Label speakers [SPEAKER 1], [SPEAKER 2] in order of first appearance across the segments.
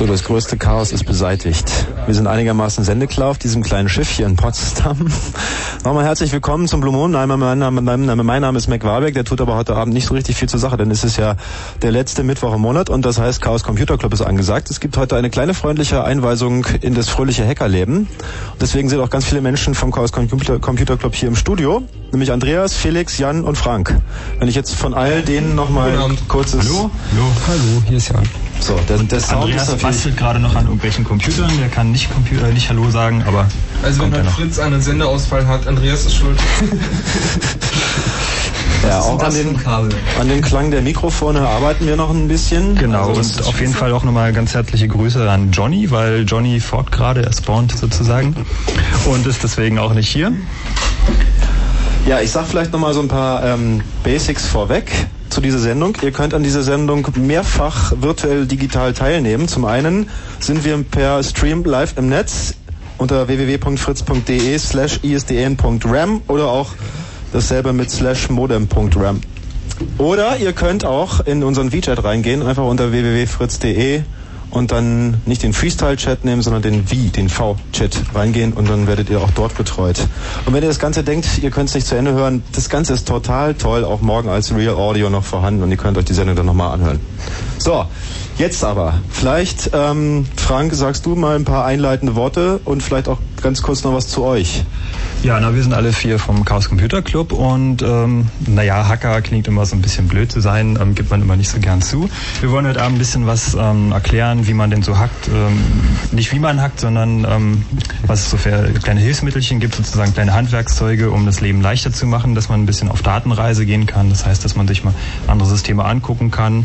[SPEAKER 1] So, das größte Chaos ist beseitigt. Wir sind einigermaßen sendeklar auf diesem kleinen Schiff hier in Potsdam. Nochmal herzlich willkommen zum Blue Moon. Mein, mein, mein, mein Name ist Mac Warbeck, der tut aber heute Abend nicht so richtig viel zur Sache, denn es ist ja der letzte Mittwoch im Monat und das heißt Chaos Computer Club ist angesagt. Es gibt heute eine kleine freundliche Einweisung in das fröhliche Hackerleben. Deswegen sind auch ganz viele Menschen vom Chaos Computer, Computer Club hier im Studio, nämlich Andreas, Felix, Jan und Frank. Wenn ich jetzt von all denen nochmal kurzes...
[SPEAKER 2] Hallo? Hallo, hallo, hier ist Jan.
[SPEAKER 1] So, der, der Sound
[SPEAKER 2] Andreas
[SPEAKER 1] ist
[SPEAKER 2] bastelt gerade noch an irgendwelchen Computern, der kann nicht, Computer, nicht Hallo sagen, aber.
[SPEAKER 3] Also wenn dann Fritz einen Sendeausfall hat, Andreas ist schuld.
[SPEAKER 1] ja, auch an den, an den Klang der Mikrofone arbeiten wir noch ein bisschen.
[SPEAKER 2] Genau, also und auf jeden Fall auch nochmal ganz herzliche Grüße an Johnny, weil Johnny Ford gerade, er spawnt sozusagen und ist deswegen auch nicht hier.
[SPEAKER 1] Ja, ich sag vielleicht nochmal so ein paar ähm, Basics vorweg zu dieser Sendung. Ihr könnt an dieser Sendung mehrfach virtuell digital teilnehmen. Zum einen sind wir per Stream live im Netz unter www.fritz.de slash isdn.ram oder auch dasselbe mit slash modem.ram. Oder ihr könnt auch in unseren VChat reingehen, einfach unter www.fritz.de und dann nicht den Freestyle-Chat nehmen, sondern den V, den V-Chat reingehen und dann werdet ihr auch dort betreut. Und wenn ihr das Ganze denkt, ihr könnt es nicht zu Ende hören, das Ganze ist total toll, auch morgen als Real Audio noch vorhanden und ihr könnt euch die Sendung dann nochmal anhören. So, jetzt aber, vielleicht, ähm, Frank, sagst du mal ein paar einleitende Worte und vielleicht auch ganz kurz noch was zu euch.
[SPEAKER 2] Ja, na, wir sind alle vier vom Chaos Computer Club und ähm, naja, Hacker klingt immer so ein bisschen blöd zu sein, ähm, gibt man immer nicht so gern zu. Wir wollen heute Abend ein bisschen was ähm, erklären, wie man denn so hackt. Ähm, nicht wie man hackt, sondern ähm, was es so für kleine Hilfsmittelchen gibt, sozusagen kleine Handwerkszeuge, um das Leben leichter zu machen, dass man ein bisschen auf Datenreise gehen kann. Das heißt, dass man sich mal andere Systeme angucken kann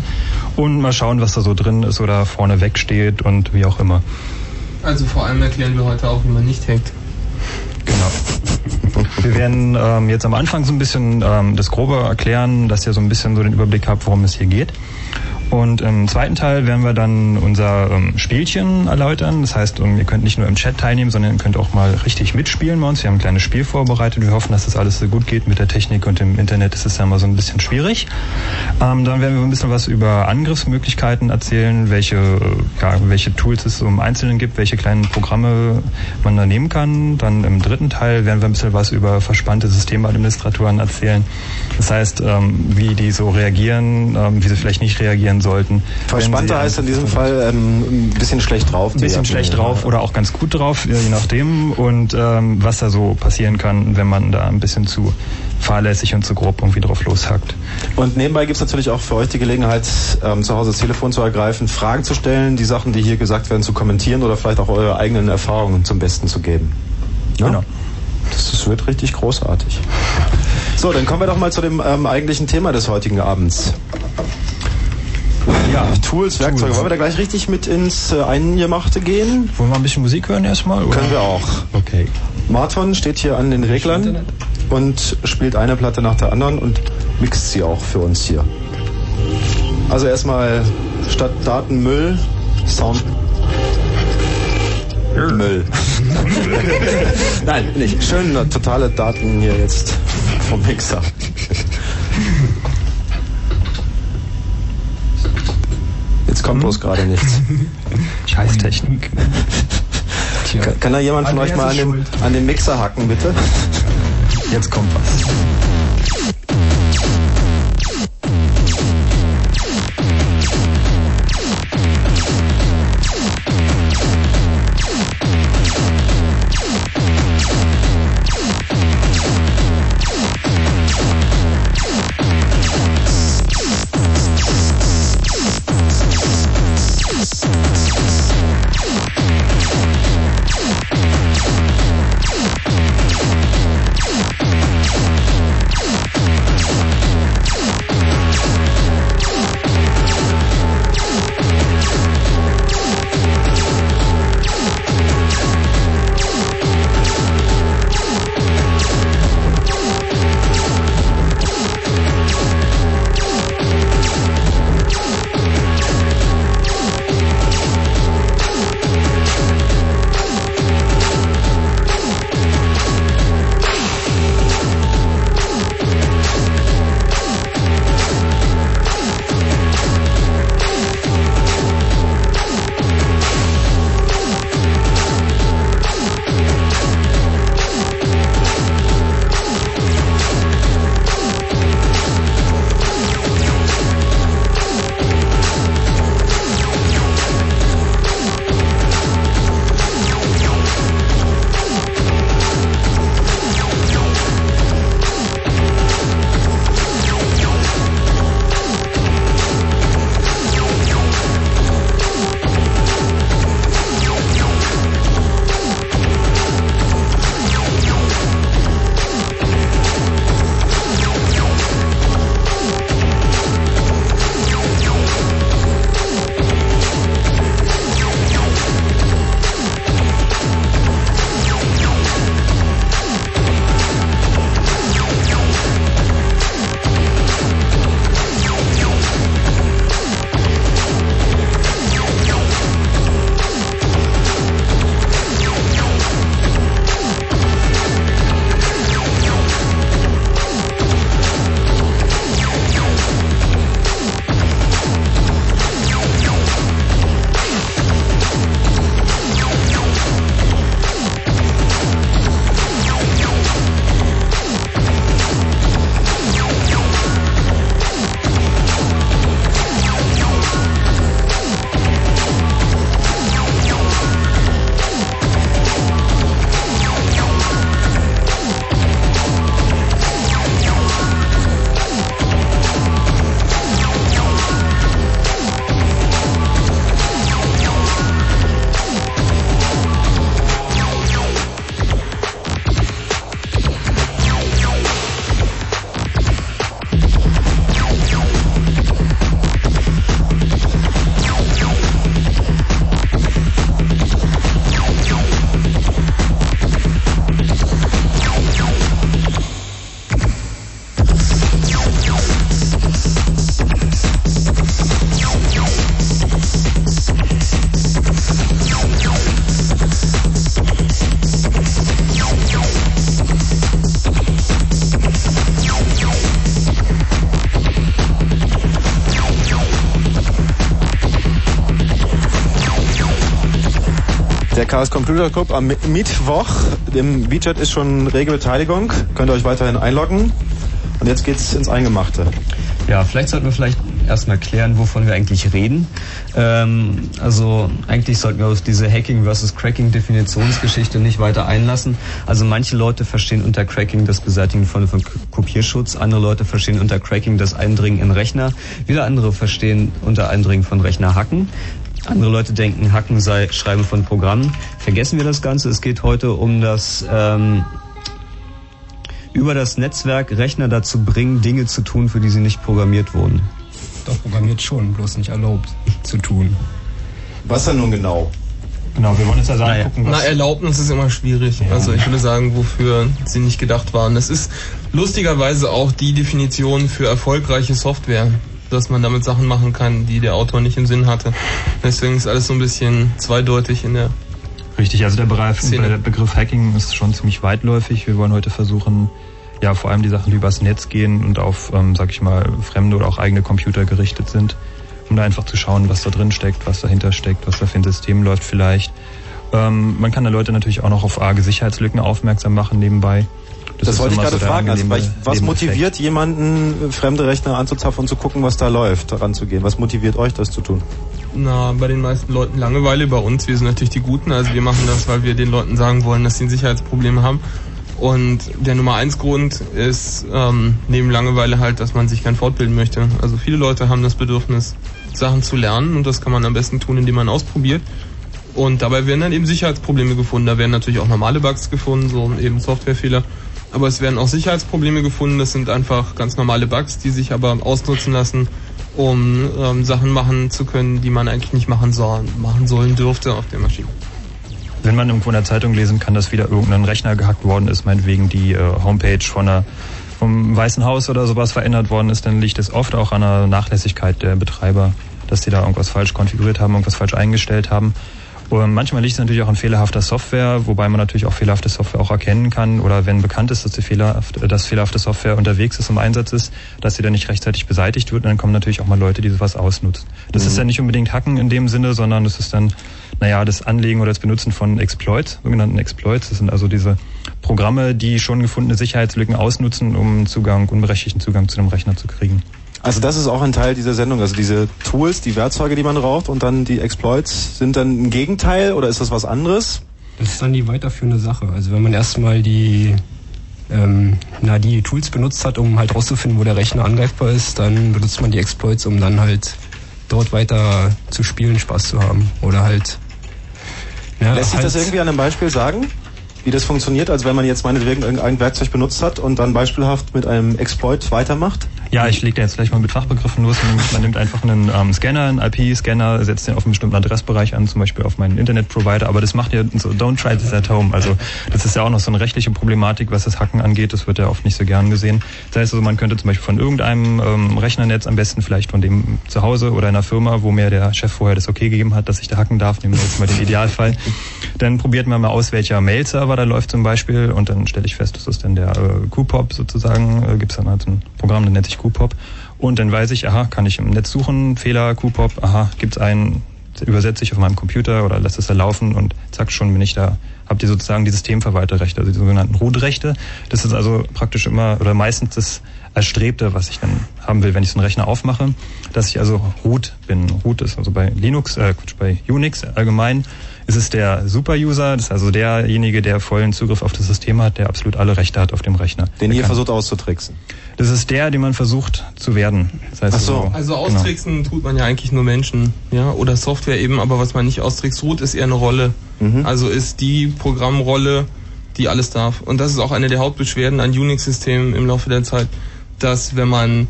[SPEAKER 2] und mal schauen, was da so drin ist oder vorne wegsteht und wie auch immer.
[SPEAKER 3] Also vor allem erklären wir heute auch, wie man nicht hackt.
[SPEAKER 2] Wir werden ähm, jetzt am Anfang so ein bisschen ähm, das Grobe erklären, dass ihr so ein bisschen so den Überblick habt, worum es hier geht. Und im zweiten Teil werden wir dann unser ähm, Spielchen erläutern. Das heißt, um, ihr könnt nicht nur im Chat teilnehmen, sondern ihr könnt auch mal richtig mitspielen bei uns. Wir haben ein kleines Spiel vorbereitet. Wir hoffen, dass das alles so gut geht mit der Technik und im Internet ist es ja immer so ein bisschen schwierig. Ähm, dann werden wir ein bisschen was über Angriffsmöglichkeiten erzählen, welche, ja, welche Tools es im Einzelnen gibt, welche kleinen Programme man da nehmen kann. Dann im dritten Teil werden wir ein bisschen was über verspannte Systemadministratoren erzählen. Das heißt, ähm, wie die so reagieren, ähm, wie sie vielleicht nicht reagieren sollten.
[SPEAKER 1] Verspannter heißt in diesem Fall ähm, ein bisschen schlecht drauf.
[SPEAKER 2] Ein bisschen schlecht drauf oder auch ganz gut drauf, je nachdem. Und ähm, was da so passieren kann, wenn man da ein bisschen zu fahrlässig und zu grob irgendwie drauf loshackt.
[SPEAKER 1] Und nebenbei gibt es natürlich auch für euch die Gelegenheit, ähm, zu Hause das Telefon zu ergreifen, Fragen zu stellen, die Sachen, die hier gesagt werden, zu kommentieren oder vielleicht auch eure eigenen Erfahrungen zum Besten zu geben. Ja? Genau. Das, das wird richtig großartig. So, dann kommen wir doch mal zu dem ähm, eigentlichen Thema des heutigen Abends. Ja, Tools, Werkzeuge. Tools. Wollen wir da gleich richtig mit ins äh, Eingemachte gehen?
[SPEAKER 2] Wollen wir ein bisschen Musik hören erstmal?
[SPEAKER 1] Oder? Können wir auch.
[SPEAKER 2] Okay.
[SPEAKER 1] Marton steht hier an den Reglern und spielt eine Platte nach der anderen und mixt sie auch für uns hier. Also erstmal statt Datenmüll, Sound. Müll. Nein, nicht. Schön totale Daten hier jetzt vom Mixer. Jetzt kommt bloß gerade nichts.
[SPEAKER 2] Scheißtechnik.
[SPEAKER 1] Kann, kann da jemand von euch mal an den, an den Mixer hacken, bitte?
[SPEAKER 2] Jetzt kommt was.
[SPEAKER 1] Chaos Computer Club am Mittwoch. Im WeChat ist schon rege Beteiligung. Könnt ihr euch weiterhin einloggen. Und jetzt geht's ins Eingemachte.
[SPEAKER 4] Ja, vielleicht sollten wir vielleicht erstmal klären, wovon wir eigentlich reden. Ähm, also eigentlich sollten wir uns diese Hacking versus Cracking Definitionsgeschichte nicht weiter einlassen. Also manche Leute verstehen unter Cracking das Beseitigen von, von Kopierschutz, andere Leute verstehen unter Cracking das Eindringen in Rechner, wieder andere verstehen unter Eindringen von Rechner hacken. Andere Leute denken, Hacken sei Schreiben von Programmen. Vergessen wir das Ganze. Es geht heute um das ähm, über das Netzwerk Rechner dazu bringen, Dinge zu tun, für die sie nicht programmiert wurden.
[SPEAKER 5] Doch, programmiert schon, bloß nicht erlaubt zu tun.
[SPEAKER 1] Was denn nun genau?
[SPEAKER 2] Genau, wir wollen jetzt also
[SPEAKER 3] naja.
[SPEAKER 2] angucken,
[SPEAKER 3] was... Na, Erlaubnis ist immer schwierig. Ja. Also ich würde sagen, wofür sie nicht gedacht waren. Das ist lustigerweise auch die Definition für erfolgreiche Software dass man damit Sachen machen kann, die der Autor nicht im Sinn hatte. Deswegen ist alles so ein bisschen zweideutig in der
[SPEAKER 2] Richtig, also der, Bereich, der Begriff Hacking ist schon ziemlich weitläufig. Wir wollen heute versuchen, ja, vor allem die Sachen, die übers Netz gehen und auf, ähm, sag ich mal, fremde oder auch eigene Computer gerichtet sind, um da einfach zu schauen, was da drin steckt, was dahinter steckt, was da für ein System läuft vielleicht. Ähm, man kann da Leute natürlich auch noch auf arge Sicherheitslücken aufmerksam machen nebenbei.
[SPEAKER 1] Das, das wollte ich gerade so fragen. Also, was motiviert jemanden, fremde Rechner anzuzapfen und zu gucken, was da läuft, daran zu gehen? Was motiviert euch, das zu tun?
[SPEAKER 3] Na, bei den meisten Leuten Langeweile. Bei uns, wir sind natürlich die Guten. Also wir machen das, weil wir den Leuten sagen wollen, dass sie ein Sicherheitsproblem haben. Und der Nummer eins Grund ist ähm, neben Langeweile halt, dass man sich gern fortbilden möchte. Also viele Leute haben das Bedürfnis, Sachen zu lernen und das kann man am besten tun, indem man ausprobiert. Und dabei werden dann eben Sicherheitsprobleme gefunden. Da werden natürlich auch normale Bugs gefunden, so eben Softwarefehler aber es werden auch Sicherheitsprobleme gefunden. Das sind einfach ganz normale Bugs, die sich aber ausnutzen lassen, um ähm, Sachen machen zu können, die man eigentlich nicht machen, soll, machen sollen dürfte auf der Maschine.
[SPEAKER 2] Wenn man irgendwo in der Zeitung lesen kann, dass wieder irgendein Rechner gehackt worden ist, meinetwegen die äh, Homepage von einer, vom Weißen Haus oder sowas verändert worden ist, dann liegt es oft auch an der Nachlässigkeit der Betreiber, dass die da irgendwas falsch konfiguriert haben, irgendwas falsch eingestellt haben. Und manchmal liegt es natürlich auch an fehlerhafter Software, wobei man natürlich auch fehlerhafte Software auch erkennen kann oder wenn bekannt ist, dass, die fehlerhafte, dass fehlerhafte Software unterwegs ist, im Einsatz ist, dass sie dann nicht rechtzeitig beseitigt wird und dann kommen natürlich auch mal Leute, die sowas ausnutzen. Das mhm. ist dann nicht unbedingt Hacken in dem Sinne, sondern das ist dann, naja, das Anlegen oder das Benutzen von Exploits, sogenannten Exploits. Das sind also diese Programme, die schon gefundene Sicherheitslücken ausnutzen, um Zugang, unberechtigten Zugang zu einem Rechner zu kriegen.
[SPEAKER 1] Also das ist auch ein Teil dieser Sendung. Also diese Tools, die Werkzeuge, die man raucht und dann die Exploits sind dann ein Gegenteil oder ist das was anderes?
[SPEAKER 5] Das ist dann die weiterführende Sache. Also wenn man erstmal die ähm, na, die Tools benutzt hat, um halt rauszufinden, wo der Rechner angreifbar ist, dann benutzt man die Exploits, um dann halt dort weiter zu spielen, Spaß zu haben. Oder halt.
[SPEAKER 1] Ja, Lässt sich halt das irgendwie an einem Beispiel sagen? wie das funktioniert, als wenn man jetzt meinetwegen irgendein Werkzeug benutzt hat und dann beispielhaft mit einem Exploit weitermacht?
[SPEAKER 2] Ja, ich lege da jetzt gleich mal mit Fachbegriffen los. Man nimmt einfach einen ähm, Scanner, einen IP-Scanner, setzt den auf einen bestimmten Adressbereich an, zum Beispiel auf meinen Internetprovider, aber das macht ja so, don't try this at home. Also das ist ja auch noch so eine rechtliche Problematik, was das Hacken angeht. Das wird ja oft nicht so gern gesehen. Das heißt also, man könnte zum Beispiel von irgendeinem ähm, Rechnernetz, am besten vielleicht von dem zu Hause oder einer Firma, wo mir der Chef vorher das okay gegeben hat, dass ich da hacken darf, nehmen wir jetzt mal den Idealfall. Dann probiert man mal aus, welcher Mail-Server da läuft zum Beispiel und dann stelle ich fest, das ist dann der äh, QPOP sozusagen, äh, gibt es dann halt ein Programm, das nennt sich QPOP und dann weiß ich, aha, kann ich im Netz suchen, Fehler, QPOP, aha, gibt es einen, übersetze ich auf meinem Computer oder lasse es da laufen und zack, schon bin ich da. Habt ihr sozusagen die Systemverwalterrechte, also die sogenannten Root-Rechte. Das ist also praktisch immer oder meistens das Erstrebte, was ich dann haben will, wenn ich so einen Rechner aufmache, dass ich also Root bin. Root ist also bei Linux, äh, bei Unix allgemein ist es der Super-User, das ist also derjenige, der vollen Zugriff auf das System hat, der absolut alle Rechte hat auf dem Rechner.
[SPEAKER 1] Den ihr versucht auszutricksen.
[SPEAKER 2] Das ist der, den man versucht zu werden.
[SPEAKER 3] Das heißt Ach so. Also, also austricksen genau. tut man ja eigentlich nur Menschen, ja, oder Software eben, aber was man nicht austrickst, Root ist eher eine Rolle. Mhm. Also ist die Programmrolle, die alles darf. Und das ist auch eine der Hauptbeschwerden an Unix-Systemen im Laufe der Zeit, dass wenn man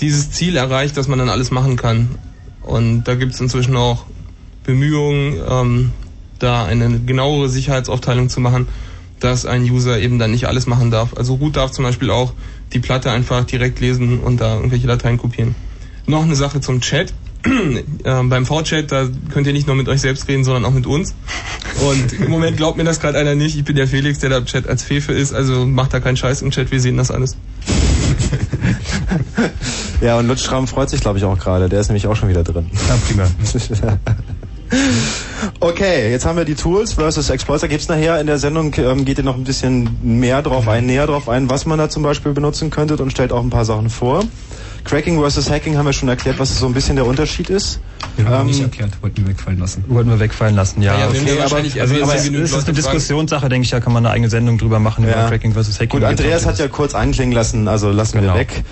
[SPEAKER 3] dieses Ziel erreicht, dass man dann alles machen kann. Und da gibt es inzwischen auch Bemühungen, ähm, da eine genauere Sicherheitsaufteilung zu machen, dass ein User eben dann nicht alles machen darf. Also Root darf zum Beispiel auch die Platte einfach direkt lesen und da irgendwelche Dateien kopieren. Noch eine Sache zum Chat. äh, beim V-Chat, da könnt ihr nicht nur mit euch selbst reden, sondern auch mit uns. Und im Moment glaubt mir das gerade einer nicht. Ich bin der Felix, der da im Chat als Fefe ist, also macht da keinen Scheiß im Chat, wir sehen das alles.
[SPEAKER 1] ja, und Lutz Schramm freut sich, glaube ich, auch gerade. Der ist nämlich auch schon wieder drin.
[SPEAKER 2] Ja, prima.
[SPEAKER 1] Okay, jetzt haben wir die Tools versus Exploits. Da gibt's nachher in der Sendung, ähm, geht ihr noch ein bisschen mehr drauf ein, näher drauf ein, was man da zum Beispiel benutzen könnte und stellt auch ein paar Sachen vor. Cracking versus Hacking haben wir schon erklärt, was so ein bisschen der Unterschied ist.
[SPEAKER 5] Wir haben
[SPEAKER 1] Ähm,
[SPEAKER 5] nicht erklärt, wollten wir wegfallen lassen.
[SPEAKER 2] Wollten wir wegfallen lassen, ja.
[SPEAKER 3] Ja, ja,
[SPEAKER 2] okay.
[SPEAKER 1] aber-
[SPEAKER 2] Also, aber es, es ist
[SPEAKER 3] Leute
[SPEAKER 2] eine
[SPEAKER 3] fragen.
[SPEAKER 2] Diskussionssache, denke ich, da kann man eine eigene Sendung drüber machen
[SPEAKER 1] Ja.
[SPEAKER 2] über Tracking versus Hacking.
[SPEAKER 1] Gut, Andreas hat ja kurz anklingen lassen, also lassen
[SPEAKER 2] Genau.
[SPEAKER 1] wir weg.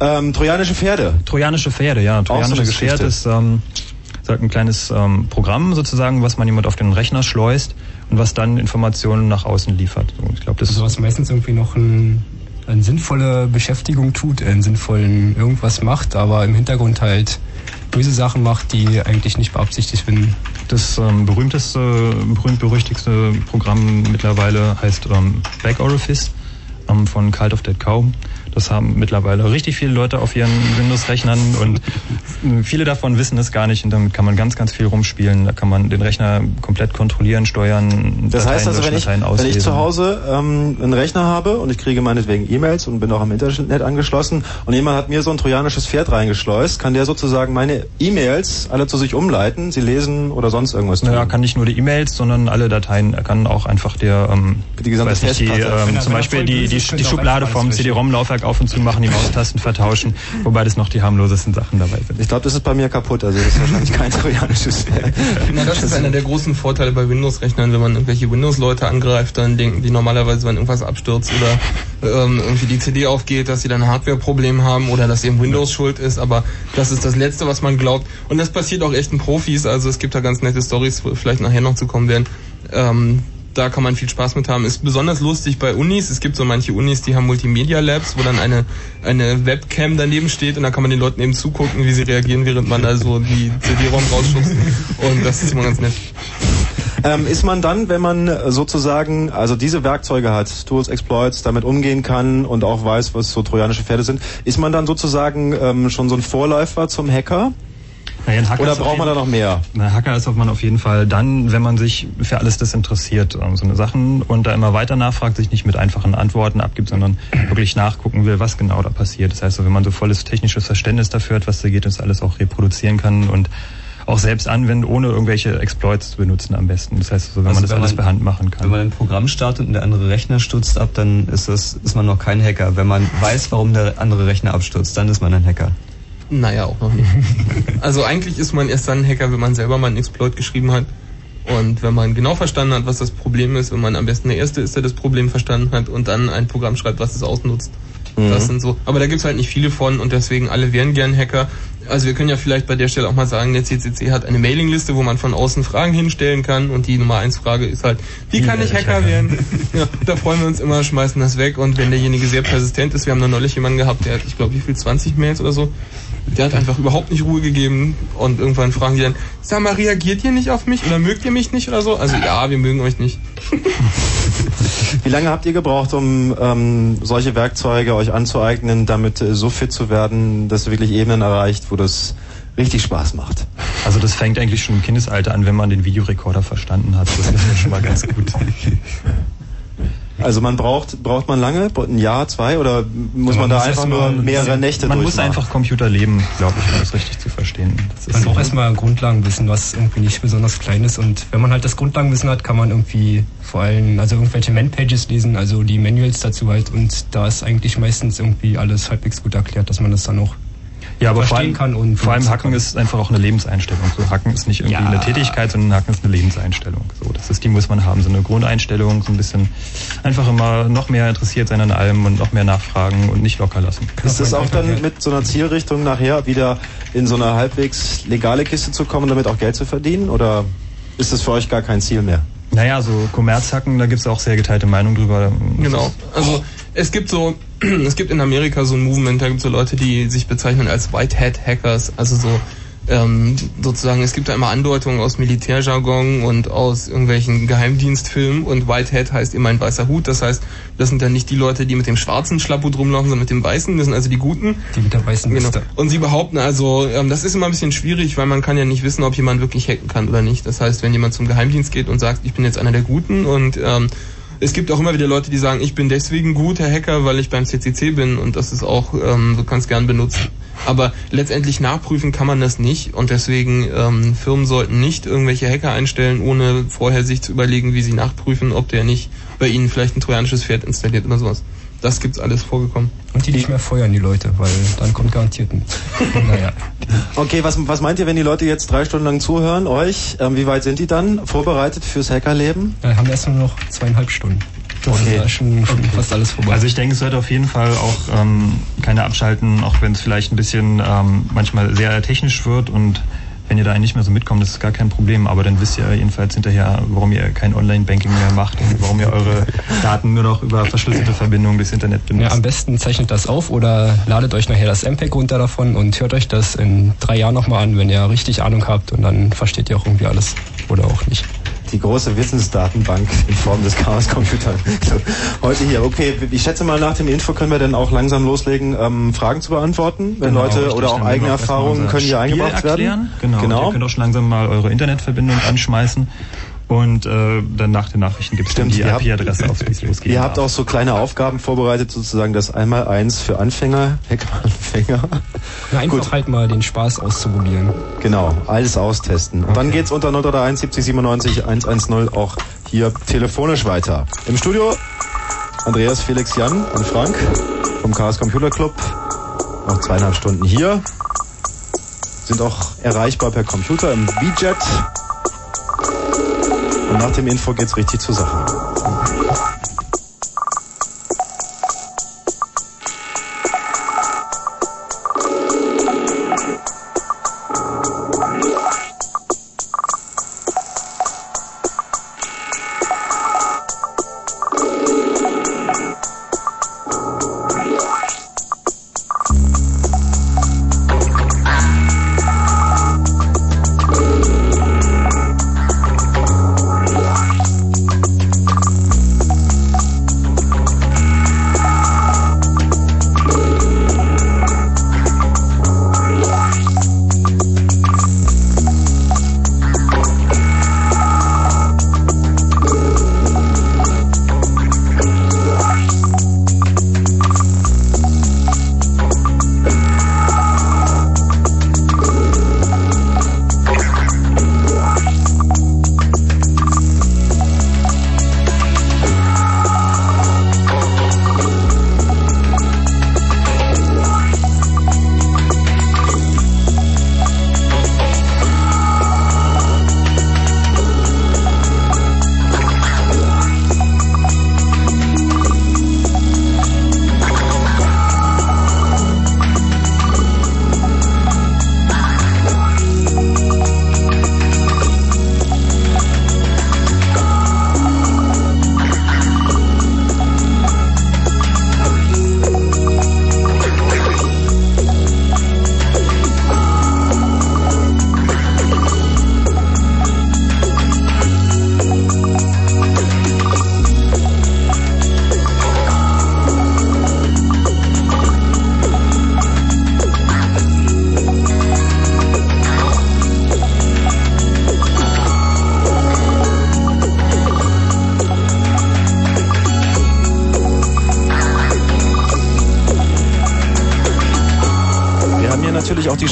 [SPEAKER 1] Ähm, trojanische Pferde.
[SPEAKER 2] Trojanische Pferde, ja.
[SPEAKER 1] so
[SPEAKER 2] Trojanisches
[SPEAKER 1] eine
[SPEAKER 2] Pferd ist ähm, ist ein kleines ähm, Programm sozusagen, was man jemand auf den Rechner schleust und was dann Informationen nach außen liefert. So, Ich glaube, das
[SPEAKER 5] Also was meistens irgendwie noch ein, eine sinnvolle Beschäftigung tut, einen sinnvollen irgendwas macht, aber im Hintergrund halt böse Sachen macht, die eigentlich nicht beabsichtigt sind.
[SPEAKER 2] Das ähm, berühmteste, berühmt-berüchtigste Programm mittlerweile heißt ähm, Back Orifice ähm, von Cult of Dead Cow. Das haben mittlerweile richtig viele Leute auf ihren Windows-Rechnern und äh, viele davon wissen es gar nicht und damit kann man ganz, ganz viel rumspielen. Da kann man den Rechner komplett kontrollieren, steuern.
[SPEAKER 1] Das heißt also, wenn ich,
[SPEAKER 2] Dateien
[SPEAKER 1] wenn ich zu Hause ähm, einen Rechner habe und ich kriege meinetwegen E-Mails und bin auch am Internet angeschlossen und jemand hat mir so ein trojanisches Pferd reingeschleust, kann der sozusagen meine E-Mails alle zu sich umleiten, sie lesen oder sonst irgendwas tun.
[SPEAKER 2] Naja, kann nicht nur die E-Mails, sondern alle Dateien. Er kann auch einfach der, ähm,
[SPEAKER 1] Die gesamte
[SPEAKER 2] nicht, die,
[SPEAKER 1] Festplatte.
[SPEAKER 2] ähm, zum Beispiel die, die, die, Schublade vom
[SPEAKER 5] alles
[SPEAKER 2] CD-ROM-Laufwerk auf und zu machen, die Maustasten vertauschen, wobei das noch die harmlosesten Sachen dabei sind.
[SPEAKER 1] Ich glaube, das ist bei mir kaputt, also das ist wahrscheinlich kein trojanisches Pferd.
[SPEAKER 3] Das ist einer der großen Vorteile bei Windows-Rechnern, wenn man irgendwelche Windows-Leute angreift, dann denken die normalerweise, wenn irgendwas abstürzt oder ähm, irgendwie die CD aufgeht, dass sie dann ein Hardware-Problem haben oder dass eben Windows schuld ist, aber das ist das Letzte, was man glaubt. Und das passiert auch echten Profis, also es gibt da ganz nette Stories, wo vielleicht nachher noch zu kommen werden. Ähm, da kann man viel Spaß mit haben. Ist besonders lustig bei Unis. Es gibt so manche Unis, die haben Multimedia Labs, wo dann eine, eine Webcam daneben steht und da kann man den Leuten eben zugucken, wie sie reagieren, während man also die CD-ROM rausschubst. Und das ist immer ganz nett.
[SPEAKER 1] Ähm, ist man dann, wenn man sozusagen also diese Werkzeuge hat, Tools, Exploits, damit umgehen kann und auch weiß, was so trojanische Pferde sind, ist man dann sozusagen ähm, schon so ein Vorläufer zum Hacker?
[SPEAKER 2] Naja, ein Hacker
[SPEAKER 1] Oder braucht man da noch mehr?
[SPEAKER 2] Na, Hacker ist man auf jeden Fall dann, wenn man sich für alles das interessiert, ähm, so eine Sachen und da immer weiter nachfragt, sich nicht mit einfachen Antworten abgibt, sondern wirklich nachgucken will, was genau da passiert. Das heißt, so, wenn man so volles technisches Verständnis dafür hat, was da geht, und das alles auch reproduzieren kann und auch selbst anwendet, ohne irgendwelche Exploits zu benutzen am besten. Das heißt, so, wenn
[SPEAKER 4] Also
[SPEAKER 2] man das
[SPEAKER 4] wenn
[SPEAKER 2] alles
[SPEAKER 4] man-
[SPEAKER 2] per Hand machen kann.
[SPEAKER 4] Wenn man ein Programm startet und der andere Rechner stürzt ab, dann ist das ist man noch kein Hacker. Wenn man weiß, warum der andere Rechner abstürzt, dann ist man ein Hacker.
[SPEAKER 3] Naja, auch noch nicht. Also eigentlich ist man erst dann ein Hacker, wenn man selber mal einen Exploit geschrieben hat. Und wenn man genau verstanden hat, was das Problem ist, wenn man am besten der Erste ist, der das Problem verstanden hat und dann ein Programm schreibt, was es ausnutzt. Das sind so. Aber da gibt's halt nicht viele von und deswegen alle wären gern Hacker. Also wir können ja vielleicht bei der Stelle auch mal sagen, der CCC hat eine Mailingliste, wo man von außen Fragen hinstellen kann und die Nummer eins Frage ist halt, wie kann ich Hacker werden? Ja, da freuen wir uns immer, schmeißen das weg und wenn derjenige sehr persistent ist, wir haben da neulich jemanden gehabt, der hat, ich glaube, wie viel, 20 Mails oder so, der hat einfach überhaupt nicht Ruhe gegeben und irgendwann fragen die dann, sag mal, reagiert ihr nicht auf mich oder mögt ihr mich nicht oder so? Also ja, wir mögen euch nicht.
[SPEAKER 1] Wie lange habt ihr gebraucht, um ähm, solche Werkzeuge euch anzueignen, damit äh, so fit zu werden, dass ihr wirklich Ebenen erreicht, wo das richtig Spaß macht?
[SPEAKER 2] Also das fängt eigentlich schon im Kindesalter an, wenn man den Videorekorder verstanden hat. Das ist ja schon mal ganz gut.
[SPEAKER 1] Also man braucht braucht man lange, ein Jahr, zwei oder muss man,
[SPEAKER 5] Man
[SPEAKER 1] da
[SPEAKER 5] muss
[SPEAKER 1] einfach nur mehrere Nächte
[SPEAKER 2] Man muss einfach Computer leben, glaube ich, um das richtig zu verstehen. Das
[SPEAKER 5] Man braucht erstmal Grundlagenwissen, was irgendwie nicht besonders klein ist. Und wenn man halt das Grundlagenwissen hat, kann man irgendwie vor allem, also irgendwelche Man-Pages lesen, also die Manuals dazu halt. Und da ist eigentlich meistens irgendwie alles halbwegs gut erklärt, dass man das dann auch
[SPEAKER 2] ja, aber vor allem,
[SPEAKER 5] verstehen kann und
[SPEAKER 2] vor allem Hacken
[SPEAKER 5] kann.
[SPEAKER 2] ist einfach auch eine Lebenseinstellung. So Hacken ist nicht irgendwie
[SPEAKER 5] Ja.
[SPEAKER 2] eine Tätigkeit, sondern Hacken ist eine Lebenseinstellung. So, das ist die muss man haben, so eine Grundeinstellung, so ein bisschen einfach immer noch mehr interessiert sein an allem und noch mehr nachfragen und nicht locker lassen.
[SPEAKER 1] Ist das auch dann mit so einer Zielrichtung nachher wieder in so eine halbwegs legale Kiste zu kommen und damit auch Geld zu verdienen? Oder ist das für euch gar kein Ziel mehr?
[SPEAKER 2] Naja, so Kommerzhacken, da gibt's auch sehr geteilte Meinungen drüber.
[SPEAKER 3] Genau. Also es gibt so, es gibt in Amerika so ein Movement, da gibt es so Leute, die sich bezeichnen als White Hat Hackers, also so ähm, sozusagen, es gibt da immer Andeutungen aus Militärjargon und aus irgendwelchen Geheimdienstfilmen und White Hat heißt immer ein weißer Hut, das heißt, das sind dann nicht die Leute, die mit dem schwarzen Schlapphut rumlaufen, sondern mit dem weißen, das sind also die Guten.
[SPEAKER 5] die mit der weißen
[SPEAKER 3] Genau.
[SPEAKER 5] Liste.
[SPEAKER 3] Und sie behaupten also, ähm, das ist immer ein bisschen schwierig, weil man kann ja nicht wissen, ob jemand wirklich hacken kann oder nicht. Das heißt, wenn jemand zum Geheimdienst geht und sagt, ich bin jetzt einer der Guten und ähm, es gibt auch immer wieder Leute, die sagen, ich bin deswegen guter Hacker, weil ich beim CCC bin und das ist auch, ähm, du kannst gern benutzen. Aber letztendlich nachprüfen kann man das nicht und deswegen ähm, Firmen sollten nicht irgendwelche Hacker einstellen, ohne vorher sich zu überlegen, wie sie nachprüfen, ob der nicht bei ihnen vielleicht ein trojanisches Pferd installiert oder sowas. Das gibt's alles vorgekommen.
[SPEAKER 5] Und die nicht mehr feuern, die Leute, weil dann kommt garantiert ein.
[SPEAKER 1] naja. Okay, was, was meint ihr, wenn die Leute jetzt drei Stunden lang zuhören, euch? Ähm, wie weit sind die dann vorbereitet fürs Hackerleben?
[SPEAKER 5] Wir haben erst nur noch zweieinhalb Stunden.
[SPEAKER 2] Okay. Da schon, schon okay. fast alles vorbei. Also ich denke, es wird auf jeden Fall auch ähm, keine abschalten, auch wenn es vielleicht ein bisschen ähm, manchmal sehr technisch wird und wenn ihr da nicht mehr so mitkommt, das ist gar kein Problem. Aber dann wisst ihr jedenfalls hinterher, warum ihr kein Online-Banking mehr macht und warum ihr eure Daten nur noch über verschlüsselte Verbindungen durchs Internet benutzt.
[SPEAKER 5] Ja, am besten zeichnet das auf oder ladet euch nachher das MPEG runter davon und hört euch das in drei Jahren nochmal an, wenn ihr richtig Ahnung habt und dann versteht ihr auch irgendwie alles oder auch nicht
[SPEAKER 1] die große Wissensdatenbank in Form des Chaos Computer. Heute hier. Okay, ich schätze mal, nach dem Info können wir dann auch langsam loslegen, ähm, Fragen zu beantworten. Wenn genau, Leute richtig, oder auch eigene Erfahrungen können hier eingebracht erklären. werden.
[SPEAKER 2] Genau. genau. Ihr könnt auch schon langsam mal eure Internetverbindung anschmeißen. Und äh, dann nach den Nachrichten gibt es dann die IP-Adresse, auf die es losgeht.
[SPEAKER 1] Ihr habt auch so kleine Aufgaben vorbereitet, sozusagen das einmal eins für Anfänger, Hackeranfänger.
[SPEAKER 5] Einfach Gut. halt mal den Spaß auszuprobieren.
[SPEAKER 1] Genau, alles austesten. Okay. Dann geht's unter 031 70 97 110 auch hier telefonisch weiter. Im Studio Andreas, Felix, Jan und Frank vom Chaos Computer Club. Noch zweieinhalb Stunden hier. Sind auch erreichbar per Computer im BJet. Und nach dem Info geht's richtig zur Sache.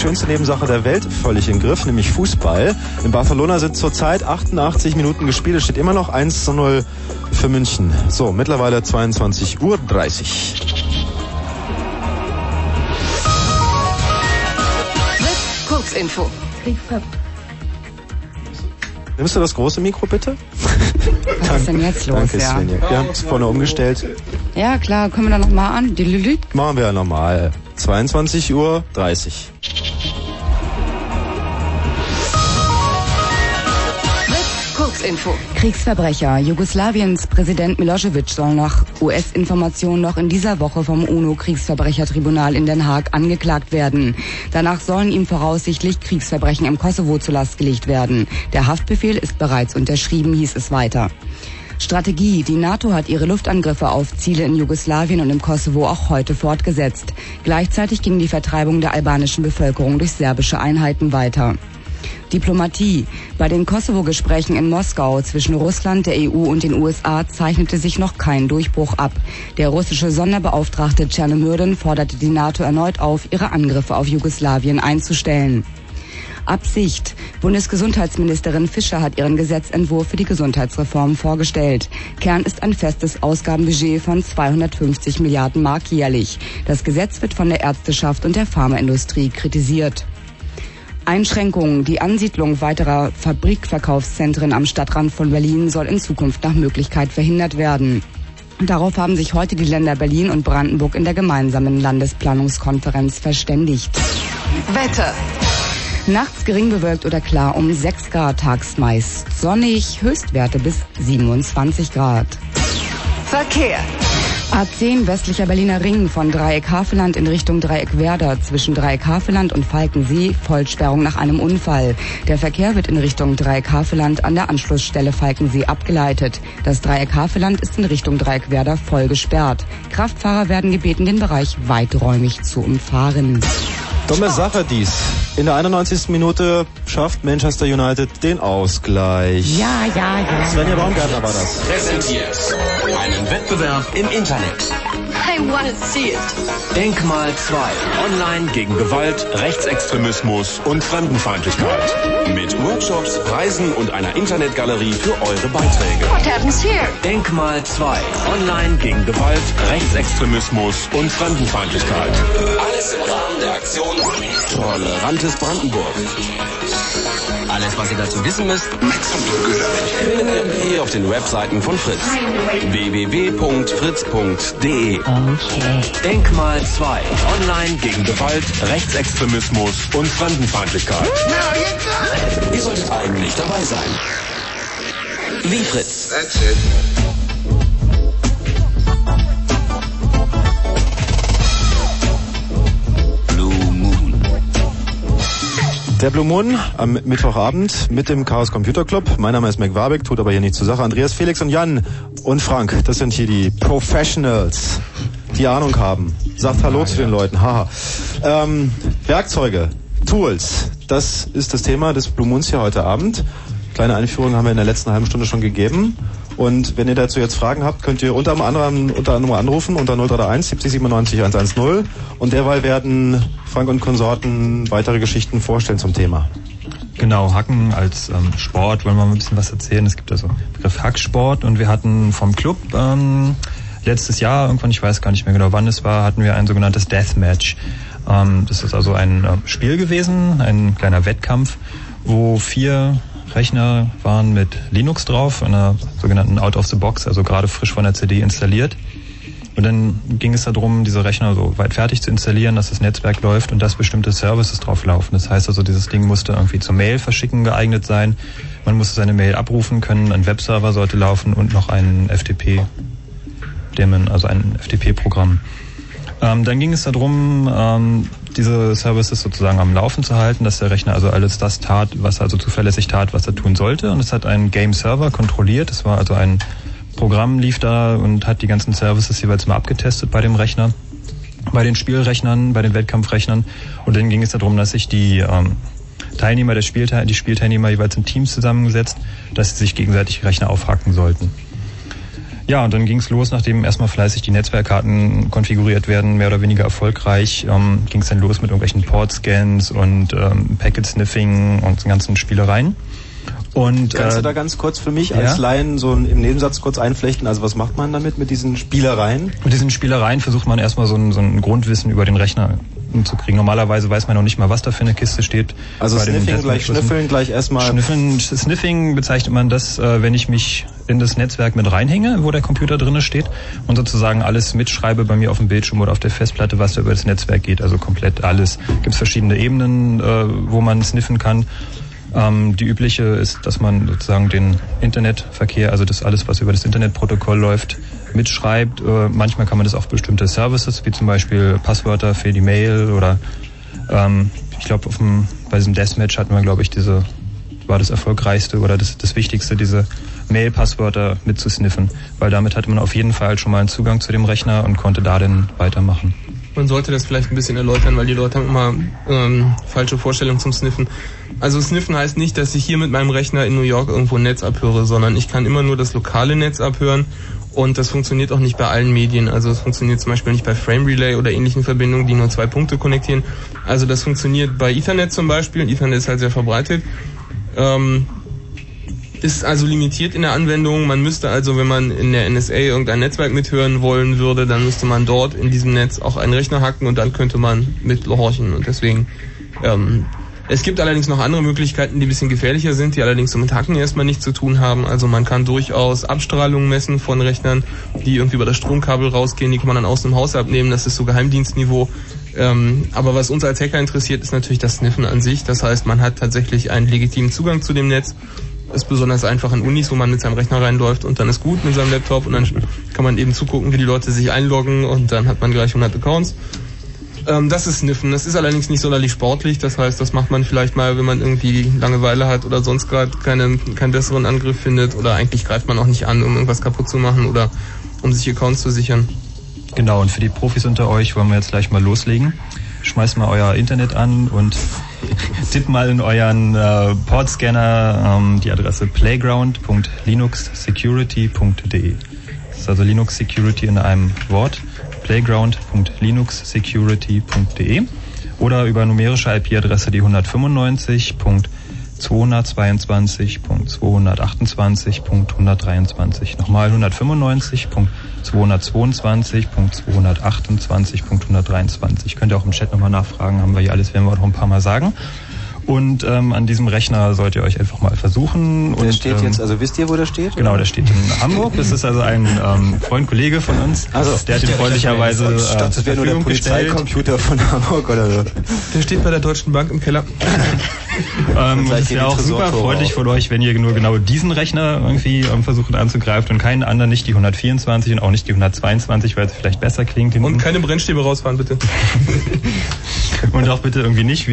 [SPEAKER 1] Schönste Nebensache der Welt völlig im Griff, nämlich Fußball. In Barcelona sind zurzeit 88 Minuten gespielt. Es steht immer noch 1 zu 0 für München. So, mittlerweile 22.30 Uhr.
[SPEAKER 6] Kurzinfo.
[SPEAKER 1] Nimmst du das große Mikro bitte?
[SPEAKER 6] Was ist denn jetzt los?
[SPEAKER 1] Danke, ja. Svenja. Wir haben es vorne umgestellt.
[SPEAKER 6] Ja, klar. Können wir da nochmal an?
[SPEAKER 1] Machen wir ja nochmal. 22.30 Uhr.
[SPEAKER 6] Kurzinfo. Kriegsverbrecher. Jugoslawiens Präsident Milosevic soll nach US-Informationen noch in dieser Woche vom UNO-Kriegsverbrechertribunal in Den Haag angeklagt werden. Danach sollen ihm voraussichtlich Kriegsverbrechen im Kosovo zu Last gelegt werden. Der Haftbefehl ist bereits unterschrieben, hieß es weiter. Strategie. Die NATO hat ihre Luftangriffe auf Ziele in Jugoslawien und im Kosovo auch heute fortgesetzt. Gleichzeitig ging die Vertreibung der albanischen Bevölkerung durch serbische Einheiten weiter. Diplomatie. Bei den Kosovo-Gesprächen in Moskau zwischen Russland, der EU und den USA zeichnete sich noch kein Durchbruch ab. Der russische Sonderbeauftragte Tschernomyrden forderte die NATO erneut auf, ihre Angriffe auf Jugoslawien einzustellen. Absicht. Bundesgesundheitsministerin Fischer hat ihren Gesetzentwurf für die Gesundheitsreform vorgestellt. Kern ist ein festes Ausgabenbudget von 250 Milliarden Mark jährlich. Das Gesetz wird von der Ärzteschaft und der Pharmaindustrie kritisiert. Einschränkungen. Die Ansiedlung weiterer Fabrikverkaufszentren am Stadtrand von Berlin soll in Zukunft nach Möglichkeit verhindert werden. Darauf haben sich heute die Länder Berlin und Brandenburg in der gemeinsamen Landesplanungskonferenz verständigt.
[SPEAKER 7] Wetter.
[SPEAKER 6] Nachts gering bewölkt oder klar um 6 Grad, tags meist sonnig, Höchstwerte bis 27 Grad.
[SPEAKER 7] Verkehr.
[SPEAKER 6] A10 westlicher Berliner Ring von Dreieck Havelland in Richtung Dreieck Werder zwischen Dreieck Havelland und Falkensee Vollsperrung nach einem Unfall. Der Verkehr wird in Richtung Dreieck Havelland an der Anschlussstelle Falkensee abgeleitet. Das Dreieck Havelland ist in Richtung Dreieck Werder voll gesperrt. Kraftfahrer werden gebeten, den Bereich weiträumig zu umfahren.
[SPEAKER 1] Dumme Sache dies. In der 91. Minute schafft Manchester United den Ausgleich.
[SPEAKER 6] Ja, ja, ja.
[SPEAKER 1] Svenja Baumgartner war das.
[SPEAKER 8] Präsentiert einen Wettbewerb im Internet.
[SPEAKER 9] I wanna see it.
[SPEAKER 8] Denkmal 2. Online gegen Gewalt, Rechtsextremismus und Fremdenfeindlichkeit. Mit Workshops, Preisen und einer Internetgalerie für eure Beiträge.
[SPEAKER 9] What happens here?
[SPEAKER 8] Denkmal 2. Online gegen Gewalt, Rechtsextremismus und Fremdenfeindlichkeit. Alles im Rahmen der Aktion Tolerantes Brandenburg. Alles, was ihr dazu wissen müsst, findet ihr auf den Webseiten von Fritz. www.fritz.de
[SPEAKER 6] Okay.
[SPEAKER 8] Denkmal 2. Online gegen Gewalt, Rechtsextremismus und Fremdenfeindlichkeit. Ihr solltet eigentlich dabei sein. Wie Fritz. Blue
[SPEAKER 1] Der Blue Moon am Mittwochabend mit dem Chaos Computer Club. Mein Name ist Mac Warbeck, tut aber hier nichts zur Sache. Andreas, Felix und Jan und Frank, das sind hier die Professionals, die Ahnung haben. Sagt Hallo zu den Leuten, haha. Ähm, Werkzeuge, Tools, das ist das Thema des Blue Moons hier heute Abend. Kleine Einführung haben wir in der letzten halben Stunde schon gegeben. Und wenn ihr dazu jetzt Fragen habt, könnt ihr unter anderem, unter anderem anrufen unter 0331 70 97 110. Und derweil werden Frank und Konsorten weitere Geschichten vorstellen zum Thema.
[SPEAKER 2] Genau, Hacken als ähm, Sport, wollen wir mal ein bisschen was erzählen. Es gibt also Begriff Hacksport und wir hatten vom Club ähm, letztes Jahr, irgendwann, ich weiß gar nicht mehr genau wann es war, hatten wir ein sogenanntes Deathmatch. Ähm, das ist also ein äh, Spiel gewesen, ein kleiner Wettkampf, wo vier Rechner waren mit Linux drauf, einer sogenannten Out of the Box, also gerade frisch von der CD installiert. Und dann ging es darum, diese Rechner so weit fertig zu installieren, dass das Netzwerk läuft und dass bestimmte Services drauf laufen. Das heißt also, dieses Ding musste irgendwie zum Mail verschicken geeignet sein. Man musste seine Mail abrufen können, ein Webserver sollte laufen und noch ein FTP, also ein FTP-Programm. Ähm, dann ging es darum, ähm, diese Services sozusagen am Laufen zu halten, dass der Rechner also alles das tat, was er also zuverlässig tat, was er tun sollte. Und es hat ein Game Server kontrolliert. Es war also ein Programm lief da und hat die ganzen Services jeweils mal abgetestet bei dem Rechner, bei den Spielrechnern, bei den Wettkampfrechnern. Und dann ging es darum, dass sich die ähm, Teilnehmer der Spielteil die Spielteilnehmer jeweils in Teams zusammengesetzt, dass sie sich gegenseitig Rechner aufhacken sollten. Ja, und dann ging es los, nachdem erstmal fleißig die Netzwerkkarten konfiguriert werden, mehr oder weniger erfolgreich, ähm, ging es dann los mit irgendwelchen Port-Scans und ähm, Packet-Sniffing und ganzen Spielereien. Und,
[SPEAKER 1] Kannst
[SPEAKER 2] äh,
[SPEAKER 1] du da ganz kurz für mich
[SPEAKER 2] ja?
[SPEAKER 1] als Laien so im Nebensatz kurz einflechten? Also was macht man damit mit diesen Spielereien?
[SPEAKER 2] Mit diesen Spielereien versucht man erstmal so ein, so ein Grundwissen über den Rechner zu kriegen. Normalerweise weiß man noch nicht mal, was da für eine Kiste steht.
[SPEAKER 1] Also Sniffing gleich Schnüffeln, gleich erstmal.
[SPEAKER 2] Schnüffeln, Sniffing bezeichnet man das, äh, wenn ich mich in das Netzwerk mit reinhänge, wo der Computer drinne steht und sozusagen alles mitschreibe bei mir auf dem Bildschirm oder auf der Festplatte, was da über das Netzwerk geht, also komplett alles. Gibt es verschiedene Ebenen, äh, wo man sniffen kann. Ähm, die übliche ist, dass man sozusagen den Internetverkehr, also das alles, was über das Internetprotokoll läuft, mitschreibt. Äh, manchmal kann man das auf bestimmte Services, wie zum Beispiel Passwörter für die Mail oder ähm, ich glaube, bei diesem Deathmatch hatten wir, glaube ich, diese war das erfolgreichste oder das, das Wichtigste, diese Mail-Passwörter mitzusniffen, weil damit hatte man auf jeden Fall schon mal einen Zugang zu dem Rechner und konnte da dann weitermachen.
[SPEAKER 3] man sollte das vielleicht ein bisschen erläutern, weil die Leute haben immer ähm, falsche Vorstellungen zum Sniffen. Also Sniffen heißt nicht, dass ich hier mit meinem Rechner in New York irgendwo ein Netz abhöre, sondern ich kann immer nur das lokale Netz abhören und das funktioniert auch nicht bei allen Medien. Also es funktioniert zum Beispiel nicht bei Frame Relay oder ähnlichen Verbindungen, die nur zwei Punkte konnektieren. Also das funktioniert bei Ethernet zum Beispiel. Ethernet ist halt sehr verbreitet. Ähm, ist also limitiert in der Anwendung. Man müsste also, wenn man in der NSA irgendein Netzwerk mithören wollen würde, dann müsste man dort in diesem Netz auch einen Rechner hacken und dann könnte man mithorchen. Und deswegen, ähm, es gibt allerdings noch andere Möglichkeiten, die ein bisschen gefährlicher sind, die allerdings so mit Hacken erstmal nichts zu tun haben. Also man kann durchaus Abstrahlungen messen von Rechnern, die irgendwie über das Stromkabel rausgehen, die kann man dann aus dem Haus abnehmen. Das ist so Geheimdienstniveau. Ähm, aber was uns als Hacker interessiert, ist natürlich das Sniffen an sich. Das heißt, man hat tatsächlich einen legitimen Zugang zu dem Netz ist besonders einfach an Unis, wo man mit seinem Rechner reinläuft und dann ist gut mit seinem Laptop und dann kann man eben zugucken, wie die Leute sich einloggen und dann hat man gleich 100 Accounts. Ähm, das ist Sniffen. Das ist allerdings nicht sonderlich sportlich. Das heißt, das macht man vielleicht mal, wenn man irgendwie Langeweile hat oder sonst gerade keine, keinen besseren Angriff findet oder eigentlich greift man auch nicht an, um irgendwas kaputt zu machen oder um sich Accounts zu sichern.
[SPEAKER 2] Genau, und für die Profis unter euch wollen wir jetzt gleich mal loslegen. Schmeißt mal euer Internet an und tippt mal in euren äh, Portscanner ähm, die Adresse playground.linuxsecurity.de. Das ist also Linux Security in einem Wort. playground.linuxsecurity.de oder über numerische IP-Adresse die 195.222.228.123. Nochmal 195.222.228.123. Könnt ihr auch im Chat nochmal nachfragen, haben wir hier alles, werden wir noch ein paar Mal sagen. Und ähm, an diesem Rechner sollt ihr euch einfach mal versuchen.
[SPEAKER 1] Der
[SPEAKER 2] und,
[SPEAKER 1] steht
[SPEAKER 2] ähm,
[SPEAKER 1] jetzt, also wisst ihr, wo der steht?
[SPEAKER 2] Genau, der steht in Hamburg. Das ist also ein ähm, Freund, Kollege von uns.
[SPEAKER 1] Also,
[SPEAKER 2] der hat ihn freundlicherweise
[SPEAKER 1] Ich dachte,
[SPEAKER 2] äh,
[SPEAKER 1] das wäre nur der. Polizeicomputer von Hamburg oder so.
[SPEAKER 3] Der steht bei der Deutschen Bank im Keller.
[SPEAKER 2] Ähm,
[SPEAKER 1] Gleich
[SPEAKER 2] es wäre auch super freundlich von euch, wenn ihr nur genau diesen Rechner irgendwie ähm, versucht anzugreifen und keinen anderen, nicht die 124 und auch nicht die 122, weil es vielleicht besser klingt.
[SPEAKER 3] Und keine Brennstäbe rausfahren, bitte.
[SPEAKER 2] Und auch bitte irgendwie nicht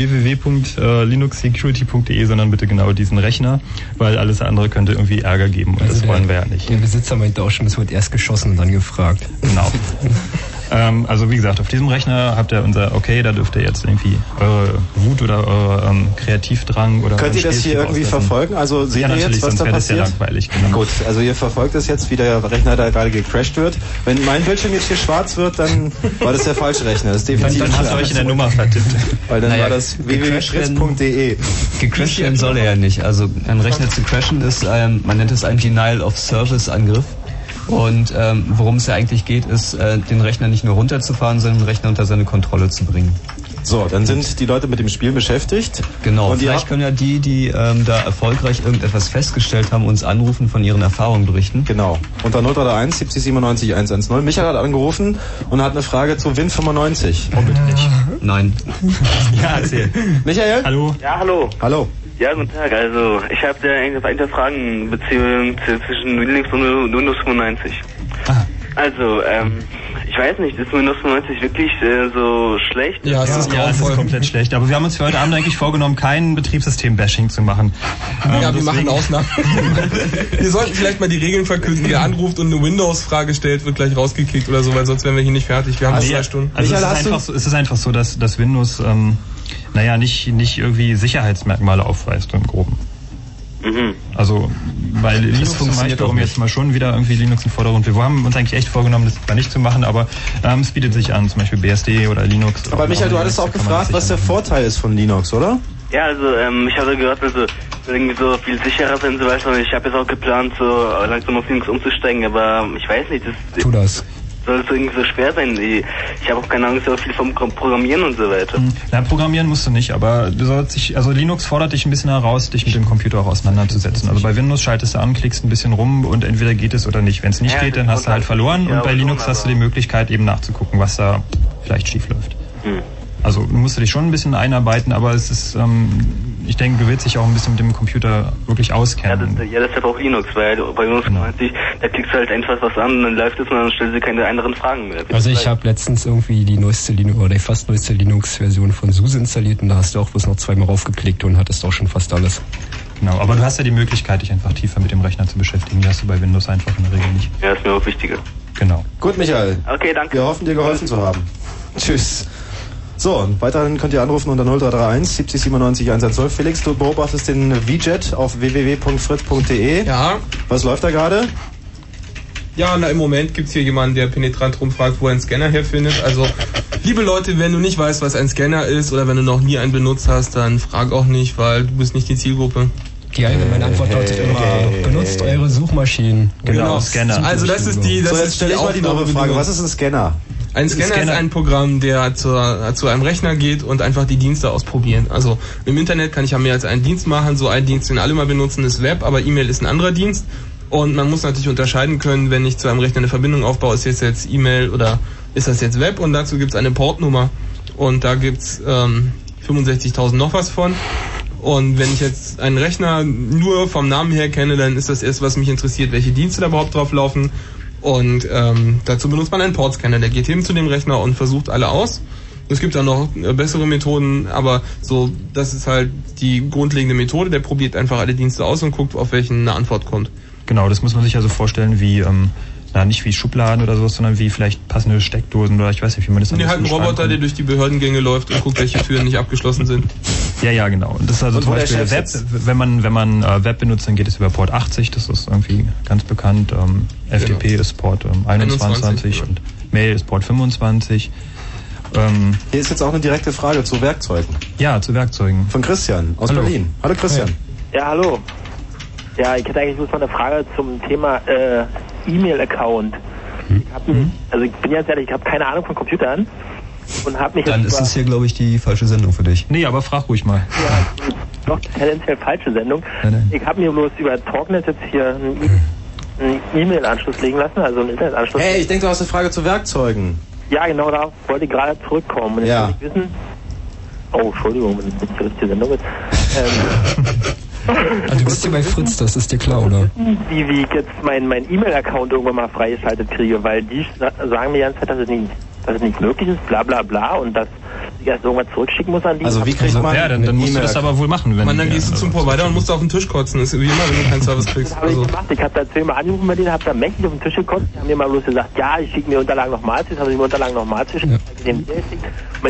[SPEAKER 2] www.linuxsecurity.de, sondern bitte genau diesen Rechner, weil alles andere könnte irgendwie Ärger geben und das
[SPEAKER 5] der,
[SPEAKER 2] wollen wir ja nicht.
[SPEAKER 5] Der Besitzer meinte auch schon, es wird erst geschossen und dann gefragt.
[SPEAKER 2] Genau. ähm, also wie gesagt, auf diesem Rechner habt ihr unser Okay, da dürft ihr jetzt irgendwie eure Wut oder eure ähm, Kreativdrang oder
[SPEAKER 1] Könnt ihr das hier irgendwie
[SPEAKER 2] auslassen.
[SPEAKER 1] verfolgen? Also seht
[SPEAKER 2] Ja,
[SPEAKER 1] ihr jetzt, was da
[SPEAKER 2] wäre das ja
[SPEAKER 1] passiert?
[SPEAKER 2] langweilig. Genau.
[SPEAKER 1] Gut, also ihr verfolgt es jetzt, wie der Rechner da gerade gecrashed wird. Wenn mein Bildschirm jetzt hier schwarz wird, dann war das der falsche Rechner. Das ist
[SPEAKER 2] Dann,
[SPEAKER 1] definitiv
[SPEAKER 2] dann habt ihr euch in der Nummer vertippt.
[SPEAKER 1] Weil dann
[SPEAKER 4] Naja,
[SPEAKER 1] war das www.fritz.de.
[SPEAKER 4] Gecrashed werden soll er ja nicht. Also ein Rechner zu crashen ist, ähm, man nennt es ein Denial of Service Angriff. Und ähm, worum es ja eigentlich geht, ist, äh, den Rechner nicht nur runterzufahren, sondern den Rechner unter seine Kontrolle zu bringen.
[SPEAKER 1] So, dann sind die Leute mit dem Spiel beschäftigt.
[SPEAKER 4] Genau,
[SPEAKER 1] Und
[SPEAKER 4] vielleicht können ja die, die ähm, da erfolgreich irgendetwas festgestellt haben, uns anrufen, von ihren Erfahrungen berichten.
[SPEAKER 1] genau, unter 0331 70 97 110. Michael hat angerufen und hat eine Frage zu Win95.
[SPEAKER 2] Oh, bitte nicht.
[SPEAKER 4] Nein.
[SPEAKER 2] Ja, erzähl.
[SPEAKER 1] Michael?
[SPEAKER 2] Hallo.
[SPEAKER 10] Ja, hallo.
[SPEAKER 1] Hallo.
[SPEAKER 10] Ja, guten Tag. Also, ich habe da eigentlich eine Fragen Beziehung zwischen Linux und Windows 95. Also, ähm, ich weiß nicht, ist Windows 95 wirklich äh, so schlecht?
[SPEAKER 3] Ja, es ist
[SPEAKER 2] Ja, es ist komplett schlecht. Aber wir haben uns für heute Abend eigentlich vorgenommen, kein Betriebssystem-Bashing zu machen. Ähm,
[SPEAKER 3] Ja, wir
[SPEAKER 2] deswegen-
[SPEAKER 3] machen Ausnahmen. wir sollten vielleicht mal die Regeln verkünden. Wer anruft und eine Windows-Frage stellt, wird gleich rausgekickt oder so, weil sonst wären wir hier nicht fertig. Wir haben
[SPEAKER 2] Also,
[SPEAKER 3] zwei Stunden.
[SPEAKER 2] Also es, ist einfach so, es ist einfach so, dass, dass Windows, ähm, naja, nicht, nicht irgendwie Sicherheitsmerkmale aufweist im Groben.
[SPEAKER 10] Mhm.
[SPEAKER 2] Also, weil Linux zum
[SPEAKER 4] funktioniert
[SPEAKER 2] Beispiel, um jetzt mal schon wieder irgendwie Linux in den Vordergrund, wir haben uns eigentlich echt vorgenommen, das zwar nicht zu machen, aber ähm, es bietet sich an, zum Beispiel BSD oder Linux.
[SPEAKER 1] Aber Michael, du hattest auch gefragt, was der Vorteil ist von Linux, oder?
[SPEAKER 10] Ja, also ähm, ich hatte gehört, also irgendwie so viel sicherer sind und so weiter. Und ich habe jetzt auch geplant, so langsam auf Linux umzusteigen, aber ich weiß nicht, das
[SPEAKER 5] Tu das.
[SPEAKER 10] Soll so irgendwie so schwer sein. Ich, ich habe auch keine Ahnung so viel vom Programmieren und so weiter.
[SPEAKER 2] Na, programmieren musst du nicht, aber du sollst dich, also Linux fordert dich ein bisschen heraus, dich mit dem Computer auch auseinanderzusetzen. Also bei Windows schaltest du an, klickst ein bisschen rum und entweder geht es oder nicht. Wenn es nicht
[SPEAKER 10] Ja,
[SPEAKER 2] geht, dann hast du halt
[SPEAKER 10] kommt
[SPEAKER 2] verloren
[SPEAKER 10] halt- ja,
[SPEAKER 2] und bei Linux hast du die Möglichkeit eben nachzugucken, was da vielleicht schief läuft.
[SPEAKER 10] Hm.
[SPEAKER 2] Also du musst dich schon ein bisschen einarbeiten, aber es ist, ähm, ich denke, du willst dich auch ein bisschen mit dem Computer wirklich
[SPEAKER 10] Ja,
[SPEAKER 2] auskennen.
[SPEAKER 10] das, ja, deshalb auch Linux, weil bei Windows
[SPEAKER 2] Genau.
[SPEAKER 10] 90, da klickst du halt einfach was an und dann läuft es und dann stellst du keine anderen Fragen mehr.
[SPEAKER 5] Also ich habe letztens irgendwie die neueste Linux oder die fast neueste Linux-Version von SUSE installiert und da hast du auch bloß noch zweimal raufgeklickt und hattest auch schon fast alles.
[SPEAKER 2] Genau, aber du hast ja die Möglichkeit, dich einfach tiefer mit dem Rechner zu beschäftigen. Die hast du bei Windows einfach in der Regel nicht.
[SPEAKER 10] Ja, ist mir auch wichtiger.
[SPEAKER 2] Genau.
[SPEAKER 1] Gut, Michael.
[SPEAKER 10] Okay, danke.
[SPEAKER 1] Wir hoffen, dir geholfen zu haben. Tschüss. So, und weiterhin könnt ihr anrufen unter 0331 70 97 112. Felix, du beobachtest den VJet auf www.fritz.de.
[SPEAKER 3] Ja.
[SPEAKER 1] Was läuft da gerade?
[SPEAKER 3] Ja, na, im Moment gibt's hier jemanden, der penetrant rumfragt, wo er einen Scanner herfindet. Also, liebe Leute, wenn du nicht weißt, was ein Scanner ist oder wenn du noch nie einen benutzt hast, dann frag auch nicht, weil du bist nicht die Zielgruppe.
[SPEAKER 5] Die allgemeine Antwort lautet immer, benutzt eure Suchmaschinen.
[SPEAKER 3] Genau, Scanner. Also das ist die, das
[SPEAKER 1] so, jetzt
[SPEAKER 3] ist
[SPEAKER 1] stelle ich mal die dumme Frage. Was ist ein Scanner?
[SPEAKER 3] Ein Scanner, ist ein Programm, der zur, zu einem Rechner geht und einfach die Dienste ausprobieren. Also im Internet kann ich ja mehr als einen Dienst machen. So ein Dienst, den alle mal benutzen, ist Web, aber E-Mail ist ein anderer Dienst. Und man muss natürlich unterscheiden können, wenn ich zu einem Rechner eine Verbindung aufbaue, ist das jetzt E-Mail oder ist das jetzt Web? Und dazu gibt es eine Portnummer. Und da gibt's ähm, 65.000 noch was von. Und wenn ich jetzt einen Rechner nur vom Namen her kenne, dann ist das erst, was mich interessiert, welche Dienste da überhaupt drauf laufen. Und ähm, dazu benutzt man einen Portscanner. Der geht hin zu dem Rechner und versucht alle aus. Es gibt auch noch äh, bessere Methoden, aber so, das ist halt die grundlegende Methode. Der probiert einfach alle Dienste aus und guckt, auf welchen eine Antwort kommt.
[SPEAKER 2] Genau, das muss man sich also vorstellen wie, ähm, na nicht wie Schubladen oder sowas, sondern wie vielleicht passende Steckdosen oder ich weiß nicht, wie man das
[SPEAKER 3] dann Nee, halt ein Roboter, der durch die Behördengänge läuft und guckt, welche Türen nicht abgeschlossen sind.
[SPEAKER 2] Ja, ja, genau. Und das ist also
[SPEAKER 3] Und
[SPEAKER 2] zum Beispiel Web,
[SPEAKER 3] sitzt.
[SPEAKER 2] wenn man, wenn man äh, Web benutzt, dann geht es über Port 80, das ist irgendwie ganz bekannt. Ähm, FTP ist Port ähm, 21
[SPEAKER 1] 21,
[SPEAKER 2] und Mail ist Port 25. Ähm,
[SPEAKER 1] Hier ist jetzt auch eine direkte Frage zu Werkzeugen.
[SPEAKER 2] Ja, zu Werkzeugen.
[SPEAKER 1] Von Christian aus
[SPEAKER 2] Hallo.
[SPEAKER 1] Berlin. Hallo Christian.
[SPEAKER 11] Ja, hallo. Ja, ich hätte eigentlich bloß mal eine Frage zum Thema äh, E-Mail-Account.
[SPEAKER 4] Hm.
[SPEAKER 11] Ich hab, mich- Also ich bin ganz ehrlich, ich habe keine Ahnung von Computern und habe mich
[SPEAKER 4] Dann
[SPEAKER 11] jetzt
[SPEAKER 4] ist es hier, glaube ich, die falsche Sendung für dich.
[SPEAKER 2] Nee, aber frag ruhig mal.
[SPEAKER 11] doch tendenziell falsche Sendung.
[SPEAKER 4] Nein, nein.
[SPEAKER 11] Ich habe mir bloß über Talknet jetzt hier einen E- einen E-Mail-Anschluss legen lassen, also einen Internetanschluss.
[SPEAKER 1] Hey, ich denke, du hast eine Frage zu Werkzeugen.
[SPEAKER 11] Ja, genau, da wollte ich gerade zurückkommen. Und jetzt
[SPEAKER 1] Ja.
[SPEAKER 11] will ich wissen... Oh, Entschuldigung, wenn das nicht die richtige Sendung ist. Ähm,
[SPEAKER 5] Also du bist hier bei Fritz, das ist dir klar, oder?
[SPEAKER 11] wie, wie ich jetzt meinen mein E-Mail-Account irgendwann mal freigeschaltet kriege, weil die sa- sagen mir die ganze Zeit, dass es nicht, dass es nicht möglich ist, bla bla bla, und dass ich erst irgendwas zurückschicken muss an die.
[SPEAKER 1] Also wie kriegt man
[SPEAKER 2] Ja, dann, dann musst du das aber wohl machen, wenn
[SPEAKER 3] Man, dann gehst du zum Provider und musst auf den Tisch kotzen. Das ist wie immer, wenn du keinen Service kriegst.
[SPEAKER 11] Das habe ich
[SPEAKER 3] Also,
[SPEAKER 11] gemacht. Ich habe da zehnmal angerufen bei denen, habe da mächtig auf den Tisch gekotzt. Die haben mir mal bloß gesagt, ja, ich schicke mir Unterlagen nochmal zu. Jetzt habe ich mir Unterlagen nochmal zu schicken. Ja.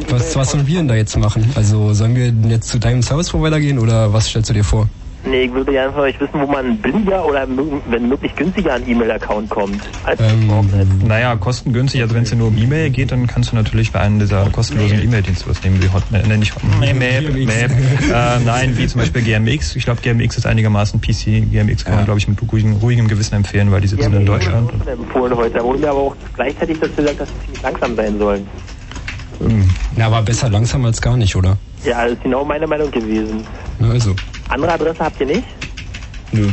[SPEAKER 5] Was, was sollen wir denn da jetzt machen? Also sollen wir denn jetzt zu deinem Service Provider gehen oder was stellst du dir vor?
[SPEAKER 11] Nee, ich würde ja einfach nicht wissen, wo man billiger oder wenn möglich günstiger an E-Mail-Account kommt. Als
[SPEAKER 2] Naja, kostengünstig, also wenn es dir nur um E-Mail geht, dann kannst du natürlich bei einem dieser kostenlosen E-Mail-Dienste was nehmen, wie Hotmail, nee, nicht Hotmail, Map. Map, äh, nein, wie zum Beispiel GMX. Ich glaube, GMX ist einigermaßen PC. GMX kann man, glaube ich, mit ruhigem, ruhigem Gewissen empfehlen, weil die sitzen in Deutschland.
[SPEAKER 11] empfohlen heute. Da wurde mir aber auch gleichzeitig das gesagt, dass sie ziemlich langsam sein sollen.
[SPEAKER 5] Na, aber besser langsam als gar nicht, oder?
[SPEAKER 11] Ja, das ist genau meine Meinung gewesen.
[SPEAKER 5] Na, also.
[SPEAKER 11] Andere Adresse habt ihr nicht?
[SPEAKER 5] Nö.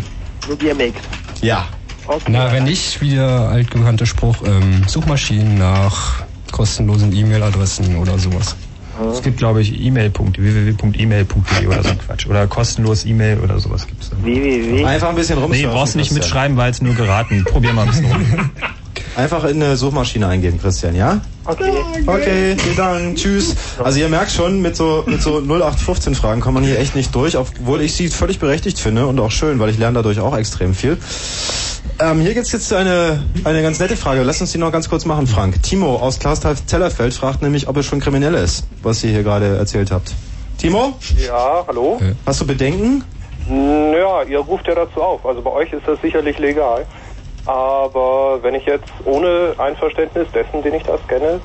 [SPEAKER 11] Nur GMX.
[SPEAKER 1] Ja.
[SPEAKER 11] Okay.
[SPEAKER 5] Na, wenn nicht, wie der altbekannte Spruch, ähm, Suchmaschinen nach kostenlosen E-Mail-Adressen oder sowas.
[SPEAKER 2] Es gibt, glaube ich, E-Mail-Punkte, www.email.de oder so ein Quatsch. Oder kostenlos E-Mail oder sowas gibt's da.
[SPEAKER 11] www.
[SPEAKER 1] Einfach ein bisschen
[SPEAKER 2] Nee,
[SPEAKER 1] rumsurfen.
[SPEAKER 2] brauchst nicht mitschreiben, war jetzt nur geraten. Probier mal ein bisschen rum.
[SPEAKER 1] Einfach in eine Suchmaschine eingeben, Christian, ja?
[SPEAKER 11] Okay.
[SPEAKER 1] Okay, vielen Dank. Tschüss. Also ihr merkt schon, mit so, mit so 0815 Fragen kommt man hier echt nicht durch, obwohl ich sie völlig berechtigt finde und auch schön, weil ich lerne dadurch auch extrem viel. Ähm, hier gibt's jetzt eine, eine ganz nette Frage. Lass uns die noch ganz kurz machen, Frank. Timo aus Klausthal-Zellerfeld fragt nämlich, ob es schon kriminell ist, was ihr hier gerade erzählt habt. Timo,
[SPEAKER 12] Ja, hallo?
[SPEAKER 1] hast du Bedenken?
[SPEAKER 12] Naja, ihr ruft ja dazu auf. Also bei euch ist das sicherlich legal. Aber wenn ich jetzt ohne Einverständnis dessen, den ich da scanne,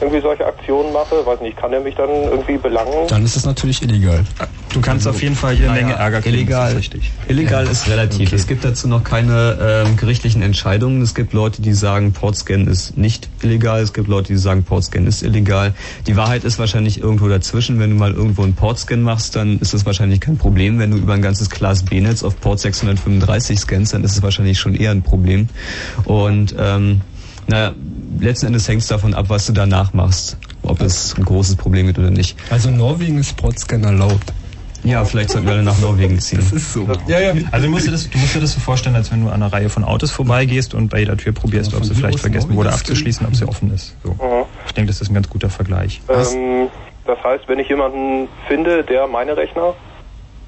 [SPEAKER 12] irgendwie solche Aktionen mache, weiß nicht, kann er mich dann irgendwie belangen?
[SPEAKER 5] Dann ist es natürlich illegal.
[SPEAKER 2] Du kannst auf jeden Fall jede Menge Ärger kriegen.
[SPEAKER 4] Illegal,
[SPEAKER 2] das ist richtig.
[SPEAKER 4] illegal ist relativ. Es gibt dazu noch keine ähm, gerichtlichen Entscheidungen. Es gibt Leute, die sagen, Portscan ist nicht illegal. Es gibt Leute, die sagen, Portscan ist illegal. Die Wahrheit ist wahrscheinlich irgendwo dazwischen. Wenn du mal irgendwo einen Portscan machst, dann ist das wahrscheinlich kein Problem. Wenn du über ein ganzes Class B-Netz auf Port 635 scannst, dann ist es wahrscheinlich schon eher ein Problem. Und ähm, naja, letzten Endes hängt es davon ab, was du danach machst. Ob es ein großes Problem gibt oder nicht.
[SPEAKER 5] Also in Norwegen ist Portscan erlaubt.
[SPEAKER 4] Ja, vielleicht sollten wir alle nach Norwegen ziehen.
[SPEAKER 5] Das ist so.
[SPEAKER 2] Ja, ja. Also du musst, dir das, du musst dir das so vorstellen, als wenn du an einer Reihe von Autos vorbeigehst und bei jeder Tür probierst, ob sie vielleicht vergessen wurde abzuschließen, ob sie offen ist. So.
[SPEAKER 12] Mhm.
[SPEAKER 2] Ich denke, das ist ein ganz guter Vergleich.
[SPEAKER 12] Ähm, das heißt, wenn ich jemanden finde, der meine Rechner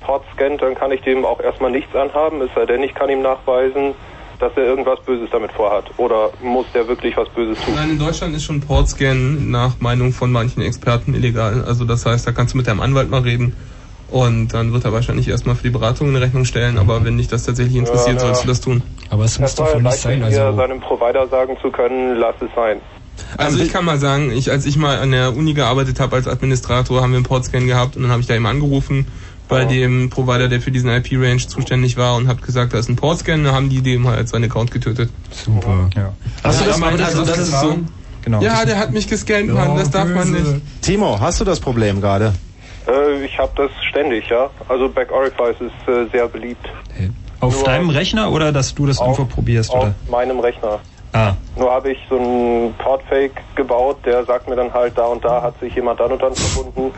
[SPEAKER 12] port scannt, dann kann ich dem auch erstmal nichts anhaben, es sei denn, ich kann ihm nachweisen, dass er irgendwas Böses damit vorhat? Oder muss der wirklich was Böses tun?
[SPEAKER 3] Nein, in Deutschland ist schon Portscan nach Meinung von manchen Experten illegal. Also das heißt, da kannst du mit deinem Anwalt mal reden und dann wird er wahrscheinlich erstmal für die Beratung in Rechnung stellen, aber wenn dich das tatsächlich interessiert,
[SPEAKER 12] Ja,
[SPEAKER 3] sollst du das tun.
[SPEAKER 5] Aber es
[SPEAKER 12] Es soll reichen, hier seinem Provider sagen zu können, lass es sein.
[SPEAKER 3] Also ich kann mal sagen, ich, als ich mal an der Uni gearbeitet habe als Administrator, haben wir einen Portscan gehabt und dann habe ich da eben angerufen bei dem Provider, der für diesen IP-Range zuständig war und habe gesagt, da ist ein Portscan, dann haben die dem halt seinen Account getötet.
[SPEAKER 5] Super.
[SPEAKER 2] Ja.
[SPEAKER 1] Hast du das,
[SPEAKER 3] aber das, also das ist so.
[SPEAKER 2] Genau.
[SPEAKER 3] Ja, der hat mich gescannt, Mann, das darf man nicht.
[SPEAKER 1] Timo, hast du das Problem gerade?
[SPEAKER 12] Äh, ich habe das ständig, ja. Also Back Orifice ist äh, sehr beliebt.
[SPEAKER 2] Auf
[SPEAKER 12] Nur
[SPEAKER 2] deinem Rechner oder dass du das irgendwo probierst?
[SPEAKER 12] Auf
[SPEAKER 2] Oder?
[SPEAKER 12] meinem Rechner.
[SPEAKER 2] Ah,
[SPEAKER 12] Nur habe ich so einen Portfake gebaut, der sagt mir dann halt, da und da hat sich jemand dann und dann verbunden.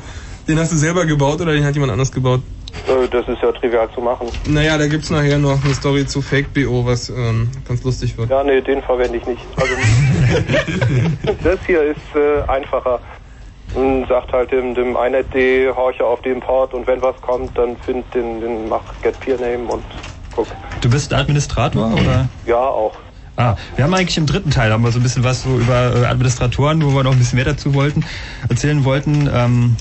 [SPEAKER 3] Den hast du selber gebaut oder den hat jemand anders gebaut?
[SPEAKER 12] Äh, das ist ja trivial zu machen.
[SPEAKER 3] Naja, da gibt's nachher noch eine Story zu Fake.bo, was ähm, ganz lustig wird.
[SPEAKER 12] Ja, nee, den verwende ich nicht. Also das hier ist äh, einfacher. Und sagt halt dem, dem iNet.de, horche auf den Port und wenn was kommt, dann find den, den mach get peer name und guck.
[SPEAKER 2] du bist Administrator oder?
[SPEAKER 12] Ja, auch.
[SPEAKER 2] Ah, wir haben eigentlich im dritten Teil haben wir so ein bisschen was so über äh, Administratoren, wo wir noch ein bisschen mehr dazu wollten, erzählen wollten. Ähm,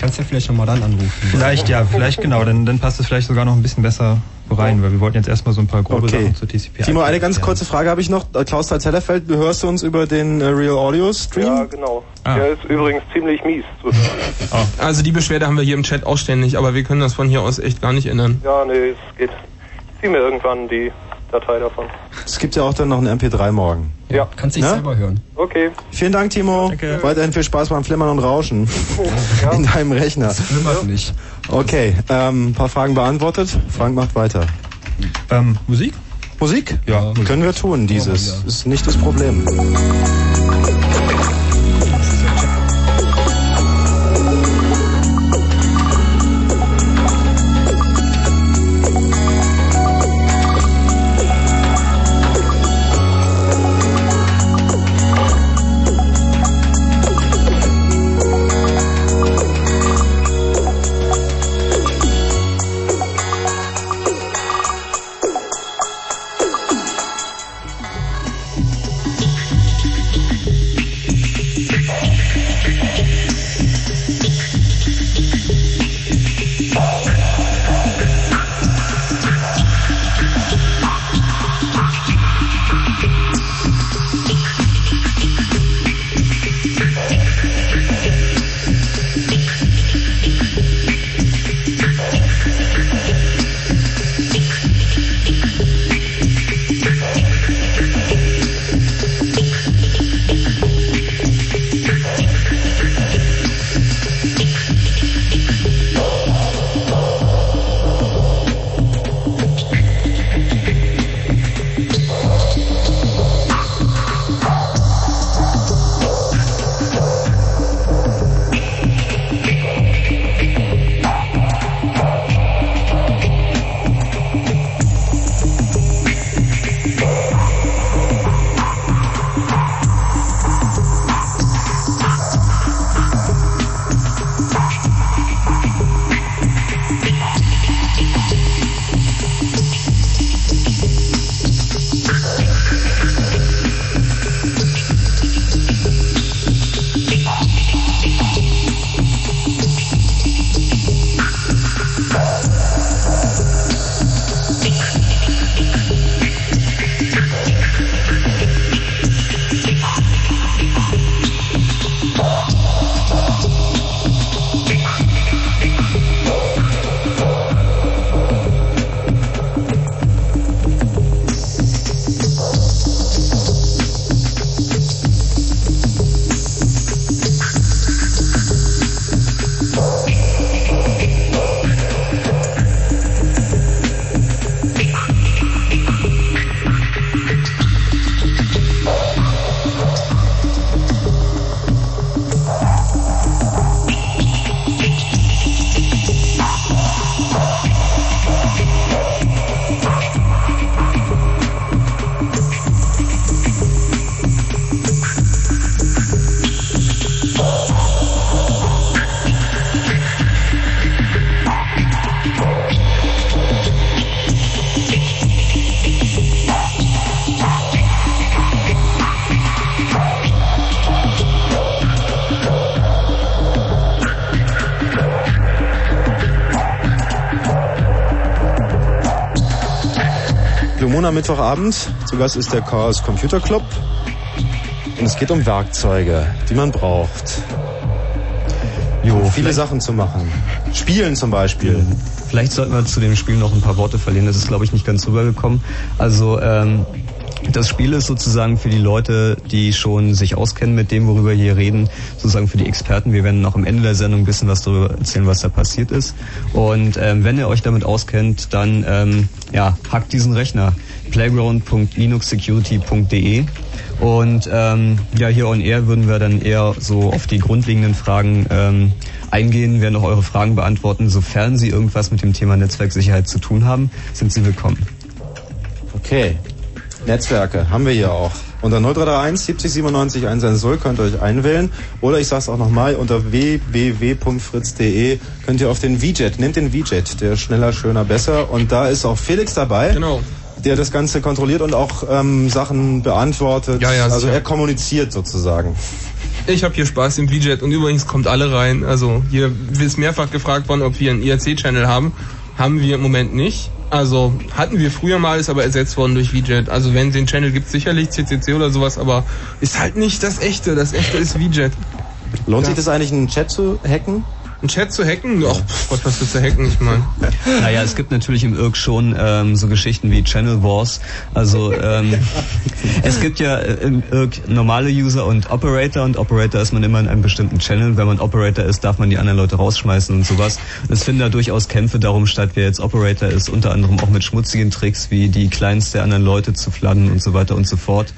[SPEAKER 5] Kannst ja vielleicht nochmal dann anrufen.
[SPEAKER 2] vielleicht, ja, vielleicht genau, dann, dann passt es vielleicht sogar noch ein bisschen besser rein, weil wir wollten jetzt erstmal so ein paar grobe
[SPEAKER 1] Okay.
[SPEAKER 2] Sachen zu TCP.
[SPEAKER 1] Timo, eine ganz kurze Frage habe ich noch. Klaus Talzellerfeld, du hörst uns über den äh, Real Audio Stream?
[SPEAKER 12] Ja, genau.
[SPEAKER 2] Ah.
[SPEAKER 12] Der ist übrigens ziemlich mies. zu hören.
[SPEAKER 3] Also die Beschwerde haben wir hier im Chat auch ständig, aber wir können das von hier aus echt gar nicht ändern.
[SPEAKER 12] Ja, nee, es geht. Ich zieh mir irgendwann die Datei davon.
[SPEAKER 1] Es gibt ja auch dann noch einen MP3 morgen.
[SPEAKER 12] Ja.
[SPEAKER 5] Kannst dich
[SPEAKER 1] Ne?
[SPEAKER 5] selber hören.
[SPEAKER 12] Okay.
[SPEAKER 1] Vielen Dank, Timo.
[SPEAKER 2] Danke.
[SPEAKER 1] Weiterhin viel Spaß beim Flimmern und Rauschen
[SPEAKER 12] Ja.
[SPEAKER 1] in deinem Rechner.
[SPEAKER 5] Flimmert nicht.
[SPEAKER 1] Okay, ähm, ein paar Fragen beantwortet. Frank macht weiter.
[SPEAKER 2] Ähm, Musik?
[SPEAKER 1] Musik?
[SPEAKER 5] Ja, Musik.
[SPEAKER 1] Können wir tun, dieses. Ist nicht das Problem. Kommuna Mittwochabend. Zu Gast ist der Chaos Computer Club. Und es geht um Werkzeuge, die man braucht.
[SPEAKER 4] Jo,
[SPEAKER 1] um viele Sachen zu machen. Spielen zum Beispiel.
[SPEAKER 4] Vielleicht sollten wir zu dem Spiel noch ein paar Worte verlieren. Das ist, glaube ich, nicht ganz rübergekommen. Also ähm, das Spiel ist sozusagen für die Leute, die schon sich auskennen mit dem, worüber wir hier reden, sozusagen für die Experten. Wir werden noch am Ende der Sendung ein bisschen was darüber erzählen, was da passiert ist. Und ähm, wenn ihr euch damit auskennt, dann ähm, ja, hackt diesen Rechner playground.linuxsecurity.de und ähm, ja, hier on air würden wir dann eher so auf die grundlegenden Fragen ähm, eingehen, werden auch eure Fragen beantworten. Sofern Sie irgendwas mit dem Thema Netzwerksicherheit zu tun haben, sind Sie willkommen.
[SPEAKER 1] Okay. Netzwerke haben wir hier auch. Unter 0331 70 97 110 könnt ihr euch einwählen. Oder ich sag's auch nochmal, unter www.fritz.de könnt ihr auf den VJet, nehmt den VJet, der ist schneller, schöner, besser. Und da ist auch Felix dabei.
[SPEAKER 3] Genau.
[SPEAKER 1] Der das Ganze kontrolliert und auch ähm, Sachen beantwortet.
[SPEAKER 3] Ja, ja,
[SPEAKER 1] also er kommuniziert sozusagen.
[SPEAKER 3] Ich habe hier Spaß im VJet und übrigens kommt alle rein. Also hier ist mehrfach gefragt worden, ob wir einen IRC-Channel haben. Haben wir im Moment nicht. Also hatten wir früher mal, ist aber ersetzt worden durch VJet. Also wenn es den Channel gibt, sicherlich CCC oder sowas, aber ist halt nicht das echte. Das echte ist VJet.
[SPEAKER 1] Lohnt sich das eigentlich, einen Chat zu hacken?
[SPEAKER 3] Einen Chat zu hacken? Ach, Gott, was willst du hacken? Ich meine.
[SPEAKER 4] Naja, es gibt natürlich im IRC schon ähm, so Geschichten wie Channel Wars. Also ähm, es gibt ja äh, im IRC normale User und Operator und Operator ist man immer in einem bestimmten Channel. Wenn man Operator ist, darf man die anderen Leute rausschmeißen und sowas. Es finden da durchaus Kämpfe darum statt, wer jetzt Operator ist, unter anderem auch mit schmutzigen Tricks wie die Clients der anderen Leute zu fladden und so weiter und so fort.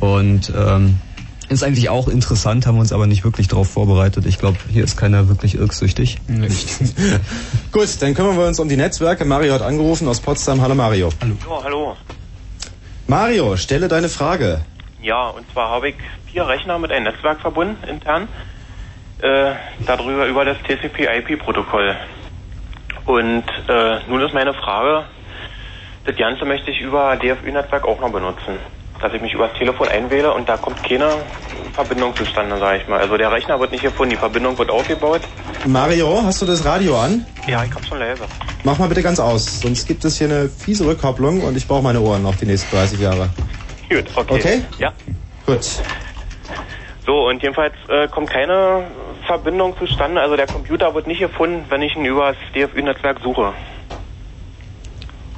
[SPEAKER 4] Und ähm, ist eigentlich auch interessant, haben wir uns aber nicht wirklich darauf vorbereitet. Ich glaube, hier ist keiner wirklich irksüchtig.
[SPEAKER 1] Gut, dann kümmern wir uns um die Netzwerke. Mario hat angerufen aus Potsdam. Hallo Mario. Hallo.
[SPEAKER 13] Ja, hallo.
[SPEAKER 1] Mario, stelle deine Frage.
[SPEAKER 13] Ja, und zwar habe ich vier Rechner mit einem Netzwerk verbunden, intern, äh, darüber über das TCP-IP-Protokoll. Und äh, nun ist meine Frage, das Ganze möchte ich über DFÜ-Netzwerk auch noch benutzen. Dass ich mich übers Telefon einwähle und da kommt keine Verbindung zustande, sage ich mal. Also der Rechner wird nicht gefunden, die Verbindung wird aufgebaut.
[SPEAKER 1] Mario, hast du das Radio an?
[SPEAKER 13] Ja, ich hab's schon leise.
[SPEAKER 1] Mach mal bitte ganz aus, sonst gibt es hier eine fiese Rückkopplung und ich brauche meine Ohren noch die nächsten 30 Jahre.
[SPEAKER 13] Gut, okay.
[SPEAKER 1] Okay?
[SPEAKER 13] Ja.
[SPEAKER 1] Gut.
[SPEAKER 13] So, und jedenfalls äh, kommt keine Verbindung zustande. Also der Computer wird nicht gefunden, wenn ich ihn über das DFÜ-Netzwerk suche.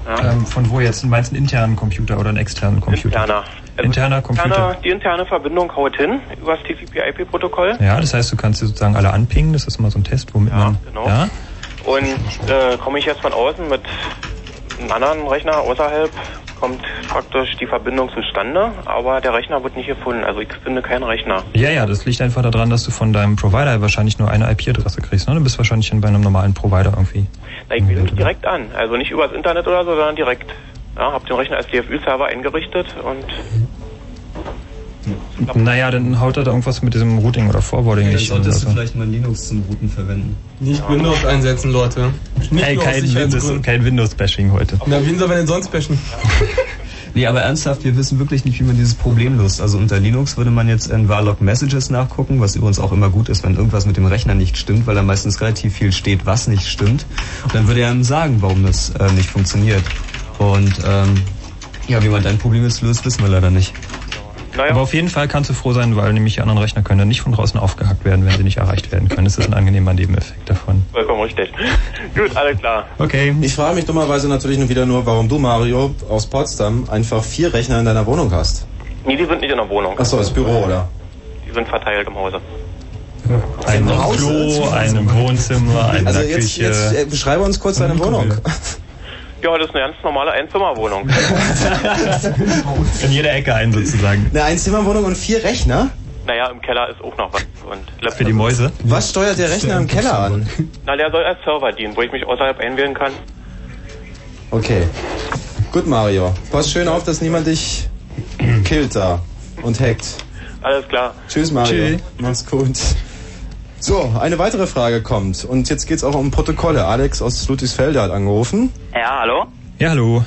[SPEAKER 13] Ja.
[SPEAKER 2] Ähm, von wo jetzt? Meinst du einen internen Computer oder einen externen Computer?
[SPEAKER 13] Interner.
[SPEAKER 2] Interner Computer.
[SPEAKER 13] Interne, die interne Verbindung haut hin über das TCP-IP-Protokoll.
[SPEAKER 2] Ja, das heißt, du kannst sie sozusagen alle anpingen. Das ist immer so ein Test, womit man.
[SPEAKER 13] genau.
[SPEAKER 2] Ja.
[SPEAKER 13] Und äh, komme ich jetzt von außen mit einem anderen Rechner außerhalb, kommt praktisch die Verbindung zustande, aber der Rechner wird nicht gefunden. Also ich finde keinen Rechner.
[SPEAKER 2] Ja, ja, das liegt einfach daran, dass du von deinem Provider wahrscheinlich nur eine IP-Adresse kriegst. Ne? Du bist wahrscheinlich bei einem normalen Provider irgendwie.
[SPEAKER 13] Na, ich mich direkt an. Also nicht übers Internet oder so, sondern direkt. Ja, hab den Rechner als DFÜ-Server eingerichtet und
[SPEAKER 2] Naja, dann haut er da irgendwas mit diesem Routing oder Forwarding
[SPEAKER 4] Dann
[SPEAKER 2] nicht. hin
[SPEAKER 4] solltest du
[SPEAKER 2] so.
[SPEAKER 4] vielleicht mal Linux zum Routen verwenden.
[SPEAKER 3] Nicht Windows einsetzen, Leute. Nicht
[SPEAKER 2] Hey, kein Windows,
[SPEAKER 3] Sicherheitsgründen.
[SPEAKER 2] kein Windows-Bashing heute.
[SPEAKER 3] Na, wen soll man denn sonst bashen?
[SPEAKER 4] Nee, aber ernsthaft, wir wissen wirklich nicht, wie man dieses Problem löst. Also unter Linux würde man jetzt in Varlog Messages nachgucken, was übrigens auch immer gut ist, wenn irgendwas mit dem Rechner nicht stimmt, weil da meistens relativ viel steht, was nicht stimmt. Und dann würde er einem sagen, warum das äh, nicht funktioniert. Und ähm, ja, wie man dein Problem jetzt löst, wissen wir leider nicht.
[SPEAKER 2] Aber auf jeden Fall kannst du froh sein, weil nämlich die anderen Rechner können dann nicht von draußen aufgehackt werden, wenn sie nicht erreicht werden können. Das ist ein angenehmer Nebeneffekt davon.
[SPEAKER 13] vollkommen richtig. Gut, alles klar.
[SPEAKER 2] Okay.
[SPEAKER 1] Ich frage mich dummerweise natürlich nur wieder nur, warum du, Mario, aus Potsdam einfach vier Rechner in deiner Wohnung hast.
[SPEAKER 13] Nee, die sind nicht in der Wohnung.
[SPEAKER 1] Achso, das Büro, oder?
[SPEAKER 13] Die sind verteilt im Hause.
[SPEAKER 2] Ein? Klo, ein Wohnzimmer, eine
[SPEAKER 1] Also jetzt,
[SPEAKER 2] Küche.
[SPEAKER 1] jetzt äh, beschreibe uns kurz deine Wohnung.
[SPEAKER 13] Ja, das ist eine ganz normale Einzimmerwohnung.
[SPEAKER 2] In jeder Ecke ein sozusagen.
[SPEAKER 1] Eine Einzimmerwohnung und vier Rechner?
[SPEAKER 13] naja, im Keller ist auch noch was. Und Laptop.
[SPEAKER 2] Für die Mäuse.
[SPEAKER 1] Was steuert der Rechner im Keller an?
[SPEAKER 13] Na, der soll als Server dienen, wo ich mich außerhalb einwählen kann.
[SPEAKER 1] Okay. Gut, Mario. Pass schön auf, dass niemand dich killt da und hackt.
[SPEAKER 13] Alles klar.
[SPEAKER 1] Tschüss, Mario.
[SPEAKER 13] Tschüss.
[SPEAKER 1] Mach's gut. So, eine weitere Frage kommt. Und jetzt geht's auch um Protokolle. Alex aus Ludwigsfelde hat angerufen.
[SPEAKER 14] Ja, hallo?
[SPEAKER 2] Ja, hallo.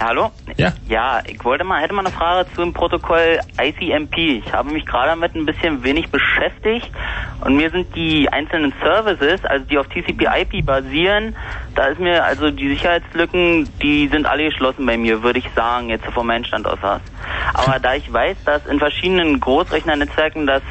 [SPEAKER 14] Hallo?
[SPEAKER 2] Ja.
[SPEAKER 14] Ja, ich wollte mal, hätte mal eine Frage zu dem Protokoll ICMP. Ich habe mich gerade damit ein bisschen wenig beschäftigt und mir sind die einzelnen Services, also die auf TCP/IP basieren, da ist mir also die Sicherheitslücken, die sind alle geschlossen bei mir, würde ich sagen, jetzt vom meinem Stand aus. aus. Aber da ich weiß, dass in verschiedenen Großrechnernetzwerken das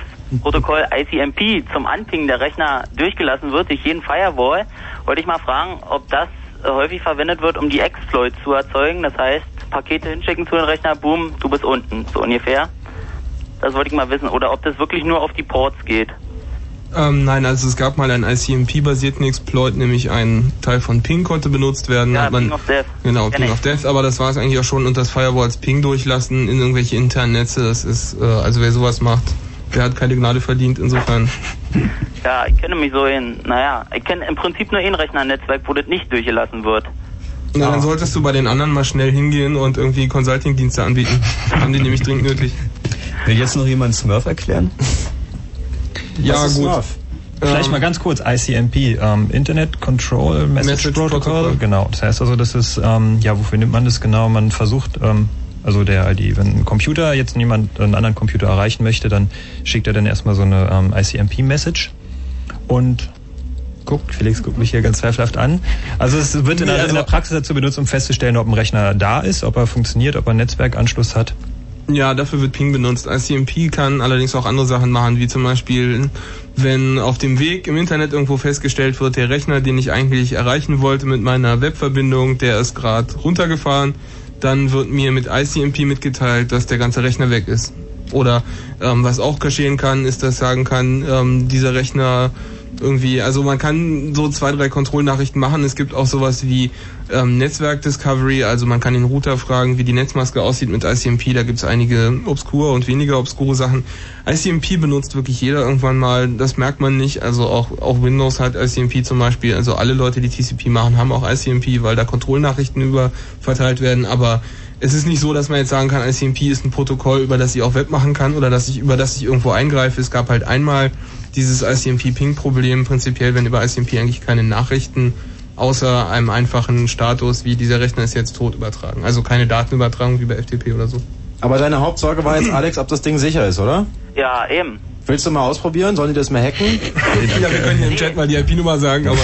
[SPEAKER 14] Protokoll ICMP zum Anpingen der Rechner durchgelassen wird durch jeden Firewall, wollte ich mal fragen, ob das äh, häufig verwendet wird, um die Exploits zu erzeugen. Das heißt, Pakete hinschicken zu den Rechner, boom, du bist unten, so ungefähr. Das wollte ich mal wissen. Oder ob das wirklich nur auf die Ports geht.
[SPEAKER 3] Ähm, nein, also es gab mal einen ICMP-basierten Exploit, nämlich ein Teil von Ping konnte benutzt werden.
[SPEAKER 14] Ja,
[SPEAKER 3] man,
[SPEAKER 14] Ping of Death.
[SPEAKER 3] Genau, Ping of Death, aber das war es eigentlich auch schon und das Firewall als Ping durchlassen in irgendwelche internen Netze, das ist, äh, also wer sowas macht, der hat keine Gnade verdient, insofern.
[SPEAKER 14] Ja, ich kenne mich so in, naja, ich kenne im Prinzip nur ein Rechnernetzwerk, wo das nicht durchgelassen wird.
[SPEAKER 3] Na, dann solltest du bei den anderen mal schnell hingehen und irgendwie Consulting-Dienste anbieten. Haben die nämlich dringend nötig.
[SPEAKER 4] Will jetzt noch jemand Smurf erklären?
[SPEAKER 3] Ja,
[SPEAKER 2] Was ist
[SPEAKER 3] gut.
[SPEAKER 2] Smurf? Vielleicht
[SPEAKER 3] Ähm,
[SPEAKER 2] mal ganz kurz, ICMP, ähm, Internet Control Message,
[SPEAKER 3] Message
[SPEAKER 2] Protocol.
[SPEAKER 3] Protocol.
[SPEAKER 2] Genau, das heißt also, das ist, ähm, ja, wofür nimmt man das genau? Man versucht, ähm, also der, die, wenn ein Computer jetzt jemand einen anderen Computer erreichen möchte, dann schickt er dann erstmal so eine ähm, ICMP-Message und guckt, Felix guckt mich hier ganz zweifelhaft an. Also es wird in,
[SPEAKER 3] Nee,
[SPEAKER 2] der,
[SPEAKER 3] also-
[SPEAKER 2] in der Praxis dazu benutzt, um festzustellen, ob ein Rechner da ist, ob er funktioniert, ob er einen Netzwerkanschluss hat.
[SPEAKER 3] Ja, dafür wird Ping benutzt. ICMP kann allerdings auch andere Sachen machen, wie zum Beispiel, wenn auf dem Weg im Internet irgendwo festgestellt wird, der Rechner, den ich eigentlich erreichen wollte mit meiner Webverbindung, der ist gerade runtergefahren, dann wird mir mit ICMP mitgeteilt, dass der ganze Rechner weg ist. Oder ähm, was auch geschehen kann, ist, dass sagen kann, ähm, dieser Rechner irgendwie, also man kann so zwei, drei Kontrollnachrichten machen. Es gibt auch sowas wie ähm, Netzwerk-Discovery, also man kann den Router fragen, wie die Netzmaske aussieht mit ICMP. Da gibt es einige obskure und weniger obskure Sachen. ICMP benutzt wirklich jeder irgendwann mal, das merkt man nicht. Also auch, auch Windows hat ICMP zum Beispiel. Also alle Leute, die TCP machen, haben auch ICMP, weil da Kontrollnachrichten über verteilt werden. Aber es ist nicht so, dass man jetzt sagen kann, ICMP ist ein Protokoll, über das ich auch Web machen kann oder dass ich, über das ich irgendwo eingreife. Es gab halt einmal dieses ICMP-Ping-Problem, prinzipiell, wenn über ICMP eigentlich keine Nachrichten außer einem einfachen Status, wie dieser Rechner ist jetzt tot, übertragen. Also keine Datenübertragung wie bei FTP oder so.
[SPEAKER 1] Aber deine Hauptsorge war jetzt, Alex, ob das Ding sicher ist, oder?
[SPEAKER 14] Ja, eben.
[SPEAKER 1] Willst du mal ausprobieren? Sollen die das mal hacken?
[SPEAKER 3] ja, wir können hier im Chat mal die IP-Nummer sagen, aber...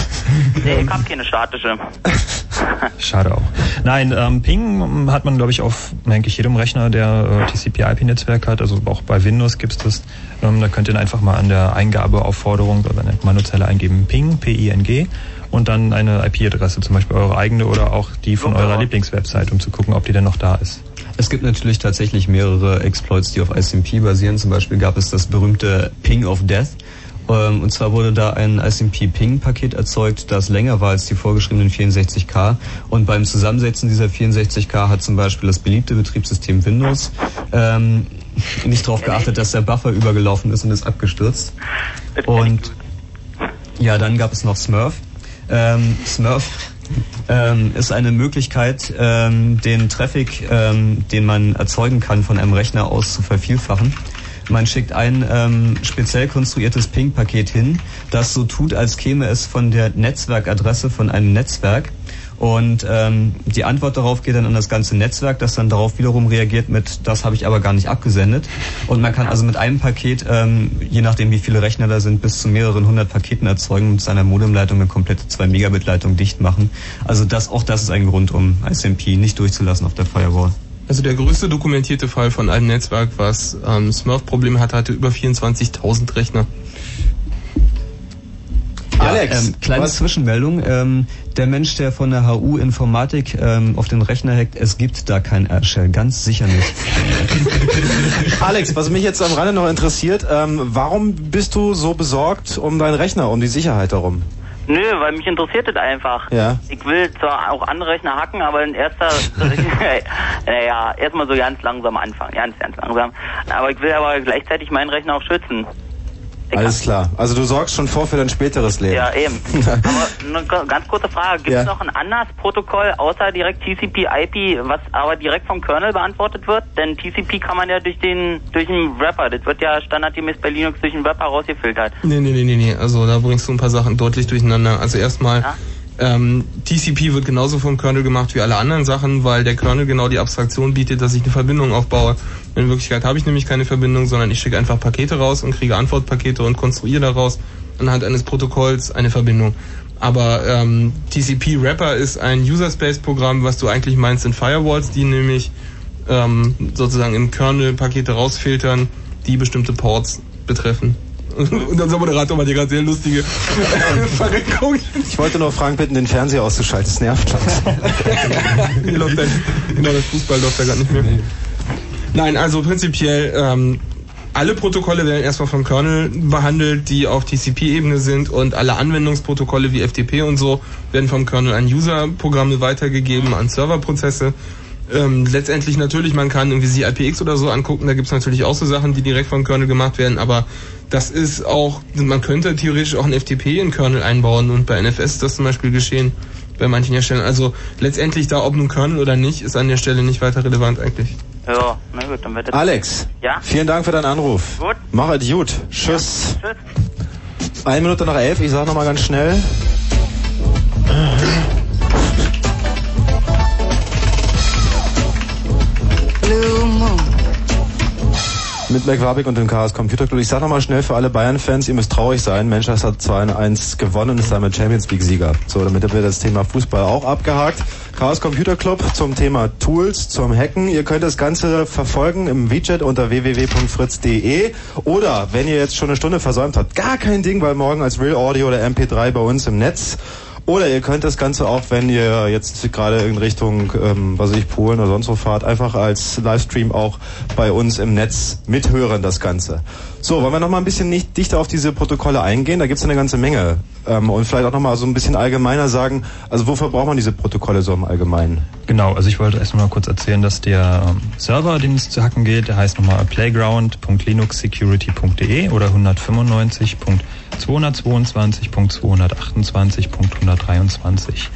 [SPEAKER 14] Nee, ich hab keine statische.
[SPEAKER 2] Schade auch. Nein, ähm, Ping hat man, glaube ich, auf eigentlich jedem Rechner, der äh, TCP-IP-Netzwerk hat. Also auch bei Windows gibt's das. Ähm, da könnt ihr dann einfach mal an der Eingabeaufforderung oder in der Kommandozeile eingeben Ping, P-I-N-G und dann eine IP-Adresse, zum Beispiel eure eigene oder auch die von eurer Lieblingswebsite, um zu gucken, ob die denn noch da ist.
[SPEAKER 4] Es gibt natürlich tatsächlich mehrere Exploits, die auf ICMP basieren. Zum Beispiel gab es das berühmte Ping of Death. Ähm, Und zwar wurde da ein ICMP-Ping-Paket erzeugt, das länger war als die vorgeschriebenen 64K. Und beim Zusammensetzen dieser 64K hat zum Beispiel das beliebte Betriebssystem Windows ähm, nicht darauf geachtet, dass der Buffer übergelaufen ist und ist abgestürzt. Und ja, dann gab es noch Smurf. Ähm, Smurf ähm, ist eine Möglichkeit, ähm, den Traffic, ähm, den man erzeugen kann, von einem Rechner aus zu vervielfachen. Man schickt ein ähm, speziell konstruiertes Ping-Paket hin, das so tut, als käme es von der Netzwerkadresse von einem Netzwerk. Und ähm, die Antwort darauf geht dann an das ganze Netzwerk, das dann darauf wiederum reagiert mit, das habe ich aber gar nicht abgesendet. Und man kann also mit einem Paket, ähm, je nachdem wie viele Rechner da sind, bis zu mehreren hundert Paketen erzeugen und mit seiner Modemleitung eine komplette 2-Megabit-Leitung dicht machen. Also das, auch das ist ein Grund, um ICMP nicht durchzulassen auf der Firewall.
[SPEAKER 3] Also der größte dokumentierte Fall von einem Netzwerk, was ähm, Smurf-Probleme hatte, hatte über 24.000 Rechner.
[SPEAKER 4] Alex, ähm, kleine Zwischenmeldung. Ähm, der Mensch, der von der HU Informatik ähm, auf den Rechner hackt, es gibt da kein AirShare, ganz sicher nicht.
[SPEAKER 1] Alex, was mich jetzt am Rande noch interessiert, ähm, warum bist du so besorgt um deinen Rechner, um die Sicherheit darum?
[SPEAKER 14] Nö, weil mich interessiert das einfach.
[SPEAKER 1] Ja.
[SPEAKER 14] Ich will zwar auch andere Rechner hacken, aber in erster naja, erstmal so ganz langsam anfangen. Ganz, ganz langsam. Aber ich will aber gleichzeitig meinen Rechner auch schützen.
[SPEAKER 1] Alles klar. Also du sorgst schon vor für dein späteres Leben.
[SPEAKER 14] Ja, eben. aber eine ga- ganz kurze Frage. Gibt es
[SPEAKER 1] Ja.
[SPEAKER 14] noch ein anderes Protokoll außer direkt TCP/IP, was aber direkt vom Kernel beantwortet wird? Denn TCP kann man ja durch den durch den Wrapper, das wird ja standardgemäß bei Linux durch den Wrapper rausgefiltert.
[SPEAKER 3] Nee, nee, nee, nee, nee. Also da bringst du ein paar Sachen deutlich durcheinander. Also erstmal, Ähm, TCP wird genauso vom Kernel gemacht wie alle anderen Sachen, weil der Kernel genau die Abstraktion bietet, dass ich eine Verbindung aufbaue. In Wirklichkeit habe ich nämlich keine Verbindung, sondern ich schicke einfach Pakete raus und kriege Antwortpakete und konstruiere daraus anhand eines Protokolls eine Verbindung. Aber ähm, TCP Wrapper ist ein User Space Programm, was du eigentlich meinst sind Firewalls, die nämlich ähm, sozusagen im Kernel Pakete rausfiltern, die bestimmte Ports betreffen. Und unser Moderator war die gerade sehr lustige Verrenkung.
[SPEAKER 1] Ich wollte nur Frank bitten, den Fernseher auszuschalten. Das nervt schon.
[SPEAKER 3] Hier läuft ein, genau, das Fußball läuft da gerade nicht mehr. Nein, also prinzipiell ähm, alle Protokolle werden erstmal vom Kernel behandelt, die auf TCP-Ebene sind und alle Anwendungsprotokolle wie FTP und so werden vom Kernel an User-Programme weitergegeben, an Serverprozesse. Ähm, letztendlich natürlich, man kann irgendwie sich IPX oder so angucken, da gibt's natürlich auch so Sachen, die direkt vom Kernel gemacht werden, aber das ist auch, man könnte theoretisch auch ein FTP in Kernel einbauen und bei NFS ist das zum Beispiel geschehen bei manchen Herstellern. Also letztendlich da, ob nun Kernel oder nicht, ist an der Stelle nicht weiter relevant eigentlich.
[SPEAKER 14] Ja, na gut, dann wird.
[SPEAKER 1] Alex,
[SPEAKER 14] Ja?
[SPEAKER 1] vielen Dank für deinen Anruf.
[SPEAKER 14] Gut.
[SPEAKER 1] Mach es gut. Tschüss.
[SPEAKER 14] Tschüss.
[SPEAKER 1] Eine Minute nach elf, ich sag nochmal ganz schnell. Mit McWabik und dem Chaos Computer Club. Ich sag nochmal schnell für alle Bayern-Fans, ihr müsst traurig sein. Manchester hat 2-1 gewonnen und ist damit Champions League-Sieger. So, damit haben wir das Thema Fußball auch abgehakt. Chaos Computer Club zum Thema Tools, zum Hacken. Ihr könnt das Ganze verfolgen im WeChat unter www.fritz.de oder wenn ihr jetzt schon eine Stunde versäumt habt, gar kein Ding, weil morgen als Real Audio oder MP3 bei uns im Netz. Oder ihr könnt das Ganze auch, wenn ihr jetzt gerade in Richtung, ähm, was weiß ich, Polen oder sonst wo fahrt, einfach als Livestream auch bei uns im Netz mithören, das Ganze. So, wollen wir nochmal ein bisschen nicht dichter auf diese Protokolle eingehen? Da gibt's eine ganze Menge. Ähm, und vielleicht auch nochmal so ein bisschen allgemeiner sagen, also wofür braucht man diese Protokolle so im Allgemeinen?
[SPEAKER 2] Genau, also ich wollte erst mal kurz erzählen, dass der ähm, Server, den es zu hacken geht, der heißt nochmal playground.linuxsecurity.de oder 195.222.228.123.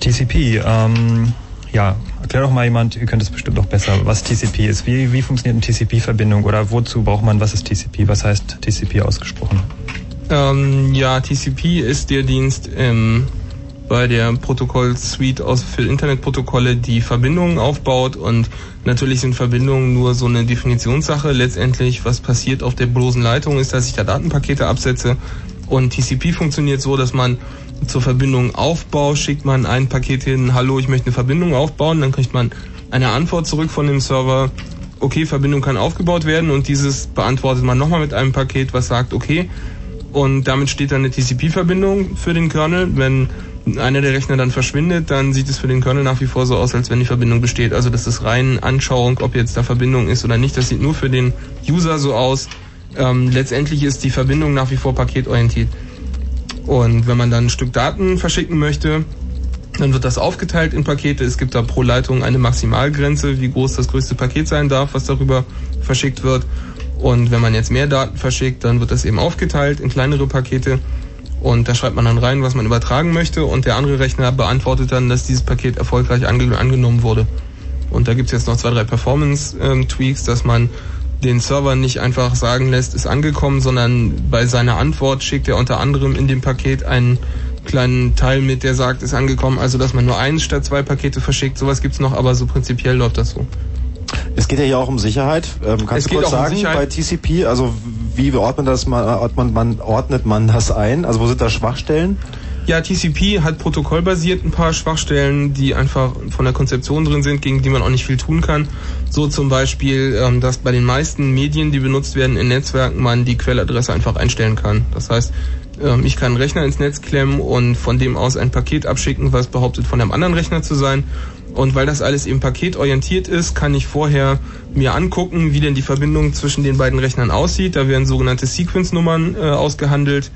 [SPEAKER 2] TCP, ähm, ja, erklär doch mal jemand, ihr könnt es bestimmt auch besser, was TCP ist. Wie, wie funktioniert eine TCP-Verbindung oder wozu braucht man, was ist TCP? Was heißt TCP ausgesprochen?
[SPEAKER 3] Ähm, ja, TCP ist der Dienst ähm, bei der Protokoll-Suite für Internetprotokolle, die Verbindungen aufbaut. Und natürlich sind Verbindungen nur so eine Definitionssache. Letztendlich, was passiert auf der bloßen Leitung, ist, dass ich da Datenpakete absetze. Und TCP funktioniert so, dass man zur Verbindung Aufbau schickt man ein Paket hin, hallo, ich möchte eine Verbindung aufbauen, dann kriegt man eine Antwort zurück von dem Server, okay, Verbindung kann aufgebaut werden. Und dieses beantwortet man nochmal mit einem Paket, was sagt, okay, und damit steht dann eine TCP-Verbindung für den Kernel. Wenn einer der Rechner dann verschwindet, dann sieht es für den Kernel nach wie vor so aus, als wenn die Verbindung besteht. Also das ist rein Anschauung, ob jetzt da Verbindung ist oder nicht. Das sieht nur für den User so aus. Ähm, letztendlich ist die Verbindung nach wie vor paketorientiert. Und wenn man dann ein Stück Daten verschicken möchte, dann wird das aufgeteilt in Pakete. Es gibt da pro Leitung eine Maximalgrenze, wie groß das größte Paket sein darf, was darüber verschickt wird. Und wenn man jetzt mehr Daten verschickt, dann wird das eben aufgeteilt in kleinere Pakete. Und da schreibt man dann rein, was man übertragen möchte. Und der andere Rechner beantwortet dann, dass dieses Paket erfolgreich ange angenommen wurde. Und da gibt's jetzt noch zwei, drei Performance-Tweaks, dass man den Server nicht einfach sagen lässt, ist angekommen, sondern bei seiner Antwort schickt er unter anderem in dem Paket einen kleinen Teil mit, der sagt, ist angekommen. Also dass man nur eins statt zwei Pakete verschickt. Sowas gibt's noch, aber so prinzipiell läuft das so.
[SPEAKER 1] Es geht ja hier auch um Sicherheit. Ähm, kannst
[SPEAKER 3] Es
[SPEAKER 1] du kurz
[SPEAKER 3] um
[SPEAKER 1] sagen,
[SPEAKER 3] Sicherheit.
[SPEAKER 1] bei TCP, also wie ordnet, das man, ordnet, man, ordnet man das ein? Also wo sind da Schwachstellen?
[SPEAKER 3] Ja, TCP hat protokollbasiert ein paar Schwachstellen, die einfach von der Konzeption drin sind, gegen die man auch nicht viel tun kann. So zum Beispiel, ähm, dass bei den meisten Medien, die benutzt werden in Netzwerken, man die Quelladresse einfach einstellen kann. Das heißt, ähm, ich kann einen Rechner ins Netz klemmen und von dem aus ein Paket abschicken, was behauptet von einem anderen Rechner zu sein. Und weil das alles eben paketorientiert ist, kann ich vorher mir angucken, wie denn die Verbindung zwischen den beiden Rechnern aussieht. Da werden sogenannte Sequence-Nummern äh, ausgehandelt,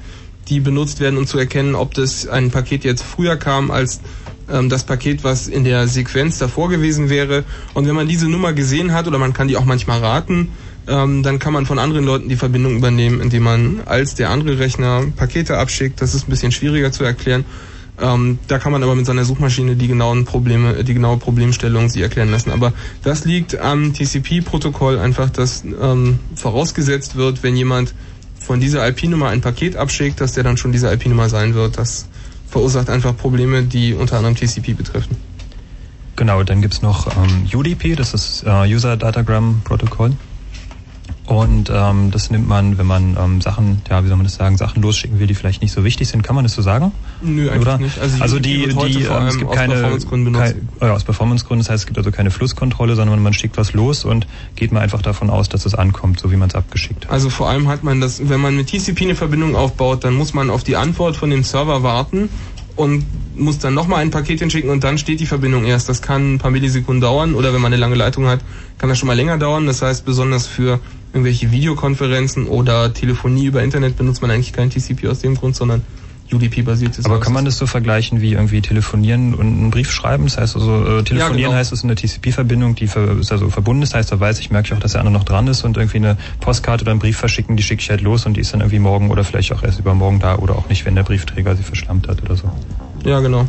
[SPEAKER 3] die benutzt werden, um zu erkennen, ob das ein Paket jetzt früher kam als ähm, das Paket, was in der Sequenz davor gewesen wäre. Und wenn man diese Nummer gesehen hat, oder man kann die auch manchmal raten, ähm, dann kann man von anderen Leuten die Verbindung übernehmen, indem man als der andere Rechner Pakete abschickt. Das ist ein bisschen schwieriger zu erklären. Ähm, da kann man aber mit seiner Suchmaschine die genauen Probleme, die genaue Problemstellung sie erklären lassen. Aber das liegt am TCP-Protokoll einfach, dass ähm, vorausgesetzt wird, wenn jemand von dieser IP-Nummer ein Paket abschickt, dass der dann schon diese IP-Nummer sein wird. Das verursacht einfach Probleme, die unter anderem TCP betreffen.
[SPEAKER 2] Genau, dann gibt's noch ähm, UDP, das ist äh, User Datagram Protocol. Und ähm, das nimmt man, wenn man ähm, Sachen, ja, wie soll man das sagen, Sachen losschicken will, die vielleicht nicht so wichtig sind. Kann man das so sagen?
[SPEAKER 3] Nö, eigentlich
[SPEAKER 2] Oder?
[SPEAKER 3] nicht.
[SPEAKER 2] Also,
[SPEAKER 3] Also,
[SPEAKER 2] die, die
[SPEAKER 3] vor
[SPEAKER 2] ähm, es gibt
[SPEAKER 3] aus
[SPEAKER 2] keine,
[SPEAKER 3] Performancegründen benutzt.
[SPEAKER 2] Kein, ja, aus Performancegründen. Das heißt, es gibt also keine Flusskontrolle, sondern man schickt was los und geht mal einfach davon aus, dass es ankommt, so wie man es abgeschickt hat.
[SPEAKER 3] Also vor allem hat man das, wenn man mit TCP eine Verbindung aufbaut, dann muss man auf die Antwort von dem Server warten und muss dann nochmal ein Paket hinschicken und dann steht die Verbindung erst. Das kann ein paar Millisekunden dauern oder wenn man eine lange Leitung hat, kann das schon mal länger dauern. Das heißt, besonders für irgendwelche Videokonferenzen oder Telefonie über Internet benutzt man eigentlich kein TCP aus dem Grund, sondern UDP-basiertes.
[SPEAKER 2] Aber kann man das so vergleichen wie irgendwie telefonieren und einen Brief schreiben? Das heißt also, äh, telefonieren
[SPEAKER 3] genau.
[SPEAKER 2] heißt es eine TCP-Verbindung, die ver ist also verbunden ist, heißt, da weiß ich, merke ich auch, dass der andere noch dran ist und irgendwie eine Postkarte oder einen Brief verschicken, die schicke ich halt los und die ist dann irgendwie morgen oder vielleicht auch erst übermorgen da oder auch nicht, wenn der Briefträger sie verschlammt hat oder so.
[SPEAKER 3] Ja, genau.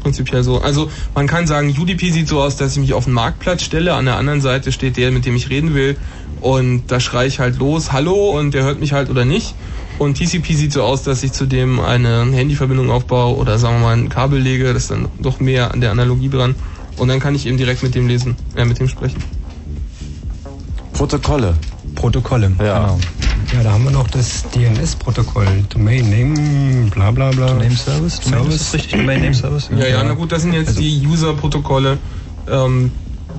[SPEAKER 3] Prinzipiell so. Also man kann sagen, UDP sieht so aus, dass ich mich auf den Marktplatz stelle. An der anderen Seite steht der, mit dem ich reden will. Und da schreie ich halt los, hallo, und der hört mich halt oder nicht. Und TCP sieht so aus, dass ich zudem eine Handyverbindung aufbaue oder sagen wir mal ein Kabel lege. Das ist dann doch mehr an der Analogie dran. Und dann kann ich eben direkt mit dem lesen, äh, mit dem sprechen.
[SPEAKER 1] Protokolle.
[SPEAKER 2] Protokolle,
[SPEAKER 1] ja.
[SPEAKER 2] genau.
[SPEAKER 5] Ja, da haben wir noch das DNS-Protokoll. Domain Name, bla bla bla.
[SPEAKER 2] Domain Service? Domain ist das richtig? Domain Name Service?
[SPEAKER 3] Ja, ja, na gut, das sind jetzt
[SPEAKER 2] Also-
[SPEAKER 3] die User-Protokolle. Ähm,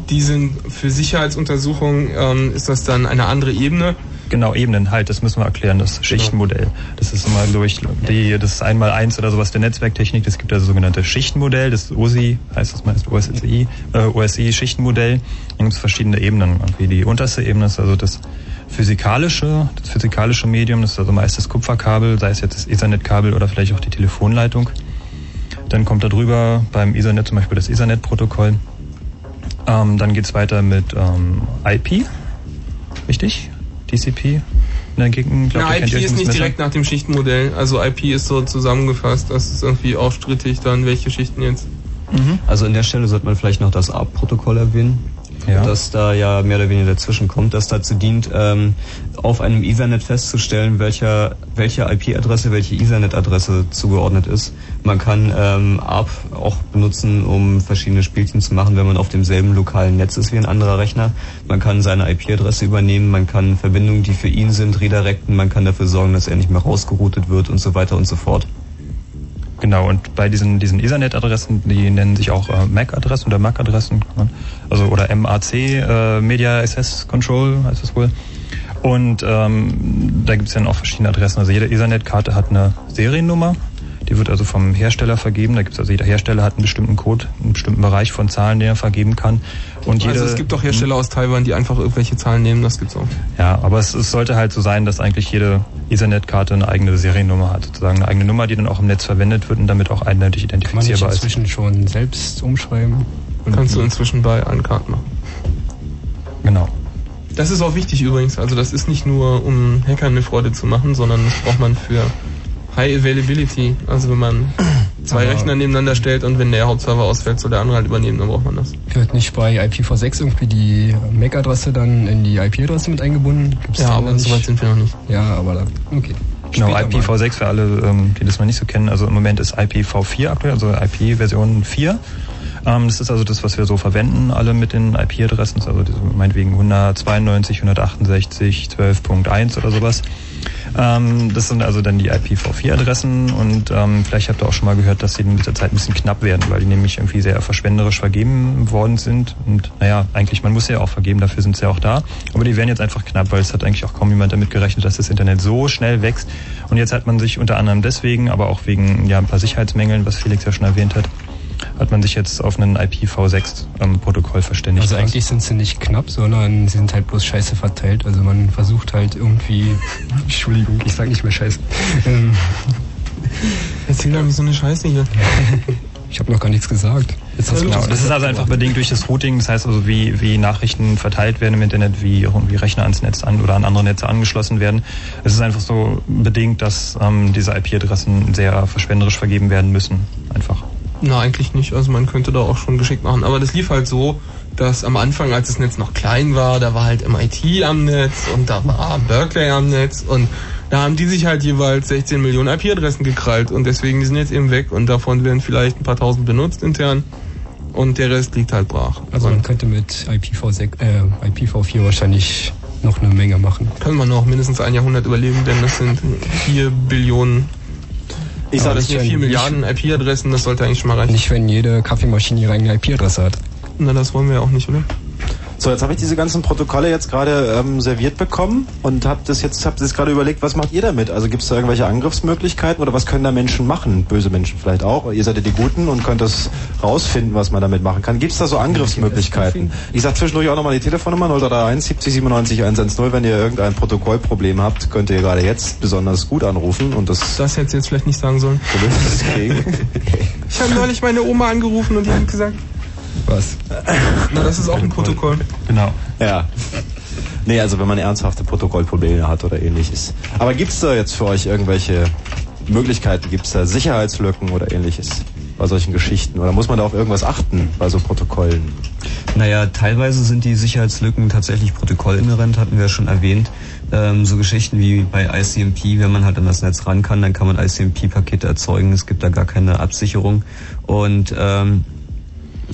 [SPEAKER 3] die sind für Sicherheitsuntersuchungen, ähm, ist das dann eine andere Ebene.
[SPEAKER 2] Genau, Ebenen halt, das müssen wir erklären, das Schichtenmodell. Das ist immer durch die, das ist einmal eins oder sowas der Netzwerktechnik, das gibt also sogenannte Schichtenmodell, das OSI, heißt das meist OSI, äh, OSI Schichtenmodell. Dann gibt es verschiedene Ebenen. Irgendwie die unterste Ebene ist also das physikalische, das physikalische Medium, das ist also meist das Kupferkabel, sei es jetzt das Ethernet-Kabel oder vielleicht auch die Telefonleitung. Dann kommt da drüber beim Ethernet zum Beispiel das Ethernet-Protokoll. Ähm, dann geht's weiter mit ähm, IP, richtig? TCP? Glaub,
[SPEAKER 3] Na,
[SPEAKER 2] ihr kennt
[SPEAKER 3] IP ist nicht direkt nach dem Schichtenmodell. Also IP ist so zusammengefasst, das ist irgendwie auch strittig dann, welche Schichten jetzt.
[SPEAKER 4] Also an der Stelle sollte man vielleicht noch das ARP-Protokoll erwähnen.
[SPEAKER 2] Ja.
[SPEAKER 4] Das da ja mehr oder weniger dazwischen kommt, das dazu dient, ähm, auf einem Ethernet festzustellen, welcher, welche IP-Adresse, welche Ethernet-Adresse zugeordnet ist. Man kann ähm, ARP auch benutzen, um verschiedene Spielchen zu machen, wenn man auf demselben lokalen Netz ist wie ein anderer Rechner. Man kann seine IP-Adresse übernehmen, man kann Verbindungen, die für ihn sind, redirecten, man kann dafür sorgen, dass er nicht mehr rausgeroutet wird und so weiter und so fort.
[SPEAKER 2] Genau, und bei diesen, diesen Ethernet-Adressen, die nennen sich auch äh, MAC-Adressen oder MAC-Adressen, man- also oder MAC, äh, Media Access Control heißt es wohl. Und ähm, da gibt es dann auch verschiedene Adressen. Also jede Ethernet-Karte hat eine Seriennummer, die wird also vom Hersteller vergeben. Da gibt es also jeder Hersteller hat einen bestimmten Code, einen bestimmten Bereich von Zahlen, den er vergeben kann. Und jede,
[SPEAKER 3] also es gibt auch Hersteller aus Taiwan, die einfach irgendwelche Zahlen nehmen, das gibt's auch.
[SPEAKER 2] Ja, aber es, es sollte halt so sein, dass eigentlich jede Ethernet-Karte eine eigene Seriennummer hat, sozusagen eine eigene Nummer, die dann auch im Netz verwendet wird und damit auch eindeutig
[SPEAKER 5] Kann man nicht
[SPEAKER 2] identifizierbar ist.
[SPEAKER 5] inzwischen schon selbst umschreiben? Und
[SPEAKER 3] Kannst du inzwischen bei allen Karten machen.
[SPEAKER 2] Genau.
[SPEAKER 3] Das ist auch wichtig übrigens. Also das ist nicht nur, um Hackern eine Freude zu machen, sondern das braucht man für High Availability. Also wenn man zwei
[SPEAKER 5] Aber-
[SPEAKER 3] Rechner nebeneinander stellt und wenn der Hauptserver ausfällt, soll der andere halt übernehmen, dann braucht man das.
[SPEAKER 5] Wird nicht bei IPv6 irgendwie die MAC-Adresse dann in die IP-Adresse mit eingebunden? Gibt's
[SPEAKER 3] Ja, aber so weit sind wir noch nicht.
[SPEAKER 5] Ja, aber da, okay.
[SPEAKER 2] Genau,
[SPEAKER 5] Später mal.
[SPEAKER 2] IPv6 für alle, ähm, die das mal nicht so kennen. Also im Moment ist IPv4 aktuell, also IP-Version 4. Ähm, das ist also das, was wir so verwenden, alle mit den IP-Adressen. Also meinetwegen 192, 168, 12.1 oder sowas. Ähm, das sind also dann die IPv4-Adressen und ähm, vielleicht habt ihr auch schon mal gehört, dass sie in dieser Zeit ein bisschen knapp werden, weil die nämlich irgendwie sehr verschwenderisch vergeben worden sind. Und naja, eigentlich, man muss sie ja auch vergeben, dafür sind sie ja auch da. Aber die werden jetzt einfach knapp, weil es hat eigentlich auch kaum jemand damit gerechnet, dass das Internet so schnell wächst. Und jetzt hat man sich unter anderem deswegen, aber auch wegen ja, ein paar Sicherheitsmängeln, was Felix ja schon erwähnt hat, hat man sich jetzt auf ein IPv6-Protokoll verständigt.
[SPEAKER 5] Also eigentlich sind sie nicht knapp, sondern sie sind halt bloß scheiße verteilt. Also man versucht halt irgendwie. Entschuldigung, ich sag nicht mehr scheiße. Ähm,
[SPEAKER 3] Erzähl doch nicht so eine Scheiße hier.
[SPEAKER 5] ich habe noch gar nichts gesagt. Jetzt hast
[SPEAKER 2] Genau, das ist also einfach bedingt durch das Routing, das heißt also, wie, wie Nachrichten verteilt werden im Internet, wie irgendwie Rechner ans Netz an oder an andere Netze angeschlossen werden. Es ist einfach so bedingt, dass ähm, diese IP-Adressen sehr verschwenderisch vergeben werden müssen. Einfach.
[SPEAKER 3] Na, eigentlich nicht. Also man könnte da auch schon geschickt machen. Aber das lief halt so, dass am Anfang, als das Netz noch klein war, da war halt MIT am Netz und da war Berkeley am Netz und Da haben die sich halt jeweils 16 Millionen IP-Adressen gekrallt und deswegen die sind jetzt eben weg und davon werden vielleicht ein paar tausend benutzt intern und der Rest liegt halt brach.
[SPEAKER 5] Also man könnte mit IPv6, äh, IPv4 wahrscheinlich noch eine Menge machen.
[SPEAKER 3] Können wir noch mindestens ein Jahrhundert überleben, denn das sind 4 Billionen.
[SPEAKER 5] Ich
[SPEAKER 3] Aber
[SPEAKER 5] sag,
[SPEAKER 3] das sind 4 Milliarden IP-Adressen, das sollte eigentlich schon mal reichen.
[SPEAKER 5] Nicht, wenn jede Kaffeemaschine ihre eigene IP-Adresse hat.
[SPEAKER 3] Na, das wollen wir ja auch nicht, oder?
[SPEAKER 1] So, jetzt habe ich diese ganzen Protokolle jetzt gerade ähm, serviert bekommen und habe das jetzt hab das gerade überlegt, was macht ihr damit? Also gibt es da irgendwelche Angriffsmöglichkeiten oder was können da Menschen machen? Böse Menschen vielleicht auch. Ihr seid ja die Guten und könnt das rausfinden, was man damit machen kann. Gibt es da so Angriffsmöglichkeiten? Ich sage zwischendurch auch nochmal die Telefonnummer 0331 70 97 110. Wenn ihr irgendein Protokollproblem habt, könnt ihr gerade jetzt besonders gut anrufen und das.
[SPEAKER 3] Das hättest du jetzt vielleicht nicht sagen sollen. Ich habe neulich meine Oma angerufen und die hat gesagt,
[SPEAKER 5] Was?
[SPEAKER 3] na, das ist auch ein Protokoll.
[SPEAKER 2] Genau.
[SPEAKER 1] Ja. Nee, also wenn man ernsthafte Protokollprobleme hat oder ähnliches. Aber gibt's da jetzt für euch irgendwelche Möglichkeiten? Gibt's da Sicherheitslücken oder ähnliches bei solchen Geschichten? Oder muss man da auf irgendwas achten bei so Protokollen?
[SPEAKER 4] Naja, teilweise sind die Sicherheitslücken tatsächlich protokollinhärent, hatten wir ja schon erwähnt. Ähm, so Geschichten wie bei ICMP, wenn man halt an das Netz ran kann, dann kann man ICMP-Pakete erzeugen. Es gibt da gar keine Absicherung. Und ähm,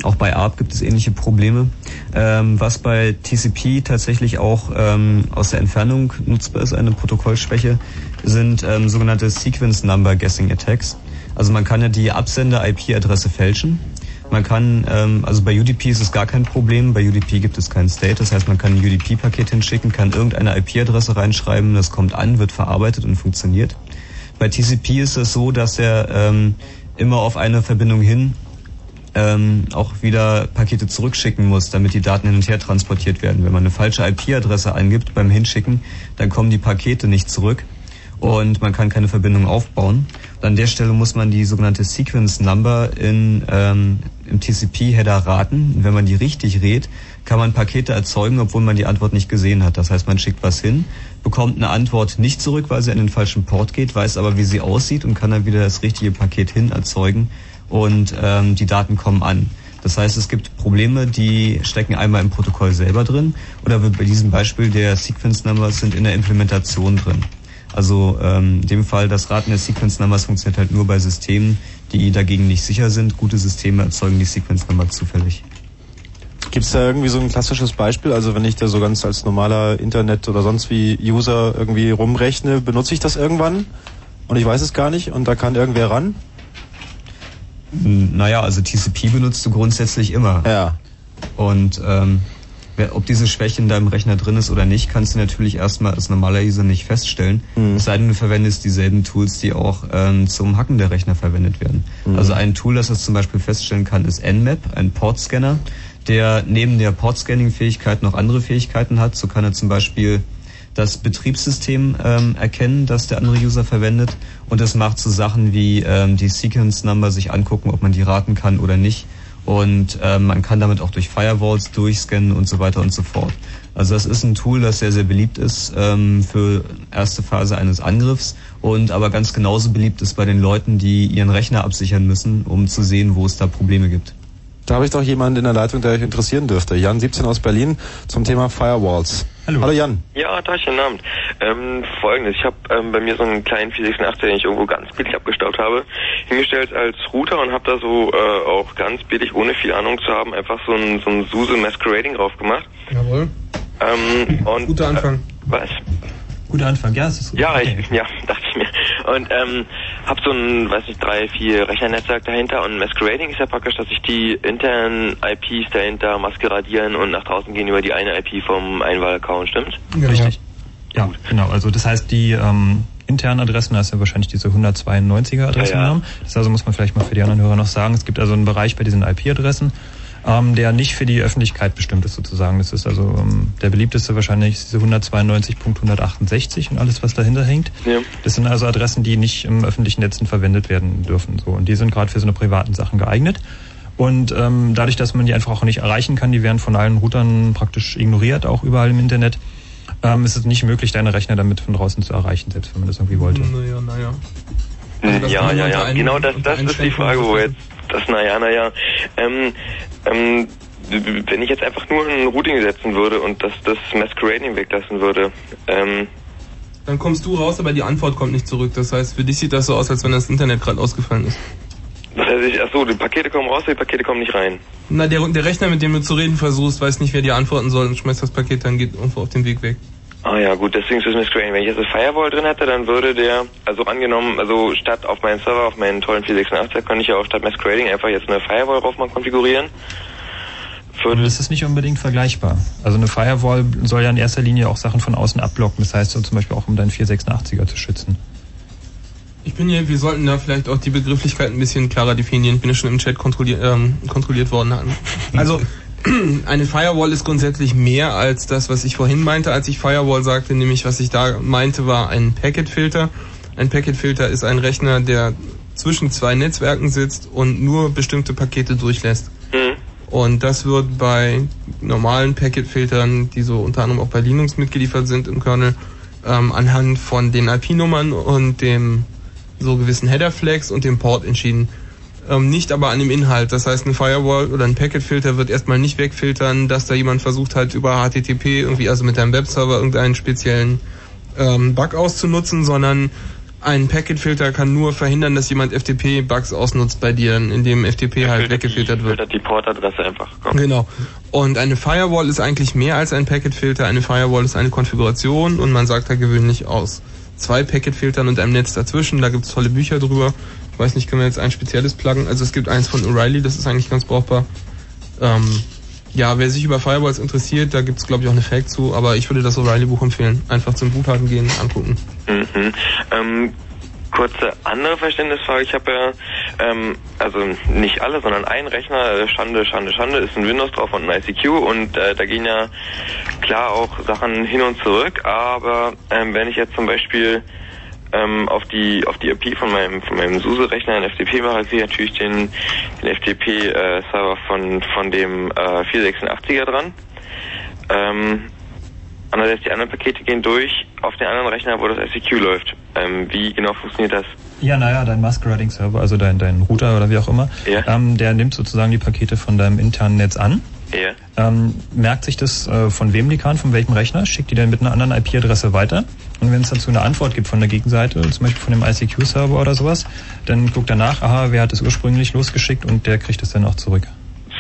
[SPEAKER 4] auch bei ARP gibt es ähnliche Probleme. Ähm, was bei TCP tatsächlich auch ähm, aus der Entfernung nutzbar ist, eine Protokollschwäche, sind ähm, sogenannte Sequence Number Guessing Attacks. Also man kann ja die Absender-IP-Adresse fälschen. Man kann, ähm, also bei UDP ist es gar kein Problem, bei UDP gibt es keinen State, das heißt man kann ein UDP-Paket hinschicken, kann irgendeine IP-Adresse reinschreiben, das kommt an, wird verarbeitet und funktioniert. Bei TCP ist es so, dass er ähm, immer auf eine Verbindung hin ähm, auch wieder Pakete zurückschicken muss, damit die Daten hin und her transportiert werden. Wenn man eine falsche IP-Adresse eingibt beim Hinschicken, dann kommen die Pakete nicht zurück und man kann keine Verbindung aufbauen. Und an der Stelle muss man die sogenannte Sequence Number in, ähm, im TCP-Header raten. Und wenn man die richtig rät, kann man Pakete erzeugen, obwohl man die Antwort nicht gesehen hat. Das heißt, man schickt was hin, bekommt eine Antwort nicht zurück, weil sie an den falschen Port geht, weiß aber, wie sie aussieht und kann dann wieder das richtige Paket hin erzeugen und ähm, die Daten kommen an. Das heißt, es gibt Probleme, die stecken einmal im Protokoll selber drin oder bei diesem Beispiel der Sequence Numbers sind in der Implementation drin. Also ähm, in dem Fall, das Raten der Sequence Numbers funktioniert halt nur bei Systemen, die dagegen nicht sicher sind. Gute Systeme erzeugen die Sequence Number zufällig.
[SPEAKER 1] Gibt's da irgendwie so ein klassisches Beispiel? Also wenn ich da so ganz als normaler Internet oder sonst wie User irgendwie rumrechne, benutze ich das irgendwann und ich weiß es gar nicht und da kann irgendwer ran?
[SPEAKER 4] Naja, also TCP benutzt du grundsätzlich immer.
[SPEAKER 1] Ja.
[SPEAKER 4] Und ähm, ob diese Schwäche in deinem Rechner drin ist oder nicht, kannst du natürlich erstmal als normaler User nicht feststellen.
[SPEAKER 1] Mhm.
[SPEAKER 4] Es sei denn, du verwendest dieselben Tools, die auch ähm, zum Hacken der Rechner verwendet werden.
[SPEAKER 1] Mhm.
[SPEAKER 4] Also ein Tool, das das zum Beispiel feststellen kann, ist Nmap, ein Portscanner, der neben der Portscanning-Fähigkeit noch andere Fähigkeiten hat. So kann er zum Beispiel das Betriebssystem ähm, erkennen, das der andere User verwendet und es macht so Sachen wie ähm, die Sequence Number sich angucken, ob man die raten kann oder nicht und ähm, man kann damit auch durch Firewalls durchscannen und so weiter und so fort. Also das ist ein Tool, das sehr, sehr beliebt ist ähm, für erste Phase eines Angriffs und aber ganz genauso beliebt ist bei den Leuten, die ihren Rechner absichern müssen, um zu sehen, wo es da Probleme gibt.
[SPEAKER 1] Da habe ich doch jemanden in der Leitung, der euch interessieren dürfte. Jan 17 aus Berlin zum Thema Firewalls.
[SPEAKER 2] Hallo.
[SPEAKER 1] Hallo Jan.
[SPEAKER 15] Ja, Tag, guten Abend. Ähm, Folgendes, ich habe ähm, bei mir so einen kleinen 486, den ich irgendwo ganz billig abgestaubt habe, hingestellt als Router und habe da so äh, auch ganz billig, ohne viel Ahnung zu haben, einfach so ein, so ein SUSE Masquerading drauf gemacht.
[SPEAKER 3] Jawohl.
[SPEAKER 15] Ähm, und,
[SPEAKER 3] Guter Anfang.
[SPEAKER 15] Äh, was?
[SPEAKER 2] Guter Anfang, ja, es ist gut.
[SPEAKER 15] Ja, ich, ja, dachte ich mir. Und ähm, habe so ein, weiß nicht, drei, vier Rechnernetzwerk dahinter und Masquerading ist ja praktisch, dass sich die internen IPs dahinter maskeradieren und nach draußen gehen über die eine IP vom Einwahl-Account, stimmt?
[SPEAKER 2] Richtig. Ja, genau. Also das heißt, die ähm, internen Adressen, da ist ja wahrscheinlich diese 192er Adressennamen. Das also muss man vielleicht mal für die anderen Hörer noch sagen. Es gibt also einen Bereich bei diesen IP-Adressen, ähm, der nicht für die Öffentlichkeit bestimmt ist sozusagen. Das ist also ähm, der beliebteste wahrscheinlich diese 192.168 und alles, was dahinter hängt.
[SPEAKER 15] Ja.
[SPEAKER 2] Das sind also Adressen, die nicht im öffentlichen Netzen verwendet werden dürfen. So. Und die sind gerade für so eine privaten Sachen geeignet. Und ähm, dadurch, dass man die einfach auch nicht erreichen kann, die werden von allen Routern praktisch ignoriert, auch überall im Internet, ähm, ist es nicht möglich, deine Rechner damit von draußen zu erreichen, selbst wenn man das irgendwie wollte.
[SPEAKER 3] Naja, naja. Also das
[SPEAKER 15] ja, ja, ja. Genau das, das ist die Frage, wo jetzt das naja, naja. Ähm, ähm, wenn ich jetzt einfach nur ein Routing setzen würde und das, das Masquerading weglassen würde, ähm,
[SPEAKER 3] Dann kommst du raus, aber die Antwort kommt nicht zurück. Das heißt, für dich sieht das so aus, als wenn das Internet gerade ausgefallen ist.
[SPEAKER 15] Das heißt, ich, achso, die Pakete kommen raus, die Pakete kommen nicht rein.
[SPEAKER 3] Na, der, der Rechner, mit dem du zu reden versuchst, weiß nicht, wer dir antworten soll und schmeißt das Paket dann geht irgendwo auf den Weg weg.
[SPEAKER 15] Ah ja, gut, deswegen ist es mir strange. Wenn ich jetzt eine Firewall drin hätte, dann würde der, also angenommen, also statt auf meinen Server, auf meinen tollen 486, könnte ich ja auch statt Masquerading einfach jetzt eine Firewall drauf mal konfigurieren.
[SPEAKER 2] Aber das ist nicht unbedingt vergleichbar. Also eine Firewall soll ja in erster Linie auch Sachen von außen abblocken. Das heißt so zum Beispiel auch, um deinen 486er zu schützen.
[SPEAKER 3] Ich bin hier, wir sollten da vielleicht auch die Begrifflichkeit ein bisschen klarer definieren. Ich bin ja schon im Chat kontrolliert, ähm, kontrolliert worden. Also, eine Firewall ist grundsätzlich mehr als das, was ich vorhin meinte, als ich Firewall sagte, nämlich was ich da meinte, war ein Packetfilter. Ein Packetfilter ist ein Rechner, der zwischen zwei Netzwerken sitzt und nur bestimmte Pakete durchlässt. Und das wird bei normalen Packetfiltern, die so unter anderem auch bei Linux mitgeliefert sind im Kernel, ähm, anhand von den IP-Nummern und dem so gewissen Header-Flags und dem Port entschieden. Ähm, nicht aber an dem Inhalt. Das heißt, ein Firewall oder ein Packetfilter wird erstmal nicht wegfiltern, dass da jemand versucht hat, über HTTP irgendwie, also mit einem Webserver, irgendeinen speziellen ähm, Bug auszunutzen, sondern ein Packetfilter kann nur verhindern, dass jemand FTP-Bugs ausnutzt bei dir, indem FTP halt weggefiltert wird.
[SPEAKER 15] Filtert die Portadresse einfach. Komm.
[SPEAKER 3] Genau. Und eine Firewall ist eigentlich mehr als ein Packetfilter. Eine Firewall ist eine Konfiguration und man sagt da gewöhnlich aus zwei Packetfiltern und einem Netz dazwischen. Da gibt's tolle Bücher drüber. Ich weiß nicht, können wir jetzt ein spezielles pluggen? Also es gibt eins von O'Reilly, das ist eigentlich ganz brauchbar. Ähm, ja, wer sich über Firewalls interessiert, da gibt's glaube ich auch eine Fact zu, aber ich würde das O'Reilly-Buch empfehlen. Einfach zum Guthaben gehen, angucken.
[SPEAKER 15] Mhm. Ähm, kurze andere Verständnisfrage. Ich habe ja, ähm, also nicht alle, sondern ein Rechner, äh, Schande, Schande, Schande, ist ein Windows drauf und ein ICQ und äh, da gehen ja klar auch Sachen hin und zurück, aber ähm, wenn ich jetzt zum Beispiel ähm, auf die auf die IP von meinem von meinem SUSE-Rechner einen FTP mache, sehe ich natürlich den, den FTP-Server von von dem äh, 486er dran. Ähm, Andererseits die anderen Pakete gehen durch auf den anderen Rechner, wo das ICQ läuft. Ähm, wie genau funktioniert das?
[SPEAKER 2] Ja, naja, dein Masquerading-Server, also dein, dein Router oder wie auch immer,
[SPEAKER 15] Ja.
[SPEAKER 2] ähm, der nimmt sozusagen die Pakete von deinem internen Netz an.
[SPEAKER 15] Ja.
[SPEAKER 2] Ähm, merkt sich das, äh, von wem die kann, von welchem Rechner, schickt die dann mit einer anderen IP-Adresse weiter. Und wenn es dazu eine Antwort gibt von der Gegenseite, zum Beispiel von dem ICQ-Server oder sowas, dann guckt er nach, aha, wer hat es ursprünglich losgeschickt und der kriegt es dann auch zurück.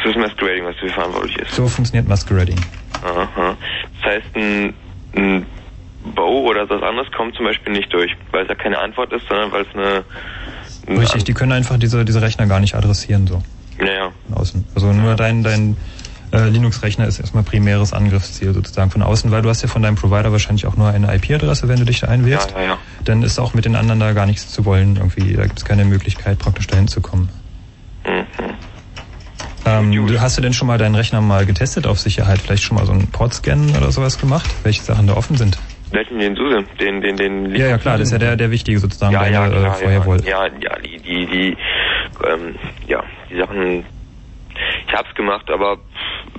[SPEAKER 15] Das ist Masquerading, was für verantwortlich ist.
[SPEAKER 2] So funktioniert Masquerading.
[SPEAKER 15] Aha. Das heißt, ein, ein Bow oder was anderes kommt zum Beispiel nicht durch, weil es ja keine Antwort ist, sondern weil es eine...
[SPEAKER 2] Richtig, die können einfach diese, diese Rechner gar nicht adressieren, so.
[SPEAKER 15] Naja.
[SPEAKER 2] Außen. Also nur dein, dein äh, Linux-Rechner ist erstmal primäres Angriffsziel sozusagen von außen, weil du hast ja von deinem Provider wahrscheinlich auch nur eine IP-Adresse, wenn du dich da einwählst.
[SPEAKER 15] Ja, ja, ja.
[SPEAKER 2] Dann ist auch mit den anderen da gar nichts zu wollen irgendwie. Da gibt es keine Möglichkeit, praktisch dahin zu kommen. Ähm, du, hast du denn schon mal deinen Rechner mal getestet auf Sicherheit? Vielleicht schon mal so einen Port-Scan oder sowas gemacht? Welche Sachen da offen sind?
[SPEAKER 15] Welchen den SUSE? Den, den, den...
[SPEAKER 2] Ja, ja, klar, das ist ja der, der wichtige sozusagen,
[SPEAKER 15] Ja,
[SPEAKER 2] deine
[SPEAKER 15] ja,
[SPEAKER 2] äh,
[SPEAKER 15] klar,
[SPEAKER 2] Firewall.
[SPEAKER 15] ja, ja, ja, die, die, die, ähm, ja, die Sachen, ich hab's gemacht, aber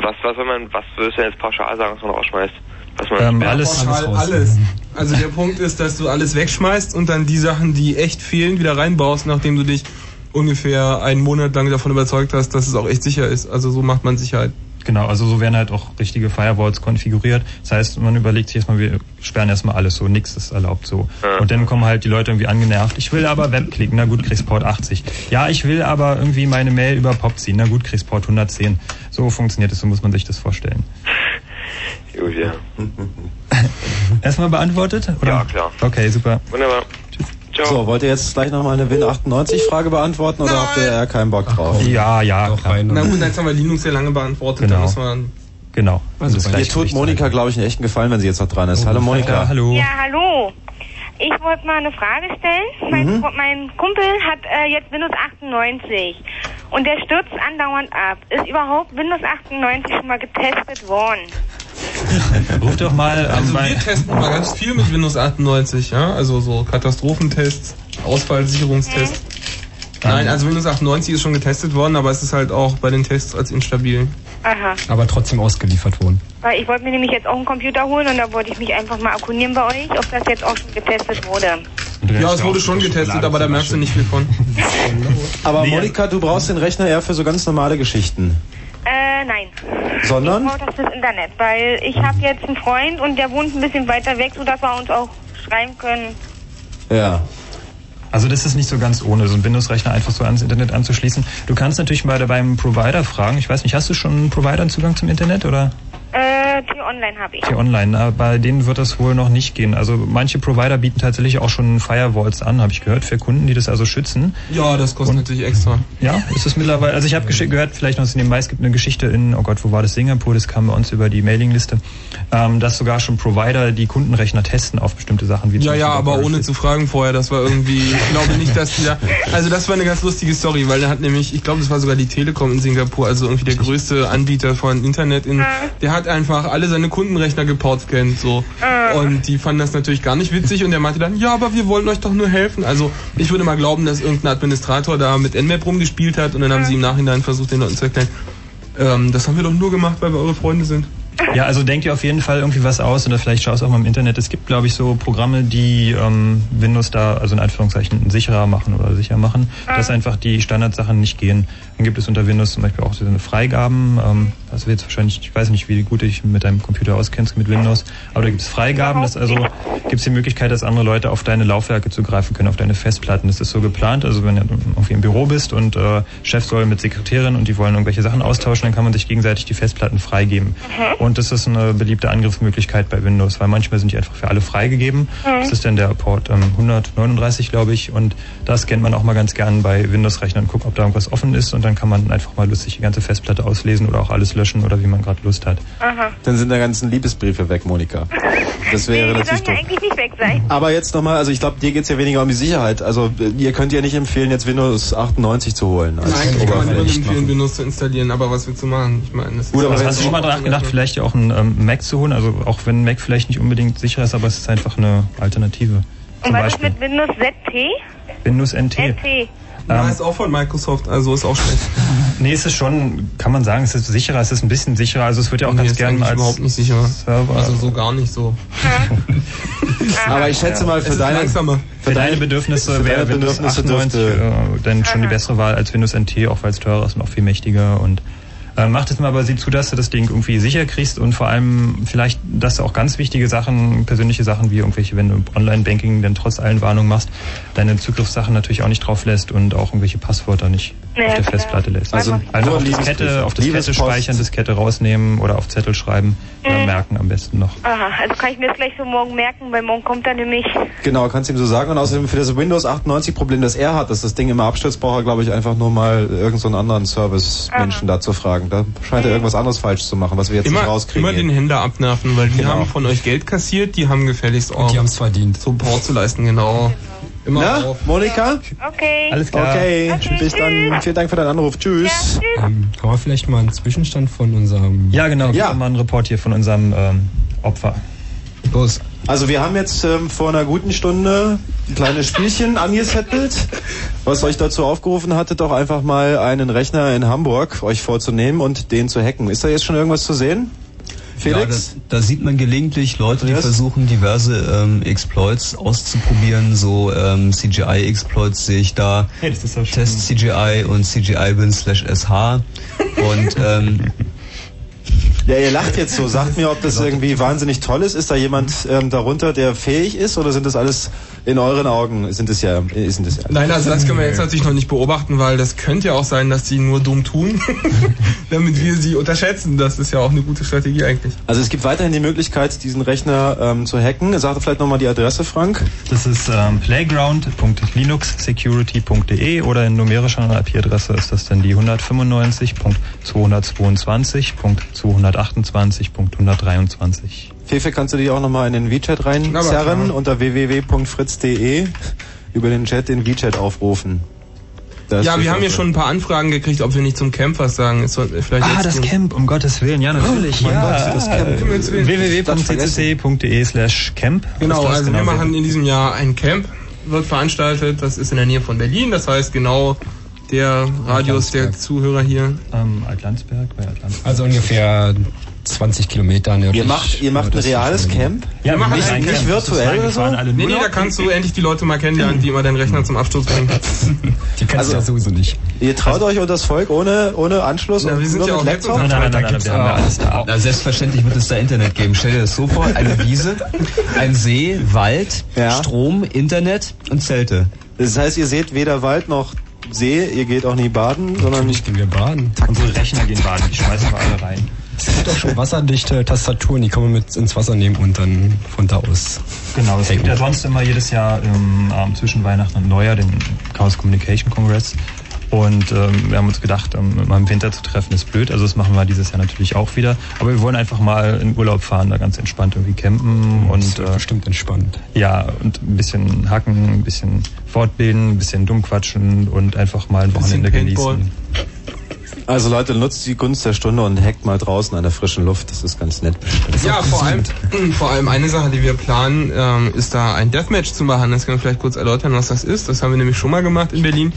[SPEAKER 15] was, was wenn man, was würdest du denn jetzt pauschal sagen, was man rausschmeißt? Was man
[SPEAKER 2] Ähm,
[SPEAKER 3] Pauschal alles. Also der Punkt ist, dass du alles wegschmeißt und dann die Sachen, die echt fehlen, wieder reinbaust, nachdem du dich ungefähr einen Monat lang davon überzeugt hast, dass es auch echt sicher ist. Also so macht man Sicherheit.
[SPEAKER 2] Genau, also so werden halt auch richtige Firewalls konfiguriert. Das heißt, man überlegt sich erstmal, wir sperren erstmal alles so, nichts ist erlaubt so. Und dann kommen halt die Leute irgendwie angenervt. Ich will aber Web klicken, na gut, kriegst Port 80. Ja, ich will aber irgendwie meine Mail über POP ziehen, na gut, kriegst Port 110. So funktioniert es, so muss man sich das vorstellen.
[SPEAKER 15] Gut, ja.
[SPEAKER 2] Erstmal beantwortet? Oder?
[SPEAKER 15] Ja, klar.
[SPEAKER 2] Okay, super.
[SPEAKER 15] Wunderbar.
[SPEAKER 1] So, wollt ihr jetzt gleich nochmal eine Win98-Frage beantworten oder habt ihr eher keinen Bock drauf?
[SPEAKER 2] Ja, ja, klar.
[SPEAKER 3] Na gut, jetzt haben wir Linux sehr lange beantwortet.
[SPEAKER 1] Genau.
[SPEAKER 3] Da müssen wir
[SPEAKER 2] Genau.
[SPEAKER 1] Also
[SPEAKER 2] Das
[SPEAKER 1] ihr tut Monika, glaube ich, einen echten Gefallen, wenn sie jetzt noch dran ist.
[SPEAKER 2] Oh,
[SPEAKER 1] hallo Monika.
[SPEAKER 2] hallo.
[SPEAKER 16] Ja, hallo. Ich wollte mal eine Frage stellen. Mein,
[SPEAKER 1] Mhm.
[SPEAKER 16] mein Kumpel hat äh, jetzt Windows 98 und der stürzt andauernd ab. Ist überhaupt Windows 98 schon mal getestet worden?
[SPEAKER 2] Ruf doch mal
[SPEAKER 3] Also wir testen mal ganz viel mit Windows 98, ja, also so Katastrophentests, Ausfallsicherungstests. Nein, also Windows 98 ist schon getestet worden, aber es ist halt auch bei den Tests als instabil.
[SPEAKER 16] Aha.
[SPEAKER 5] Aber trotzdem ausgeliefert worden.
[SPEAKER 16] Weil ich wollte mir nämlich jetzt auch einen Computer holen und da wollte ich mich einfach mal erkundigen bei euch, ob das jetzt auch schon getestet wurde.
[SPEAKER 3] Ja, es wurde schon getestet, aber da merkst du nicht viel von.
[SPEAKER 1] Aber Monika, du brauchst den Rechner eher für so ganz normale Geschichten.
[SPEAKER 16] Äh, nein.
[SPEAKER 1] Sondern?
[SPEAKER 16] Ich brauche das fürs Internet, weil ich habe jetzt einen Freund und der wohnt ein bisschen weiter weg, sodass wir uns auch schreiben können.
[SPEAKER 1] Ja.
[SPEAKER 2] Also das ist nicht so ganz ohne, so einen Windows-Rechner einfach so ans Internet anzuschließen. Du kannst natürlich mal beim Provider fragen. Ich weiß nicht, hast du schon einen Provider einen Zugang zum Internet oder?
[SPEAKER 16] Äh, T-Online habe ich.
[SPEAKER 2] T-Online, bei denen wird das wohl noch nicht gehen. Also manche Provider bieten tatsächlich auch schon Firewalls an, habe ich gehört, für Kunden, die das also schützen.
[SPEAKER 3] Ja, das kostet
[SPEAKER 2] Und-
[SPEAKER 3] natürlich extra.
[SPEAKER 2] Ja, ist es mittlerweile. Also ich habe gehört, vielleicht noch nebenbei, es gibt eine Geschichte in, oh Gott, wo war das? Singapur, das kam bei uns über die Mailingliste, ähm, dass sogar schon Provider die Kundenrechner testen auf bestimmte Sachen wie
[SPEAKER 3] Ja, ja, aber ohne zu fragen vorher, das war irgendwie, ich glaube nicht, dass die da, also das war eine ganz lustige Story, weil der hat nämlich, ich glaube, das war sogar die Telekom in Singapur, also irgendwie der größte Anbieter von Internet in, der hat einfach alle seine Kundenrechner geportscannt, so. Und die fanden das natürlich gar nicht witzig und der meinte dann, ja, aber wir wollen euch doch nur helfen. Also, ich würde mal glauben, dass irgendein Administrator da mit Nmap rumgespielt hat und dann haben sie im Nachhinein versucht, den Leuten zu erklären, ähm, das haben wir doch nur gemacht, weil wir eure Freunde sind.
[SPEAKER 2] Ja, also denk dir auf jeden Fall irgendwie was aus oder vielleicht schaust auch mal im Internet. Es gibt, glaube ich, so Programme, die ähm, Windows da, also in Anführungszeichen, sicherer machen oder sicher machen, dass einfach die Standardsachen nicht gehen. Dann gibt es unter Windows zum Beispiel auch so eine Freigaben. Ähm, das wird jetzt wahrscheinlich, ich weiß nicht, wie gut dich mit deinem Computer auskennst mit Windows, aber da gibt es Freigaben. Das also gibt es die Möglichkeit, dass andere Leute auf deine Laufwerke zugreifen können, auf deine Festplatten. Das ist so geplant. Also wenn du irgendwie im Büro bist und äh, Chef soll mit Sekretärin und die wollen irgendwelche Sachen austauschen, dann kann man sich gegenseitig die Festplatten freigeben. Und das ist eine beliebte Angriffsmöglichkeit bei Windows, weil manchmal sind die einfach für alle freigegeben. Das ist dann der Port ähm, 139, glaube ich. Und das scannt man auch mal ganz gern bei Windows-Rechnern, guckt, ob da irgendwas offen ist und dann kann man einfach mal lustig die ganze Festplatte auslesen oder auch alles löschen oder wie man gerade Lust hat.
[SPEAKER 16] Aha.
[SPEAKER 1] Dann sind da ganzen Liebesbriefe weg, Monika. Das wäre
[SPEAKER 16] Die
[SPEAKER 1] natürlich
[SPEAKER 16] sollen ja
[SPEAKER 1] doof.
[SPEAKER 16] eigentlich nicht weg sein.
[SPEAKER 1] Aber jetzt nochmal, also ich glaube, dir geht's ja weniger um die Sicherheit. Also äh, ihr könnt ja nicht empfehlen, jetzt Windows 98 zu holen. Als
[SPEAKER 3] Nein, ich kann man nur empfehlen, Windows zu installieren, aber was willst du machen? Ich meine, das
[SPEAKER 2] Gut, aber hast du schon mal dran gedacht, vielleicht ja auch einen ähm, Mac zu holen? Also auch wenn Mac vielleicht nicht unbedingt sicher ist, aber es ist einfach eine Alternative.
[SPEAKER 16] Und
[SPEAKER 2] Zum
[SPEAKER 16] was ist
[SPEAKER 2] Beispiel
[SPEAKER 16] mit Windows ZT?
[SPEAKER 2] Windows NT.
[SPEAKER 16] NT.
[SPEAKER 3] Ja, ist auch von Microsoft, also ist auch schlecht.
[SPEAKER 2] Nee, es ist schon, kann man sagen, es ist sicherer, es ist ein bisschen sicherer. Also es wird ja auch
[SPEAKER 3] Nee,
[SPEAKER 2] ganz
[SPEAKER 3] ist
[SPEAKER 2] gerne als
[SPEAKER 3] überhaupt nicht sicher.
[SPEAKER 2] Server.
[SPEAKER 3] Also so gar nicht so.
[SPEAKER 1] Aber ich schätze mal, für
[SPEAKER 3] ist
[SPEAKER 1] deine.
[SPEAKER 2] Für deine Bedürfnisse
[SPEAKER 1] für
[SPEAKER 2] wäre
[SPEAKER 1] deine
[SPEAKER 2] Windows
[SPEAKER 1] Bedürfnisse
[SPEAKER 2] 98
[SPEAKER 1] dürfte-
[SPEAKER 2] äh, dann schon die bessere Wahl als Windows NT, auch weil es teurer ist und auch viel mächtiger und äh, macht es mal aber sieh zu, dass du das Ding irgendwie sicher kriegst und vor allem vielleicht, dass du auch ganz wichtige Sachen, persönliche Sachen wie irgendwelche, wenn du Online-Banking dann trotz allen Warnungen machst, deine Zugriffssachen natürlich auch nicht drauf lässt und auch irgendwelche Passwörter nicht
[SPEAKER 16] Ja,
[SPEAKER 2] auf der
[SPEAKER 16] klar.
[SPEAKER 2] Festplatte lässt.
[SPEAKER 1] Also
[SPEAKER 2] einfach
[SPEAKER 1] nur
[SPEAKER 2] auf. Diskette, auf Diskette speichern, Diskette rausnehmen oder auf Zettel schreiben, äh, merken am besten noch.
[SPEAKER 16] Aha, also kann ich mir das gleich so morgen merken, weil morgen kommt er nämlich.
[SPEAKER 1] Genau, kannst du ihm so sagen. Und außerdem für das Windows 98 Problem, das er hat, dass das Ding immer abstürzt, braucht er, glaube ich, einfach nur mal irgendeinen so einen anderen Service-Menschen da zu fragen. Da scheint er irgendwas anderes falsch zu machen, was wir jetzt nicht
[SPEAKER 3] Immer,
[SPEAKER 1] rauskriegen.
[SPEAKER 3] immer den Händler abnerven, weil die
[SPEAKER 1] Genau.
[SPEAKER 3] haben von euch Geld kassiert, die haben gefälligst auch
[SPEAKER 5] die verdient.
[SPEAKER 3] Support zu leisten, genau. Immer
[SPEAKER 1] Na,
[SPEAKER 3] auf.
[SPEAKER 1] Monika?
[SPEAKER 16] Okay.
[SPEAKER 2] Alles klar.
[SPEAKER 1] Okay, bis dann. Vielen Dank für deinen Anruf. Tschüss.
[SPEAKER 5] Ähm, haben wir vielleicht mal einen Zwischenstand von unserem...
[SPEAKER 2] Ja, genau.
[SPEAKER 1] Ja.
[SPEAKER 2] Ja. Mal einen Report hier von unserem ähm, Opfer.
[SPEAKER 5] Los.
[SPEAKER 1] Also wir haben jetzt ähm, vor einer guten Stunde ein kleines Spielchen angesettelt, was euch dazu aufgerufen hatte, doch einfach mal einen Rechner in Hamburg euch vorzunehmen und den zu hacken. Ist da jetzt schon irgendwas zu sehen?
[SPEAKER 4] Ja,
[SPEAKER 1] Felix?
[SPEAKER 4] da, da sieht man gelegentlich Leute, die
[SPEAKER 1] Yes.
[SPEAKER 4] versuchen, diverse ähm, Exploits auszuprobieren. So ähm, CGI-Exploits sehe ich da.
[SPEAKER 2] Hey, das ist ja schön.
[SPEAKER 4] Test CGI und CGI-Bin slash SH. Und ähm,
[SPEAKER 1] Ja, ihr lacht jetzt so. Sagt mir, ob das irgendwie wahnsinnig toll ist. Ist da jemand ähm, darunter, der fähig ist? Oder sind das alles in euren Augen? Sind es ja, sind es ja.
[SPEAKER 3] Nein, also das können wir jetzt natürlich noch nicht beobachten, weil das könnte ja auch sein, dass die nur dumm tun, damit wir sie unterschätzen. Das ist ja auch eine gute Strategie eigentlich.
[SPEAKER 1] Also es gibt weiterhin die Möglichkeit, diesen Rechner ähm, zu hacken. Sagt vielleicht nochmal die Adresse, Frank.
[SPEAKER 2] Das ist ähm, playground.linuxsecurity.de oder in numerischer IP-Adresse ist das dann die 195.222.228.123.
[SPEAKER 1] Fefe, kannst du die auch nochmal in den WeChat reinzerren unter www.fritz.de über den Chat den WeChat aufrufen. Da ist
[SPEAKER 3] Ja, wir haben
[SPEAKER 1] was.
[SPEAKER 3] schon ein paar Anfragen gekriegt, ob wir nicht zum Camp was sagen. Sollten wir vielleicht
[SPEAKER 2] Ah, das. Camp, um Gottes Willen, ja natürlich.
[SPEAKER 1] mein
[SPEAKER 2] ja,
[SPEAKER 1] Gott, das Camp.
[SPEAKER 2] Www.ccc.de slash camp.
[SPEAKER 3] Genau,
[SPEAKER 2] Ist das
[SPEAKER 3] also wir machen in diesem Jahr ein Camp, wird veranstaltet, das ist in der Nähe von Berlin, das heißt genau der Radius der Zuhörer hier?
[SPEAKER 2] Ähm, Altlandsberg, bei Altlandsberg.
[SPEAKER 5] Also ungefähr 20 Kilometer nördlich.
[SPEAKER 1] Ihr macht, ihr macht ein reales Camp?
[SPEAKER 3] Ja, wir machen
[SPEAKER 1] nicht,
[SPEAKER 3] ein
[SPEAKER 1] nicht
[SPEAKER 3] Camp.
[SPEAKER 1] virtuell oder so?
[SPEAKER 3] Nee, nee, da kannst du endlich die Leute mal kennenlernen, die immer deinen Rechner zum Absturz bringen.
[SPEAKER 5] Die kannst
[SPEAKER 1] Also-
[SPEAKER 5] du ja sowieso nicht.
[SPEAKER 1] Ihr traut euch unter das Volk ohne, ohne Anschluss
[SPEAKER 3] Na,
[SPEAKER 1] und
[SPEAKER 3] wir sind
[SPEAKER 1] nur
[SPEAKER 3] ja
[SPEAKER 1] mit
[SPEAKER 3] auch
[SPEAKER 1] Laptop?
[SPEAKER 3] Netzwerk-
[SPEAKER 2] Nein, nein, nein, nein, wir haben ja alles da.
[SPEAKER 4] Na, selbstverständlich wird es da Internet geben. Stell dir das so vor, eine Wiese, ein See, Wald,
[SPEAKER 1] Ja.
[SPEAKER 4] Strom, Internet und Zelte.
[SPEAKER 1] Das heißt, ihr seht weder Wald noch See, ihr geht auch nie baden, sondern
[SPEAKER 5] Nicht gehen wir baden.
[SPEAKER 2] Unsere Rechner gehen baden, die schmeißen wir alle rein.
[SPEAKER 5] Es gibt auch schon wasserdichte Tastaturen, die kann man mit ins Wasser nehmen und dann von da aus.
[SPEAKER 2] Genau, es gibt ja sonst immer jedes Jahr ähm, zwischen Weihnachten und Neujahr den Chaos Communication Congress. Und ähm, wir haben uns gedacht, ähm, mal im Winter zu treffen ist blöd. Also das machen wir dieses Jahr natürlich auch wieder. Aber wir wollen einfach mal in Urlaub fahren, da ganz entspannt irgendwie campen
[SPEAKER 5] Das
[SPEAKER 2] und äh,
[SPEAKER 5] bestimmt entspannt.
[SPEAKER 2] ja und ein bisschen hacken, ein bisschen fortbilden, ein bisschen dumm quatschen und einfach mal ein Wochenende genießen.
[SPEAKER 1] Also Leute, nutzt die Gunst der Stunde und hackt mal draußen an der frischen Luft. Das ist ganz nett.
[SPEAKER 3] Ja, vor allem, vor allem eine Sache, die wir planen, ähm, ist da ein Deathmatch zu machen. Das können wir vielleicht kurz erläutern, was das ist. Das haben wir nämlich schon mal gemacht in Berlin.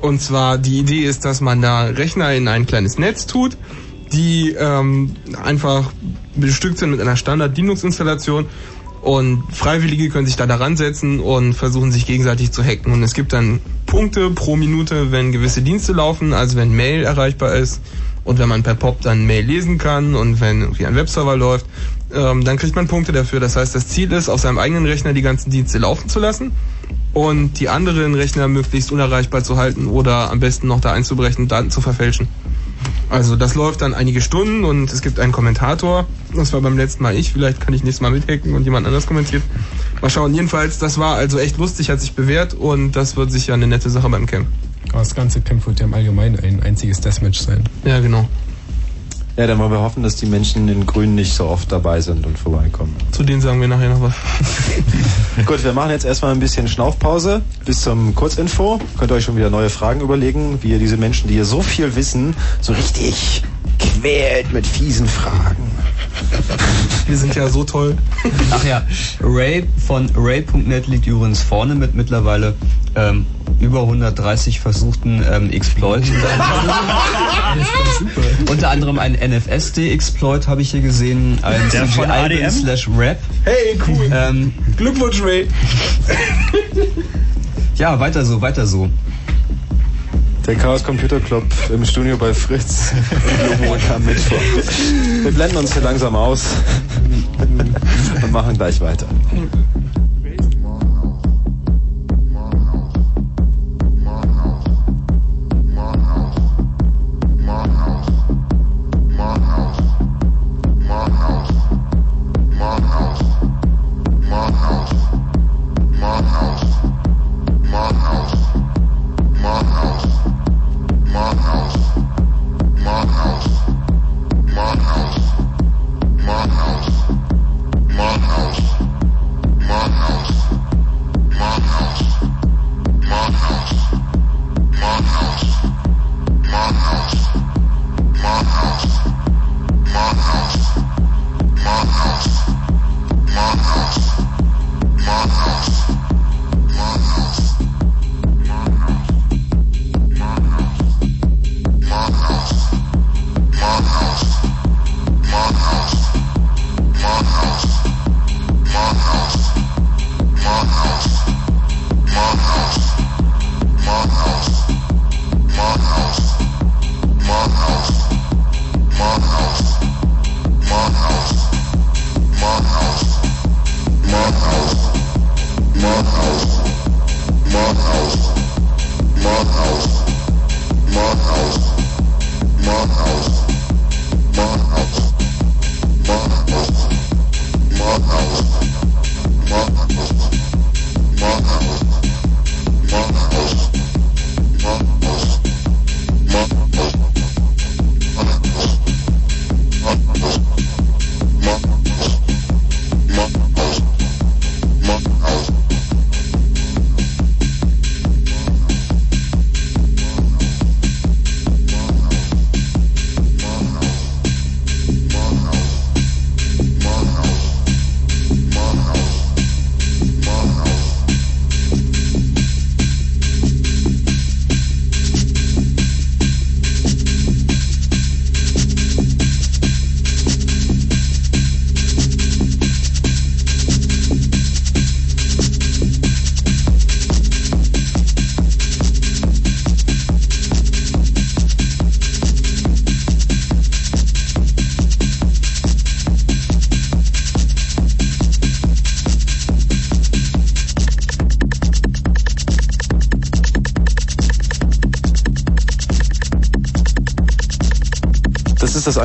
[SPEAKER 3] Und zwar, die Idee ist, dass man da Rechner in ein kleines Netz tut, die ähm, einfach bestückt sind mit einer Standard-Linux-Installation und Freiwillige können sich da daran setzen und versuchen sich gegenseitig zu hacken. Und es gibt dann Punkte pro Minute, wenn gewisse Dienste laufen, also wenn Mail erreichbar ist und wenn man per POP dann Mail lesen kann und wenn irgendwie ein Webserver läuft, ähm, dann kriegt man Punkte dafür. Das heißt, das Ziel ist, auf seinem eigenen Rechner die ganzen Dienste laufen zu lassen und die anderen Rechner möglichst unerreichbar zu halten oder am besten noch da einzubrechen und Daten zu verfälschen. Also das läuft dann einige Stunden und es gibt einen Kommentator. Das war beim letzten Mal ich. Vielleicht kann ich nächstes Mal mithacken und jemand anders kommentiert. Mal schauen. Jedenfalls, das war also echt lustig, hat sich bewährt und das wird sicher eine nette Sache beim Camp.
[SPEAKER 5] Aber das ganze Camp wird ja im Allgemeinen ein einziges Deathmatch sein.
[SPEAKER 3] Ja, genau.
[SPEAKER 1] Ja, dann wollen wir hoffen, dass die Menschen in Grün nicht so oft dabei sind und vorbeikommen.
[SPEAKER 3] Zu denen sagen wir nachher noch was.
[SPEAKER 1] Gut, wir machen jetzt erstmal ein bisschen Schnaufpause bis zum Kurzinfo. Könnt ihr euch schon wieder neue Fragen überlegen, wie ihr diese Menschen, die hier so viel wissen, so richtig quält mit fiesen Fragen.
[SPEAKER 3] Wir sind ja so toll.
[SPEAKER 4] Ach ja, Ray von Ray.net liegt übrigens vorne mit mittlerweile ähm, über 130 versuchten ähm, Exploits. Unter anderem ein NFSD-Exploit habe ich hier gesehen, ein
[SPEAKER 2] Der von ADM?
[SPEAKER 4] slash Rap.
[SPEAKER 3] Hey, cool.
[SPEAKER 4] Ähm,
[SPEAKER 3] Glückwunsch, Ray.
[SPEAKER 4] ja, weiter so, weiter so.
[SPEAKER 1] Der Chaos Computer Club im Studio bei Fritz. Am Mittwoch. Wir blenden uns hier langsam aus und machen gleich weiter.
[SPEAKER 17] My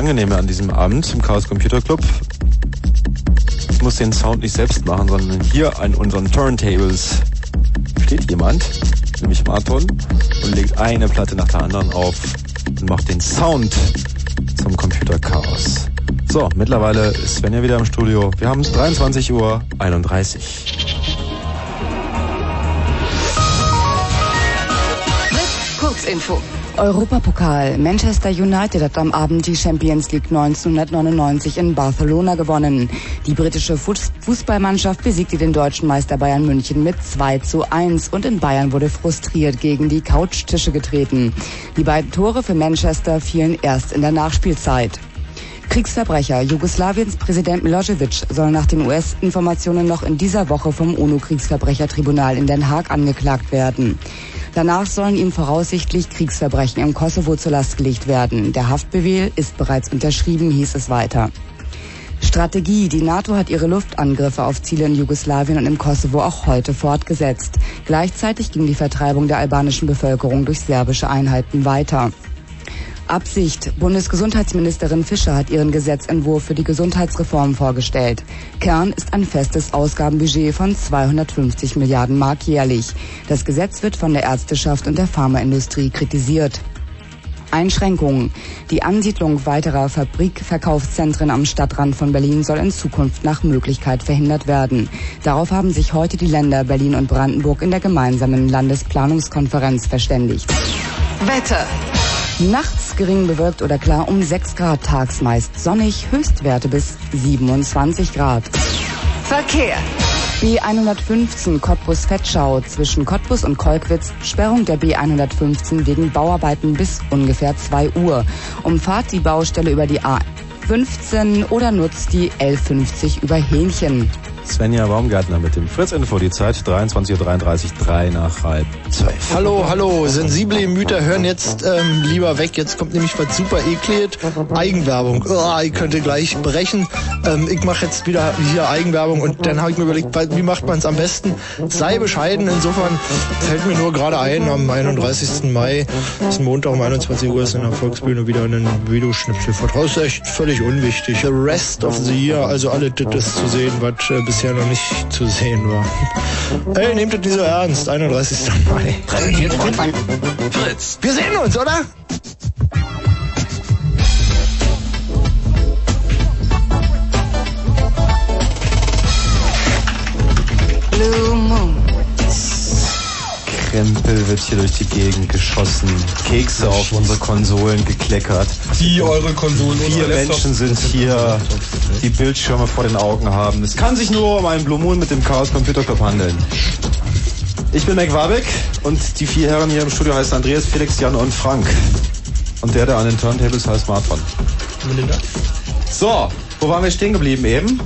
[SPEAKER 1] Angenehme an diesem Abend im Chaos Computer Club. Ich muss den Sound nicht selbst machen, sondern hier an unseren Turntables steht jemand, nämlich Marton, und legt eine Platte nach der anderen auf und macht den Sound zum Computer Chaos. So, mittlerweile ist Svenja wieder im Studio. Wir haben es 23 Uhr 31.
[SPEAKER 6] Kurzinfo. Europapokal. Manchester United hat am Abend die Champions League 1999 in Barcelona gewonnen. Die britische Fußballmannschaft besiegte den deutschen Meister Bayern München mit 2 zu 1 und in Bayern wurde frustriert gegen die Couchtische getreten. Die beiden Tore für Manchester fielen erst in der Nachspielzeit. Kriegsverbrecher. Jugoslawiens Präsident Milosevic soll nach den US-Informationen noch in dieser Woche vom UNO-Kriegsverbrechertribunal in Den Haag angeklagt werden. Danach sollen ihm voraussichtlich Kriegsverbrechen im Kosovo zur Last gelegt werden. Der Haftbefehl ist bereits unterschrieben, hieß es weiter. Strategie. Die NATO hat ihre Luftangriffe auf Ziele in Jugoslawien und im Kosovo auch heute fortgesetzt. Gleichzeitig ging die Vertreibung der albanischen Bevölkerung durch serbische Einheiten weiter. Absicht. Bundesgesundheitsministerin Fischer hat ihren Gesetzentwurf für die Gesundheitsreform vorgestellt. Kern ist ein festes Ausgabenbudget von 250 Milliarden Mark jährlich. Das Gesetz wird von der Ärzteschaft und der Pharmaindustrie kritisiert. Einschränkungen. Die Ansiedlung weiterer Fabrikverkaufszentren am Stadtrand von Berlin soll in Zukunft nach Möglichkeit verhindert werden. Darauf haben sich heute die Länder Berlin und Brandenburg in der gemeinsamen Landesplanungskonferenz verständigt.
[SPEAKER 7] Wetter.
[SPEAKER 6] Nachts gering bewölkt oder klar um 6 Grad, tags meist sonnig, Höchstwerte bis 27 Grad.
[SPEAKER 7] Verkehr.
[SPEAKER 6] B115 Cottbus-Fettschau zwischen Cottbus und Kolkwitz, Sperrung der B115 wegen Bauarbeiten bis ungefähr 2 Uhr. Umfahrt die Baustelle über die A15 oder nutzt die L50 über Hähnchen.
[SPEAKER 1] Svenja Baumgartner mit dem Fritz Info, die Zeit 23.33 Uhr, 3 nach halb 12.
[SPEAKER 17] Hallo, hallo, sensible Mütter hören jetzt ähm, lieber weg. Jetzt kommt nämlich was super ekliges. Eigenwerbung. Oh, ich könnte gleich brechen. Ähm, ich mache jetzt wieder hier Eigenwerbung und dann habe ich mir überlegt, wie macht man es am besten? Sei bescheiden. Insofern fällt mir nur gerade ein, am 31. Mai, ist ein Montag um 21 Uhr, ist in der Volksbühne wieder ein Videoschnipsel ist echt völlig unwichtig. The rest of the year, also alle das zu sehen, was äh, bisher noch nicht zu sehen war. Ey, nehmt das nicht so ernst. 31. Mai.
[SPEAKER 8] Fritz.
[SPEAKER 17] Wir sehen uns, oder?
[SPEAKER 1] Krempel wird hier durch die Gegend geschossen. Kekse auf unsere Konsolen gekleckert.
[SPEAKER 3] Die eure Konsolen
[SPEAKER 1] Vier Menschen sind hier, die Bildschirme vor den Augen haben. Es kann sich nur um einen Blue Moon mit dem Chaos Computer Club handeln. Ich bin Mac Warbeck und die vier Herren hier im Studio heißen Andreas, Felix, Jan und Frank. Und der, der an den Turntables heißt Martin. So, wo waren wir stehen geblieben eben?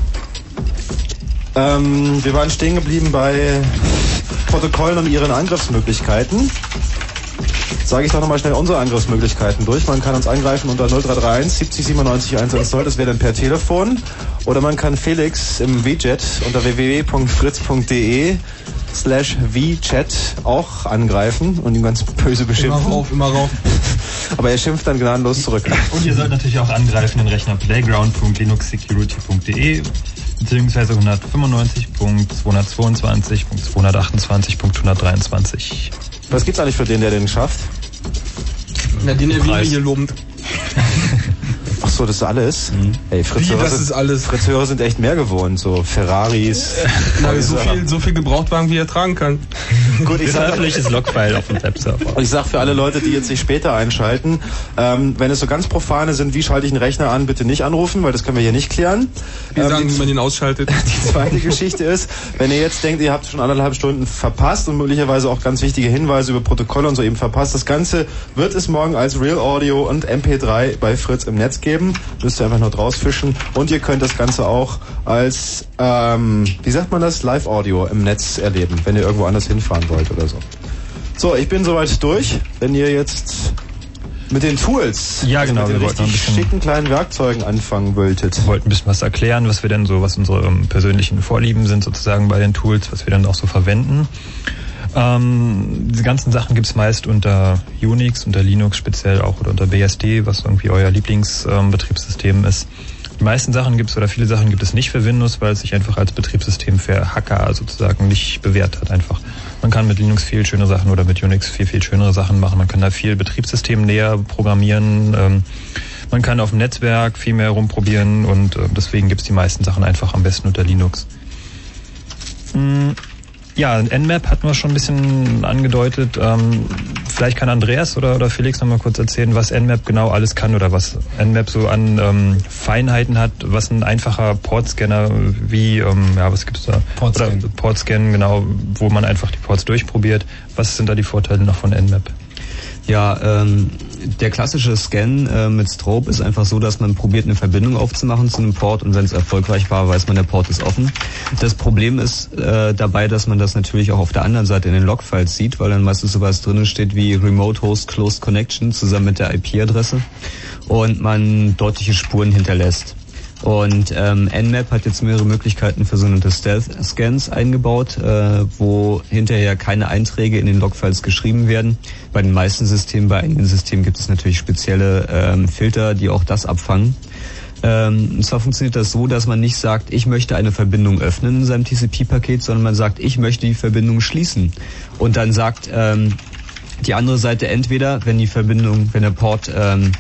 [SPEAKER 1] Ähm, wir waren stehen geblieben bei Protokollen und ihren Angriffsmöglichkeiten. Sage ich doch nochmal schnell unsere Angriffsmöglichkeiten durch. Man kann uns angreifen unter 0331 70 97 110, das wäre dann per Telefon. Oder man kann Felix im WeChat unter www.fritz.de slash VChat auch angreifen und ihn ganz böse beschimpfen.
[SPEAKER 3] Immer rauf, immer rauf.
[SPEAKER 1] Aber er schimpft dann gnadenlos zurück.
[SPEAKER 2] Und ihr sollt natürlich auch angreifen den Rechner playground.linuxsecurity.de beziehungsweise 195.222.228.123.
[SPEAKER 1] Was gibt's eigentlich für den, der den schafft?
[SPEAKER 3] Na, den erwähnen wir hier lobend.
[SPEAKER 1] Ach so, das ist alles? Ey, Fritz
[SPEAKER 3] Wie, das
[SPEAKER 1] sind,
[SPEAKER 3] ist alles?
[SPEAKER 1] Fritz Hörer sind echt mehr gewohnt, so Ferraris.
[SPEAKER 3] Na, so viel, so viel Gebrauchtwagen, wie er tragen kann.
[SPEAKER 1] Gut, ich sag,
[SPEAKER 2] Öffentliches Logfile auf dem Webserver.
[SPEAKER 1] Ich sag für alle Leute, die jetzt sich später einschalten, ähm, wenn es so ganz profane sind, wie schalte ich einen Rechner an, bitte nicht anrufen, weil das können wir hier nicht klären.
[SPEAKER 3] Wir
[SPEAKER 1] Ähm,
[SPEAKER 3] sagen, wie man ihn ausschaltet.
[SPEAKER 1] Die zweite Geschichte ist, wenn ihr jetzt denkt, ihr habt schon anderthalb Stunden verpasst und möglicherweise auch ganz wichtige Hinweise über Protokolle und so eben verpasst, das Ganze wird es morgen als Real Audio und MP3 bei Fritz im Netz geben. Müsst ihr einfach nur draus fischen. Und ihr könnt das Ganze auch als, ähm, wie sagt man das, Live-Audio im Netz erleben, wenn ihr irgendwo anders hinfahren wollt oder so. So, ich bin soweit durch. Wenn ihr jetzt mit den Tools,
[SPEAKER 2] Ja, genau,
[SPEAKER 1] mit den richtig schicken kleinen Werkzeugen anfangen wolltet.
[SPEAKER 2] Wir wollten ein bisschen was erklären, was wir denn so, was unsere persönlichen Vorlieben sind sozusagen bei den Tools, was wir dann auch so verwenden. Ähm, diese ganzen Sachen gibt's meist unter Unix, unter Linux speziell auch oder unter BSD, was irgendwie euer Lieblingsbetriebssystem ähm, ist. Die meisten Sachen gibt's oder viele Sachen gibt es nicht für Windows, weil es sich einfach als Betriebssystem für Hacker sozusagen nicht bewährt hat einfach. Man kann mit Linux viel schöne Sachen oder mit Unix viel, viel schönere Sachen machen. Man kann da viel Betriebssystem näher programmieren. Ähm, man kann auf dem Netzwerk viel mehr rumprobieren und äh, deswegen gibt's die meisten Sachen einfach am besten unter Linux. Mm, ja, Nmap hatten wir schon ein bisschen angedeutet. Ähm, vielleicht kann Andreas oder, oder Felix noch mal kurz erzählen, was Nmap genau alles kann oder was Nmap so an ähm, Feinheiten hat, was ein einfacher Portscanner wie, ähm, ja, was gibt's da? Portscan. Oder Portscan, genau, wo man einfach die Ports durchprobiert. Was sind da die Vorteile noch von Nmap?
[SPEAKER 4] Ja, ähm, der klassische Scan äh, mit Strobe ist einfach so, dass man probiert, eine Verbindung aufzumachen zu einem Port und wenn es erfolgreich war, weiß man, der Port ist offen. Das Problem ist äh, dabei, dass man das natürlich auch auf der anderen Seite in den Logfiles sieht, weil dann meistens sowas drinnen steht wie Remote Host Closed Connection zusammen mit der IP-Adresse und man deutliche Spuren hinterlässt. Und ähm, Nmap hat jetzt mehrere Möglichkeiten für sogenannte Stealth-Scans eingebaut, äh, wo hinterher keine Einträge in den Logfiles geschrieben werden. Bei den meisten Systemen, bei einigen Systemen gibt es natürlich spezielle ähm, Filter, die auch das abfangen. Ähm, und zwar funktioniert das so, dass man nicht sagt, ich möchte eine Verbindung öffnen in seinem TCP-Paket, sondern man sagt, ich möchte die Verbindung schließen. Und dann sagt ähm, die andere Seite entweder, wenn die Verbindung, wenn der Port ähm,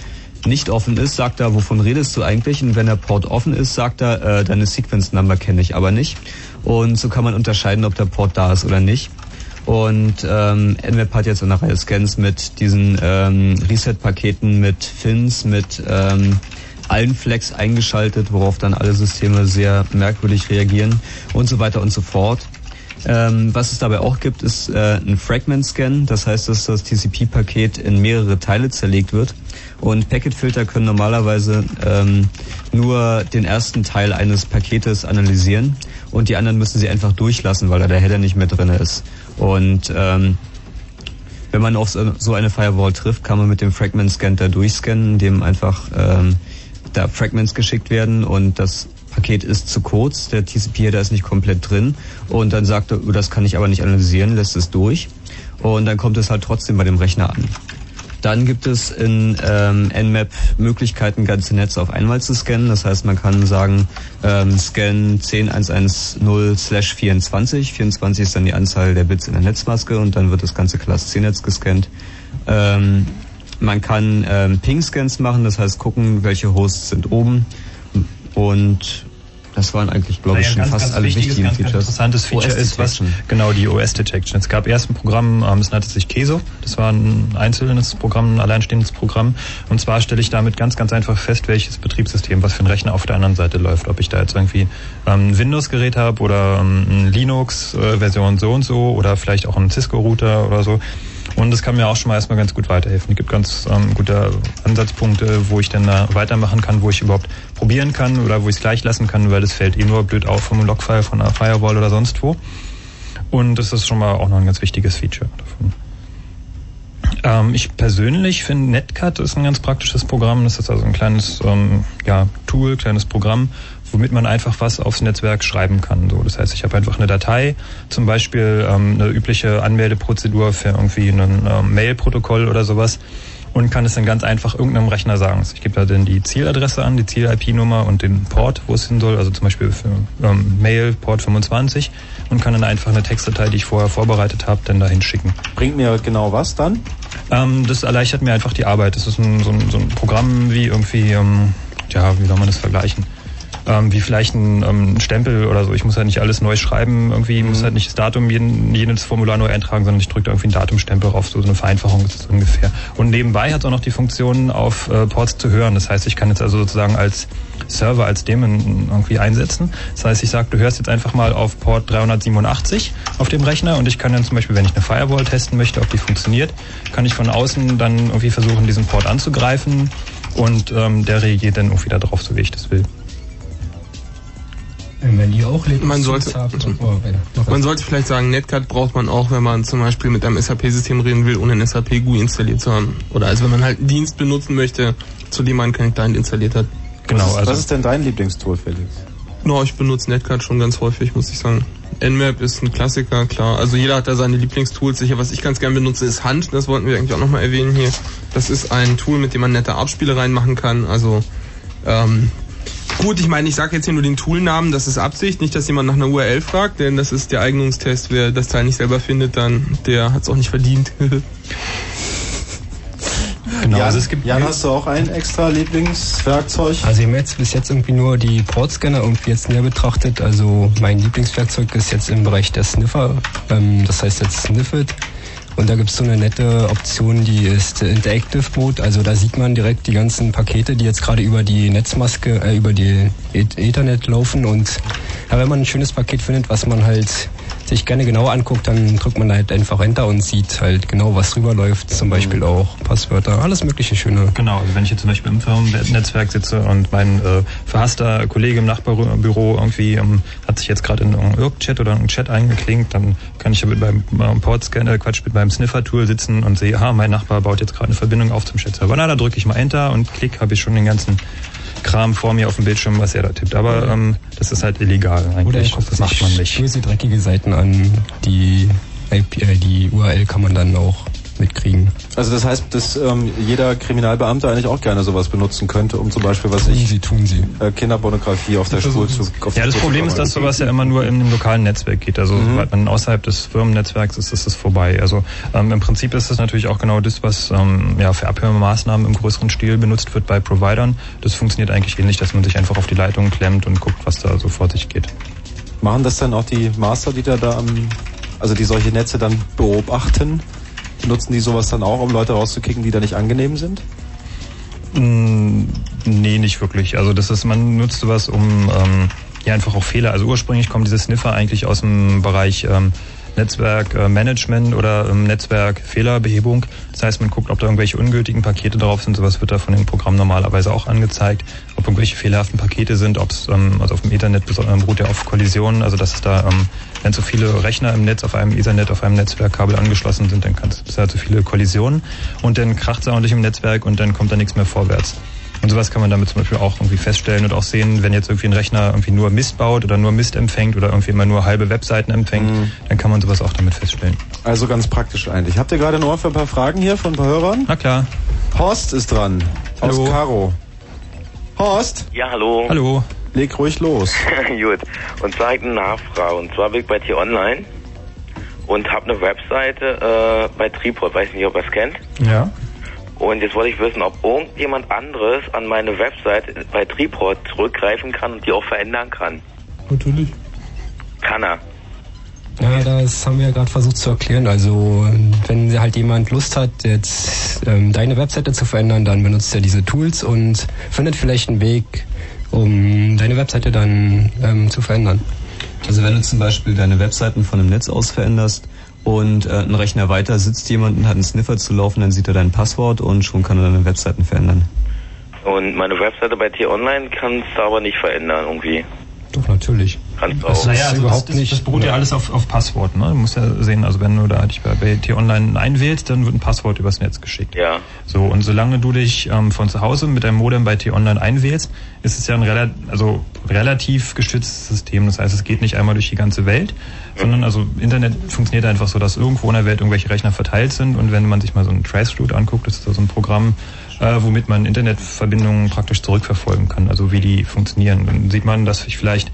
[SPEAKER 4] nicht offen ist, sagt er, wovon redest du eigentlich? Und wenn der Port offen ist, sagt er, äh, deine Sequence Number kenne ich aber nicht. Und so kann man unterscheiden, ob der Port da ist oder nicht. Und ähm, Nmap hat jetzt eine Reihe Scans mit diesen ähm, Reset-Paketen, mit Fins, mit ähm, allen Flex eingeschaltet, worauf dann alle Systeme sehr merkwürdig reagieren und so weiter und so fort. Ähm, was es dabei auch gibt, ist äh, ein Fragment-Scan. Das heißt, dass das TCP-Paket in mehrere Teile zerlegt wird. Und Packetfilter können normalerweise ähm, nur den ersten Teil eines Paketes analysieren und die anderen müssen sie einfach durchlassen, weil da der Header nicht mehr drin ist. Und ähm, wenn man auf so eine Firewall trifft, kann man mit dem Fragment Scan da durchscannen, indem einfach ähm, da Fragments geschickt werden und das Paket ist zu kurz, der TCP-Header ist nicht komplett drin und dann sagt er, das kann ich aber nicht analysieren, lässt es durch und dann kommt es halt trotzdem bei dem Rechner an. Dann gibt es in ähm, Nmap Möglichkeiten, ganze Netze auf einmal zu scannen. Das heißt, man kann sagen, ähm, scan 10110/24. 24 ist dann die Anzahl der Bits in der Netzmaske und dann wird das ganze Class C-Netz gescannt. Ähm, man kann ähm, Ping-Scans machen, das heißt gucken, welche Hosts sind oben und das waren eigentlich, glaube ich, schon ganz, fast ganz alle wichtigen ganz, Features.
[SPEAKER 2] Ganz interessantes Feature ist, was genau die OS Detection. Es gab erst ein Programm, ähm, das nannte sich Keso. Das war ein einzelnes Programm, ein alleinstehendes Programm. Und zwar stelle ich damit ganz, ganz einfach fest, welches Betriebssystem, was für ein Rechner auf der anderen Seite läuft. Ob ich da jetzt irgendwie ähm, ein Windows-Gerät habe oder ähm, ein Linux-Version äh, so und so oder vielleicht auch einen Cisco-Router oder so. Und das kann mir auch schon mal erstmal ganz gut weiterhelfen. Es gibt ganz ähm, gute Ansatzpunkte, wo ich dann da weitermachen kann, wo ich überhaupt probieren kann oder wo ich es gleich lassen kann, weil das fällt eh nur blöd auf vom Logfile von einer Firewall oder sonst wo. Und das ist schon mal auch noch ein ganz wichtiges Feature davon. Ähm, ich persönlich finde Netcat ist ein ganz praktisches Programm. Das ist also ein kleines ähm, ja, Tool, kleines Programm, womit man einfach was aufs Netzwerk schreiben kann. So, das heißt, ich habe einfach eine Datei, zum Beispiel ähm, eine übliche Anmeldeprozedur für irgendwie ein ähm, Mail-Protokoll oder sowas und kann es dann ganz einfach irgendeinem Rechner sagen. Ich gebe da dann die Zieladresse an, die Ziel-IP-Nummer und den Port, wo es hin soll, also zum Beispiel für ähm, Mail Port 25 und kann dann einfach eine Textdatei, die ich vorher vorbereitet habe, dann dahin schicken.
[SPEAKER 1] Bringt mir genau was dann?
[SPEAKER 2] Ähm, das erleichtert mir einfach die Arbeit. Das ist ein, so, ein, so ein Programm wie irgendwie, ähm, ja, wie soll man das vergleichen? Ähm, wie vielleicht ein ähm, Stempel oder so. Ich muss halt nicht alles neu schreiben, irgendwie mhm. muss halt nicht das Datum jeden, jedes Formular neu eintragen, sondern ich drücke da irgendwie einen Datumstempel drauf. So eine Vereinfachung ist es ungefähr. Und nebenbei hat es auch noch die Funktion, auf äh, Ports zu hören. Das heißt, ich kann jetzt also sozusagen als Server, als Daemon irgendwie einsetzen. Das heißt, ich sage, du hörst jetzt einfach mal auf Port 387 auf dem Rechner und ich kann dann zum Beispiel, wenn ich eine Firewall testen möchte, ob die funktioniert, kann ich von außen dann irgendwie versuchen, diesen Port anzugreifen und ähm, der reagiert dann irgendwie darauf, so wie ich das will.
[SPEAKER 3] Wenn die auch Linux man sollte, oh, man sollte vielleicht sagen, Netcat braucht man auch, wenn man zum Beispiel mit einem SAP-System reden will, ohne ein SAP GUI installiert zu haben. Oder also wenn man halt einen Dienst benutzen möchte, zu dem man einen Client installiert hat.
[SPEAKER 1] Genau. Was ist, also was ist denn dein Lieblingstool, Felix?
[SPEAKER 3] No, ich benutze Netcat schon ganz häufig, muss ich sagen. Nmap ist ein Klassiker, klar. Also jeder hat da seine Lieblingstools. Sicher, was ich ganz gerne benutze, ist Hand. Das wollten wir eigentlich auch nochmal erwähnen hier. Das ist ein Tool, mit dem man nette Artspiele reinmachen kann. Also ähm, gut, ich meine, ich sage jetzt hier nur den Toolnamen. Das ist Absicht, nicht, dass jemand nach einer URL fragt, denn das ist der Eignungstest. Wer das Teil nicht selber findet, dann der hat es auch nicht verdient.
[SPEAKER 1] Genau, Jan, also es gibt Jan, hast du auch ein extra Lieblingswerkzeug?
[SPEAKER 5] Also wir haben jetzt bis jetzt irgendwie nur die Portscanner irgendwie jetzt näher betrachtet. Also mein Lieblingswerkzeug ist jetzt im Bereich der Sniffer. Ähm, das heißt jetzt Sniffit. Und da gibt es so eine nette Option, die ist Interactive Mode. Also da sieht man direkt die ganzen Pakete, die jetzt gerade über die Netzmaske, äh, über die Ethernet laufen. Und ja, wenn man ein schönes Paket findet, was man halt sich gerne genauer anguckt, dann drückt man halt einfach Enter und sieht halt genau, was drüber läuft. Zum Beispiel auch Passwörter, alles mögliche schöne.
[SPEAKER 2] Genau, also wenn ich jetzt zum Beispiel im Firmennetzwerk sitze und mein äh, verhasster Kollege im Nachbarbüro irgendwie ähm, hat sich jetzt gerade in irgendeinen Chat oder einen Chat eingeklinkt, dann kann ich ja mit meinem äh, Portscanner, Quatsch, mit meinem Sniffer-Tool sitzen und sehe, aha, mein Nachbar baut jetzt gerade eine Verbindung auf zum Chat-Server. Na, da drücke ich mal Enter und klick, habe ich schon den ganzen Kram vor mir auf dem Bildschirm, was er da tippt. Aber ähm, das ist halt illegal eigentlich.
[SPEAKER 5] Oder das macht man nicht. Böse, dreckige Seiten an. Die, IP, äh, die URL kann man dann auch mitkriegen.
[SPEAKER 1] Also das heißt, dass ähm, jeder Kriminalbeamte eigentlich auch gerne sowas benutzen könnte, um zum Beispiel, was
[SPEAKER 5] tun
[SPEAKER 1] ich...
[SPEAKER 5] Sie, tun Sie.
[SPEAKER 1] Äh, Kinderpornografie auf der Spur zu...
[SPEAKER 2] Auf ja, das Problem ist, dass sowas ja immer nur in einem lokalen Netzwerk geht. Also mhm. sobald man außerhalb des Firmennetzwerks ist, ist es vorbei. Also ähm, im Prinzip ist das natürlich auch genau das, was ähm, ja, für Abhörmaßnahmen im größeren Stil benutzt wird bei Providern. Das funktioniert eigentlich ähnlich, dass man sich einfach auf die Leitung klemmt und guckt, was da so vor sich geht.
[SPEAKER 1] Machen das dann auch die Master, die da, da am... Also die solche Netze dann beobachten? Benutzen die sowas dann auch, um Leute rauszukicken, die da nicht angenehm sind?
[SPEAKER 2] Mm, nee, nicht wirklich. Also das ist, man nutzt sowas, um ähm, ja einfach auch Fehler. Also ursprünglich kommen diese Sniffer eigentlich aus dem Bereich ähm, Netzwerkmanagement oder ähm, Netzwerkfehlerbehebung. Das heißt, man guckt, ob da irgendwelche ungültigen Pakete drauf sind. Sowas wird da von dem Programm normalerweise auch angezeigt. Ob irgendwelche fehlerhaften Pakete sind, ob es ähm, also auf dem Ethernet ähm, beruht ja auf Kollisionen. Also dass es da, ähm, wenn so viele Rechner im Netz auf einem Ethernet, auf einem Netzwerkkabel angeschlossen sind, dann kann es halt so viele Kollisionen und dann kracht es ordentlich im Netzwerk und dann kommt da nichts mehr vorwärts. Und sowas kann man damit zum Beispiel auch irgendwie feststellen und auch sehen, wenn jetzt irgendwie ein Rechner irgendwie nur Mist baut oder nur Mist empfängt oder irgendwie immer nur halbe Webseiten empfängt, mhm. dann kann man sowas auch damit feststellen.
[SPEAKER 1] Also ganz praktisch eigentlich. Habt ihr gerade ein Ohr für ein paar Fragen hier von ein paar Hörern?
[SPEAKER 2] Na klar.
[SPEAKER 1] Horst ist dran. Hallo. Aus Karo. Horst?
[SPEAKER 18] Ja, hallo.
[SPEAKER 2] Hallo.
[SPEAKER 1] Leg ruhig los.
[SPEAKER 18] Gut. Und zwar eine Nachfrage. Und zwar bin ich bei T-Online und habe eine Webseite äh, bei Tripod. Weiß nicht, ob ihr es kennt.
[SPEAKER 2] Ja.
[SPEAKER 18] Und jetzt wollte ich wissen, ob irgendjemand anderes an meine Website bei Tripod zurückgreifen kann und die auch verändern kann.
[SPEAKER 3] Natürlich.
[SPEAKER 18] Kann er.
[SPEAKER 5] Ja, das haben wir ja gerade versucht zu erklären. Also wenn halt jemand Lust hat, jetzt ähm, deine Webseite zu verändern, dann benutzt er diese Tools und findet vielleicht einen Weg, um deine Webseite dann ähm, zu verändern.
[SPEAKER 4] Also wenn du zum Beispiel deine Webseiten von einem Netz aus veränderst, und äh, ein Rechner weiter sitzt jemand und hat einen Sniffer zu laufen, dann sieht er dein Passwort und schon kann er deine Webseiten verändern.
[SPEAKER 18] Und meine Webseite bei T-Online kannst du aber nicht verändern irgendwie.
[SPEAKER 5] Doch, natürlich.
[SPEAKER 18] Kannst
[SPEAKER 2] das,
[SPEAKER 18] auch.
[SPEAKER 2] Naja, also überhaupt das, nicht. Das beruht ja alles auf, auf Passwort. Ne? Du musst ja sehen, also wenn du da dich bei, bei T-Online einwählst, dann wird ein Passwort übers Netz geschickt.
[SPEAKER 18] Ja.
[SPEAKER 2] So, und solange du dich ähm, von zu Hause mit deinem Modem bei T-Online einwählst, ist es ja ein rela also relativ geschütztes System. Das heißt, es geht nicht einmal durch die ganze Welt, mhm. sondern also Internet funktioniert einfach so, dass irgendwo in der Welt irgendwelche Rechner verteilt sind und wenn man sich mal so ein Traceroute anguckt, das ist so ein Programm, äh, womit man Internetverbindungen praktisch zurückverfolgen kann, also wie die funktionieren. Dann sieht man, dass ich vielleicht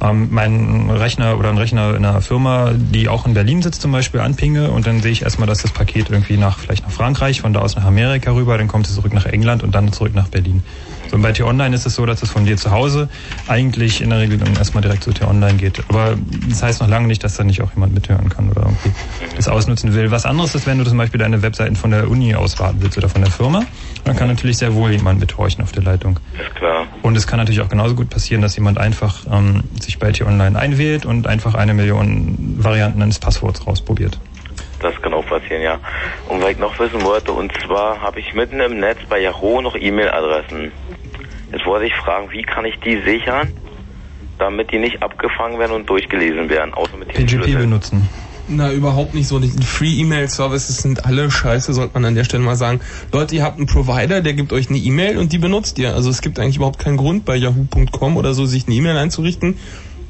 [SPEAKER 2] ähm, meinen Rechner oder einen Rechner in einer Firma, die auch in Berlin sitzt zum Beispiel, anpinge und dann sehe ich erstmal, dass das Paket irgendwie nach vielleicht nach Frankreich, von da aus nach Amerika rüber, dann kommt es zurück nach England und dann zurück nach Berlin. So, und bei T-Online ist es so, dass es von dir zu Hause eigentlich in der Regel dann erstmal direkt zu T-Online geht. Aber das heißt noch lange nicht, dass da nicht auch jemand mithören kann oder irgendwie das ausnutzen will. Was anderes ist, wenn du zum Beispiel deine Webseiten von der Uni aus warten willst oder von der Firma, dann kann natürlich sehr wohl jemand mithorchen auf der Leitung.
[SPEAKER 18] Ist klar.
[SPEAKER 2] Und es kann natürlich auch genauso gut passieren, dass jemand einfach ähm, sich bei T-Online einwählt und einfach eine Million Varianten eines Passworts rausprobiert.
[SPEAKER 18] Das kann auch passieren, ja. Und weil ich noch wissen wollte, und zwar habe ich mitten im Netz bei Yahoo noch E-Mail-Adressen. Jetzt wollte ich fragen, wie kann ich die sichern, damit die nicht abgefangen werden und durchgelesen werden, außer mit
[SPEAKER 2] PGP Schlüssel. benutzen.
[SPEAKER 3] Na, überhaupt nicht so. Die Free-E-Mail-Services sind alle scheiße, sollte man an der Stelle mal sagen. Leute, ihr habt einen Provider, der gibt euch eine E-Mail und die benutzt ihr. Also es gibt eigentlich überhaupt keinen Grund bei yahoo.com oder so, sich eine E-Mail einzurichten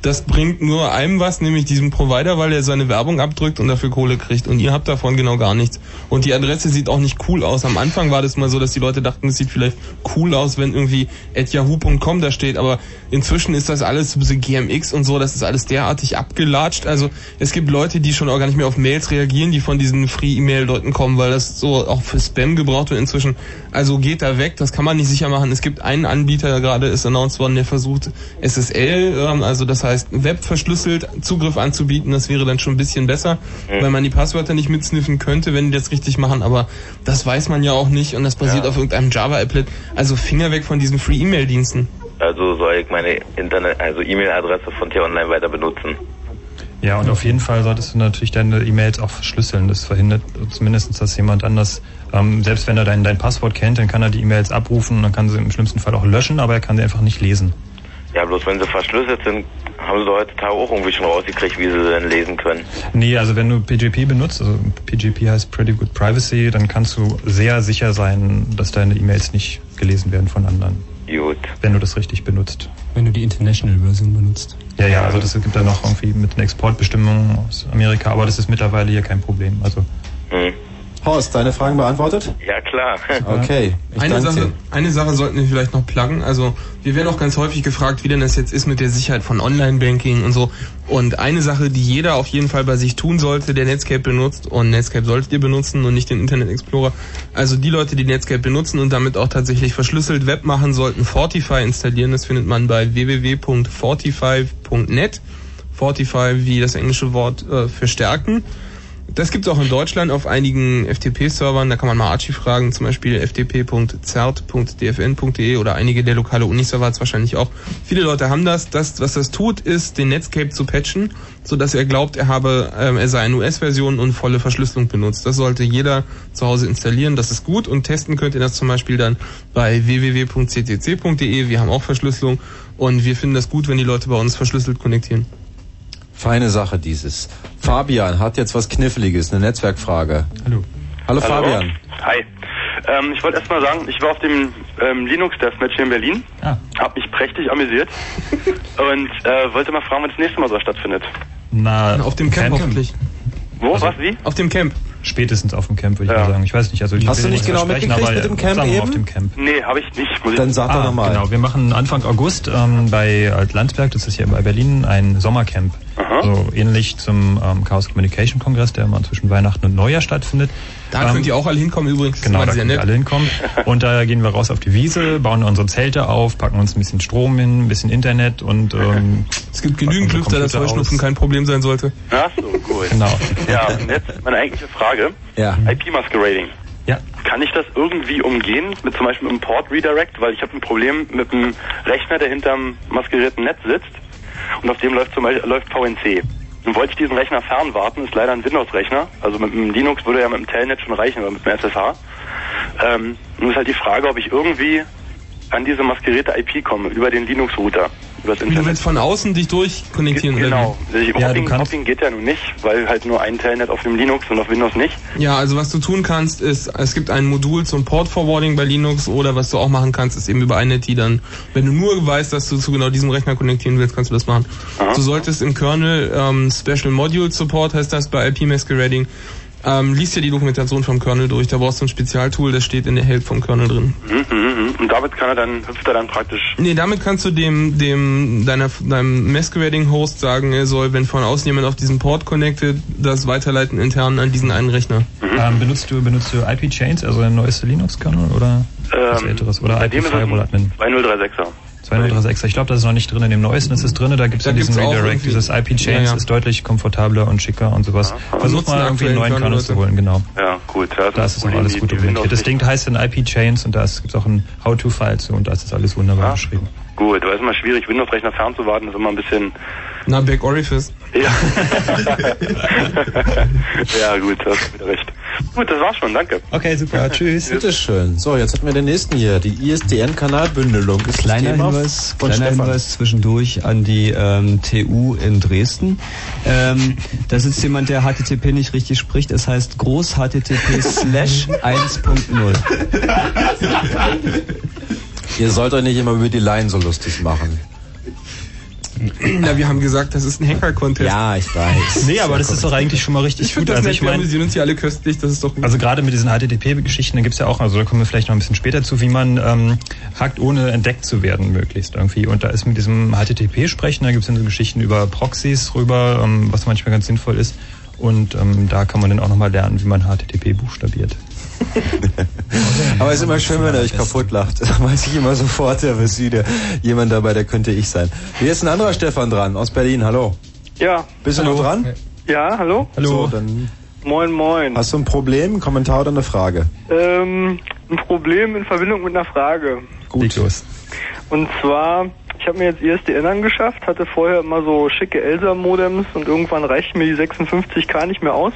[SPEAKER 3] das bringt nur einem was, nämlich diesem Provider, weil er seine Werbung abdrückt und dafür Kohle kriegt. Und ihr habt davon genau gar nichts. Und die Adresse sieht auch nicht cool aus. Am Anfang war das mal so, dass die Leute dachten, es sieht vielleicht cool aus, wenn irgendwie at yahoo.com da steht. Aber inzwischen ist das alles so GMX und so, das ist alles derartig abgelatscht. Also es gibt Leute, die schon auch gar nicht mehr auf Mails reagieren, die von diesen Free-E-Mail-Leuten kommen, weil das so auch für Spam gebraucht wird inzwischen. Also geht da weg, das kann man nicht sicher machen. Es gibt einen Anbieter, gerade ist announced worden, der versucht SSL, ähm, also das heißt Web verschlüsselt Zugriff anzubieten. Das wäre dann schon ein bisschen besser,
[SPEAKER 18] Mhm.
[SPEAKER 3] weil man die Passwörter nicht mitsniffen könnte, wenn die das richtig machen. Aber das weiß man ja auch nicht und das basiert
[SPEAKER 18] Ja.
[SPEAKER 3] auf irgendeinem Java-Applet. Also Finger weg von diesen Free-E-Mail-Diensten.
[SPEAKER 18] Also soll ich meine Internet, also E-Mail-Adresse von T-Online weiter benutzen.
[SPEAKER 2] Ja, und auf jeden Fall solltest du natürlich deine E-Mails auch verschlüsseln. Das verhindert zumindest, dass jemand anders, ähm, selbst wenn er dein, dein Passwort kennt, dann kann er die E-Mails abrufen und dann kann sie im schlimmsten Fall auch löschen, aber er kann sie einfach nicht lesen.
[SPEAKER 18] Ja, bloß wenn sie verschlüsselt sind, haben sie heutzutage auch irgendwie schon rausgekriegt, wie sie denn lesen können.
[SPEAKER 2] Nee, also wenn du PGP benutzt, also PGP heißt Pretty Good Privacy, dann kannst du sehr sicher sein, dass deine E-Mails nicht gelesen werden von anderen.
[SPEAKER 18] Gut.
[SPEAKER 2] Wenn du das richtig benutzt.
[SPEAKER 5] Wenn du die International-Version benutzt.
[SPEAKER 2] Ja, ja, also das gibt da noch irgendwie mit den Exportbestimmungen aus Amerika, aber das ist mittlerweile hier kein Problem. Also
[SPEAKER 18] Hm.
[SPEAKER 1] Horst, deine Fragen beantwortet?
[SPEAKER 18] Ja, klar.
[SPEAKER 1] Okay. Ich
[SPEAKER 3] Eine Sache, eine Sache sollten wir vielleicht noch pluggen. Also wir werden auch ganz häufig gefragt, wie denn das jetzt ist mit der Sicherheit von Online-Banking und so. Und eine Sache, die jeder auf jeden Fall bei sich tun sollte, der Netscape benutzt, und Netscape solltet ihr benutzen und nicht den Internet Explorer. Also die Leute, die Netscape benutzen und damit auch tatsächlich verschlüsselt Web machen, sollten Fortify installieren. Das findet man bei www.fortify.net. Fortify wie das englische Wort äh, für stärken. Das gibt es auch in Deutschland auf einigen FTP-Servern. Da kann man mal Archie fragen, zum Beispiel ftp.zert.dfn.de oder einige der lokale Uniserver wahrscheinlich auch. Viele Leute haben das. das. Was das tut, ist, den Netscape zu patchen, sodass er glaubt, er habe, ähm, er sei eine US-Version und volle Verschlüsselung benutzt. Das sollte jeder zu Hause installieren. Das ist gut und testen könnt ihr das zum Beispiel dann bei www.ccc.de. Wir haben auch Verschlüsselung und wir finden das gut, wenn die Leute bei uns verschlüsselt konnektieren.
[SPEAKER 1] Feine Sache dieses. Fabian hat jetzt was Kniffliges, eine Netzwerkfrage.
[SPEAKER 2] Hallo.
[SPEAKER 1] Hallo Fabian.
[SPEAKER 19] Hi. Ähm, ich wollte erst mal sagen, ich war auf dem ähm, Linux Deathmatch hier in Berlin.
[SPEAKER 2] Ah.
[SPEAKER 19] Hab mich prächtig amüsiert. und äh, wollte mal fragen, wann das nächste Mal so stattfindet.
[SPEAKER 2] Na,
[SPEAKER 3] auf dem Camp hoffentlich.
[SPEAKER 19] Wo?
[SPEAKER 2] Also-
[SPEAKER 19] was? Wie?
[SPEAKER 3] Auf dem Camp.
[SPEAKER 2] Spätestens auf dem Camp, würde ich mal sagen. Ich weiß nicht, also ich
[SPEAKER 1] Hast
[SPEAKER 2] will
[SPEAKER 1] du nicht genau mitgekriegt
[SPEAKER 2] aber,
[SPEAKER 1] mit dem Camp
[SPEAKER 2] wir mal
[SPEAKER 1] eben?
[SPEAKER 2] auf dem Camp.
[SPEAKER 19] Nee, habe ich nicht. Muss ich
[SPEAKER 1] Dann sag doch
[SPEAKER 2] Ah,
[SPEAKER 1] nochmal.
[SPEAKER 2] Genau, wir machen Anfang August ähm, bei Alt-Landsberg, das ist hier bei Berlin, ein Sommercamp. So ähnlich zum ähm, Chaos Communication Kongress, der immer zwischen Weihnachten und Neujahr stattfindet.
[SPEAKER 3] Da
[SPEAKER 2] Ähm,
[SPEAKER 3] könnt ihr auch alle hinkommen übrigens. Das
[SPEAKER 2] Genau, da wir
[SPEAKER 3] nett.
[SPEAKER 2] alle hinkommen. Und da gehen wir raus auf die Wiese, bauen unsere Zelte auf, packen uns ein bisschen Strom hin, ein bisschen Internet und ähm,
[SPEAKER 3] es gibt genügend Lüfter, dass Heuschnupfen kein Problem sein sollte.
[SPEAKER 19] Ach so, gut.
[SPEAKER 2] Genau.
[SPEAKER 19] Ja, und jetzt meine eigentliche Frage.
[SPEAKER 1] Ja.
[SPEAKER 19] IP-Masquerading.
[SPEAKER 2] Ja.
[SPEAKER 19] Kann ich das irgendwie umgehen, mit zum Beispiel einem Port Redirect, weil ich habe ein Problem mit einem Rechner, der hinterm maskerierten Netz sitzt und auf dem läuft zum Beispiel läuft VNC. Nun wollte ich diesen Rechner fernwarten, ist leider ein Windows-Rechner, also mit dem Linux würde ja mit dem Telnet schon reichen, oder mit dem SSH. Ähm, nun ist halt die Frage, ob ich irgendwie an diese maskerierte IP komme, über den Linux-Router, über das
[SPEAKER 3] Du
[SPEAKER 19] Internet.
[SPEAKER 3] willst von außen dich durchkonnektieren,
[SPEAKER 19] Genau.
[SPEAKER 3] oder wie?
[SPEAKER 19] Ja, Hopping, Hopping geht ja nun nicht, weil halt nur ein Telnet auf dem Linux und auf Windows nicht.
[SPEAKER 3] Ja, also was du tun kannst, ist, es gibt ein Modul zum Port Forwarding bei Linux oder was du auch machen kannst, ist eben über iNet, dann, wenn du nur weißt, dass du zu genau diesem Rechner konnektieren willst, kannst du das machen. Du solltest im Kernel ähm, Special Module Support, heißt das bei IP Masquerading, ähm, liest dir die Dokumentation vom Kernel durch, da brauchst du ein Spezialtool, das steht in der Help vom Kernel drin.
[SPEAKER 19] Mhm, mhm, mhm. Und damit kann er dann, hüpft er dann praktisch.
[SPEAKER 3] Nee, damit kannst du dem, dem, deiner, deinem Masquerading-Host sagen, er soll, wenn von außen jemand auf diesen Port connected, das weiterleiten intern an diesen einen Rechner.
[SPEAKER 2] Ähm, benutzt du benutzt du IP Chains, also ein neues Linux Kernel oder was
[SPEAKER 19] Ähm,
[SPEAKER 2] älteres oder
[SPEAKER 19] bei
[SPEAKER 2] IP
[SPEAKER 19] dem ist es
[SPEAKER 2] Firewall Admin?
[SPEAKER 19] 2036er.
[SPEAKER 2] 2036. Ich glaube, das ist noch nicht drin. In dem neuesten ist es drin. Da gibt es
[SPEAKER 3] Da
[SPEAKER 2] ja diesen Redirect. Dieses IP Chains
[SPEAKER 3] Ja, ja.
[SPEAKER 2] ist deutlich komfortabler und schicker und sowas. Versuch
[SPEAKER 3] Nutzen
[SPEAKER 2] mal irgendwie einen neuen Kernel zu holen, genau.
[SPEAKER 19] Ja, gut. Ja,
[SPEAKER 2] Da ist es noch alles gut dokumentiert. Das Ding heißt dann IP Chains und da gibt es auch ein How-To-File zu und da ist das alles wunderbar beschrieben.
[SPEAKER 19] Gut, aber es ist immer schwierig, Windows-Rechner fernzuwarten, ist immer ein bisschen...
[SPEAKER 3] Na, Back Orifice.
[SPEAKER 19] Ja. ja, gut, hast du wieder recht. Gut, das war's schon, danke.
[SPEAKER 2] Okay, super, tschüss.
[SPEAKER 1] Bitteschön. So, jetzt hatten wir den nächsten hier. Die ISDN-Kanalbündelung ist
[SPEAKER 4] Kleiner
[SPEAKER 1] Thema
[SPEAKER 4] Hinweis,
[SPEAKER 1] von
[SPEAKER 4] kleiner
[SPEAKER 1] Stefan.
[SPEAKER 4] Hinweis zwischendurch an die ähm, TU in Dresden. Ähm, da sitzt jemand, der HTTP nicht richtig spricht. Es heißt groß HTTP slash 1.0.
[SPEAKER 1] Ihr sollt euch nicht immer über die Laien so lustig machen.
[SPEAKER 3] Na, wir haben gesagt, das ist ein Hacker-Contest.
[SPEAKER 1] Ja, ich weiß.
[SPEAKER 2] Nee, aber das ist doch eigentlich schon mal richtig
[SPEAKER 3] Ich
[SPEAKER 2] gut.
[SPEAKER 3] finde das
[SPEAKER 2] Also
[SPEAKER 3] nett,
[SPEAKER 2] ich
[SPEAKER 3] wir
[SPEAKER 2] meine,
[SPEAKER 3] amüsieren uns hier alle köstlich, das ist doch gut.
[SPEAKER 2] Also gerade mit diesen HTTP-Geschichten, da gibt's ja auch, also da kommen wir vielleicht noch ein bisschen später zu, wie man ähm, hackt, ohne entdeckt zu werden, möglichst irgendwie. Und da ist mit diesem HTTP-Sprechen, da gibt's dann so Geschichten über Proxys rüber, ähm, was manchmal ganz sinnvoll ist. Und ähm, da kann man dann auch nochmal lernen, wie man HTTP buchstabiert.
[SPEAKER 1] Aber es ist immer schön, wenn er euch kaputt lacht. Da weiß ich immer sofort, da ist wieder jemand dabei, der könnte ich sein. Hier ist ein anderer Stefan dran, aus Berlin. Hallo.
[SPEAKER 20] Ja.
[SPEAKER 1] Bist du noch dran?
[SPEAKER 20] Ja, hallo?
[SPEAKER 1] So, dann
[SPEAKER 20] Moin, moin.
[SPEAKER 1] hast du ein Problem, einen Kommentar oder eine Frage?
[SPEAKER 20] Ähm, ein Problem in Verbindung mit einer Frage.
[SPEAKER 2] Gut. los.
[SPEAKER 20] Und zwar, ich habe mir jetzt ISDN angeschafft, hatte vorher immer so schicke Elsa-Modems und irgendwann reichte mir die 56k nicht mehr aus.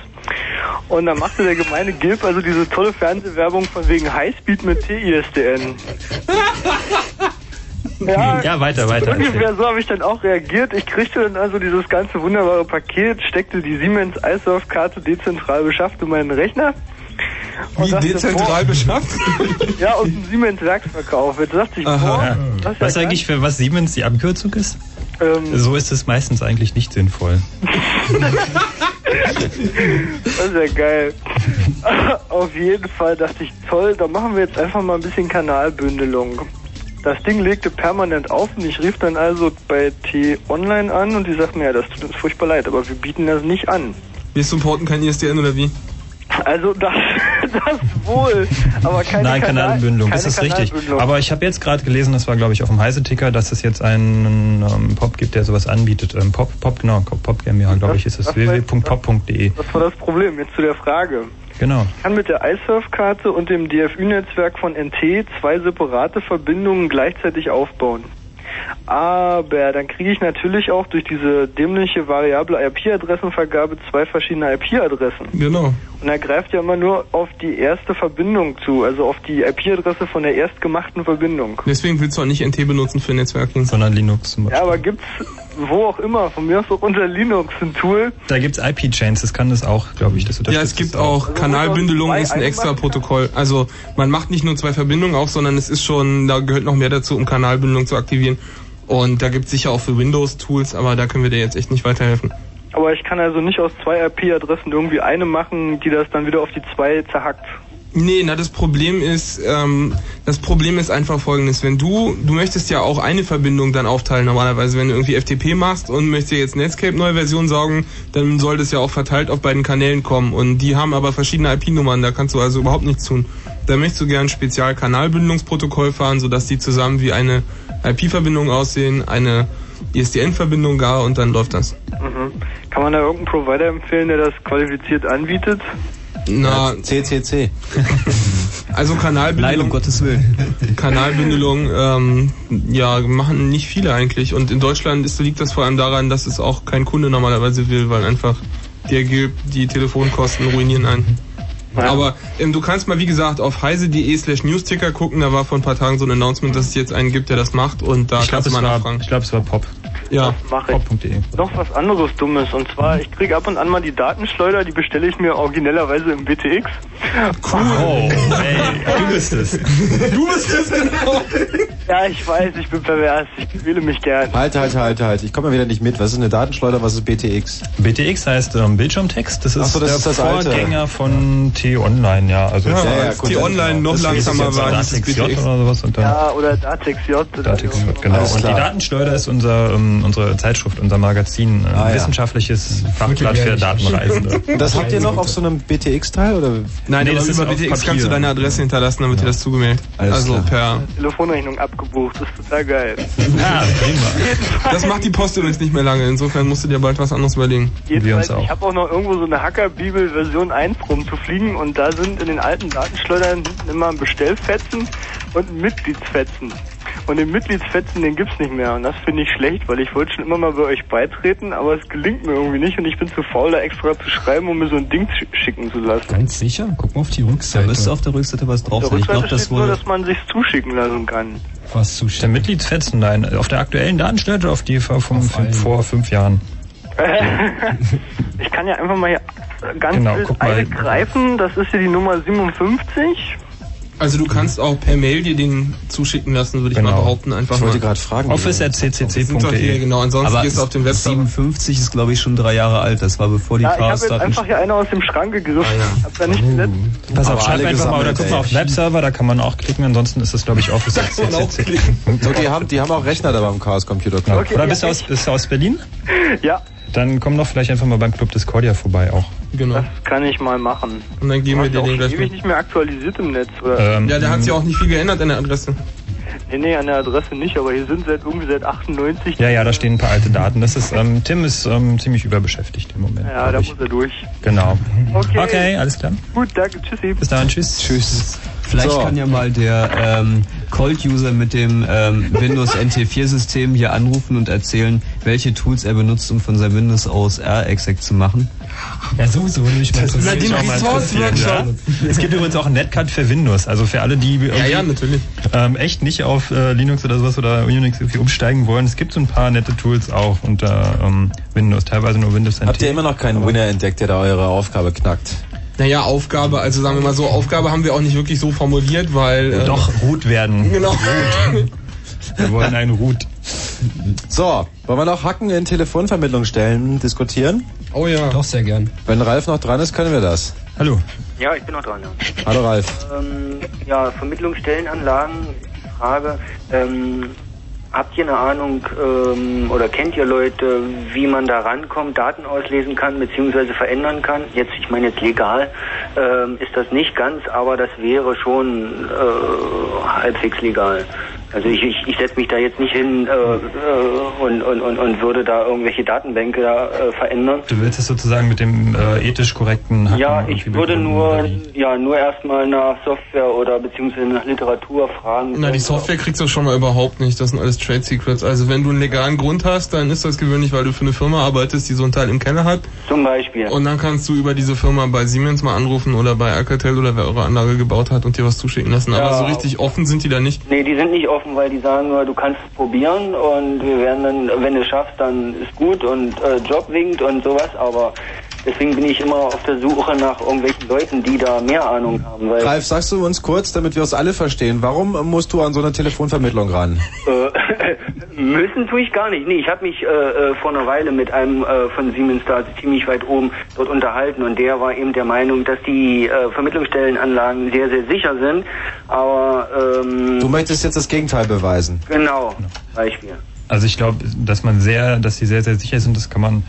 [SPEAKER 20] Und dann machte der gemeine Gilb also diese tolle Fernsehwerbung von wegen Highspeed mit TISDN. Ja,
[SPEAKER 2] Ja, weiter, weiter.
[SPEAKER 20] Ungefähr so habe ich dann auch reagiert. Ich kriegte dann also dieses ganze wunderbare Paket, steckte die Siemens iSurf-Karte dezentral beschafft in meinen Rechner.
[SPEAKER 3] Wie dezentral
[SPEAKER 20] boah,
[SPEAKER 3] beschafft?
[SPEAKER 20] Ja, aus dem Siemens-Werksverkauf. Jetzt dachte ich, boah,
[SPEAKER 2] Ja.
[SPEAKER 20] das ist ja
[SPEAKER 2] Weißt du eigentlich, für was Siemens die Abkürzung ist?
[SPEAKER 20] Ähm.
[SPEAKER 2] So ist es meistens eigentlich nicht sinnvoll.
[SPEAKER 20] Das ist ja geil. Auf jeden Fall dachte ich, toll, da machen wir jetzt einfach mal ein bisschen Kanalbündelung. Das Ding legte permanent auf und ich rief dann also bei T-Online an und die sagten, ja, das tut uns furchtbar leid, aber wir bieten das nicht an.
[SPEAKER 3] Wir supporten kein ISDN oder wie?
[SPEAKER 20] Also das, das wohl, aber keine
[SPEAKER 2] Nein,
[SPEAKER 20] Kanal-
[SPEAKER 2] Kanalbündelung,
[SPEAKER 20] keine
[SPEAKER 2] das ist richtig. Aber ich habe jetzt gerade gelesen, das war glaube ich auf dem Heise-Ticker, dass es jetzt einen ähm, Pop gibt, der sowas anbietet. Ähm, Pop, Pop, genau, Pop GmbH, glaube ich, ist es. www.pop.de.
[SPEAKER 20] Das war das Problem. Jetzt zu der Frage.
[SPEAKER 2] Genau.
[SPEAKER 20] Ich kann mit der iSurf-Karte und dem DFÜ-Netzwerk von NT zwei separate Verbindungen gleichzeitig aufbauen. Aber dann kriege ich natürlich auch durch diese dämliche variable IP-Adressenvergabe zwei verschiedene IP-Adressen.
[SPEAKER 3] Genau.
[SPEAKER 20] Und er greift ja immer nur auf die erste Verbindung zu, also auf die IP-Adresse von der erst gemachten Verbindung.
[SPEAKER 3] Deswegen willst du auch nicht NT benutzen für Netzwerking.
[SPEAKER 2] Sondern Linux zum Beispiel.
[SPEAKER 20] Ja, aber gibt's wo auch immer, von mir aus auch unter Linux ein Tool,
[SPEAKER 2] Da gibt's IP-Chains, das kann das auch, glaube ich, das
[SPEAKER 3] Ja, es gibt
[SPEAKER 2] das
[SPEAKER 3] auch Kanalbündelung ist ein extra Protokoll. Also man macht nicht nur zwei Verbindungen auf, sondern es ist schon, da gehört noch mehr dazu, um Kanalbündelung zu aktivieren. Und da gibt es sicher auch für Windows Tools, aber da können wir dir jetzt echt nicht weiterhelfen.
[SPEAKER 20] Aber ich kann also nicht aus zwei IP-Adressen irgendwie eine machen, die das dann wieder auf die zwei zerhackt.
[SPEAKER 3] Nee, na das Problem ist, ähm, das Problem ist einfach folgendes. Wenn du, du möchtest ja auch eine Verbindung dann aufteilen normalerweise, wenn du irgendwie FTP machst und möchtest jetzt Netscape neue Version saugen, dann soll das ja auch verteilt auf beiden Kanälen kommen. Und die haben aber verschiedene IP-Nummern, da kannst du also überhaupt nichts tun. Da möchtest du gern Spezial-Kanalbündelungsprotokoll fahren, sodass die zusammen wie eine IP-Verbindung aussehen, eine ISDN-Verbindung gar und dann läuft das.
[SPEAKER 20] Mhm. Kann man da irgendeinen Provider empfehlen, der das qualifiziert anbietet?
[SPEAKER 3] Na,
[SPEAKER 1] CCC.
[SPEAKER 3] Also Kanalbündelung.
[SPEAKER 4] Nein, um Gottes Willen.
[SPEAKER 3] Kanalbündelung, ähm, ja, machen nicht viele eigentlich. Und in Deutschland ist, liegt das vor allem daran, dass es auch kein Kunde normalerweise will, weil einfach der gilt, die Telefonkosten ruinieren einen. Aber ähm, du kannst mal, wie gesagt, auf heise.de slash newsticker gucken. Da war vor ein paar Tagen so ein Announcement, dass es jetzt einen gibt, der das macht. Und da
[SPEAKER 2] Ich glaube,
[SPEAKER 3] kannst du mal nachfragen.
[SPEAKER 2] ich glaub, es war Pop.
[SPEAKER 3] Ja,
[SPEAKER 20] Mach ich.
[SPEAKER 2] Pop.de.
[SPEAKER 20] Noch was anderes Dummes. Und zwar, ich kriege ab und an mal die Datenschleuder, die bestelle ich mir originellerweise im BTX.
[SPEAKER 3] Cool.
[SPEAKER 2] Oh, ey, du bist es.
[SPEAKER 3] Du bist es genau.
[SPEAKER 20] Ja, ich weiß, ich bin pervers. Ich wähle mich gern.
[SPEAKER 1] Halt, halt, halt, halt. Ich komme ja wieder nicht mit. Was ist eine Datenschleuder, was ist BTX?
[SPEAKER 2] BTX heißt ähm, Bildschirmtext. Das ist
[SPEAKER 1] Ach so, das
[SPEAKER 2] der
[SPEAKER 1] ist das Alte.
[SPEAKER 2] Vorgänger von T-Online, ja. Also
[SPEAKER 3] Ja, als
[SPEAKER 2] gut,
[SPEAKER 3] T-Online noch
[SPEAKER 2] das ist
[SPEAKER 3] langsamer war, hieß es
[SPEAKER 2] Datex J
[SPEAKER 3] BTX.
[SPEAKER 2] oder sowas und dann
[SPEAKER 20] Ja, oder Datex J. oder
[SPEAKER 2] Datex
[SPEAKER 20] so.
[SPEAKER 2] J, genau. Und die. Datenschleuder ist unser, ähm, unsere Zeitschrift, unser Magazin, ein
[SPEAKER 1] Ah, ja.
[SPEAKER 2] wissenschaftliches Fachblatt für Datenreisende.
[SPEAKER 1] Das habt ihr noch auf so einem BTX-Teil? oder?
[SPEAKER 3] Nein,
[SPEAKER 2] Nee, das ist
[SPEAKER 3] über BTX
[SPEAKER 2] Papier.
[SPEAKER 3] kannst du deine Adresse hinterlassen, dann wird dir das zugemeldet.
[SPEAKER 1] Alles
[SPEAKER 3] also
[SPEAKER 1] klar.
[SPEAKER 3] per.
[SPEAKER 20] Telefonrechnung abgebucht. Das ist total geil.
[SPEAKER 2] Ah, prima.
[SPEAKER 3] Das macht die Post übrigens nicht mehr lange. Insofern musst du dir bald was anderes überlegen.
[SPEAKER 20] Jedenfalls,
[SPEAKER 2] uns auch.
[SPEAKER 20] ich habe auch noch irgendwo so eine Hacker-Bibel Version 1 rumzufliegen und da sind in den alten Datenschleudern hinten immer ein Bestellfetzen und ein Mitgliedsfetzen. Und den Mitgliedsfetzen, den gibt's nicht mehr. Und das finde ich schlecht, weil ich wollte schon immer mal bei euch beitreten, aber es gelingt mir irgendwie nicht und ich bin zu faul, da extra zu schreiben, um mir so ein Ding sch- schicken zu lassen.
[SPEAKER 5] Ganz sicher? Guck mal auf die
[SPEAKER 4] Da
[SPEAKER 5] Rückseite.
[SPEAKER 4] müsste auf der Rückseite was drauf
[SPEAKER 20] Auf
[SPEAKER 4] sein. Ich glaube,
[SPEAKER 20] Rückseite
[SPEAKER 4] das
[SPEAKER 20] steht nur,
[SPEAKER 4] wurde.
[SPEAKER 20] dass man sich's zuschicken lassen kann.
[SPEAKER 5] was zu
[SPEAKER 2] Der Mitgliedsfetzen, nein. Auf der aktuellen Datenstelle oder auf die vor, vom,
[SPEAKER 5] Auf allen.
[SPEAKER 2] vor fünf Jahren?
[SPEAKER 20] ich kann ja einfach mal hier ganz
[SPEAKER 2] Genau,
[SPEAKER 20] wild
[SPEAKER 2] guck mal.
[SPEAKER 20] eine greifen. Das ist hier die Nummer 57.
[SPEAKER 3] Also du kannst auch per Mail dir den zuschicken lassen, würde ich mal behaupten. Einfach
[SPEAKER 1] Ich wollte gerade fragen.
[SPEAKER 3] Office.ccc.de. Genau. Ansonsten
[SPEAKER 4] Aber
[SPEAKER 3] gehst du auf den Website.
[SPEAKER 4] 57 ist, glaube ich, schon drei Jahre alt. Das war bevor die
[SPEAKER 20] Ja, ich habe einfach hier einer aus dem Schrank gegriffen. Hab da nicht gesetzt.
[SPEAKER 2] Pass auf, schreib einfach mal oder guck mal auf Webserver, da kann man auch klicken, ansonsten ist das glaube ich Office CCC.
[SPEAKER 1] So, die haben, die haben auch Rechner da beim Chaos Computer Club.
[SPEAKER 2] oder bist du aus, bist du aus Berlin?
[SPEAKER 20] Ja.
[SPEAKER 2] Dann komm doch vielleicht einfach mal beim Club Discordia vorbei auch.
[SPEAKER 3] Genau.
[SPEAKER 20] Das kann ich mal machen.
[SPEAKER 3] Und dann geben wir dir den gleich
[SPEAKER 20] ewig nicht mehr aktualisiert im Netz, oder?
[SPEAKER 2] Ähm,
[SPEAKER 3] Ja, der hat sich auch nicht viel geändert an der Adresse.
[SPEAKER 20] Nee, nee, an der Adresse nicht, aber hier sind seit irgendwie seit 98.
[SPEAKER 2] Ja, ja, da stehen ein paar alte Daten. Das ist, ähm, Tim ist ähm, ziemlich überbeschäftigt im Moment.
[SPEAKER 20] Ja, da
[SPEAKER 2] ich.
[SPEAKER 20] muss er durch.
[SPEAKER 2] Genau.
[SPEAKER 20] Okay.
[SPEAKER 2] Okay, alles klar.
[SPEAKER 20] Gut, danke, tschüssi.
[SPEAKER 2] Bis dann, tschüss.
[SPEAKER 1] Tschüss.
[SPEAKER 4] Vielleicht
[SPEAKER 1] So.
[SPEAKER 4] kann ja mal der ähm, Cold-User mit dem ähm, Windows NT4-System hier anrufen und erzählen, welche Tools er benutzt, um von seinem Windows aus R-Exec zu machen.
[SPEAKER 2] Ja, sowieso nicht.
[SPEAKER 4] Das
[SPEAKER 2] mich
[SPEAKER 4] den
[SPEAKER 2] auch mal interessieren, ja. Es gibt übrigens auch einen Netcut für Windows. Also für alle, die irgendwie,
[SPEAKER 3] ja, natürlich.
[SPEAKER 2] Ähm, echt nicht auf äh, Linux oder sowas oder Unix irgendwie umsteigen wollen. Es gibt so ein paar nette Tools auch unter ähm, Windows, teilweise nur Windows NT.
[SPEAKER 1] Habt ihr immer noch keinen Winner entdeckt, der da eure Aufgabe knackt?
[SPEAKER 3] Naja, Aufgabe, also sagen wir mal so, Aufgabe haben wir auch nicht wirklich so formuliert, weil... äh,
[SPEAKER 2] Doch, Root werden.
[SPEAKER 3] Genau.
[SPEAKER 2] Wir wollen einen Root.
[SPEAKER 1] So, wollen wir noch Hacken in Telefonvermittlungsstellen diskutieren?
[SPEAKER 3] Oh ja.
[SPEAKER 5] Doch, sehr gern.
[SPEAKER 1] Wenn Ralf noch dran ist, können wir das.
[SPEAKER 2] Hallo.
[SPEAKER 21] Ja, ich bin noch dran. Ja,
[SPEAKER 1] Hallo Ralf.
[SPEAKER 21] ähm, ja Vermittlungsstellenanlagen, Frage. Ähm, habt ihr eine Ahnung ähm, oder kennt ihr Leute, wie man da rankommt, Daten auslesen kann bzw. verändern kann? Jetzt, ich meine jetzt legal ähm, ist das nicht ganz, aber das wäre schon äh, halbwegs legal. Also ich, ich, ich setze mich da jetzt nicht hin äh, äh, und, und, und, und würde da irgendwelche Datenbänke da äh, verändern.
[SPEAKER 2] Du willst es sozusagen mit dem äh, ethisch korrekten Hacken
[SPEAKER 21] Ja, ich würde nur, ja, nur erstmal nach Software oder beziehungsweise nach Literatur fragen.
[SPEAKER 3] Na, die Software kriegst du schon mal überhaupt nicht. Das sind alles Trade Secrets. Also wenn du einen legalen Grund hast, dann ist das gewöhnlich, weil du für eine Firma arbeitest, die so ein Teil im Keller hat.
[SPEAKER 21] Zum Beispiel.
[SPEAKER 3] Und dann kannst du über diese Firma bei Siemens mal anrufen oder bei Alcatel oder wer eure Anlage gebaut hat und dir was zuschicken lassen. Aber
[SPEAKER 21] Ja.
[SPEAKER 3] so richtig offen sind die da nicht.
[SPEAKER 21] Nee, die sind nicht offen, weil die sagen nur, du kannst es probieren und wir werden dann, wenn du es schaffst, dann ist gut und äh, Job winkt und sowas, aber deswegen bin ich immer auf der Suche nach irgendwelchen Leuten, die da mehr Ahnung haben, weil
[SPEAKER 1] Ralf, sagst du uns kurz, damit wir es alle verstehen, warum musst du an so eine Telefonvermittlung ran?
[SPEAKER 21] äh, müssen tue ich gar nicht. Nee, ich habe mich äh, äh, vor einer Weile mit einem äh, von Siemens da ziemlich weit oben dort unterhalten und der war eben der Meinung, dass die äh, Vermittlungsstellenanlagen sehr, sehr sicher sind, aber ähm,
[SPEAKER 1] Du möchtest jetzt das Gegenteil beweisen.
[SPEAKER 21] genau, Beispiel.
[SPEAKER 2] Also ich glaube, dass man sehr, dass sie sehr, sehr sicher sind, das kann man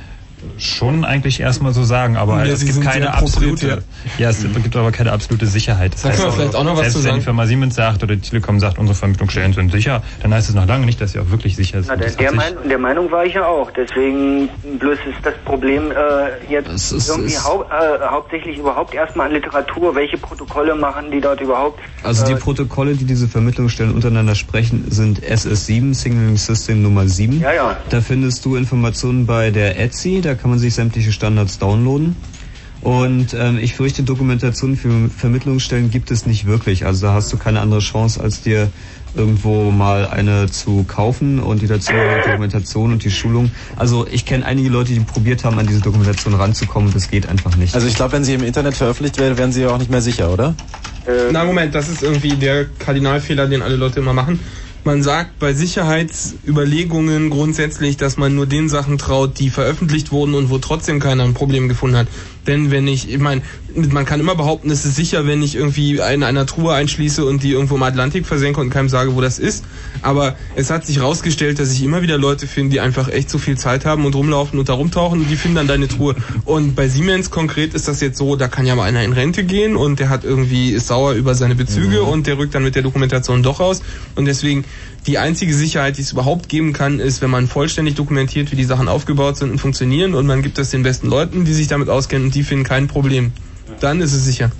[SPEAKER 2] schon eigentlich erstmal so sagen, aber
[SPEAKER 3] Ja,
[SPEAKER 2] es gibt keine absolute, ja, es gibt aber keine absolute Sicherheit. Das
[SPEAKER 3] Da können wir vielleicht auch noch was
[SPEAKER 2] selbst
[SPEAKER 3] zu
[SPEAKER 2] wenn
[SPEAKER 3] sagen.
[SPEAKER 2] die Firma Siemens sagt oder die Telekom sagt, unsere Vermittlungsstellen sind sicher, dann heißt es noch lange nicht, dass sie auch wirklich sicher sind.
[SPEAKER 21] Na, der, der,
[SPEAKER 2] sich-
[SPEAKER 21] mein, der Meinung war ich ja auch. Deswegen bloß ist das Problem äh, jetzt
[SPEAKER 4] ist-
[SPEAKER 21] irgendwie
[SPEAKER 4] ist-
[SPEAKER 21] hau äh, hauptsächlich überhaupt erstmal an Literatur. Welche Protokolle machen die dort überhaupt?
[SPEAKER 4] Also die
[SPEAKER 21] äh,
[SPEAKER 4] Protokolle, die diese Vermittlungsstellen untereinander sprechen, sind SS7, Signaling System Nummer 7.
[SPEAKER 21] Ja, ja.
[SPEAKER 4] Da findest du Informationen bei der Etsy, da kann man sich sämtliche Standards downloaden. Und ähm, ich fürchte, Dokumentation für Vermittlungsstellen gibt es nicht wirklich. Also da hast du keine andere Chance, als dir irgendwo mal eine zu kaufen und die dazu Dokumentation und die Schulung. Also ich kenne einige Leute, die probiert haben, an diese Dokumentation ranzukommen und das geht einfach nicht.
[SPEAKER 1] Also ich glaube, wenn sie im Internet veröffentlicht werden, werden sie ja auch nicht mehr sicher, oder?
[SPEAKER 3] Na Moment, das ist irgendwie der Kardinalfehler, den alle Leute immer machen. Man sagt bei Sicherheitsüberlegungen grundsätzlich, dass man nur den Sachen traut, die veröffentlicht wurden und wo trotzdem keiner ein Problem gefunden hat. Denn wenn ich, ich meine, man kann immer behaupten, es ist sicher, wenn ich irgendwie in einer Truhe einschließe und die irgendwo im Atlantik versenke und keinem sage, wo das ist. Aber es hat sich herausgestellt, dass ich immer wieder Leute finde, die einfach echt so viel Zeit haben und rumlaufen und da rumtauchen und die finden dann deine Truhe. Und bei Siemens konkret ist das jetzt so, da kann ja mal einer in Rente gehen und der hat irgendwie, ist sauer über seine Bezüge und der rückt dann mit der Dokumentation doch raus. Und deswegen, die einzige Sicherheit, die es überhaupt geben kann, ist, wenn man vollständig dokumentiert, wie die Sachen aufgebaut sind und funktionieren und man gibt das den besten Leuten, die sich damit auskennen und die finden kein Problem. Dann ist es sicher.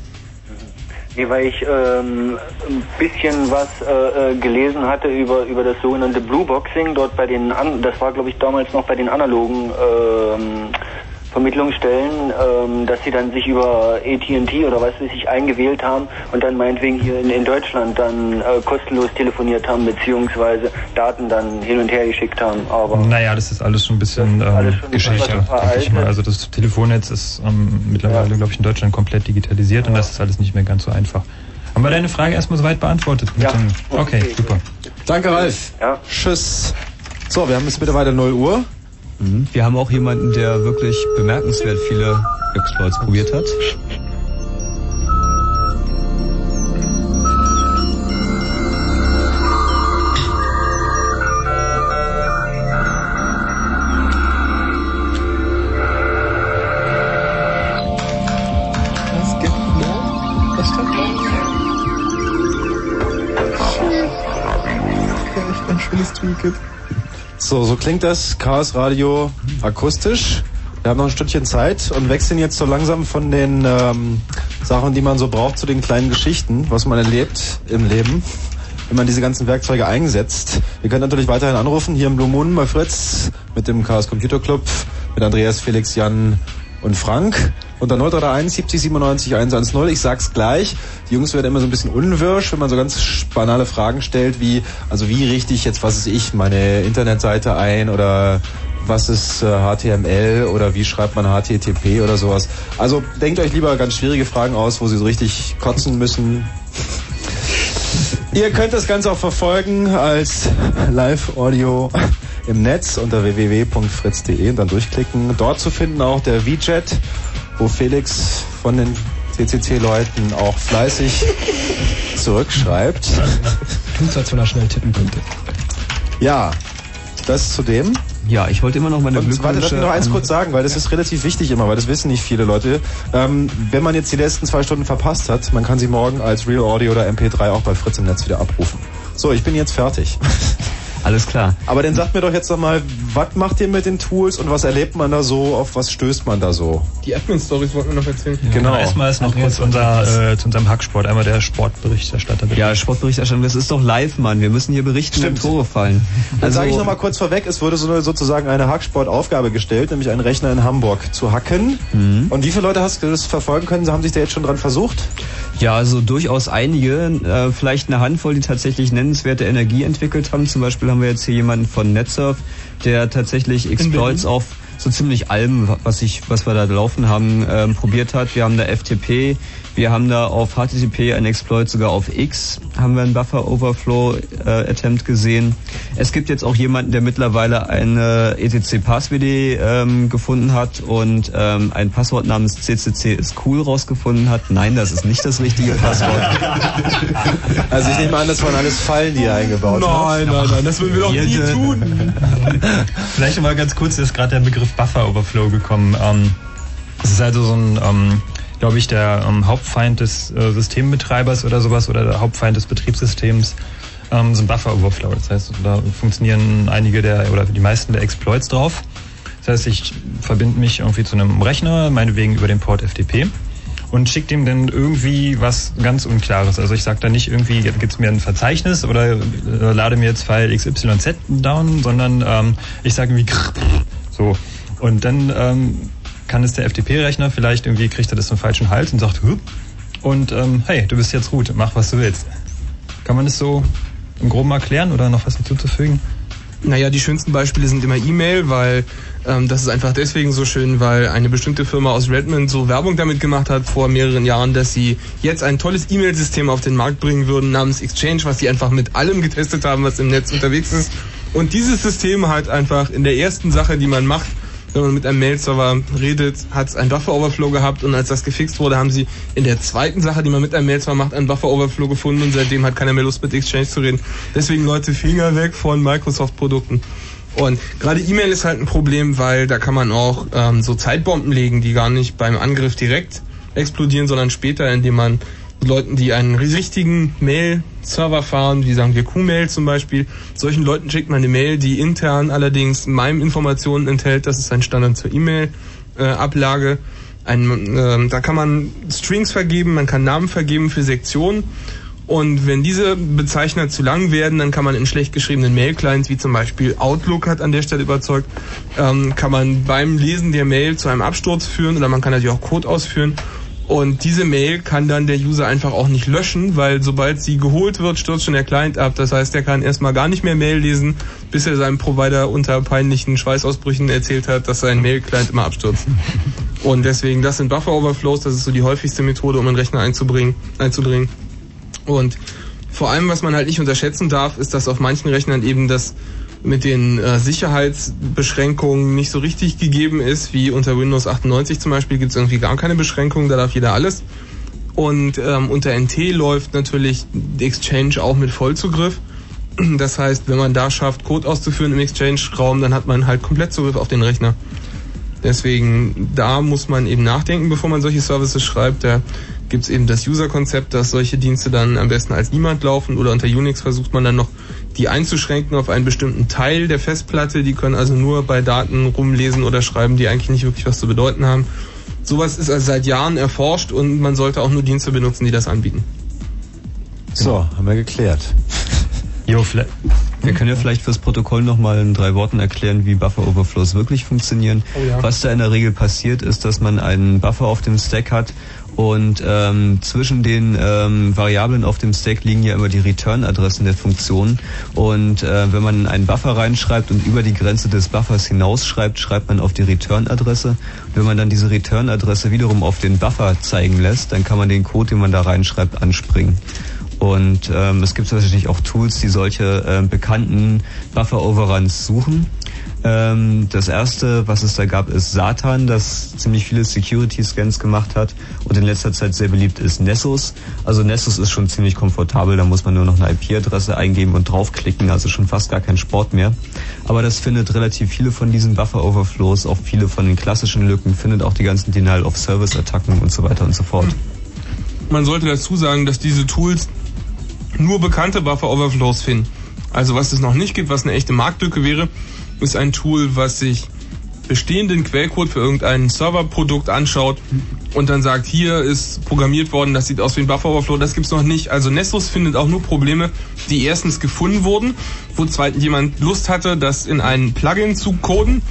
[SPEAKER 21] Nee, weil ich ähm, ein bisschen was äh, äh, gelesen hatte über über das sogenannte Blue Boxing dort bei den an das war glaube ich damals noch bei den analogen ähm, Vermittlungsstellen, ähm, dass sie dann sich über AT&T oder was weiß ich eingewählt haben und dann meinetwegen hier in, in Deutschland dann äh, kostenlos telefoniert haben beziehungsweise Daten dann hin und her geschickt haben. Aber
[SPEAKER 2] Naja, das ist alles schon ein bisschen ähm, Geschichte, denke ich mal. Also das Telefonnetz ist ähm, mittlerweile, glaube ich, in Deutschland komplett digitalisiert und das ist alles nicht mehr ganz so einfach. Aber Haben wir deine Frage erstmal soweit beantwortet? Mit
[SPEAKER 1] Ja.
[SPEAKER 2] Dem, okay, super.
[SPEAKER 1] Danke, Ralf.
[SPEAKER 21] Ja.
[SPEAKER 1] Tschüss. So, wir haben jetzt mittlerweile 0 Uhr.
[SPEAKER 4] Mhm. Wir haben auch jemanden, der wirklich bemerkenswert viele Exploits probiert hat.
[SPEAKER 3] Was gibt
[SPEAKER 1] So, so klingt das Chaos Radio akustisch. Wir haben noch ein Stückchen Zeit und wechseln jetzt so langsam von den ähm, Sachen, die man so braucht, zu den kleinen Geschichten, was man erlebt im Leben, wenn man diese ganzen Werkzeuge einsetzt. Ihr könnt natürlich weiterhin anrufen, hier im Blue Moon bei Fritz, mit dem Chaos Computer Club, mit Andreas, Felix, Jan und Frank. Unter 0331 70 97 110. Ich sag's gleich. Die Jungs werden immer so ein bisschen unwirsch, wenn man so ganz banale Fragen stellt, wie, also wie richte ich jetzt, was ist ich, meine Internetseite ein oder was ist äh, HTML oder wie schreibt man HTTP oder sowas. Also denkt euch lieber ganz schwierige Fragen aus, wo sie so richtig kotzen müssen. Ihr könnt das Ganze auch verfolgen als Live-Audio im Netz unter www.fritz.de und dann durchklicken. Dort zu finden auch der VJet, wo Felix von den CCC-Leuten auch fleißig zurückschreibt.
[SPEAKER 5] Tut als wenn er schnell tippen könnte.
[SPEAKER 1] Ja, das zu dem.
[SPEAKER 4] Ja, ich wollte immer noch meine
[SPEAKER 1] Und warte, lass
[SPEAKER 4] Glückwünsche...
[SPEAKER 1] mich noch eins kurz sagen, weil das ist relativ wichtig immer, weil das wissen nicht viele Leute. Ähm, wenn man jetzt die letzten zwei Stunden verpasst hat, man kann sie morgen als Real Audio oder MP3 auch bei Fritz im Netz wieder abrufen. So, ich bin jetzt fertig.
[SPEAKER 4] Alles klar.
[SPEAKER 1] Aber dann sagt mir doch jetzt noch mal, was macht ihr mit den Tools und was erlebt man da so, auf was stößt man da so?
[SPEAKER 3] Die Admin-Stories wollten wir noch erzählen.
[SPEAKER 1] Genau.
[SPEAKER 2] Erstmal ist noch kurz unser, äh, zu unserem Hacksport, einmal der Sportberichterstatter. bitte.
[SPEAKER 4] Ja, Sportberichterstattung, das ist doch live, Mann. Wir müssen hier berichten, wenn Tore fallen.
[SPEAKER 1] Dann
[SPEAKER 4] Also,
[SPEAKER 1] sage ich noch mal kurz vorweg, es wurde so eine, sozusagen eine Hacksport-Aufgabe gestellt, nämlich einen Rechner in Hamburg zu hacken.
[SPEAKER 4] Mhm.
[SPEAKER 1] Und wie viele Leute hast du das verfolgen können? Haben sich da jetzt schon dran versucht?
[SPEAKER 4] Ja, also durchaus einige, äh, vielleicht eine Handvoll, die tatsächlich nennenswerte Energie entwickelt haben. Zum Beispiel haben wir jetzt hier jemanden von NetSurf, der tatsächlich Exploits auf so ziemlich allem, was ich, was wir da laufen haben, ähm, probiert hat. Wir haben da FTP, wir haben da auf HTTP ein Exploit sogar auf X, haben wir einen Buffer Overflow äh, Attempt gesehen. Es gibt jetzt auch jemanden, der mittlerweile eine ETC Passwd ähm, gefunden hat und ähm, ein Passwort namens CCC ist cool rausgefunden hat. Nein, das ist nicht das richtige Passwort.
[SPEAKER 1] Also ich nehme an, das waren alles Fallen, die er eingebaut hat.
[SPEAKER 3] Nein, nein, nein, das würden wir doch nie tun.
[SPEAKER 2] Vielleicht mal ganz kurz, ist gerade der Begriff Buffer Overflow gekommen. Ähm, es ist also so ein, ähm, glaube ich, der ähm, Hauptfeind des äh, Systembetreibers oder sowas oder der Hauptfeind des Betriebssystems. Ähm, so ein Buffer Overflow. Das heißt, da funktionieren einige der oder die meisten der Exploits drauf. Das heißt, ich verbinde mich irgendwie zu einem Rechner, meinetwegen über den Port FTP und schickt dem dann irgendwie was ganz Unklares. Also ich sage da nicht irgendwie, jetzt gibt's mir ein Verzeichnis oder äh, lade mir jetzt File XYZ down, sondern ähm, ich sage irgendwie so. Und dann ähm, kann es der FTP-Rechner vielleicht irgendwie, kriegt er das zum falschen Hals und sagt, Hü? und ähm, hey, du bist jetzt gut, mach was du willst. Kann man das so im Groben erklären oder noch was hinzuzufügen?
[SPEAKER 3] Naja, die schönsten Beispiele sind immer E-Mail, weil ähm, das ist einfach deswegen so schön, weil eine bestimmte Firma aus Redmond so Werbung damit gemacht hat vor mehreren Jahren, dass sie jetzt ein tolles E-Mail-System auf den Markt bringen würden namens Exchange, was sie einfach mit allem getestet haben, was im Netz unterwegs ist. Und dieses System hat einfach in der ersten Sache, die man macht, wenn man mit einem Mail-Server redet, hat es einen Buffer-Overflow gehabt und als das gefixt wurde, haben sie in der zweiten Sache, die man mit einem Mail-Server macht, einen Buffer-Overflow gefunden und seitdem hat keiner mehr Lust mit Exchange zu reden. Deswegen Leute, Finger weg von Microsoft-Produkten. Und gerade E-Mail ist halt ein Problem, weil da kann man auch ähm, so Zeitbomben legen, die gar nicht beim Angriff direkt explodieren, sondern später, indem man Leuten, die einen richtigen Mail-Server fahren, wie sagen wir Q-Mail zum Beispiel, solchen Leuten schickt man eine Mail, die intern allerdings MIME Informationen enthält. Das ist ein Standard zur E-Mail-Ablage. Ein, ähm, da kann man Strings vergeben, man kann Namen vergeben für Sektionen. Und wenn diese Bezeichner zu lang werden, dann kann man in schlecht geschriebenen Mail-Clients, wie zum Beispiel Outlook hat an der Stelle überzeugt, ähm, kann man beim Lesen der Mail zu einem Absturz führen oder man kann natürlich auch Code ausführen. Und diese Mail kann dann der User einfach auch nicht löschen, weil sobald sie geholt wird, stürzt schon der Client ab. Das heißt, er kann erstmal gar nicht mehr Mail lesen, bis er seinem Provider unter peinlichen Schweißausbrüchen erzählt hat, dass sein Mail-Client immer abstürzt. Und deswegen, das sind Buffer-Overflows, das ist so die häufigste Methode, um einen Rechner einzubringen, einzudringen. Und vor allem, was man halt nicht unterschätzen darf, ist, dass auf manchen Rechnern eben das mit den äh, Sicherheitsbeschränkungen nicht so richtig gegeben ist, wie unter Windows 98 zum Beispiel gibt es irgendwie gar keine Beschränkungen, da darf jeder alles. Und ähm, unter NT läuft natürlich Exchange auch mit Vollzugriff. Das heißt, wenn man da schafft, Code auszuführen im Exchange-Raum, dann hat man halt komplett Zugriff auf den Rechner. Deswegen, da muss man eben nachdenken, bevor man solche Services schreibt. Da gibt es eben das User-Konzept, dass solche Dienste dann am besten als niemand laufen oder unter Unix versucht man dann noch die einzuschränken auf einen bestimmten Teil der Festplatte. Die können also nur bei Daten rumlesen oder schreiben, die eigentlich nicht wirklich was zu bedeuten haben. Sowas ist also seit Jahren erforscht und man sollte auch nur Dienste benutzen, die das anbieten.
[SPEAKER 1] So, haben wir geklärt.
[SPEAKER 4] Jo, wir können ja vielleicht fürs Protokoll nochmal in drei Worten erklären, wie Buffer Overflows wirklich funktionieren.
[SPEAKER 3] Oh ja.
[SPEAKER 4] Was da in der Regel passiert, ist, dass man einen Buffer auf dem Stack hat und ähm, zwischen den ähm, Variablen auf dem Stack liegen ja immer die Return-Adressen der Funktionen. Und äh, wenn man einen Buffer reinschreibt und über die Grenze des Buffers hinausschreibt, schreibt man auf die Return-Adresse. Wenn man dann diese Return-Adresse wiederum auf den Buffer zeigen lässt, dann kann man den Code, den man da reinschreibt, anspringen. Und ähm, es gibt tatsächlich auch Tools, die solche äh, bekannten Buffer-Overruns suchen. Ähm, das erste, was es da gab, ist Satan, das ziemlich viele Security-Scans gemacht hat und in letzter Zeit sehr beliebt ist Nessus. Also Nessus ist schon ziemlich komfortabel, da muss man nur noch eine IP-Adresse eingeben und draufklicken, also schon fast gar kein Sport mehr. Aber das findet relativ viele von diesen Buffer-Overflows, auch viele von den klassischen Lücken, findet auch die ganzen Denial-of-Service-Attacken und so weiter und so fort.
[SPEAKER 3] Man sollte dazu sagen, dass diese Tools nur bekannte Buffer-Overflows finden. Also was es noch nicht gibt, was eine echte Marktlücke wäre, ist ein Tool, was sich bestehenden Quellcode für irgendein Serverprodukt anschaut und dann sagt, hier ist programmiert worden, das sieht aus wie ein Buffer Overflow, das gibt's noch nicht. Also Nessus findet auch nur Probleme, die erstens gefunden wurden, wo zweitens jemand Lust hatte, das in ein Plugin zu coden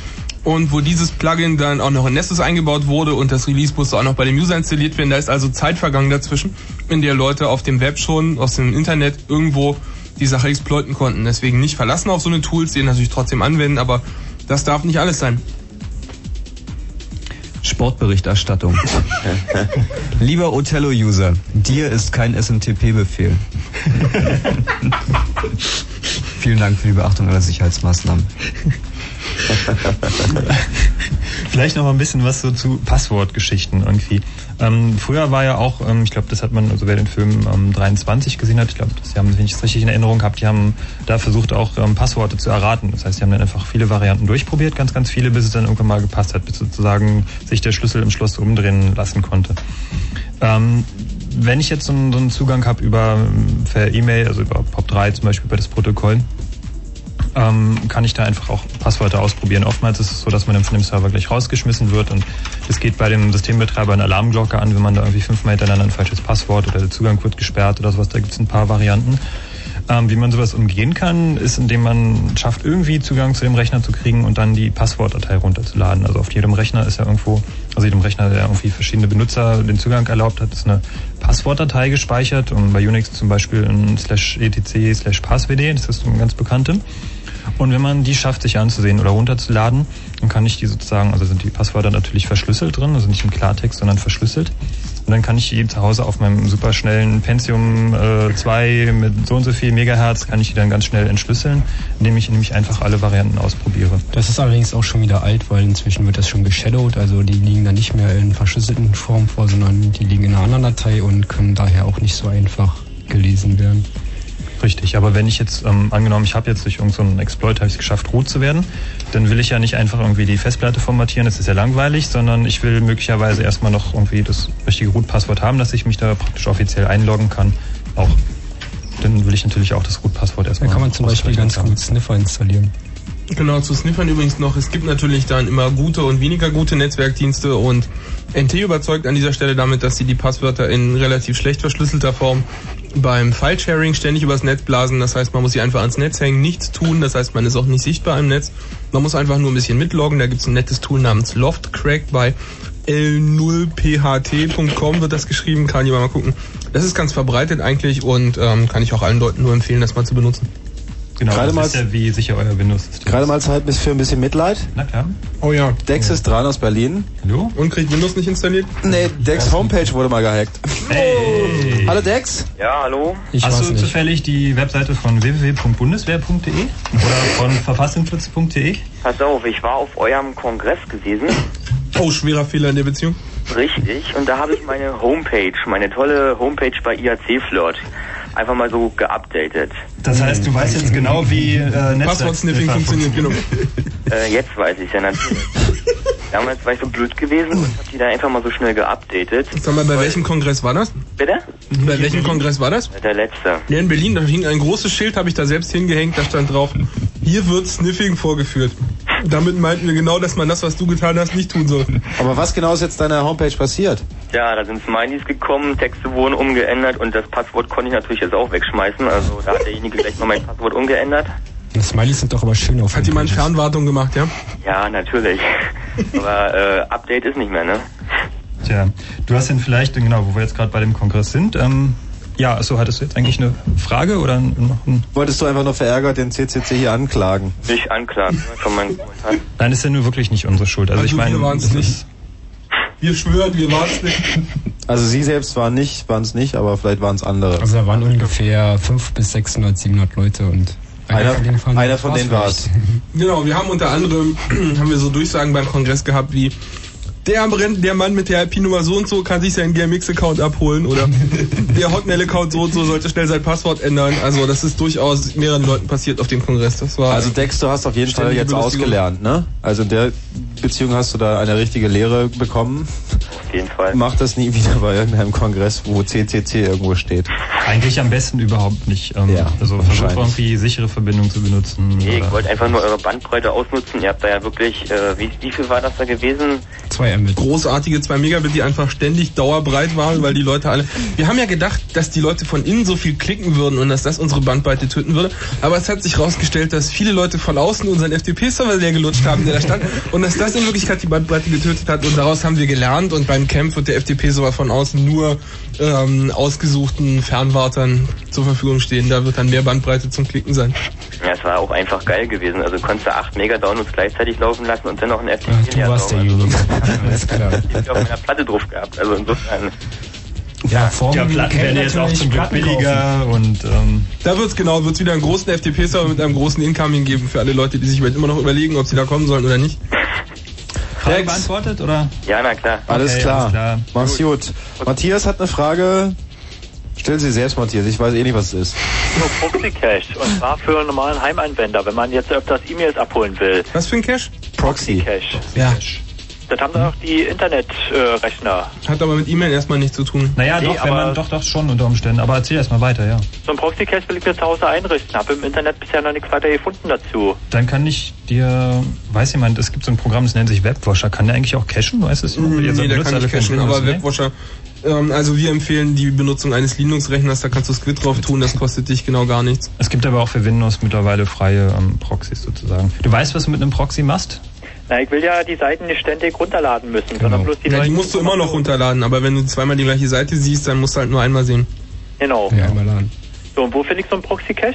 [SPEAKER 3] und wo dieses Plugin dann auch noch in Nessus eingebaut wurde und das Release musste auch noch bei dem User installiert werden. Da ist also Zeit vergangen dazwischen, in der Leute auf dem Web schon, aus dem Internet irgendwo die Sache exploiten konnten. Deswegen nicht verlassen auf so eine Tools, die natürlich trotzdem anwenden, aber das darf nicht alles sein.
[SPEAKER 4] Sportberichterstattung. Lieber Othello-User, dir ist kein SMTP-Befehl. Vielen Dank für die Beachtung aller Sicherheitsmaßnahmen.
[SPEAKER 2] Vielleicht noch mal ein bisschen was so zu Passwortgeschichten irgendwie. Ähm, früher war ja auch, ähm, ich glaube, das hat man, also wer den Film ähm, 23 gesehen hat, ich glaube, das haben, wenn ich es richtig in Erinnerung habe, die haben da versucht auch ähm, Passworte zu erraten. Das heißt, die haben dann einfach viele Varianten durchprobiert, ganz, ganz viele, bis es dann irgendwann mal gepasst hat, bis sozusagen sich der Schlüssel im Schloss umdrehen lassen konnte. Ähm, wenn ich jetzt so einen, Zugang habe über per E-Mail, also über POP3 zum Beispiel über das Protokoll, ähm, kann ich da einfach auch Passwörter ausprobieren. Oftmals ist es so, dass man von dem Server gleich rausgeschmissen wird und es geht bei dem Systembetreiber eine Alarmglocke an, wenn man da irgendwie fünfmal hintereinander ein falsches Passwort oder der Zugang wird gesperrt oder sowas. Da gibt es ein paar Varianten. Ähm, wie man sowas umgehen kann, ist, indem man schafft, irgendwie Zugang zu dem Rechner zu kriegen und dann die Passwortdatei runterzuladen. Also auf jedem Rechner ist ja irgendwo, also jedem Rechner, der irgendwie verschiedene Benutzer den Zugang erlaubt hat, ist eine Passwortdatei gespeichert und bei Unix zum Beispiel ein slash etc slash passwd, das ist eine ganz bekannte. Und wenn man die schafft, sich anzusehen oder runterzuladen, dann kann ich die sozusagen, also sind die Passwörter natürlich verschlüsselt drin, also nicht im Klartext, sondern verschlüsselt. Und dann kann ich die zu Hause auf meinem superschnellen Pentium äh, 2 mit so und so viel Megahertz, kann ich die dann ganz schnell entschlüsseln, indem ich nämlich einfach alle Varianten ausprobiere.
[SPEAKER 5] Das ist allerdings auch schon wieder alt, weil inzwischen wird das schon geshadowed, also die liegen dann nicht mehr in verschlüsselten Form vor, sondern die liegen in einer anderen Datei und können daher auch nicht so einfach gelesen werden.
[SPEAKER 2] Richtig, aber wenn ich jetzt, ähm, angenommen, ich habe jetzt durch irgendeinen so Exploit habe ich es geschafft, root zu werden, dann will ich ja nicht einfach irgendwie die Festplatte formatieren, das ist ja langweilig, sondern ich will möglicherweise erstmal noch irgendwie das richtige Root-Passwort haben, dass ich mich da praktisch offiziell einloggen kann. Auch. Dann will ich natürlich auch das Root-Passwort erstmal.
[SPEAKER 5] Da kann man zum Beispiel ganz gut Sniffer installieren.
[SPEAKER 3] Genau, zu Sniffern übrigens noch. Es gibt natürlich dann immer gute und weniger gute Netzwerkdienste und NT überzeugt an dieser Stelle damit, dass sie die Passwörter in relativ schlecht verschlüsselter Form beim File-Sharing ständig übers Netz blasen. Das heißt, man muss sie einfach ans Netz hängen, nichts tun. Das heißt, man ist auch nicht sichtbar im Netz. Man muss einfach nur ein bisschen mitloggen. Da gibt es ein nettes Tool namens Loftcrack bei l0pht.com wird das geschrieben. Kann jemand mal gucken. Das ist ganz verbreitet eigentlich und ähm, kann ich auch allen Leuten nur empfehlen, das mal zu benutzen.
[SPEAKER 2] Genau,
[SPEAKER 1] Gerade mal,
[SPEAKER 2] ist ja wie sicher euer Windows-System.
[SPEAKER 1] gerade mal Zeit bis für ein bisschen Mitleid.
[SPEAKER 2] Na klar.
[SPEAKER 3] Oh ja.
[SPEAKER 1] Dex ist dran aus Berlin.
[SPEAKER 2] Hallo?
[SPEAKER 3] Und kriegt Windows nicht installiert?
[SPEAKER 1] Nee, Dex Homepage wurde mal gehackt.
[SPEAKER 2] Hey.
[SPEAKER 1] Hallo Dex.
[SPEAKER 18] Ja, hallo?
[SPEAKER 5] Ich
[SPEAKER 2] Hast du
[SPEAKER 5] nicht.
[SPEAKER 2] zufällig die Webseite von www.bundeswehr.de oder von verfassungsschutz.de?
[SPEAKER 18] Pass auf, ich war auf eurem Kongress gewesen.
[SPEAKER 3] Oh, schwerer Fehler in der Beziehung.
[SPEAKER 18] Richtig. Und da habe ich meine Homepage, meine tolle Homepage bei IAC Flirt, einfach mal so geupdatet.
[SPEAKER 2] Das heißt, du weißt jetzt genau, wie äh, Netzwerk
[SPEAKER 3] Passwort-Sniffing funktioniert, genau.
[SPEAKER 18] Äh, jetzt weiß ich ja natürlich. Damals war ich so blöd gewesen und habe die da einfach mal so schnell geupdatet.
[SPEAKER 3] Sag mal, bei welchem Kongress war das?
[SPEAKER 18] Bitte?
[SPEAKER 3] Bei welchem Kongress war das?
[SPEAKER 18] Der letzte.
[SPEAKER 3] Ja, in Berlin, da hing ein großes Schild, habe ich da selbst hingehängt, da stand drauf, hier wird Sniffing vorgeführt. Damit meinten wir genau, dass man das, was du getan hast, nicht tun soll.
[SPEAKER 1] Aber was genau ist jetzt deiner Homepage passiert?
[SPEAKER 18] Ja, da sind Smileys gekommen, Texte wurden umgeändert und das Passwort konnte ich natürlich jetzt auch wegschmeißen. Also da hat derjenige gleich mal mein Passwort umgeändert.
[SPEAKER 5] Die Smileys sind doch aber schön auf
[SPEAKER 3] Hat jemand. Fernwartung gemacht, ja?
[SPEAKER 18] Ja, natürlich. Aber äh, Update ist nicht mehr, ne?
[SPEAKER 2] Tja, du hast denn vielleicht, genau, wo wir jetzt gerade bei dem Kongress sind, ähm, ja, achso, hattest du jetzt eigentlich eine Frage oder noch ein...
[SPEAKER 1] Wolltest du einfach nur verärgert den CCC hier anklagen?
[SPEAKER 18] Nicht anklagen ne, von meinem Kommentar.
[SPEAKER 2] Nein, ist ja nur wirklich nicht unsere Schuld. Also,
[SPEAKER 3] Also
[SPEAKER 2] ich meine,
[SPEAKER 3] wir waren's
[SPEAKER 2] das
[SPEAKER 3] nicht. Wir schwören, wir waren es nicht.
[SPEAKER 1] Also sie selbst waren nicht, waren es nicht, aber vielleicht waren es andere.
[SPEAKER 5] Also da waren ungefähr 500 bis 600, 700 Leute und
[SPEAKER 1] Einer-
[SPEAKER 5] von denen,
[SPEAKER 1] einer von denen
[SPEAKER 5] war's
[SPEAKER 1] war's.
[SPEAKER 3] Genau, wir haben unter anderem haben wir so Durchsagen beim Kongress gehabt wie der, der Mann mit der IP-Nummer so und so kann sich seinen GMX-Account abholen oder der Hotmail-Account so und so sollte schnell sein Passwort ändern. Also das ist durchaus mehreren Leuten passiert auf dem Kongress. Das war
[SPEAKER 1] Also Dex, du hast auf jeden Fall jetzt ausgelernt, ne? Also in der Beziehung hast du da eine richtige Lehre bekommen.
[SPEAKER 18] Auf jeden Fall.
[SPEAKER 1] Mach das nie wieder bei irgendeinem Kongress, wo CCC irgendwo steht.
[SPEAKER 2] Eigentlich am besten überhaupt nicht. Ähm,
[SPEAKER 1] Ja,
[SPEAKER 2] also versucht irgendwie sichere Verbindungen zu benutzen.
[SPEAKER 18] Nee, ich wollte einfach nur eure Bandbreite ausnutzen. Ihr habt da ja wirklich, äh, wie, wie viel war das da gewesen?
[SPEAKER 5] 2 Mbit.
[SPEAKER 3] großartige 2 Megabit, die einfach ständig dauerbreit waren, weil die Leute alle. Wir haben ja gedacht, dass die Leute von innen so viel klicken würden und dass das unsere Bandbreite töten würde. Aber es hat sich herausgestellt, dass viele Leute von außen unseren FTP-Server leer gelutscht haben, der da stand. Und dass das in Wirklichkeit die Bandbreite getötet hat. Und daraus haben wir gelernt. Und beim Camp wird der FTP-Server von außen nur ähm, ausgesuchten Fernwartern zur Verfügung stehen. Da wird dann mehr Bandbreite zum Klicken sein.
[SPEAKER 18] Ja, es war auch einfach geil gewesen. Also konntest du 8 Mega-Downloads gleichzeitig laufen lassen und dann noch ein FTP
[SPEAKER 5] Ach, du warst der Juni. Alles klar.
[SPEAKER 18] Ich hab auf meiner Platte drauf gehabt. Also insofern.
[SPEAKER 5] Ja, vor
[SPEAKER 2] Ja, Platten werden jetzt auch zum Glück billiger und ähm,
[SPEAKER 3] Da wird's genau, wird's wieder einen großen FTP-Server mit einem großen Incoming geben für alle Leute, die sich immer noch überlegen, ob sie da kommen sollen oder nicht.
[SPEAKER 2] Frage beantwortet oder?
[SPEAKER 18] Ja, na klar.
[SPEAKER 1] Alles
[SPEAKER 2] Okay,
[SPEAKER 1] klar.
[SPEAKER 2] alles klar.
[SPEAKER 1] Mach's gut. Matthias hat eine Frage. Stellen Sie selbst, Matthias. Ich weiß eh nicht, was es ist.
[SPEAKER 22] Nur Proxy Cache. Und zwar für einen normalen Heimanwender, wenn man jetzt öfters E-Mails abholen will.
[SPEAKER 3] Was für ein Cache?
[SPEAKER 1] Proxy.
[SPEAKER 22] Cache.
[SPEAKER 3] Ja.
[SPEAKER 22] Das haben doch die Internetrechner.
[SPEAKER 3] Hat aber mit E-Mail erstmal nichts zu tun.
[SPEAKER 2] Naja,
[SPEAKER 22] Nee,
[SPEAKER 2] doch, wenn man doch, doch schon unter Umständen. Aber erzähl erst mal weiter, ja.
[SPEAKER 22] so ein Proxy Cache will ich mir zu Hause einrichten. Habe im Internet bisher noch nichts weiter gefunden dazu.
[SPEAKER 2] Dann kann ich dir, weiß jemand, es gibt so ein Programm, das nennt sich Webwasher. Kann der eigentlich auch cachen? Weißt du es?
[SPEAKER 3] Nee,
[SPEAKER 2] Ihr seid
[SPEAKER 3] der kann nicht cachen, aber? Webwasher. Ähm, also wir empfehlen die Benutzung eines Linux-Rechners, da kannst du Squid drauf tun, das kostet dich genau gar nichts.
[SPEAKER 2] Es gibt aber auch für Windows mittlerweile freie ähm, Proxys sozusagen. Du weißt, was du mit einem Proxy machst?
[SPEAKER 22] Na, ich will ja die Seiten nicht ständig runterladen müssen, sondern bloß die
[SPEAKER 3] Ja, die musst du immer noch runterladen, aber wenn du zweimal die gleiche Seite siehst, dann musst du halt nur einmal sehen.
[SPEAKER 22] Genau.
[SPEAKER 5] Ja, einmal laden.
[SPEAKER 22] So, und wo finde ich so einen Proxy Cache?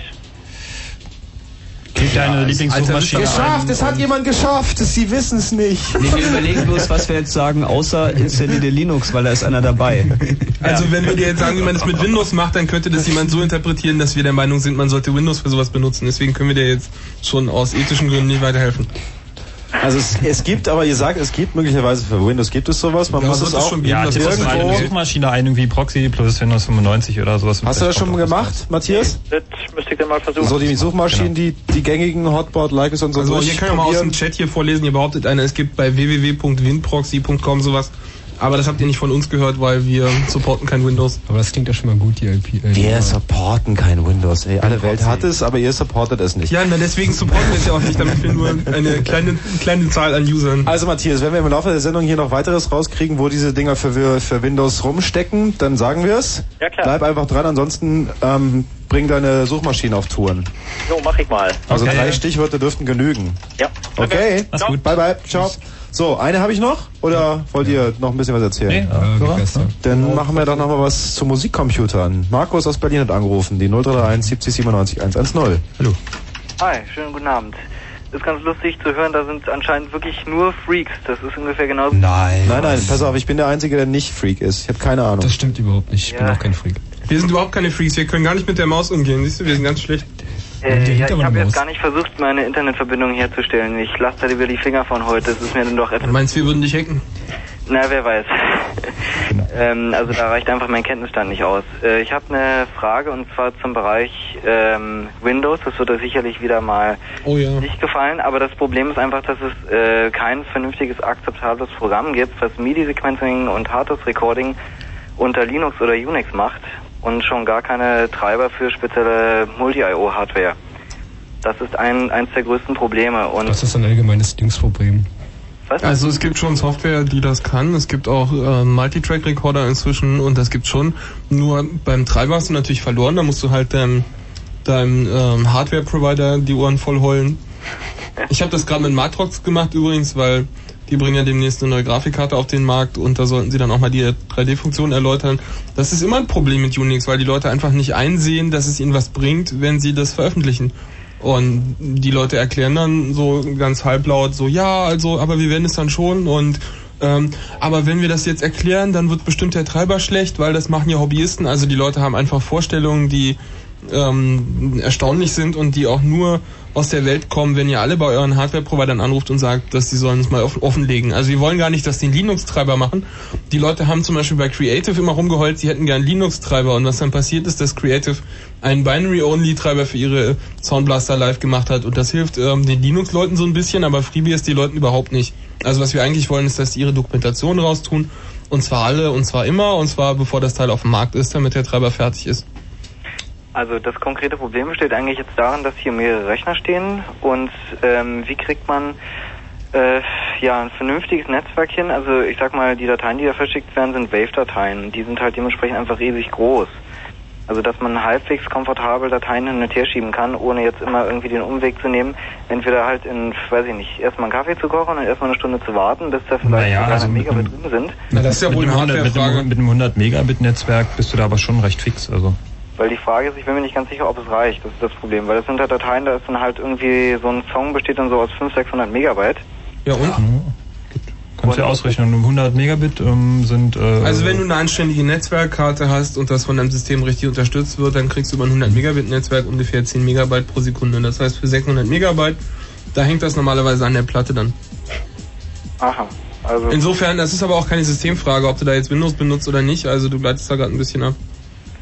[SPEAKER 2] Gib deine Lieblingssuchmaschine
[SPEAKER 1] Geschafft, es hat jemand geschafft. Sie wissen es nicht.
[SPEAKER 4] Nee, wir überlegen bloß, was wir jetzt sagen, außer installierte Linux, weil da ist einer dabei.
[SPEAKER 3] Also wenn wir dir jetzt sagen, wie man das mit Windows macht, dann könnte das jemand so interpretieren, dass wir der Meinung sind, man sollte Windows für sowas benutzen. Deswegen können wir dir jetzt schon aus ethischen Gründen nicht weiterhelfen.
[SPEAKER 1] Also es, es gibt, aber ihr sagt, es gibt möglicherweise für Windows gibt es sowas. Man
[SPEAKER 3] Ja,
[SPEAKER 1] muss es auch
[SPEAKER 3] schon geben,
[SPEAKER 2] Ja,
[SPEAKER 3] das
[SPEAKER 2] das mal in eine
[SPEAKER 1] irgendwo.
[SPEAKER 2] Suchmaschine ein, irgendwie Proxy plus Windows 95 oder sowas.
[SPEAKER 1] Hast du das schon gemacht, Matthias?
[SPEAKER 22] Das müsste ich dann mal versuchen.
[SPEAKER 1] So die Suchmaschinen, die die gängigen Hotboard, Likes und so
[SPEAKER 3] Also hier können wir mal aus dem? Chat hier vorlesen, ihr behauptet einer, es gibt bei www.winproxy.com sowas. Aber das habt ihr nicht von uns gehört, weil wir supporten kein Windows.
[SPEAKER 5] Aber das klingt ja schon mal gut, die IP. Äh,
[SPEAKER 1] Wir supporten kein Windows. Ey, alle Welt hat es, aber ihr supportet es nicht.
[SPEAKER 3] Ja, na deswegen supporten wir es ja auch nicht, damit wir nur eine kleine, kleine Zahl an Usern.
[SPEAKER 1] Also Matthias, wenn wir im Laufe der Sendung hier noch weiteres rauskriegen, wo diese Dinger für, für Windows rumstecken, dann sagen wir es.
[SPEAKER 22] Ja, klar.
[SPEAKER 1] Bleib einfach dran, ansonsten ähm, bring deine Suchmaschine auf Touren.
[SPEAKER 22] So, mach ich mal.
[SPEAKER 1] Also
[SPEAKER 2] Okay.
[SPEAKER 1] drei Stichwörter dürften genügen.
[SPEAKER 22] Ja.
[SPEAKER 1] Okay,
[SPEAKER 2] Mach's gut.
[SPEAKER 1] bye bye, ciao. So, eine habe ich noch oder wollt ihr noch ein bisschen was erzählen?
[SPEAKER 2] Nee,
[SPEAKER 5] äh,
[SPEAKER 2] Führer?
[SPEAKER 5] wie besser.
[SPEAKER 1] Dann machen wir doch noch mal was zu Musikcomputern. Markus aus Berlin hat angerufen, die 0331 70 97 110.
[SPEAKER 2] Hallo.
[SPEAKER 22] Hi, schönen guten Abend. Ist ganz lustig zu hören, da sind anscheinend wirklich nur Freaks. Das ist ungefähr genauso.
[SPEAKER 1] Nein, nein, pass auf, ich bin der Einzige, der nicht Freak ist. Ich habe keine Ahnung.
[SPEAKER 5] Das stimmt überhaupt nicht. Ich bin
[SPEAKER 22] Ja.
[SPEAKER 5] auch kein Freak.
[SPEAKER 3] Wir sind überhaupt keine Freaks, wir können gar nicht mit der Maus umgehen. Siehst du, wir sind ganz schlecht.
[SPEAKER 22] Äh, ja, ich habe jetzt gar nicht versucht, meine Internetverbindung herzustellen. Ich lasse da lieber die Finger von heute. Das ist mir dann doch etwas...
[SPEAKER 3] Du meinst, wir würden dich hacken?
[SPEAKER 22] Na, wer weiß. ähm, also da reicht einfach mein Kenntnisstand nicht aus. Äh, ich habe eine Frage und zwar zum Bereich ähm, Windows. Das wird euch sicherlich wieder mal
[SPEAKER 3] Oh ja.
[SPEAKER 22] nicht gefallen, aber das Problem ist einfach, dass es äh, kein vernünftiges, akzeptables Programm gibt, was MIDI-Sequencing und Hardware-Recording unter Linux oder Unix macht und schon gar keine Treiber für spezielle Multi-IO-Hardware. Das ist ein, eins der größten Probleme. Und
[SPEAKER 5] Das ist ein allgemeines Linksproblem.
[SPEAKER 3] Also es gibt schon Software, die das kann. Es gibt auch äh, Multitrack-Recorder inzwischen und das gibt schon. Nur beim Treiber hast du natürlich verloren. Da musst du halt deinem, deinem ähm, Hardware-Provider die Ohren voll heulen. Ich habe das gerade mit Matrox gemacht übrigens, weil die bringen ja demnächst eine neue Grafikkarte auf den Markt und da sollten sie dann auch mal die 3D-Funktion erläutern. Das ist immer ein Problem mit Unix, weil die Leute einfach nicht einsehen, dass es ihnen was bringt, wenn sie das veröffentlichen. Und die Leute erklären dann so ganz halblaut so, ja, also, aber wir werden es dann schon und ähm, aber wenn wir das jetzt erklären, dann wird bestimmt der Treiber schlecht, weil das machen ja Hobbyisten. Also die Leute haben einfach Vorstellungen, die ähm, erstaunlich sind und die auch nur aus der Welt kommen, wenn ihr alle bei euren Hardware-Providern anruft und sagt, dass die sollen es mal offen, offenlegen. Also wir wollen gar nicht, dass die einen Linux-Treiber machen. Die Leute haben zum Beispiel bei Creative immer rumgeheult, sie hätten gern Linux-Treiber und was dann passiert ist, dass Creative einen Binary-Only-Treiber für ihre Soundblaster live gemacht hat und das hilft ähm, den Linux-Leuten so ein bisschen, aber FreeBSD Leuten überhaupt nicht. Also was wir eigentlich wollen, ist, dass die ihre Dokumentation raustun und zwar alle und zwar immer und zwar bevor das Teil auf dem Markt ist, damit der Treiber fertig ist.
[SPEAKER 22] Also das konkrete Problem besteht eigentlich jetzt darin, dass hier mehrere Rechner stehen und ähm, wie kriegt man äh, ja ein vernünftiges Netzwerk hin? Also ich sag mal, die Dateien, die da verschickt werden, sind Wave-Dateien. Die sind halt dementsprechend einfach riesig groß. Also dass man halbwegs komfortabel Dateien hin und her schieben kann, ohne jetzt immer irgendwie den Umweg zu nehmen, entweder halt in, weiß ich nicht, erstmal einen Kaffee zu kochen und erstmal eine Stunde zu warten, bis da vielleicht
[SPEAKER 2] Naja, also
[SPEAKER 22] eine Megabit drin sind.
[SPEAKER 2] Na, das ist ja wohl mit, einem 100, mit, einem, mit einem 100 Megabit Netzwerk bist du da aber schon recht fix. Also
[SPEAKER 22] Weil die Frage ist, ich bin mir nicht ganz sicher, ob es reicht. Das ist das Problem. Weil das sind halt Dateien, da ist dann halt irgendwie so ein Song besteht dann so aus 500, 600 Megabyte.
[SPEAKER 3] Ja und?
[SPEAKER 2] kannst du ja ausrechnen. 100 Megabit ähm, sind. Äh,
[SPEAKER 3] Also wenn du eine anständige Netzwerkkarte hast und das von deinem System richtig unterstützt wird, dann kriegst du über ein 100 Megabit Netzwerk ungefähr 10 Megabyte pro Sekunde. Das heißt für 600 Megabyte, da hängt das normalerweise an der Platte dann.
[SPEAKER 22] Aha. Also
[SPEAKER 3] Insofern, das ist aber auch keine Systemfrage, ob du da jetzt Windows benutzt oder nicht. Also du gleitest da gerade ein bisschen ab.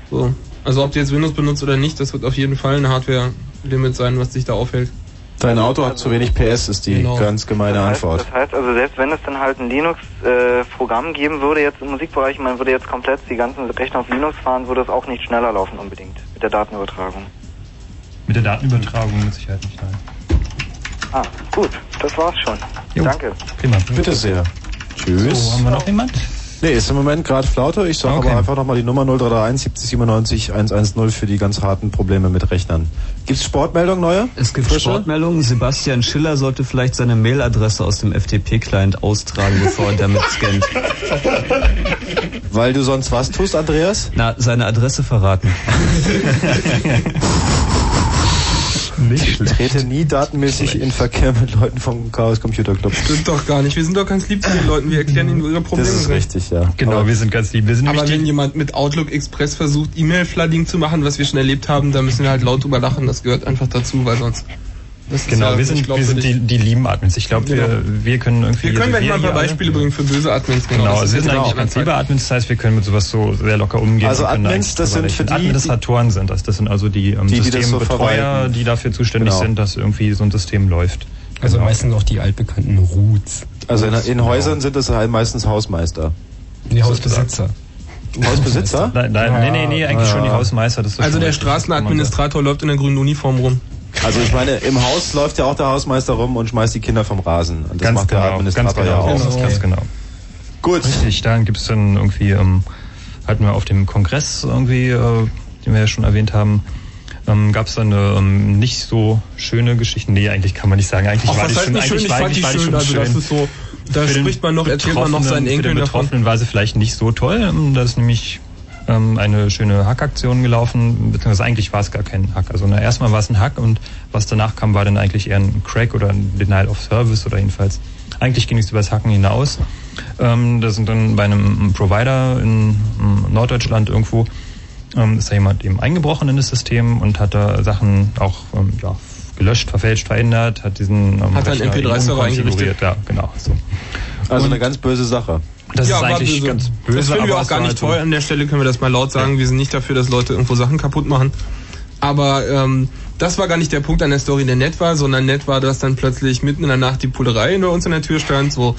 [SPEAKER 3] So. Also ob du jetzt Windows benutzt oder nicht, das wird auf jeden Fall ein Hardware-Limit sein, was dich da aufhält.
[SPEAKER 1] Dein Auto hat zu wenig PS, ist die
[SPEAKER 3] Genau.
[SPEAKER 1] ganz gemeine
[SPEAKER 22] das heißt,
[SPEAKER 1] Antwort.
[SPEAKER 22] das heißt also, selbst wenn es dann halt ein Linux-Programm geben würde jetzt im Musikbereich, man würde jetzt komplett die ganzen Rechner auf Linux fahren, würde es auch nicht schneller laufen unbedingt mit der Datenübertragung.
[SPEAKER 2] mit der Datenübertragung mit Sicherheit nicht. Nein.
[SPEAKER 22] Ah, gut, das war's schon. Danke.
[SPEAKER 2] Prima.
[SPEAKER 1] Bitte sehr. Tschüss.
[SPEAKER 2] So, haben wir noch jemand?
[SPEAKER 1] Nee, ist im Moment gerade Flaute. Ich sage
[SPEAKER 2] Okay.
[SPEAKER 1] aber einfach nochmal die Nummer 0331 70 97 110 für die ganz harten Probleme mit Rechnern. Gibt's Sportmeldung neue?
[SPEAKER 4] Es gibt
[SPEAKER 1] Frische?
[SPEAKER 4] Sportmeldungen. Sebastian Schiller sollte vielleicht seine Mailadresse aus dem FTP-Client austragen, bevor er damit scannt.
[SPEAKER 1] Weil du sonst was tust, Andreas?
[SPEAKER 4] Na, seine Adresse verraten.
[SPEAKER 1] Ich trete nie datenmäßig in Verkehr mit Leuten vom Chaos Computer Club.
[SPEAKER 3] Stimmt doch gar nicht. Wir sind doch ganz lieb zu den Leuten. Wir erklären ihnen ihre Probleme.
[SPEAKER 1] Das ist richtig, ja.
[SPEAKER 2] Genau,
[SPEAKER 1] Aber-
[SPEAKER 2] wir sind ganz lieb. Wir sind
[SPEAKER 3] Aber wenn jemand mit Outlook Express versucht, E-Mail-Flooding zu machen, was wir schon erlebt haben, da müssen wir halt laut drüber lachen. Das gehört einfach dazu, weil sonst. Das ist
[SPEAKER 2] Genau,
[SPEAKER 3] ja
[SPEAKER 2] wir sind, wir sind die, die lieben Admins. Ich glaube,
[SPEAKER 3] Genau.
[SPEAKER 2] wir, wir können irgendwie.
[SPEAKER 3] Wir können gleich mal ein paar Beispiele bringen für böse Admins.
[SPEAKER 2] Genau,
[SPEAKER 3] das
[SPEAKER 2] wir sind
[SPEAKER 3] jetzt
[SPEAKER 2] eigentlich
[SPEAKER 3] auch
[SPEAKER 2] ganz liebe Admins, das heißt, wir können mit sowas so sehr locker umgehen.
[SPEAKER 1] Also Admins, das sind für die-
[SPEAKER 2] Administratoren sind das. Das sind also die, ähm,
[SPEAKER 1] Die, die das so
[SPEAKER 2] Systembetreuer,
[SPEAKER 1] verwalten.
[SPEAKER 2] die dafür zuständig
[SPEAKER 1] Genau.
[SPEAKER 2] sind, dass irgendwie so ein System läuft.
[SPEAKER 5] Also
[SPEAKER 2] Genau.
[SPEAKER 5] meistens auch die altbekannten Roots.
[SPEAKER 1] Also in, in Häusern sind es halt meistens Hausmeister.
[SPEAKER 5] Die Hausbesitzer.
[SPEAKER 1] Hausbesitzer?
[SPEAKER 2] Nein, nein, nee, nee, nee, eigentlich schon die Hausmeister. Das ist
[SPEAKER 3] Also
[SPEAKER 2] schon
[SPEAKER 3] der Straßenadministrator läuft in der grünen Uniform rum.
[SPEAKER 1] Also ich meine, im Haus läuft ja auch der Hausmeister rum und schmeißt die Kinder vom Rasen. Und das
[SPEAKER 2] Ganz
[SPEAKER 1] macht der
[SPEAKER 2] genau,
[SPEAKER 1] Administrator
[SPEAKER 2] ganz genau,
[SPEAKER 1] ja auch.
[SPEAKER 2] das ist ganz genau.
[SPEAKER 1] Gut.
[SPEAKER 2] Richtig, dann gibt's dann irgendwie, ähm, hatten wir auf dem Kongress irgendwie, äh, den wir ja schon erwähnt haben, ähm, gab es dann eine ähm, nicht so schöne Geschichte. Nee, eigentlich kann man nicht sagen. Eigentlich
[SPEAKER 3] Ach,
[SPEAKER 2] war die schon,
[SPEAKER 3] nicht schön?
[SPEAKER 2] eigentlich
[SPEAKER 3] Ich
[SPEAKER 2] war,
[SPEAKER 3] fand
[SPEAKER 2] eigentlich
[SPEAKER 3] die
[SPEAKER 2] war die
[SPEAKER 3] schön.
[SPEAKER 2] schon
[SPEAKER 3] Also das ist so, da
[SPEAKER 2] Für
[SPEAKER 3] spricht man noch, erzählt man noch
[SPEAKER 2] Betroffenen-
[SPEAKER 3] seinen
[SPEAKER 2] Für den
[SPEAKER 3] Enkeln davon.
[SPEAKER 2] Betroffenen war sie vielleicht nicht so toll. Ähm, Das ist nämlich ähm, eine schöne Hackaktion gelaufen, beziehungsweise eigentlich war es gar kein Hack. Also na, erstmal war es ein Hack und was danach kam, war dann eigentlich eher ein Crack oder ein Denial of Service oder jedenfalls eigentlich ging es über das Hacken hinaus. Ähm, da sind dann bei einem Provider in ähm, Norddeutschland irgendwo ähm, ist da jemand eben eingebrochen in das System und hat da Sachen auch ähm, ja, gelöscht, verfälscht, verändert, hat diesen ähm,
[SPEAKER 3] Hat einen
[SPEAKER 2] Rechner eben
[SPEAKER 3] MP3-Server
[SPEAKER 2] umkonfiguriert.
[SPEAKER 3] eingerichtet.
[SPEAKER 2] Ja, genau. So.
[SPEAKER 1] Also
[SPEAKER 2] Und-
[SPEAKER 1] eine ganz böse Sache.
[SPEAKER 2] Das
[SPEAKER 3] ja,
[SPEAKER 2] ist eigentlich
[SPEAKER 3] böse.
[SPEAKER 2] ganz böse.
[SPEAKER 3] Das finden wir auch gar nicht
[SPEAKER 2] halt
[SPEAKER 3] toll. An der Stelle können wir das mal laut sagen. Wir sind nicht dafür, dass Leute irgendwo Sachen kaputt machen. Aber ähm, das war gar nicht der Punkt an der Story, der nett war, sondern nett war, dass dann plötzlich mitten in der Nacht die Pullerei bei uns an der Tür stand. So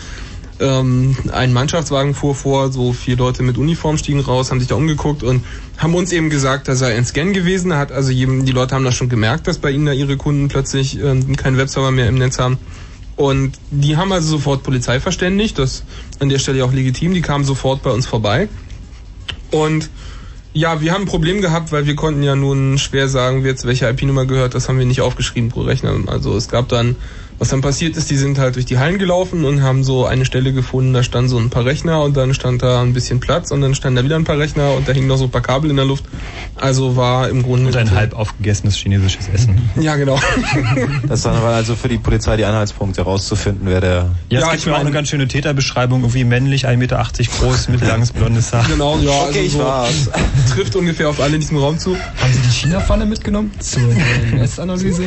[SPEAKER 3] ähm, ein Mannschaftswagen fuhr vor, so vier Leute mit Uniform stiegen raus, haben sich da umgeguckt und haben uns eben gesagt, da sei ein Scan gewesen. Hat also jedem, die Leute haben das schon gemerkt, dass bei ihnen da ihre Kunden plötzlich ähm, keinen Webserver mehr im Netz haben. Und die haben also sofort Polizei verständigt, das an der Stelle auch legitim, die kamen sofort bei uns vorbei. Und ja, wir haben ein Problem gehabt, weil wir konnten ja nun schwer sagen, wer jetzt welche IP-Nummer gehört, das haben wir nicht aufgeschrieben pro Rechner. Also es gab dann, was dann passiert ist, die sind halt durch die Hallen gelaufen und haben so eine Stelle gefunden, da standen so ein paar Rechner und dann stand da ein bisschen Platz und dann standen da wieder ein paar Rechner und da hingen noch so ein paar Kabel in der Luft. Also war im Grunde...
[SPEAKER 2] Und ein halb aufgegessenes chinesisches Essen.
[SPEAKER 3] Ja, genau.
[SPEAKER 1] Das dann war also für die Polizei die Anhaltspunkte herauszufinden, wer der.
[SPEAKER 2] Ja, es gibt mir auch eine ganz schöne Täterbeschreibung, irgendwie männlich, 1,80 Meter groß, mittellanges blondes Haar.
[SPEAKER 3] Genau, ja,
[SPEAKER 1] Okay, ich
[SPEAKER 3] also
[SPEAKER 1] war's.
[SPEAKER 3] so trifft ungefähr auf alle in diesem Raum zu.
[SPEAKER 5] Haben Sie die China-Pfanne mitgenommen zur NS-Analyse?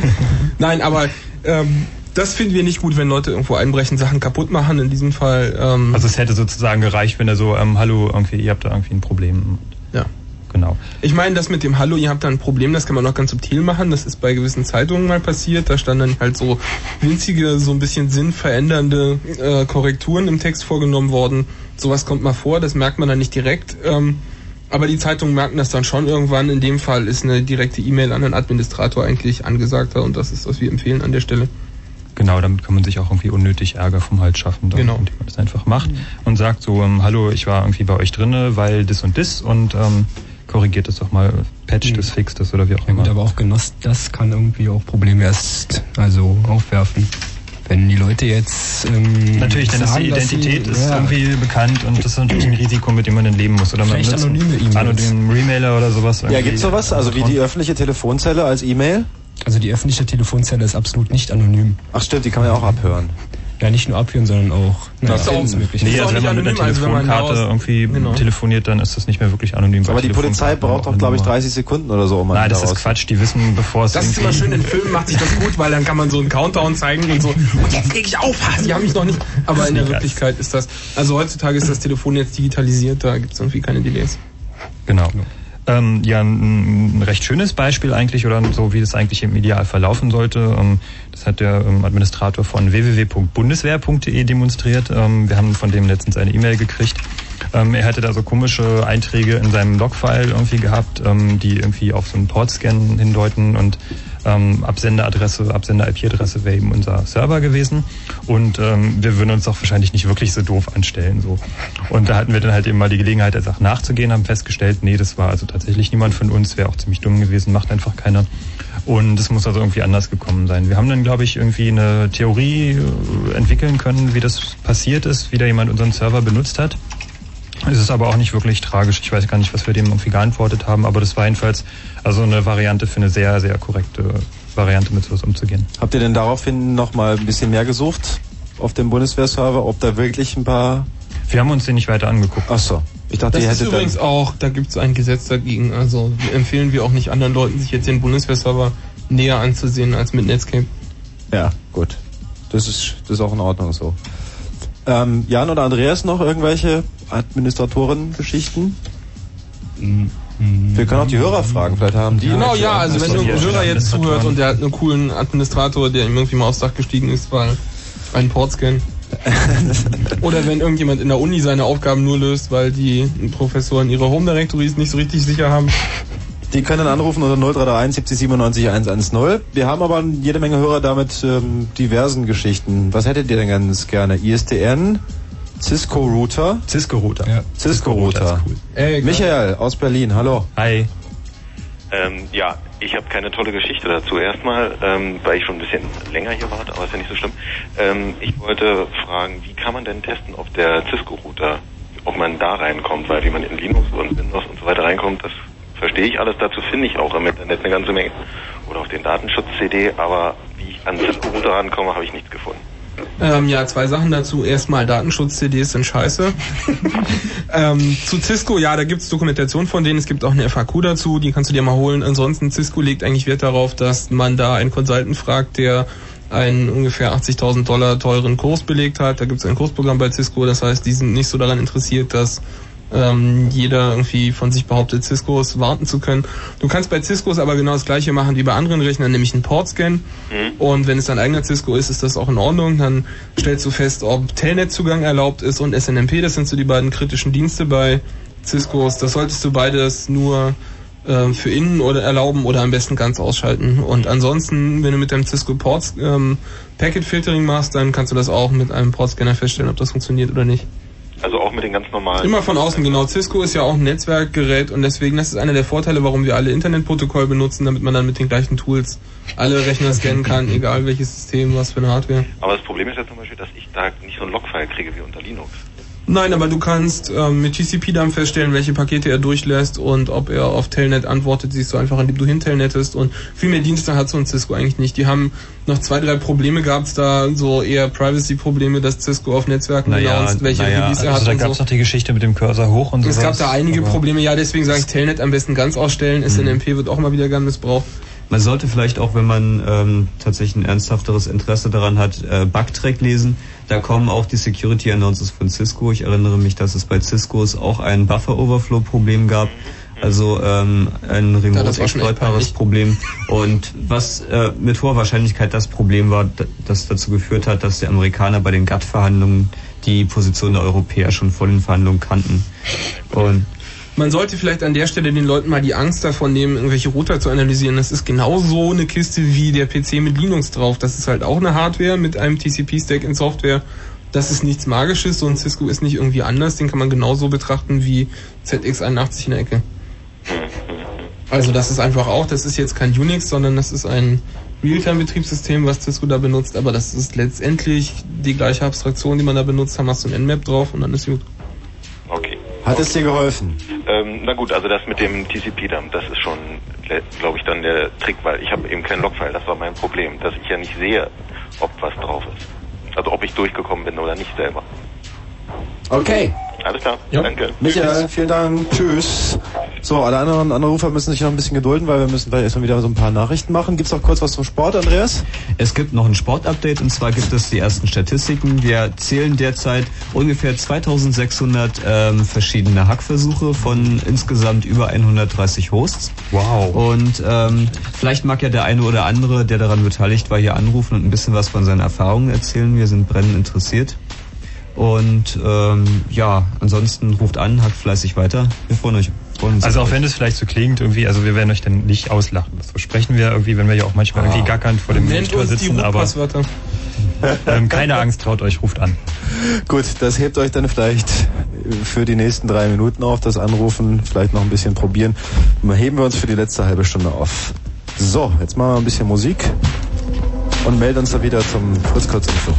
[SPEAKER 3] Nein, aber ähm, das finden wir nicht gut, wenn Leute irgendwo einbrechen, Sachen kaputt machen. In diesem Fall. Ähm,
[SPEAKER 2] Also es hätte sozusagen gereicht, wenn er so, ähm, hallo, irgendwie, ihr habt da irgendwie ein Problem.
[SPEAKER 3] Ja.
[SPEAKER 2] Genau.
[SPEAKER 3] Ich meine, das mit dem Hallo, ihr habt da ein Problem, das kann man auch ganz subtil machen. Das ist bei gewissen Zeitungen mal passiert. Da standen dann halt so winzige, so ein bisschen sinnverändernde äh, Korrekturen im Text vorgenommen worden. Sowas kommt mal vor, das merkt man dann nicht direkt. Ähm, aber die Zeitungen merken das dann schon irgendwann. In dem Fall ist eine direkte E-Mail an den Administrator eigentlich angesagter und das ist, was wir empfehlen an der Stelle.
[SPEAKER 2] Genau, damit kann man sich auch irgendwie unnötig Ärger vom Hals schaffen, dann,
[SPEAKER 3] Genau.
[SPEAKER 2] indem man das einfach macht und sagt so, ähm, hallo, ich war irgendwie bei euch drinne, weil das und das und ähm, korrigiert das doch mal, patcht das, fixt das oder wie auch
[SPEAKER 5] Ja
[SPEAKER 2] immer.
[SPEAKER 5] gut, aber auch Genoss, das kann irgendwie auch Probleme erst also aufwerfen. Wenn die Leute jetzt ähm,
[SPEAKER 2] Natürlich, denn
[SPEAKER 5] sagen,
[SPEAKER 2] die
[SPEAKER 5] dass sie-
[SPEAKER 2] Identität ist
[SPEAKER 5] ja,
[SPEAKER 2] irgendwie bekannt und das ist natürlich ein Risiko, mit dem man dann leben muss. Oder man
[SPEAKER 5] Vielleicht
[SPEAKER 2] benutzt
[SPEAKER 5] anonyme
[SPEAKER 2] einen
[SPEAKER 5] E-Mails.
[SPEAKER 2] anonymen Remailer oder sowas.
[SPEAKER 1] Ja,
[SPEAKER 2] irgendwie.
[SPEAKER 1] gibt's sowas? Also wie die öffentliche Telefonzelle als E-Mail?
[SPEAKER 5] Also die öffentliche Telefonzelle ist absolut nicht anonym.
[SPEAKER 1] Ach stimmt, die kann man ja auch abhören.
[SPEAKER 5] Ja, nicht nur abhören, sondern auch
[SPEAKER 1] Das
[SPEAKER 5] naja,
[SPEAKER 1] ist auch-
[SPEAKER 5] alles Mögliche.
[SPEAKER 2] Nee,
[SPEAKER 3] Ist
[SPEAKER 2] also
[SPEAKER 3] auch
[SPEAKER 2] wenn man mit einer
[SPEAKER 3] also
[SPEAKER 2] Telefonkarte
[SPEAKER 3] daraus-
[SPEAKER 2] irgendwie
[SPEAKER 3] Genau.
[SPEAKER 2] telefoniert, dann ist das nicht mehr wirklich anonym.
[SPEAKER 1] Aber die Polizei braucht
[SPEAKER 2] auch
[SPEAKER 1] doch, glaube ich,
[SPEAKER 2] eine Nummer.
[SPEAKER 1] 30 Sekunden oder so, um
[SPEAKER 2] Nein, das ist Quatsch. Die wissen, bevor es
[SPEAKER 3] Das ist immer schön, in Filmen macht sich das gut, weil dann kann man so einen Countdown zeigen und so, und jetzt leg ich auf, ha, sie haben mich noch nicht. Aber in der Wirklichkeit ist das, also heutzutage ist das Telefon jetzt digitalisiert, da gibt es irgendwie keine Delays.
[SPEAKER 2] Genau. Ähm, ja, ein, ein recht schönes Beispiel eigentlich oder so, wie das eigentlich im Ideal verlaufen sollte. Ähm, das hat der ähm, Administrator von www.bundeswehr.de demonstriert. Ähm, wir haben von dem letztens eine E-Mail gekriegt. Er hatte da so komische Einträge in seinem Logfile irgendwie gehabt, die irgendwie auf so einen Portscan hindeuten und ähm, Absenderadresse, Absender-IP-Adresse wäre eben unser Server gewesen. Und ähm, wir würden uns doch wahrscheinlich nicht wirklich so doof anstellen. So. Und da hatten wir dann halt eben mal die Gelegenheit, der Sache nachzugehen, haben festgestellt, nee, das war also tatsächlich niemand von uns, wäre auch ziemlich dumm gewesen, macht einfach keiner. Und es muss also irgendwie anders gekommen sein. Wir haben dann, glaube ich, irgendwie eine Theorie äh, entwickeln können, wie das passiert ist, wie da jemand unseren Server benutzt hat. Es ist aber auch nicht wirklich tragisch. Ich weiß gar nicht, was wir dem irgendwie geantwortet haben, aber das war jedenfalls also eine Variante für eine sehr, sehr korrekte Variante, mit sowas umzugehen.
[SPEAKER 1] Habt ihr denn daraufhin noch mal ein bisschen mehr gesucht auf dem Bundeswehrserver, ob da wirklich ein paar...
[SPEAKER 2] Wir haben uns den nicht weiter angeguckt.
[SPEAKER 1] Ach so. Ich dachte,
[SPEAKER 3] Das
[SPEAKER 1] ihr
[SPEAKER 3] ist
[SPEAKER 1] hättet
[SPEAKER 3] übrigens
[SPEAKER 1] dann...
[SPEAKER 3] auch, da gibt es ein Gesetz dagegen. Also empfehlen wir auch nicht anderen Leuten, sich jetzt den Bundeswehrserver näher anzusehen als mit Netscape.
[SPEAKER 1] Ja, gut. Das ist, das ist auch in Ordnung so. Ähm, Jan oder Andreas noch irgendwelche Administratoren-Geschichten? Wir können auch die Hörer fragen, vielleicht haben die...
[SPEAKER 3] Genau, ja, also wenn irgendein Hörer jetzt zuhört und der hat einen coolen Administrator, der ihm irgendwie mal aufs Dach gestiegen ist, weil ein Portscan. Oder wenn irgendjemand in der Uni seine Aufgaben nur löst, weil die Professoren ihre Home Directories nicht so richtig sicher haben.
[SPEAKER 1] Die können anrufen unter 0331 70 97 110. Wir haben aber jede Menge Hörer da mit ähm, diversen Geschichten. Was hättet ihr denn ganz gerne? ISDN, Cisco Router?
[SPEAKER 2] Cisco Router.
[SPEAKER 1] Ja. Cisco Router.
[SPEAKER 3] Ey,
[SPEAKER 1] Michael aus Berlin, hallo.
[SPEAKER 2] Hi.
[SPEAKER 15] Ähm, ja, ich habe keine tolle Geschichte dazu. Erstmal, ähm, weil ich schon ein bisschen länger hier warte, aber ist ja nicht so schlimm. Ähm, ich wollte fragen, wie kann man denn testen, ob der Cisco-Router ob man da reinkommt, weil wie man in Linux und Windows und so weiter reinkommt, das verstehe ich alles. Dazu finde ich auch im Internet eine ganze Menge. Oder auf den Datenschutz-CD, aber wie ich an Cisco-Router rankomme, habe ich nichts gefunden.
[SPEAKER 3] Ähm, ja, zwei Sachen dazu. Erstmal Datenschutz-CDs sind scheiße. ähm, zu Cisco, ja, da gibt's Dokumentation von denen. Es gibt auch eine FAQ dazu, die kannst du dir mal holen. Ansonsten, Cisco legt eigentlich Wert darauf, dass man da einen Consultant fragt, der einen ungefähr 80.000 Dollar teuren Kurs belegt hat. Da gibt's ein Kursprogramm bei Cisco. Das heißt, die sind nicht so daran interessiert, dass ähm, jeder irgendwie von sich behauptet, Ciscos warten zu können. Du kannst bei Ciscos aber genau das gleiche machen wie bei anderen Rechnern, nämlich einen Port-Scan.
[SPEAKER 15] Mhm.
[SPEAKER 3] Und wenn es dein eigener Cisco ist, ist das auch in Ordnung. Dann stellst du fest, ob Telnet-Zugang erlaubt ist und SNMP. Das sind so die beiden kritischen Dienste bei Ciscos. Das solltest du beides nur ähm, für innen oder erlauben oder am besten ganz ausschalten. Und ansonsten, wenn du mit deinem Cisco Port ähm, Packet Filtering machst, dann kannst du das auch mit einem Portscanner feststellen, ob das funktioniert oder nicht.
[SPEAKER 15] Also auch mit den ganz normalen.
[SPEAKER 3] Immer von außen, genau. Cisco ist ja auch ein Netzwerkgerät und deswegen, das ist einer der Vorteile, warum wir alle Internetprotokoll benutzen, damit man dann mit den gleichen Tools alle Rechner scannen kann, egal welches System, was für eine Hardware.
[SPEAKER 15] Aber das Problem ist ja zum Beispiel, dass ich da nicht so ein Logfile kriege wie unter Linux.
[SPEAKER 3] Nein, aber du kannst ähm, mit TCP dann feststellen, welche Pakete er durchlässt und ob er auf Telnet antwortet, siehst du einfach, indem du hintelnettest und viel mehr Dienste hat so ein Cisco eigentlich nicht. Die haben noch zwei, drei Probleme gehabt, da so eher Privacy-Probleme, dass Cisco auf Netzwerken
[SPEAKER 2] Naja,
[SPEAKER 3] announced, welche
[SPEAKER 2] naja,
[SPEAKER 3] Release er
[SPEAKER 2] also
[SPEAKER 3] hat
[SPEAKER 2] da
[SPEAKER 3] und
[SPEAKER 2] gab es
[SPEAKER 3] so.
[SPEAKER 2] noch die Geschichte mit dem Cursor hoch und so.
[SPEAKER 3] Es gab da einige Probleme, ja, deswegen sage ich Telnet am besten ganz ausstellen. SNMP wird auch mal wieder gern missbraucht.
[SPEAKER 4] Man sollte vielleicht auch, wenn man ähm, tatsächlich ein ernsthafteres Interesse daran hat, äh, Bugtrack lesen. Da kommen auch die Security Announcements von Cisco. Ich erinnere mich, dass es bei Ciscos auch ein Buffer Overflow Problem gab. Also ähm, ein remote exploitbares. Problem. Und was äh, mit hoher Wahrscheinlichkeit das Problem war, das dazu geführt hat, dass die Amerikaner bei den GATT-Verhandlungen die Position der Europäer schon vor den Verhandlungen kannten. Und
[SPEAKER 3] Man sollte vielleicht an der Stelle den Leuten mal die Angst davon nehmen, irgendwelche Router zu analysieren. Das ist genauso eine Kiste wie der PC mit Linux drauf. Das ist halt auch eine Hardware mit einem TCP-Stack in Software. Das ist nichts Magisches. So ein Cisco ist nicht irgendwie anders. Den kann man genauso betrachten wie ZX81 in der Ecke. Also das ist einfach auch, das ist jetzt kein Unix, sondern das ist ein Realtime-Betriebssystem, was Cisco da benutzt, aber das ist letztendlich die gleiche Abstraktion, die man da benutzt, haben hast du ein Nmap drauf und dann ist gut.
[SPEAKER 15] Okay.
[SPEAKER 1] Hat es dir geholfen?
[SPEAKER 15] Ähm, na gut, also das mit dem TCP-Dump, das ist schon, glaube ich, dann der Trick, weil ich habe eben kein Logfile. Das war mein Problem, dass ich ja nicht sehe, ob was drauf ist. Also ob ich durchgekommen bin oder nicht selber.
[SPEAKER 1] Okay.
[SPEAKER 15] Alles klar, danke.
[SPEAKER 1] Michael, vielen Dank. Tschüss. So, alle anderen Anrufer müssen sich noch ein bisschen gedulden, weil wir müssen gleich erstmal wieder so ein paar Nachrichten machen. Gibt's noch kurz was zum Sport, Andreas?
[SPEAKER 4] Es gibt noch ein Sportupdate und zwar gibt es die ersten Statistiken. Wir zählen derzeit ungefähr 2600 ähm, verschiedene Hackversuche von insgesamt über 130 Hosts.
[SPEAKER 2] Wow.
[SPEAKER 4] Und ähm, vielleicht mag ja der eine oder andere, der daran beteiligt war, hier anrufen und ein bisschen was von seinen Erfahrungen erzählen. Wir sind brennend interessiert. Und ähm, ja, ansonsten ruft an, hackt fleißig weiter. Wir freuen euch. Freuen uns
[SPEAKER 2] also auch
[SPEAKER 4] euch.
[SPEAKER 2] wenn es vielleicht so klingt, irgendwie, also wir werden euch dann nicht auslachen. So sprechen wir irgendwie, wenn wir ja auch manchmal ah. irgendwie gackernd vor dem Monitor sitzen, aber. ähm, keine Angst, traut euch, ruft an.
[SPEAKER 1] Gut, das hebt euch dann vielleicht für die nächsten drei Minuten auf, das Anrufen, vielleicht noch ein bisschen probieren. Dann Heben wir uns für die letzte halbe Stunde auf. So, jetzt machen wir ein bisschen Musik und melden uns dann wieder zum Fritz Kurzinfo.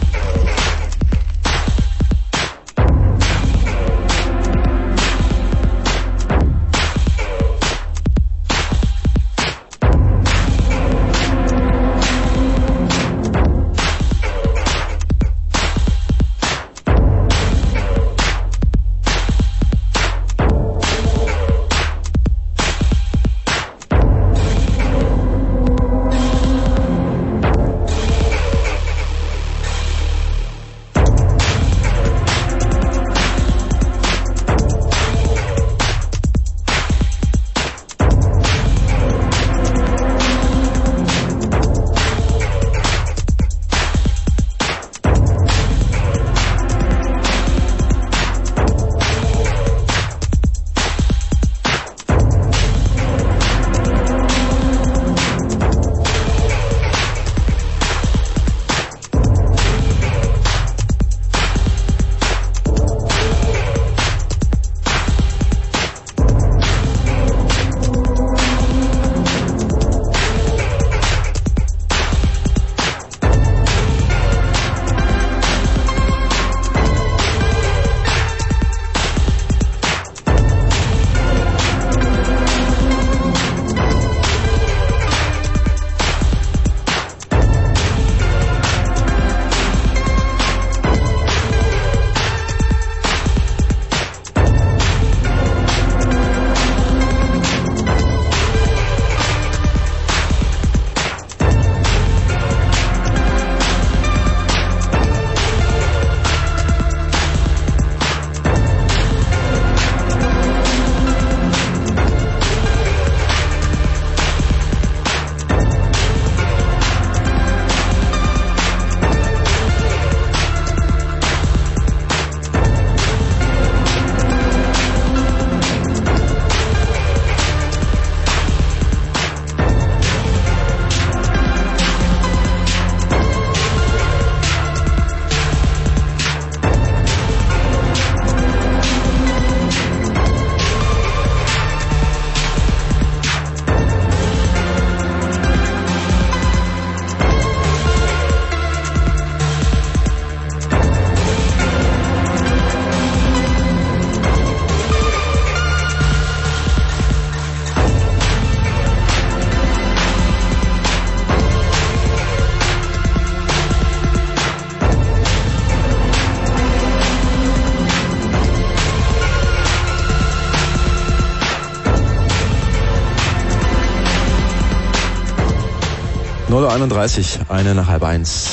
[SPEAKER 1] eine nach halb eins.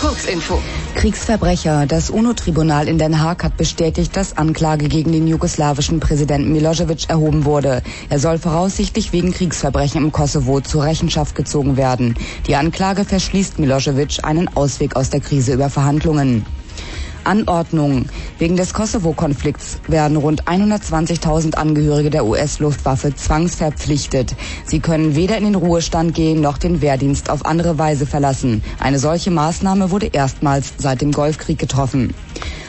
[SPEAKER 6] Kurzinfo. Kriegsverbrecher. Das UNO-Tribunal in Den Haag hat bestätigt, dass Anklage gegen den jugoslawischen Präsidenten Milosevic erhoben wurde. Er soll voraussichtlich wegen Kriegsverbrechen im Kosovo zur Rechenschaft gezogen werden. Die Anklage verschließt Milosevic einen Ausweg aus der Krise über Verhandlungen. Anordnung. Wegen des Kosovo-Konflikts werden rund 120.000 Angehörige der US-Luftwaffe zwangsverpflichtet. Sie können weder in den Ruhestand gehen noch den Wehrdienst auf andere Weise verlassen. Eine solche Maßnahme wurde erstmals seit dem Golfkrieg getroffen.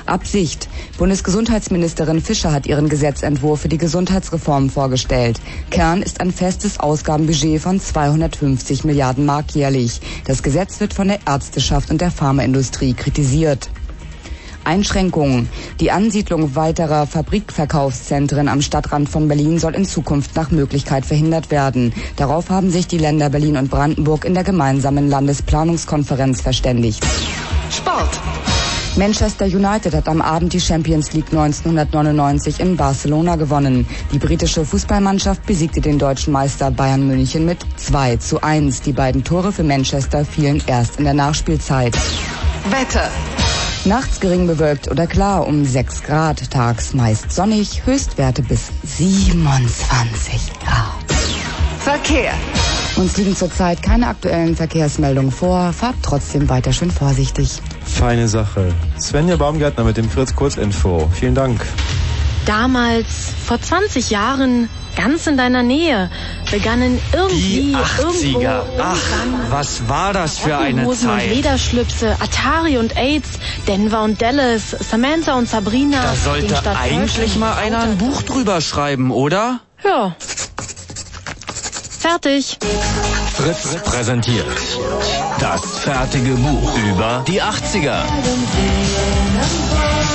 [SPEAKER 6] Absicht. Bundesgesundheitsministerin Fischer hat ihren Gesetzentwurf für die Gesundheitsreform vorgestellt. Kern ist ein festes Ausgabenbudget von 250 Milliarden Mark jährlich. Das Gesetz wird von der Ärzteschaft und der Pharmaindustrie kritisiert. Einschränkungen. Die Ansiedlung weiterer Fabrikverkaufszentren am Stadtrand von Berlin soll in Zukunft nach Möglichkeit verhindert werden. Darauf haben sich die Länder Berlin und Brandenburg in der gemeinsamen Landesplanungskonferenz verständigt.
[SPEAKER 7] Sport.
[SPEAKER 6] Manchester United hat am Abend die Champions League 1999 in Barcelona gewonnen. Die britische Fußballmannschaft besiegte den deutschen Meister Bayern München mit 2 zu 1. Die beiden Tore für Manchester fielen erst in der Nachspielzeit.
[SPEAKER 7] Wetter.
[SPEAKER 6] Nachts gering bewölkt oder klar um 6 Grad, tags meist sonnig, Höchstwerte bis 27 Grad.
[SPEAKER 7] Verkehr.
[SPEAKER 6] Uns liegen zurzeit keine aktuellen Verkehrsmeldungen vor, fahrt trotzdem weiter schön vorsichtig.
[SPEAKER 1] Feine Sache. Svenja Baumgärtner mit dem Fritz Kurzinfo. Vielen Dank.
[SPEAKER 23] Damals, vor 20 Jahren, ganz in deiner Nähe, begannen irgendwie
[SPEAKER 24] Die 80er.
[SPEAKER 23] irgendwo
[SPEAKER 24] Ach, was war das für eine
[SPEAKER 23] Hosen und
[SPEAKER 24] Zeit?
[SPEAKER 23] Lederschlüpse, Atari und AIDS, Denver und Dallas, Samantha und Sabrina.
[SPEAKER 24] Da sollte eigentlich mal einer ein Buch drüber schreiben, oder?
[SPEAKER 23] Ja. Fertig.
[SPEAKER 8] Fritz präsentiert das fertige Buch über die 80er.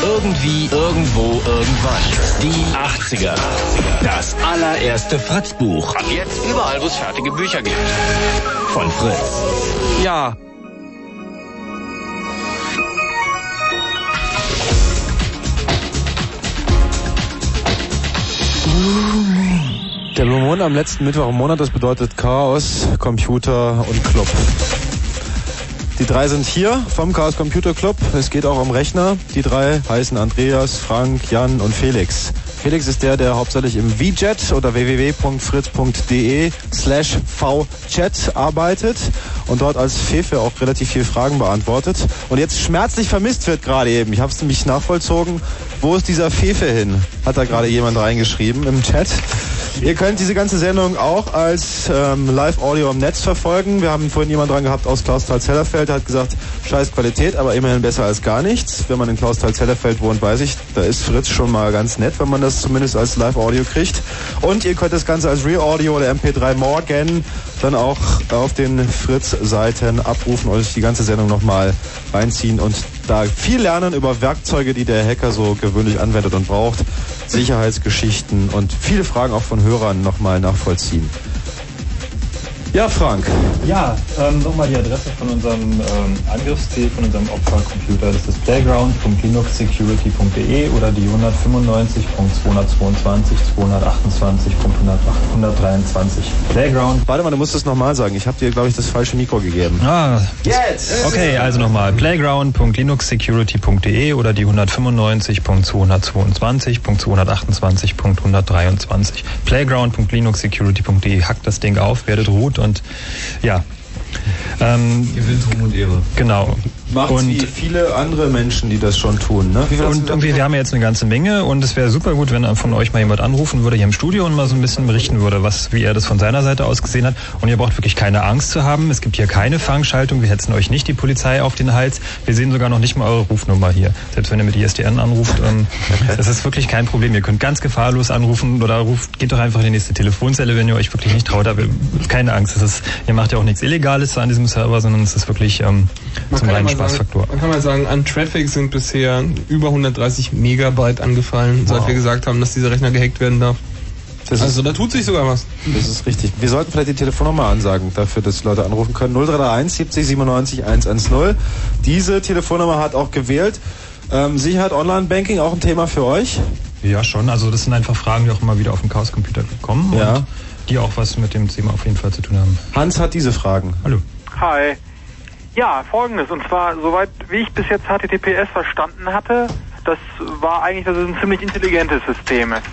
[SPEAKER 8] Irgendwie, irgendwo, irgendwann. Die 80er. Das allererste Fritz-Buch. Ab jetzt überall, wo es fertige Bücher gibt. Von Fritz.
[SPEAKER 24] Ja.
[SPEAKER 1] Der Blue Moon am letzten Mittwoch im Monat, das bedeutet Chaos, Computer und Club. Die drei sind hier vom Chaos Computer Club. Es geht auch um Rechner. Die drei heißen Andreas, Frank, Jan und Felix. Felix ist der, der hauptsächlich im VJet oder www.fritz.de slash vchat arbeitet und dort als Fefe auch relativ viele Fragen beantwortet. Und jetzt schmerzlich vermisst wird gerade eben. Ich habe es nämlich nachvollzogen. Wo ist dieser Fefe hin? Hat da gerade jemand reingeschrieben im Chat. Ihr könnt diese ganze Sendung auch als ähm, Live-Audio im Netz verfolgen. Wir haben vorhin jemand dran gehabt aus Klausthal-Zellerfeld, der hat gesagt, scheiß Qualität, aber immerhin besser als gar nichts. Wenn man in Klausthal-Zellerfeld wohnt, weiß ich, da ist Fritz schon mal ganz nett, wenn man das zumindest als Live-Audio kriegt. Und ihr könnt das Ganze als Real-Audio oder MP3 Morgan dann auch auf den Fritz-Seiten abrufen, euch die ganze Sendung nochmal reinziehen und da viel lernen über Werkzeuge, die der Hacker so gewöhnlich anwendet und braucht, Sicherheitsgeschichten und viele Fragen auch von Hörern nochmal nachvollziehen. Ja, Frank.
[SPEAKER 2] Ja, ähm, nochmal die Adresse von unserem ähm, Angriffsziel, von unserem Opfercomputer. Das ist playground.linuxsecurity.de oder die 195.222.228.123. Playground.
[SPEAKER 1] Warte mal, du musst es nochmal sagen. Ich habe dir, glaube ich, das falsche Mikro gegeben.
[SPEAKER 2] Ah,
[SPEAKER 1] Jetzt!
[SPEAKER 2] Okay, also nochmal playground.linuxsecurity.de oder die 195.222.228.123. Playground.linuxsecurity.de. Hackt das Ding auf, werdet root und ja. Ähm,
[SPEAKER 1] Gewinnt Ruhm und Ehre.
[SPEAKER 2] Genau.
[SPEAKER 1] Macht
[SPEAKER 2] und
[SPEAKER 1] wie viele andere Menschen, die das schon tun. Ne?
[SPEAKER 2] Und irgendwie, wir haben ja jetzt eine ganze Menge und es wäre super gut, wenn von euch mal jemand anrufen würde hier im Studio und mal so ein bisschen berichten würde, was, wie er das von seiner Seite aus gesehen hat. Und ihr braucht wirklich keine Angst zu haben. Es gibt hier keine Fangschaltung. Wir hetzen euch nicht die Polizei auf den Hals. Wir sehen sogar noch nicht mal eure Rufnummer hier. Selbst wenn ihr mit ISDN anruft. Ähm, das ist wirklich kein Problem. Ihr könnt ganz gefahrlos anrufen oder ruft, geht doch einfach in die nächste Telefonzelle, wenn ihr euch wirklich nicht traut. Aber keine Angst. Es ist, ihr macht ja auch nichts Illegales an diesem Server, sondern es ist wirklich ähm, zum reinen
[SPEAKER 3] mal sagen-
[SPEAKER 2] Spaßfaktor.
[SPEAKER 3] Man kann mal sagen, an Traffic sind bisher über 130 Megabyte angefallen, seit
[SPEAKER 1] Wow.
[SPEAKER 3] wir gesagt haben, dass dieser Rechner gehackt werden darf.
[SPEAKER 1] Das
[SPEAKER 3] also da tut sich sogar was.
[SPEAKER 1] Das ist richtig. Wir sollten vielleicht die Telefonnummer ansagen, dafür, dass Leute anrufen können. 0331 70 97 110. Diese Telefonnummer hat auch gewählt. Ähm, Sicherheit Online Banking auch ein Thema für euch?
[SPEAKER 2] Ja, schon. Also das sind einfach Fragen, die auch immer wieder auf den Chaos Computer kommen
[SPEAKER 1] Ja.
[SPEAKER 2] und die auch was mit dem Thema auf jeden Fall zu tun haben.
[SPEAKER 1] Hans hat diese Fragen.
[SPEAKER 2] Hallo.
[SPEAKER 25] Hi. Ja, folgendes. Und zwar, soweit wie ich bis jetzt HTTPS verstanden hatte, das war eigentlich, dass es ein ziemlich intelligentes System ist.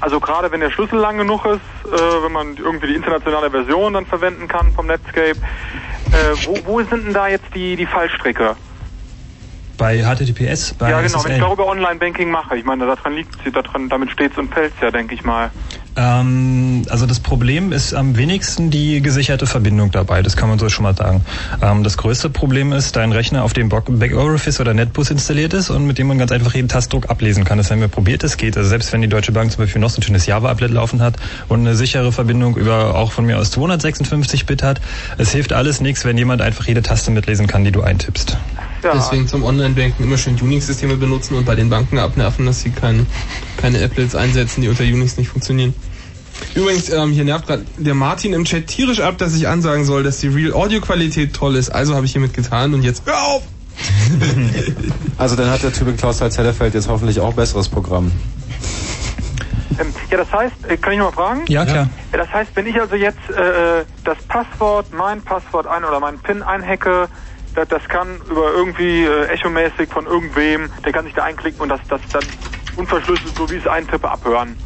[SPEAKER 25] Also gerade wenn der Schlüssel lang genug ist, äh, wenn man irgendwie die internationale Version dann verwenden kann vom Netscape, äh, wo, wo sind denn da jetzt die, die Fallstricke?
[SPEAKER 2] Bei HTTPS, bei
[SPEAKER 25] ja, genau, wenn
[SPEAKER 2] SSL.
[SPEAKER 25] ich darüber Online-Banking mache. Ich meine, daran liegt daran, damit steht's und fällt's ja, denke ich mal.
[SPEAKER 2] Ähm, also das Problem ist am wenigsten die gesicherte Verbindung dabei, das kann man so schon mal sagen. Ähm, das größte Problem ist, dein Rechner auf dem Backorifice oder Netbus installiert ist und mit dem man ganz einfach jeden Tastdruck ablesen kann. Das haben wir probiert, das geht. Also selbst wenn die Deutsche Bank zum Beispiel noch so ein schönes Java-Applet laufen hat und eine sichere Verbindung über auch von mir aus 256 Bit hat, es hilft alles nichts, wenn jemand einfach jede Taste mitlesen kann, die du eintippst.
[SPEAKER 3] Deswegen zum Online-Banken immer schön Unix-Systeme benutzen und bei den Banken abnerven, dass sie kein, keine Applets einsetzen, die unter Unix nicht funktionieren. Übrigens, ähm, hier nervt gerade der Martin im Chat tierisch ab, dass ich ansagen soll, dass die Real-Audio-Qualität toll ist. Also habe ich hiermit getan und jetzt hör auf!
[SPEAKER 1] Also dann hat der Tübingen Klaus als Hellerfeld jetzt hoffentlich auch besseres Programm.
[SPEAKER 25] Ähm, ja, das heißt, äh, kann ich noch mal fragen?
[SPEAKER 2] Ja, klar.
[SPEAKER 25] Ja, Das heißt, wenn ich also jetzt äh, das Passwort, mein Passwort ein oder meinen PIN einhacke, das, das kann über irgendwie äh, echomäßig von irgendwem, der kann sich da einklicken und das, das dann unverschlüsselt, so wie es eintippe, abhören.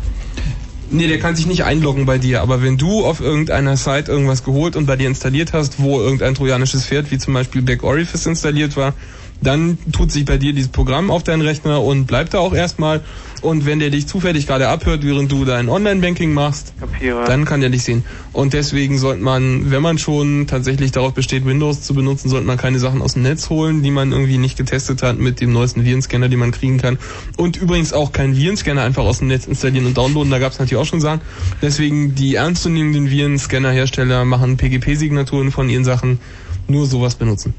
[SPEAKER 3] Nee, der kann sich nicht einloggen bei dir, aber wenn du auf irgendeiner Site irgendwas geholt und bei dir installiert hast, wo irgendein trojanisches Pferd, wie zum Beispiel Back Orifice installiert war, dann tut sich bei dir dieses Programm auf deinen Rechner und bleibt da auch erstmal. Und wenn der dich zufällig gerade abhört, während du dein Online-Banking machst,
[SPEAKER 25] Kapiere.
[SPEAKER 3] dann kann der dich sehen. Und deswegen sollte man, wenn man schon tatsächlich darauf besteht, Windows zu benutzen, sollte man keine Sachen aus dem Netz holen, die man irgendwie nicht getestet hat mit dem neuesten Virenscanner, den man kriegen kann. Und übrigens auch keinen Virenscanner einfach aus dem Netz installieren und downloaden, da gab es natürlich auch schon Sachen. Deswegen die ernstzunehmenden Virenscanner-Hersteller machen PGP-Signaturen von ihren Sachen, nur sowas benutzen.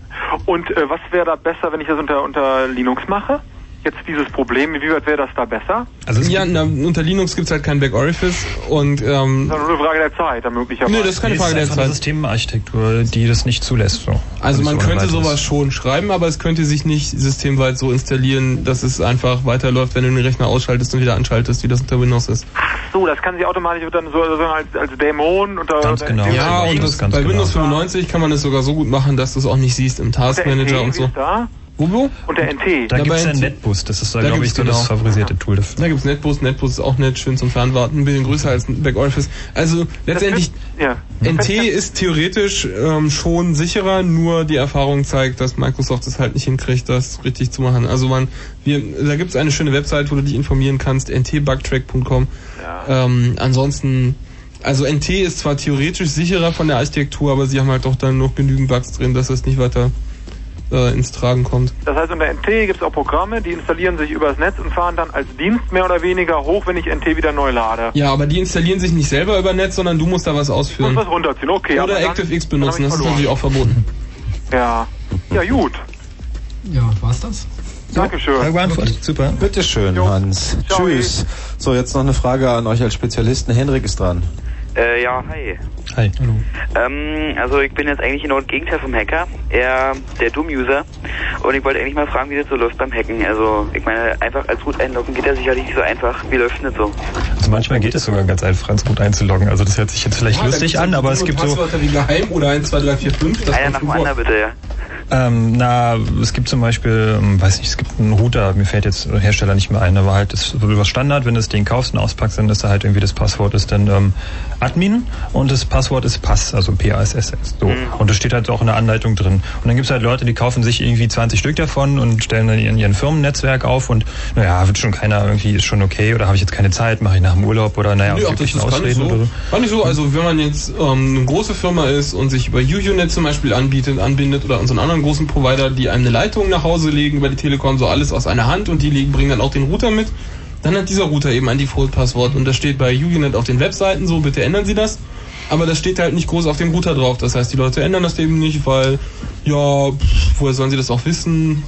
[SPEAKER 25] Und äh, was wäre da besser, wenn ich das unter, unter Linux mache? Jetzt dieses Problem, wie weit wäre das da besser?
[SPEAKER 3] Also ja, na, unter Linux gibt's halt kein Back Orifice und ähm,
[SPEAKER 25] Das ist nur eine Frage der Zeit, dann möglicherweise.
[SPEAKER 3] Nee, das ist keine Frage der
[SPEAKER 2] einfach eine
[SPEAKER 3] Zeit.
[SPEAKER 2] Systemarchitektur, die das nicht zulässt. So.
[SPEAKER 3] Also man
[SPEAKER 2] ohne
[SPEAKER 3] könnte sowas schon schreiben, aber es könnte sich nicht systemweit so installieren, dass es einfach weiterläuft, wenn du den Rechner ausschaltest und wieder anschaltest, wie das unter Windows ist.
[SPEAKER 25] So, das kann sich automatisch dann so, so als, als Dämon unter. unter
[SPEAKER 3] Ja, und das, bei Windows 95 kann man es sogar so gut machen, dass du es auch nicht siehst im Task Manager und so.
[SPEAKER 25] Da?
[SPEAKER 3] Wo?
[SPEAKER 25] Und der NT.
[SPEAKER 2] Da
[SPEAKER 3] Ja,
[SPEAKER 2] gibt's
[SPEAKER 3] bei
[SPEAKER 2] ja. Netbus, das ist da,
[SPEAKER 3] Da
[SPEAKER 2] glaube ich, so das
[SPEAKER 3] genau.
[SPEAKER 2] favorisierte Tool dafür.
[SPEAKER 3] Da gibt's Netbus, Netbus ist auch nett, schön zum Fernwarten, ein bisschen größer als ein Back Orifice. Also letztendlich,
[SPEAKER 25] ja.
[SPEAKER 3] NT ist theoretisch ähm, schon sicherer, nur die Erfahrung zeigt, dass Microsoft es halt nicht hinkriegt, das richtig zu machen. Also man, wir, da gibt's eine schöne Website, wo du dich informieren kannst, ntbugtrack.com. Ähm, ansonsten, also NT ist zwar theoretisch sicherer von der Architektur, aber sie haben halt auch dann noch genügend Bugs drin, dass es nicht weiter äh, ins Tragen kommt.
[SPEAKER 25] Das heißt, unter NT gibt es auch Programme, die installieren sich übers Netz und fahren dann als Dienst mehr oder weniger hoch, wenn ich NT wieder neu lade.
[SPEAKER 3] Ja, aber die installieren sich nicht selber über Netz, sondern du musst da was ausführen.
[SPEAKER 25] Ich muss was runterziehen, okay.
[SPEAKER 3] Oder ActiveX benutzen, das ist natürlich auch verboten.
[SPEAKER 25] Ja. Ja, gut.
[SPEAKER 5] Ja, war's das?
[SPEAKER 25] Dankeschön.
[SPEAKER 1] Frage beantwortet. Super. Bitteschön, Hans.
[SPEAKER 25] Ciao.
[SPEAKER 1] Tschüss. So, jetzt noch eine Frage an euch als Spezialisten. Henrik ist dran.
[SPEAKER 18] Äh, ja, hi.
[SPEAKER 2] Hi.
[SPEAKER 1] Hallo.
[SPEAKER 18] Ähm, also ich bin jetzt eigentlich genau das Gegenteil vom Hacker, eher der Doom-User. Und ich wollte eigentlich mal fragen, wie das so läuft beim Hacken. Also ich meine, einfach als Root einloggen geht ja sicherlich nicht so einfach. Wie läuft denn das so?
[SPEAKER 2] Also manchmal geht es sogar ganz einfach, ins Boot einzuloggen. Also das hört sich jetzt vielleicht lustig an, aber es gibt so...
[SPEAKER 3] Passwörter wie geheim oder 1, 2, 3, 4, 5. Das
[SPEAKER 18] Einer nach dem anderen bitte, ja.
[SPEAKER 2] Ähm, na, es gibt zum Beispiel, ähm, weiß nicht, es gibt einen Router, mir fällt jetzt der Hersteller nicht mehr ein, aber halt das ist über Standard, wenn du das Ding kaufst und auspackst, dann ist da halt irgendwie das Passwort ist dann ähm, Admin und das Passwort ist Pass, also P-A-S-S-S. So. Und das steht halt auch in der Anleitung drin. Und dann gibt's halt Leute, die kaufen sich irgendwie 20 Stück davon und stellen dann in ihren Firmennetzwerk auf und naja, wird schon keiner irgendwie, ist schon okay oder habe ich jetzt keine Zeit, mache ich nach dem Urlaub oder naja,
[SPEAKER 3] Nee, auch das, ich
[SPEAKER 2] Ausreden
[SPEAKER 3] so.
[SPEAKER 2] oder so.
[SPEAKER 3] Kann ich so, also wenn man jetzt ähm, eine große Firma ist und sich über UUNet zum Beispiel anbietet, anbindet oder unseren anderen großen Provider, die einem eine Leitung nach Hause legen über die Telekom, so alles aus einer Hand und die legen, bringen dann auch den Router mit, dann hat dieser Router eben ein Default-Passwort und das steht bei UUNet auf den Webseiten so, bitte ändern Sie das. Aber das steht halt nicht groß auf dem Router drauf. Das heißt, die Leute ändern das eben nicht, weil, ja, pff, woher sollen sie das auch wissen?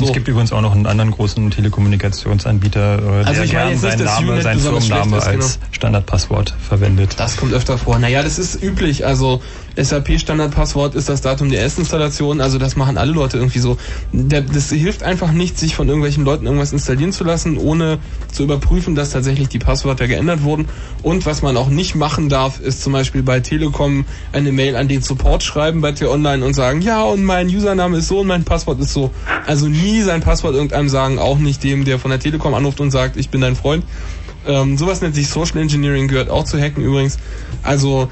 [SPEAKER 2] Es gibt übrigens auch noch einen anderen großen Telekommunikationsanbieter, äh,
[SPEAKER 3] Also
[SPEAKER 2] der
[SPEAKER 3] ich meine
[SPEAKER 2] gern
[SPEAKER 3] jetzt nicht,
[SPEAKER 2] seinen Name, seinen Firmenname als
[SPEAKER 3] genau.
[SPEAKER 2] Standardpasswort verwendet.
[SPEAKER 3] Das kommt öfter vor. Naja, das ist üblich. Also SAP-Standardpasswort ist das Datum der Erstinstallation. Also das machen alle Leute irgendwie so. Das hilft einfach nicht, sich von irgendwelchen Leuten irgendwas installieren zu lassen, ohne zu überprüfen, dass tatsächlich die Passwörter geändert wurden. Und was man auch nicht machen darf, ist zum Beispiel bei Telekom eine Mail an den Support schreiben bei T-Online und sagen, ja, und mein Username ist so und mein Passwort ist so. Also nie sein Passwort irgendeinem sagen, auch nicht dem, der von der Telekom anruft und sagt, ich bin dein Freund. Ähm, sowas nennt sich Social Engineering, gehört auch zu Hacken übrigens. Also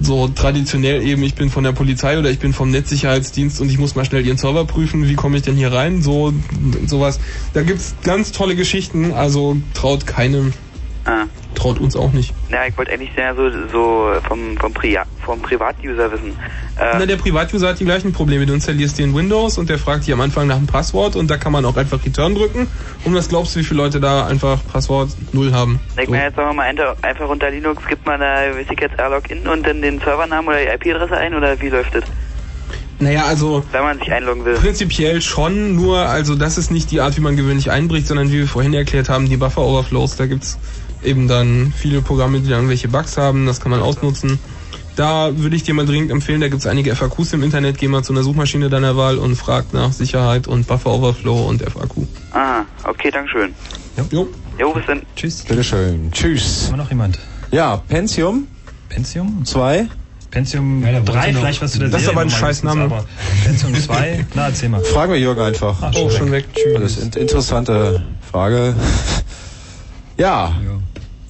[SPEAKER 3] so traditionell eben, ich bin von der Polizei oder ich bin vom Netzsicherheitsdienst und ich muss mal schnell ihren Server prüfen, wie komme ich denn hier rein, so sowas. Da gibt's ganz tolle Geschichten, also traut keinem,
[SPEAKER 14] Ah.
[SPEAKER 3] Traut uns auch nicht.
[SPEAKER 14] Ja, ich wollte eigentlich sehr so, so vom, vom, Pri vom Privatuser wissen. Äh,
[SPEAKER 3] Na, der Privatuser hat die gleichen Probleme. Du installierst dir in Windows und der fragt dich am Anfang nach dem Passwort und da kann man auch einfach Return drücken. Und was glaubst du, wie viele Leute da einfach Passwort null haben?
[SPEAKER 14] ich meine, jetzt sagen wir mal einfach- einfach unter Linux gibt man da, weiß ich jetzt, R-Login und dann den Servernamen oder die IP-Adresse ein oder wie läuft das?
[SPEAKER 3] Naja, also.
[SPEAKER 14] Wenn man sich einloggen will.
[SPEAKER 3] Prinzipiell schon, nur, also das ist nicht die Art, wie man gewöhnlich einbricht, sondern wie wir vorhin erklärt haben, die Buffer-Overflows, da gibt's eben dann viele Programme, die dann irgendwelche Bugs haben, das kann man ausnutzen. Da würde ich dir mal dringend empfehlen, da gibt's einige FAQs im Internet, geh mal zu einer Suchmaschine deiner Wahl und frag nach Sicherheit und Buffer-Overflow und FAQ.
[SPEAKER 14] Aha, okay, dankeschön.
[SPEAKER 3] Jo.
[SPEAKER 14] Jo, bis dann.
[SPEAKER 2] Tschüss.
[SPEAKER 1] Bitteschön. Tschüss.
[SPEAKER 2] Haben wir noch jemand?
[SPEAKER 1] Ja, Pentium.
[SPEAKER 2] Pentium?
[SPEAKER 1] Zwei.
[SPEAKER 2] Pentium
[SPEAKER 1] Ja, da
[SPEAKER 2] 3,
[SPEAKER 1] wollte noch-
[SPEAKER 2] vielleicht was zu der
[SPEAKER 1] Das ist aber ein Scheißname.
[SPEAKER 2] Pentium 2, na erzähl mal.
[SPEAKER 1] Fragen wir Jürgen einfach.
[SPEAKER 2] Ach, schon Oh, schon weg. weg.
[SPEAKER 1] Das ist eine interessante Frage. Ja.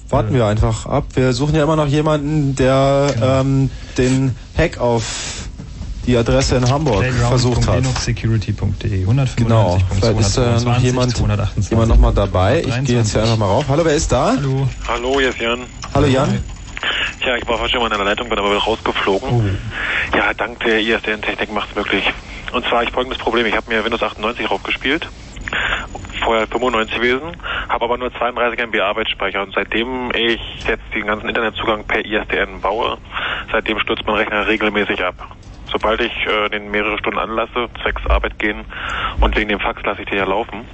[SPEAKER 1] Warten wir einfach ab. Wir suchen ja immer noch jemanden, der
[SPEAKER 2] Genau.
[SPEAKER 1] ähm, den Hack auf die Adresse in Hamburg versucht hat.
[SPEAKER 2] Playground.linuxsecurity.de 195.
[SPEAKER 1] Genau. Vielleicht ist da noch jemand, jemand noch mal dabei. Ich gehe jetzt hier einfach mal rauf. Hallo, wer ist da?
[SPEAKER 2] Hallo.
[SPEAKER 26] Hallo, hier ist Jan.
[SPEAKER 1] Hallo Jan.
[SPEAKER 26] Ja, ich war fast schon mal in der Leitung, bin aber wieder rausgeflogen.
[SPEAKER 1] Oh.
[SPEAKER 26] Ja, dank der ISDN-Technik macht es möglich. Und zwar ich folgendes Problem. Ich habe mir Windows 98 raufgespielt. Vorher 95 gewesen, habe aber nur 32 MB Arbeitsspeicher und seitdem ich jetzt den ganzen Internetzugang per ISDN baue, seitdem stürzt mein Rechner regelmäßig ab. Sobald ich äh, den mehrere Stunden anlasse, zwecks Arbeit gehen und wegen dem Fax lasse ich den ja laufen.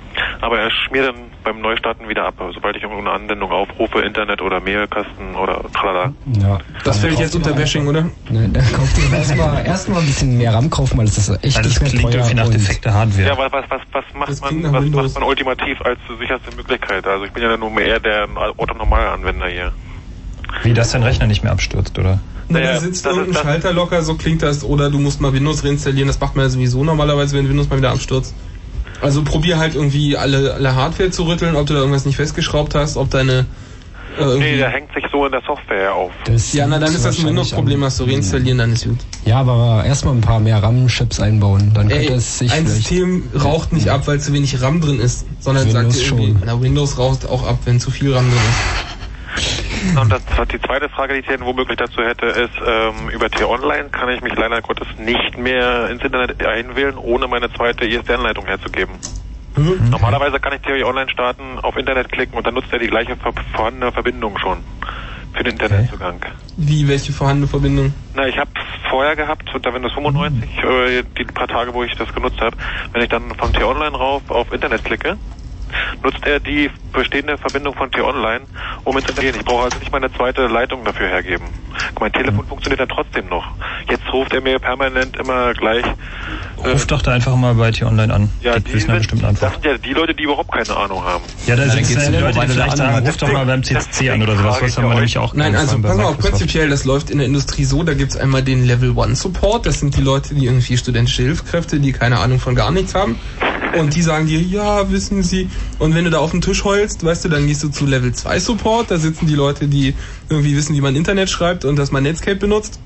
[SPEAKER 26] Aber er schmiert dann beim Neustarten wieder ab, sobald ich irgendeine Anwendung aufrufe, Internet oder Mailkasten oder tralala.
[SPEAKER 5] Ja.
[SPEAKER 3] Das fällt jetzt unter Bashing, oder?
[SPEAKER 5] Ne, dann kauft ihr erstmal erstmal ein bisschen mehr RAM kaufen, weil das ist echt
[SPEAKER 2] Also
[SPEAKER 5] nicht
[SPEAKER 2] das
[SPEAKER 5] mehr
[SPEAKER 2] klingt irgendwie nach defekter Hardware.
[SPEAKER 26] Ja, was, was, was, was macht man, was macht man ultimativ als sicherste Möglichkeit? Also ich bin ja nur eher der Autonormalanwender hier.
[SPEAKER 2] Wie, dass dein Rechner nicht mehr abstürzt, oder?
[SPEAKER 3] Na, da sitzt irgendein Schalter locker, so klingt das, oder du musst mal Windows reinstallieren, das macht man ja sowieso normalerweise, wenn Windows mal wieder abstürzt. Also probier halt irgendwie alle, alle Hardware zu rütteln, ob du da irgendwas nicht festgeschraubt hast, ob deine äh, irgendwie
[SPEAKER 26] Nee, der hängt sich so in der Software auf.
[SPEAKER 3] ja, na dann ist das ein Windows-Problem, hast du reinstallieren, dann ist gut.
[SPEAKER 5] Ja, aber erstmal ein paar mehr RAM-Chips einbauen, dann
[SPEAKER 3] Ey,
[SPEAKER 5] könnte es sich
[SPEAKER 3] ein. System raucht nicht ab, weil zu wenig RAM drin ist, sondern sagt
[SPEAKER 5] Windows
[SPEAKER 3] dir irgendwie,
[SPEAKER 5] schon.
[SPEAKER 3] na Windows raucht auch ab, wenn zu viel RAM drin ist.
[SPEAKER 26] Und das, die zweite Frage, die ich dann womöglich dazu hätte, ist, ähm, über T-Online kann ich mich leider Gottes nicht mehr ins Internet einwählen, ohne meine zweite ISDN-Leitung herzugeben.
[SPEAKER 3] Mhm.
[SPEAKER 26] Normalerweise kann ich T-Online starten, auf Internet klicken und dann nutzt er die gleiche ver vorhandene Verbindung schon für den Internetzugang.
[SPEAKER 3] Wie, welche vorhandene Verbindung?
[SPEAKER 26] Na, ich habe vorher gehabt unter Windows 95, äh, die paar Tage, wo ich das genutzt habe, wenn ich dann von T-Online rauf auf Internet klicke, nutzt er die bestehende Verbindung von T-Online, um ins Internet. Ich brauche also nicht meine zweite Leitung dafür hergeben. Mein Telefon funktioniert dann trotzdem noch. Jetzt ruft er mir permanent immer gleich.
[SPEAKER 2] Ruf doch da einfach mal bei T-Online an.
[SPEAKER 26] Ja,
[SPEAKER 2] die wissen eine bestimmte
[SPEAKER 26] Das
[SPEAKER 2] Antwort.
[SPEAKER 26] sind ja die Leute, die überhaupt keine Ahnung haben.
[SPEAKER 2] Ja, da sind die
[SPEAKER 3] ja
[SPEAKER 2] Leute, die vielleicht sagen, ruf doch mal beim CCC an oder sowas. Was haben wir nämlich auch
[SPEAKER 3] Nein, also pass mal auf, prinzipiell, das läuft in der Industrie so, da gibt's einmal den Level 1 Support, das sind die Leute, die irgendwie studentische Hilfskräfte, die keine Ahnung von gar nichts haben. Und die sagen dir, ja, wissen Sie. Und wenn du da auf den Tisch heulst, weißt du, dann gehst du zu Level 2 Support, da sitzen die Leute, die irgendwie wissen, wie man Internet schreibt und dass man Netscape benutzt.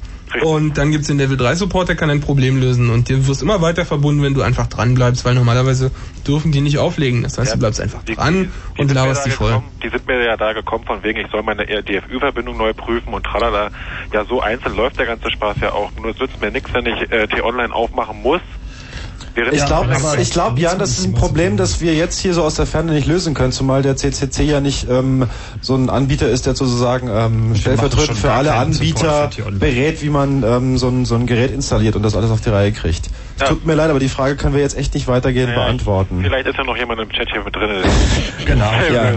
[SPEAKER 3] Und dann gibt's den Level 3 Support, der kann ein Problem lösen. Und dir wirst immer weiter verbunden, wenn du einfach dran bleibst, weil normalerweise dürfen die nicht auflegen. Das heißt, du bleibst einfach dran und
[SPEAKER 26] sind mir
[SPEAKER 3] laberst die voll.
[SPEAKER 26] gekommen- Die sind mir ja da gekommen von wegen, ich soll meine DFÜ-Verbindung neu prüfen und tralala. Ja, so einzeln läuft der ganze Spaß ja auch. Nur es nützt mir nichts, wenn ich äh, T-Online aufmachen muss.
[SPEAKER 1] Ich glaube, ich glaub, Jan, das ist ein Problem, das wir jetzt hier so aus der Ferne nicht lösen können, zumal der CCC ja nicht ähm, so ein Anbieter ist, der sozusagen ähm, stellvertretend für alle Anbieter berät, wie man ähm, so, ein, so ein Gerät installiert und das alles auf die Reihe kriegt.
[SPEAKER 26] Ja.
[SPEAKER 1] Tut mir leid, aber die Frage können wir jetzt echt nicht weitergehend
[SPEAKER 26] Ja,
[SPEAKER 1] beantworten.
[SPEAKER 26] Vielleicht ist ja noch jemand im Chat hier mit drin.
[SPEAKER 1] Genau, ja.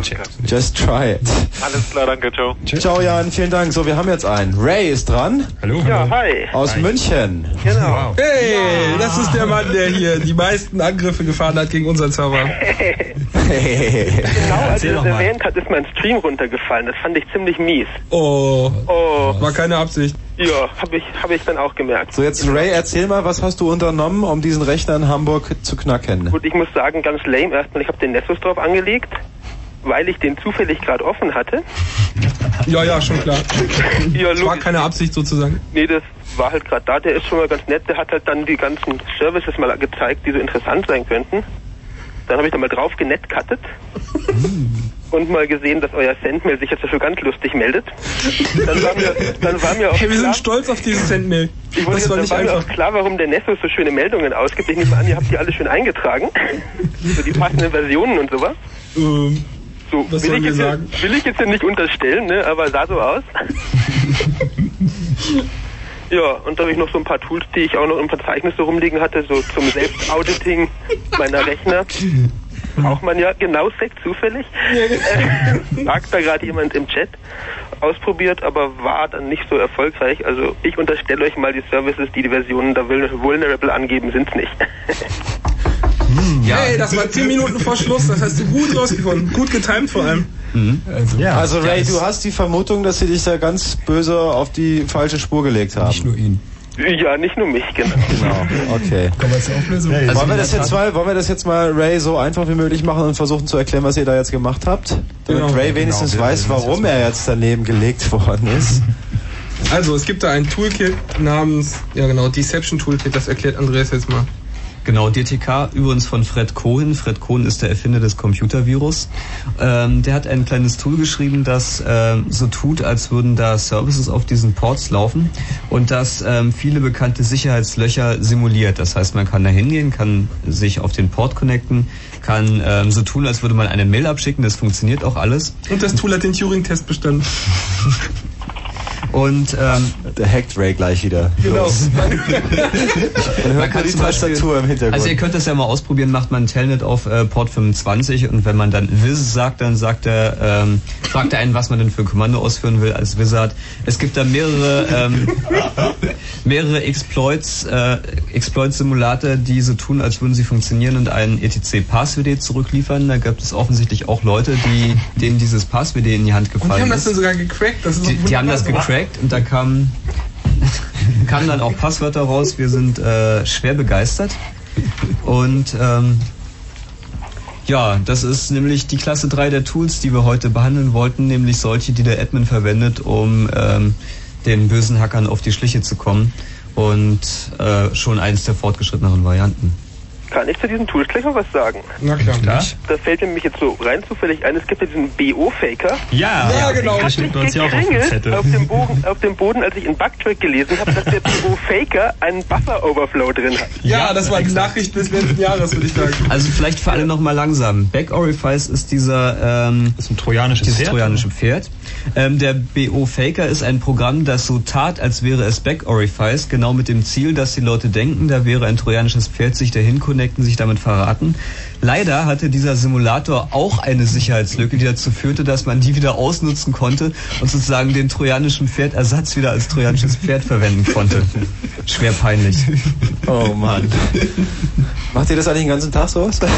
[SPEAKER 1] Just try it.
[SPEAKER 26] Alles klar, danke, ciao.
[SPEAKER 1] Ciao Jan, vielen Dank. So, wir haben jetzt einen. Ray ist dran.
[SPEAKER 2] Hallo.
[SPEAKER 22] Ja, hi.
[SPEAKER 1] Aus München.
[SPEAKER 22] Genau.
[SPEAKER 3] Hey, das ist der Mann, der hier die meisten Angriffe gefahren hat gegen unseren Server.
[SPEAKER 27] Genau, als er das erwähnt hat, ist mein Stream runtergefallen. Das fand ich ziemlich mies.
[SPEAKER 3] Oh,
[SPEAKER 27] Oh,
[SPEAKER 3] war keine Absicht.
[SPEAKER 27] Ja, habe ich, hab ich dann auch gemerkt.
[SPEAKER 1] So, jetzt Ray, erzähl mal, was hast du unternommen, um diesen Rechner in Hamburg zu knacken?
[SPEAKER 27] Gut, ich muss sagen, ganz lame. Erstmal, ich habe den Nessus drauf angelegt, weil ich den zufällig gerade offen hatte.
[SPEAKER 3] Ja, ja, schon klar.
[SPEAKER 27] Ja,
[SPEAKER 3] Das war keine Absicht sozusagen.
[SPEAKER 27] Nee, das war halt gerade da. Der ist schon mal ganz nett. Der hat halt dann die ganzen Services mal gezeigt, die so interessant sein könnten. Dann habe ich da mal drauf genetcuttet und mal gesehen, dass euer Sendmail sich jetzt dafür ganz lustig meldet. Dann war mir, dann war mir auch
[SPEAKER 3] Hey, wir
[SPEAKER 27] klar,
[SPEAKER 3] sind stolz auf dieses Sendmail.
[SPEAKER 27] ich wollte
[SPEAKER 3] Das war
[SPEAKER 27] dann
[SPEAKER 3] nicht
[SPEAKER 27] war mir auch klar, warum der Nessus so schöne Meldungen ausgibt. Ich nehme an, ihr habt die alle schön eingetragen. so die passenden Versionen und sowas.
[SPEAKER 3] Ähm,
[SPEAKER 27] So,
[SPEAKER 3] was
[SPEAKER 27] will, ich jetzt,
[SPEAKER 3] sagen?
[SPEAKER 27] ja- will ich jetzt ja nicht unterstellen, ne, aber sah so aus. ja, und da habe ich noch so ein paar Tools, die ich auch noch im Verzeichnis so rumliegen hatte, so zum Selbstauditing meiner Rechner. Braucht man ja genau Sekt zufällig. Äh, sagt da gerade jemand im Chat. Ausprobiert, aber war dann nicht so erfolgreich. Also ich unterstelle euch mal die Services, die die Versionen da vul- vulnerable angeben, sind's nicht.
[SPEAKER 3] Hey, das war 10 Minuten vor Schluss, das hast du gut rausgefunden. Gut getimt vor allem.
[SPEAKER 1] Also, also Ray, du hast die Vermutung, dass sie dich da ganz böse auf die falsche Spur gelegt haben. Nicht
[SPEAKER 5] nur ihn.
[SPEAKER 27] Ja, nicht nur mich, genau.
[SPEAKER 1] Genau, okay.
[SPEAKER 5] Kommen wir zur Auflösung?
[SPEAKER 1] Hey,
[SPEAKER 5] Also
[SPEAKER 1] wollen, wir das jetzt mal, wollen wir das jetzt mal Ray so einfach wie möglich machen und versuchen zu erklären, was ihr da jetzt gemacht habt? Damit
[SPEAKER 3] Genau.
[SPEAKER 1] Ray wenigstens
[SPEAKER 3] Genau,
[SPEAKER 1] weiß, warum er jetzt daneben gelegt worden ist.
[SPEAKER 3] Also, es gibt da ein Toolkit namens, ja genau, Deception Toolkit, das erklärt Andreas jetzt mal.
[SPEAKER 4] Genau, DTK, übrigens von Fred Cohen. Fred Cohen ist der Erfinder des Computervirus. Ähm, der hat ein kleines Tool geschrieben, das ähm, so tut, als würden da Services auf diesen Ports laufen und das ähm, viele bekannte Sicherheitslöcher simuliert. Das heißt, man kann da hingehen, kann sich auf den Port connecten, kann ähm, so tun, als würde man eine Mail abschicken. Das funktioniert auch alles.
[SPEAKER 3] Und das Tool hat den Turing-Test bestanden.
[SPEAKER 4] Und ähm,
[SPEAKER 1] der hackt Ray gleich wieder.
[SPEAKER 3] Genau.
[SPEAKER 1] Man hört die Tastatur im Hintergrund.
[SPEAKER 4] Also ihr könnt das ja mal ausprobieren, macht man Telnet auf äh, Port 25 und wenn man dann Wiz sagt, dann sagt er, ähm, fragt er einen, was man denn für ein Kommando ausführen will als Wizard. Es gibt da mehrere ähm, mehrere Exploits, äh, Exploit-Simulator, die so tun, als würden sie funktionieren und einen etc Passwd zurückliefern. Da gibt es offensichtlich auch Leute, die denen dieses Passwd in die Hand
[SPEAKER 3] Und
[SPEAKER 4] gefallen
[SPEAKER 3] die haben das
[SPEAKER 4] ist.
[SPEAKER 3] dann sogar gecrackt. Das ist
[SPEAKER 4] Die, die haben das
[SPEAKER 3] wunderbar.
[SPEAKER 4] Gecrackt und da kamen kamen dann auch Passwörter raus. Wir sind äh, schwer begeistert. Und ähm, ja, das ist nämlich die Klasse 3 der Tools, die wir heute behandeln wollten, nämlich solche, die der Admin verwendet, um ähm, den bösen Hackern auf die Schliche zu kommen. Und äh, schon eins der fortgeschritteneren Varianten.
[SPEAKER 27] Kann ich zu diesen Tools gleich noch was sagen?
[SPEAKER 3] Na klar.
[SPEAKER 4] Klar.
[SPEAKER 27] Da fällt mir nämlich jetzt so rein zufällig ein, es gibt ja diesen BO-Faker.
[SPEAKER 2] Ja,
[SPEAKER 3] Ja, genau.
[SPEAKER 27] Ich
[SPEAKER 2] steht
[SPEAKER 27] hab
[SPEAKER 2] bei
[SPEAKER 27] mich
[SPEAKER 2] auf
[SPEAKER 27] gekringelt
[SPEAKER 2] Zettel.
[SPEAKER 27] auf dem, Boden, auf dem Boden, als ich in Bugtrack gelesen habe, dass der BO-Faker einen Buffer-Overflow drin hat.
[SPEAKER 3] Ja, das war die Nachricht des letzten Jahres, würde ich sagen.
[SPEAKER 4] Also vielleicht für alle nochmal langsam. Back Orifice ist dieser ähm,
[SPEAKER 2] Das ist ein trojanisches
[SPEAKER 4] dieses
[SPEAKER 2] Pferd.
[SPEAKER 4] trojanische Pferd. Ähm, der BO Faker ist ein Programm, das so tat, als wäre es Back Orifice, genau mit dem Ziel, dass die Leute denken, da wäre ein trojanisches Pferd, sich dahin connecten, sich damit verraten. Leider hatte dieser Simulator auch eine Sicherheitslücke, die dazu führte, dass man die wieder ausnutzen konnte und sozusagen den trojanischen Pferdersatz wieder als trojanisches Pferd verwenden konnte. Schwer peinlich.
[SPEAKER 1] Oh Mann. Macht ihr das eigentlich den ganzen Tag so?
[SPEAKER 3] Nein,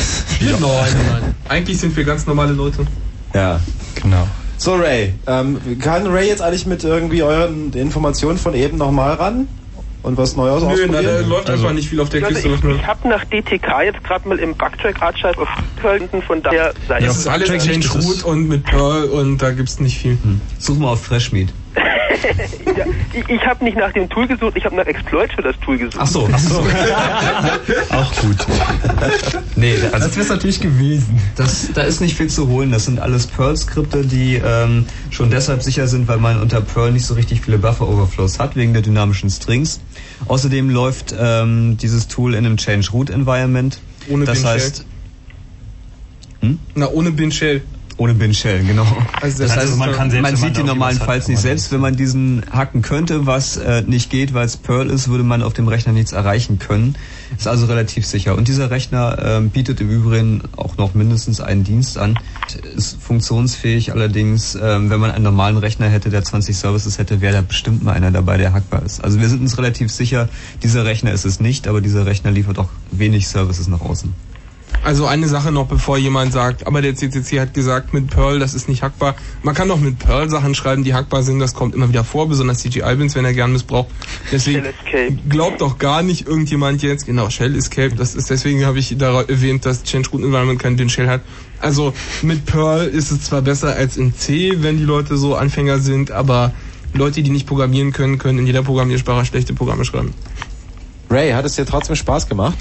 [SPEAKER 3] nein. Eigentlich sind wir ganz normale Leute.
[SPEAKER 1] Ja.
[SPEAKER 2] Genau.
[SPEAKER 1] So Ray, ähm, kann Ray jetzt eigentlich mit irgendwie euren Informationen von eben nochmal ran und was Neues
[SPEAKER 3] Nö, na,
[SPEAKER 1] ausprobieren?
[SPEAKER 3] da läuft einfach nicht viel auf der
[SPEAKER 27] Also
[SPEAKER 3] Kiste.
[SPEAKER 27] ich, ich habe nach DTK jetzt gerade mal im Bugtrack-Archive auf Köln, von daher sei
[SPEAKER 3] Das
[SPEAKER 27] es
[SPEAKER 3] ist alles Change Root
[SPEAKER 2] ist-
[SPEAKER 3] und mit Perl und da gibt's nicht viel.
[SPEAKER 4] Such mal auf Freshmeat.
[SPEAKER 27] ja, ich, ich habe nicht nach dem Tool gesucht, ich habe nach Exploits für das Tool gesucht.
[SPEAKER 4] Ach so. Ach so.
[SPEAKER 2] Auch gut.
[SPEAKER 4] Nee, also
[SPEAKER 5] Das wäre natürlich gewesen.
[SPEAKER 4] Das, da ist nicht viel zu holen. Das sind alles Perl-Skripte, die ähm, schon deshalb sicher sind, weil man unter Perl nicht so richtig viele Buffer-Overflows hat, wegen der dynamischen Strings. Außerdem läuft ähm, dieses Tool in einem Change-Root-Environment.
[SPEAKER 3] Ohne
[SPEAKER 4] Das
[SPEAKER 3] Bin
[SPEAKER 4] heißt,
[SPEAKER 3] Na, ohne Bin Shell.
[SPEAKER 4] Ohne Bin-Shell, genau.
[SPEAKER 3] Also
[SPEAKER 4] das
[SPEAKER 3] das-
[SPEAKER 4] heißt,
[SPEAKER 3] man
[SPEAKER 4] man,
[SPEAKER 3] kann selbst, man
[SPEAKER 4] sieht die normalenfalls
[SPEAKER 3] hat,
[SPEAKER 4] nicht selbst. Wenn man diesen hacken könnte, was äh, nicht geht, weil es Perl ist, würde man auf dem Rechner nichts erreichen können. Ist also relativ sicher. Und dieser Rechner ähm, bietet im Übrigen auch noch mindestens einen Dienst an. Ist funktionsfähig, allerdings, ähm, wenn man einen normalen Rechner hätte, der 20 Services hätte, wäre da bestimmt mal einer dabei, der hackbar ist. Also wir sind uns relativ sicher, dieser Rechner ist es nicht, aber dieser Rechner liefert auch wenig Services nach außen.
[SPEAKER 3] Also eine Sache noch, bevor jemand sagt, aber der CCC hat gesagt, mit Perl, das ist nicht hackbar. Man kann doch mit Perl Sachen schreiben, die hackbar sind, das kommt immer wieder vor, besonders CG Albins, wenn er gern missbraucht. Deswegen glaubt doch gar nicht irgendjemand jetzt, genau, Shell Escape, das ist, deswegen habe ich da erwähnt, dass Change Root Environment kein Bin Shell hat. Also mit Perl ist es zwar besser als in C, wenn die Leute so Anfänger sind, aber Leute, die nicht programmieren können, können in jeder Programmiersprache schlechte Programme schreiben.
[SPEAKER 1] Ray, hat es dir trotzdem Spaß gemacht?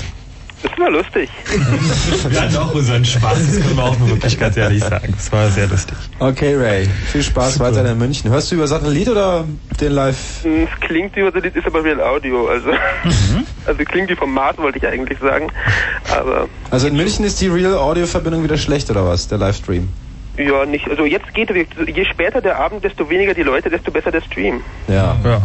[SPEAKER 27] Das war lustig.
[SPEAKER 2] Wir hatten auch unseren Spaß, das können wir auch wirklich ganz ehrlich sagen. Das war sehr lustig.
[SPEAKER 1] Okay, Ray. Viel Spaß
[SPEAKER 2] Super.
[SPEAKER 1] weiter in München. Hörst du über Satellit oder den Live?
[SPEAKER 27] Hm, Es klingt wie Satellit, ist aber Real Audio. Also,
[SPEAKER 1] Mhm.
[SPEAKER 27] also klingt wie vom Mars, wollte ich eigentlich sagen. Aber
[SPEAKER 1] Also in München ist die Real Audio Verbindung wieder schlecht oder was? Der Livestream?
[SPEAKER 27] ja, nicht. Also jetzt geht es. Je später der Abend, desto weniger die Leute, desto besser der Stream.
[SPEAKER 1] Ja.
[SPEAKER 2] ja.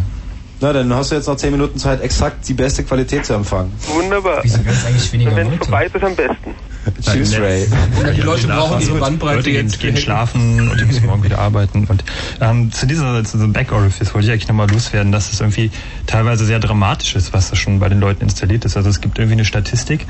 [SPEAKER 1] Na, dann hast du jetzt noch 10 Minuten Zeit, exakt die beste Qualität zu empfangen.
[SPEAKER 27] Wunderbar.
[SPEAKER 1] Wieso gibt's eigentlich weniger
[SPEAKER 27] wenn es vorbei ist, ist am besten.
[SPEAKER 1] Tschüss, Ray.
[SPEAKER 3] Ja, die Leute brauchen ihre Bandbreite
[SPEAKER 2] Leute gehen,
[SPEAKER 3] jetzt.
[SPEAKER 2] gehen schlafen und die müssen morgen wieder arbeiten. Und ähm, zu dieser zu diesem Back Orifice wollte ich eigentlich nochmal loswerden, dass es irgendwie teilweise sehr dramatisch ist, was da schon bei den Leuten installiert ist. Also es gibt irgendwie eine Statistik.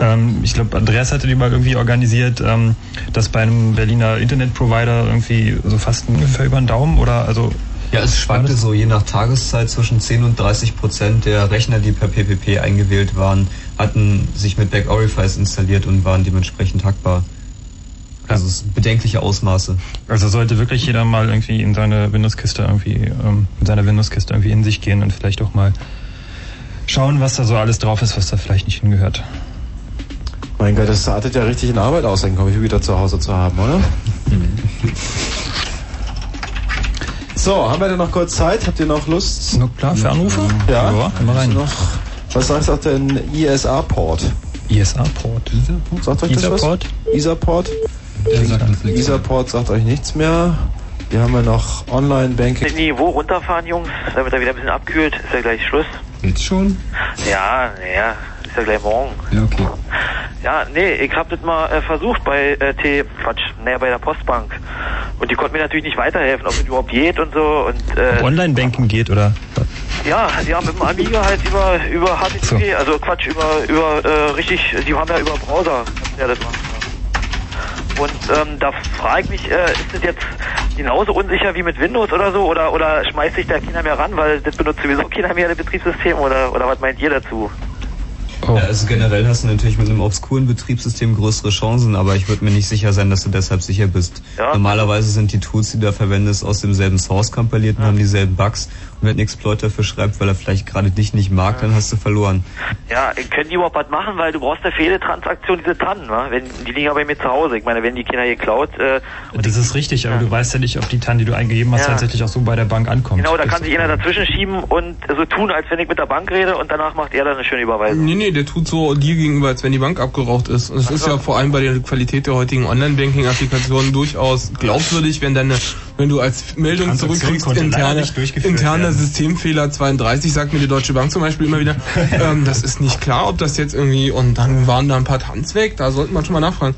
[SPEAKER 2] Ähm, ich glaube, Andreas hatte die mal irgendwie organisiert, ähm, dass bei einem Berliner Internetprovider irgendwie so fast ungefähr über den Daumen oder also
[SPEAKER 4] Ja, es schwankte so je nach Tageszeit zwischen 10 und 30 Prozent der Rechner, die per PPP eingewählt waren, hatten sich mit Back Orifice installiert und waren dementsprechend hackbar. Also es bedenkliche Ausmaße.
[SPEAKER 2] Also sollte wirklich jeder mal irgendwie in seine Windows-Kiste irgendwie, ähm, in seiner Windows-Kiste irgendwie in sich gehen und vielleicht auch mal schauen, was da so alles drauf ist, was da vielleicht nicht hingehört.
[SPEAKER 1] Mein Gott, das artet ja richtig in Arbeit aus, den Computer zu Hause zu haben, oder? So, haben wir denn noch kurz Zeit? Habt ihr noch Lust?
[SPEAKER 2] Na klar, für Anrufe?
[SPEAKER 1] Ja,
[SPEAKER 2] Ja, können wir rein.
[SPEAKER 1] Noch, was sagt auch denn ISA-Port?
[SPEAKER 2] ISA-Port?
[SPEAKER 1] Sagt euch das
[SPEAKER 2] ISA-Port?
[SPEAKER 1] was? ISA-Port?
[SPEAKER 5] Der sagt uns nichts.
[SPEAKER 1] ISA-Port sagt euch nichts mehr. Hier haben wir noch Online-Banking.
[SPEAKER 28] Niveau runterfahren, Jungs, damit er wieder ein bisschen abkühlt. Ist ja gleich Schluss.
[SPEAKER 5] Jetzt schon?
[SPEAKER 28] Ja, naja, ist ja gleich morgen.
[SPEAKER 5] Ja, okay.
[SPEAKER 28] Ja, nee, ich hab das mal äh, versucht bei äh, T, Quatsch, naja, bei der Postbank. Und die konnten mir natürlich nicht weiterhelfen, ob es überhaupt geht und so. Und äh,
[SPEAKER 2] Online-Banking geht oder?
[SPEAKER 28] ja, die haben mit dem Amiga halt über über HTTP, also Quatsch, über über äh, richtig, die haben ja über Browser ja das machen. Und ähm, da frage ich mich, äh, ist das jetzt genauso unsicher wie mit Windows oder so? Oder oder schmeißt sich da keiner mehr ran, weil das benutzt sowieso keiner mehr das Betriebssystem oder oder was meint ihr dazu?
[SPEAKER 2] Oh.
[SPEAKER 4] Ja, also generell hast du natürlich mit einem obskuren Betriebssystem größere Chancen, aber ich würde mir nicht sicher sein, dass du deshalb sicher bist.
[SPEAKER 28] Ja.
[SPEAKER 4] Normalerweise sind die Tools, die du da verwendest, aus demselben Source kompiliert und haben dieselben Bugs. Wenn ein Exploit dafür schreibt, weil er vielleicht gerade dich nicht mag, dann hast du verloren.
[SPEAKER 28] Ja, können die überhaupt was machen, weil du brauchst ja für jede Transaktion diese TAN, ne? Wenn, die liegen ja bei mir zu Hause. Ich meine, wenn die Kinder geklaut, äh,
[SPEAKER 2] Das ist richtig, aber du weißt ja nicht, ob die TAN, die du eingegeben hast,
[SPEAKER 28] Ja.
[SPEAKER 2] tatsächlich auch so bei der Bank ankommt.
[SPEAKER 28] genau, da kann sich einer dazwischen schieben und so tun, als wenn ich mit der Bank rede und danach macht er dann eine schöne Überweisung.
[SPEAKER 3] Nee, nee, der tut so dir gegenüber, als wenn die Bank abgeraucht ist. Und es ist ja vor allem bei der Qualität der heutigen Online-Banking-Applikationen durchaus glaubwürdig, wenn deine, wenn du als Meldung zurückkriegst,
[SPEAKER 2] leider
[SPEAKER 3] interne, Systemfehler 32, sagt mir die Deutsche Bank zum Beispiel immer wieder, ähm, das ist nicht klar, ob das jetzt irgendwie, und dann waren da ein paar Tanz weg, da sollte man schon mal nachfragen.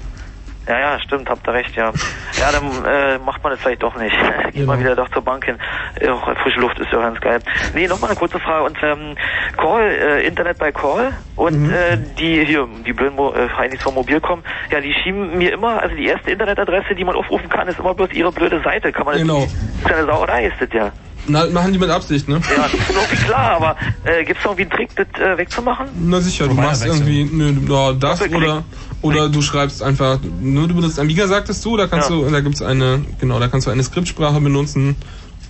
[SPEAKER 28] Ja, ja, stimmt, habt ihr recht, ja. Ja, dann äh, macht man es vielleicht doch nicht. Geht mal wieder doch zur Bank hin. Äh, auch frische Luft ist ja ganz geil. Nee, nochmal eine kurze Frage. Und ähm, Call, äh, Internet bei Call und äh, die hier, die blöden Mo äh, Heinis vom Mobilcom, ja, die schieben mir immer, also die erste Internetadresse, die man aufrufen kann, ist immer bloß ihre blöde Seite. Kann man
[SPEAKER 3] Genau.
[SPEAKER 28] Das ist ja eine Sauerei, ist das ja.
[SPEAKER 3] Na, machen die mit Absicht, ne?
[SPEAKER 28] Ja, das ist irgendwie klar, aber äh, gibt's noch irgendwie einen Trick, das äh, wegzumachen?
[SPEAKER 3] Na sicher, du machst irgendwie ne, ja, das oder oder du schreibst einfach, nur du benutzt Amiga, sagtest du, da kannst
[SPEAKER 28] Ja.
[SPEAKER 3] du, da gibt's eine, genau, da kannst du eine Skriptsprache benutzen,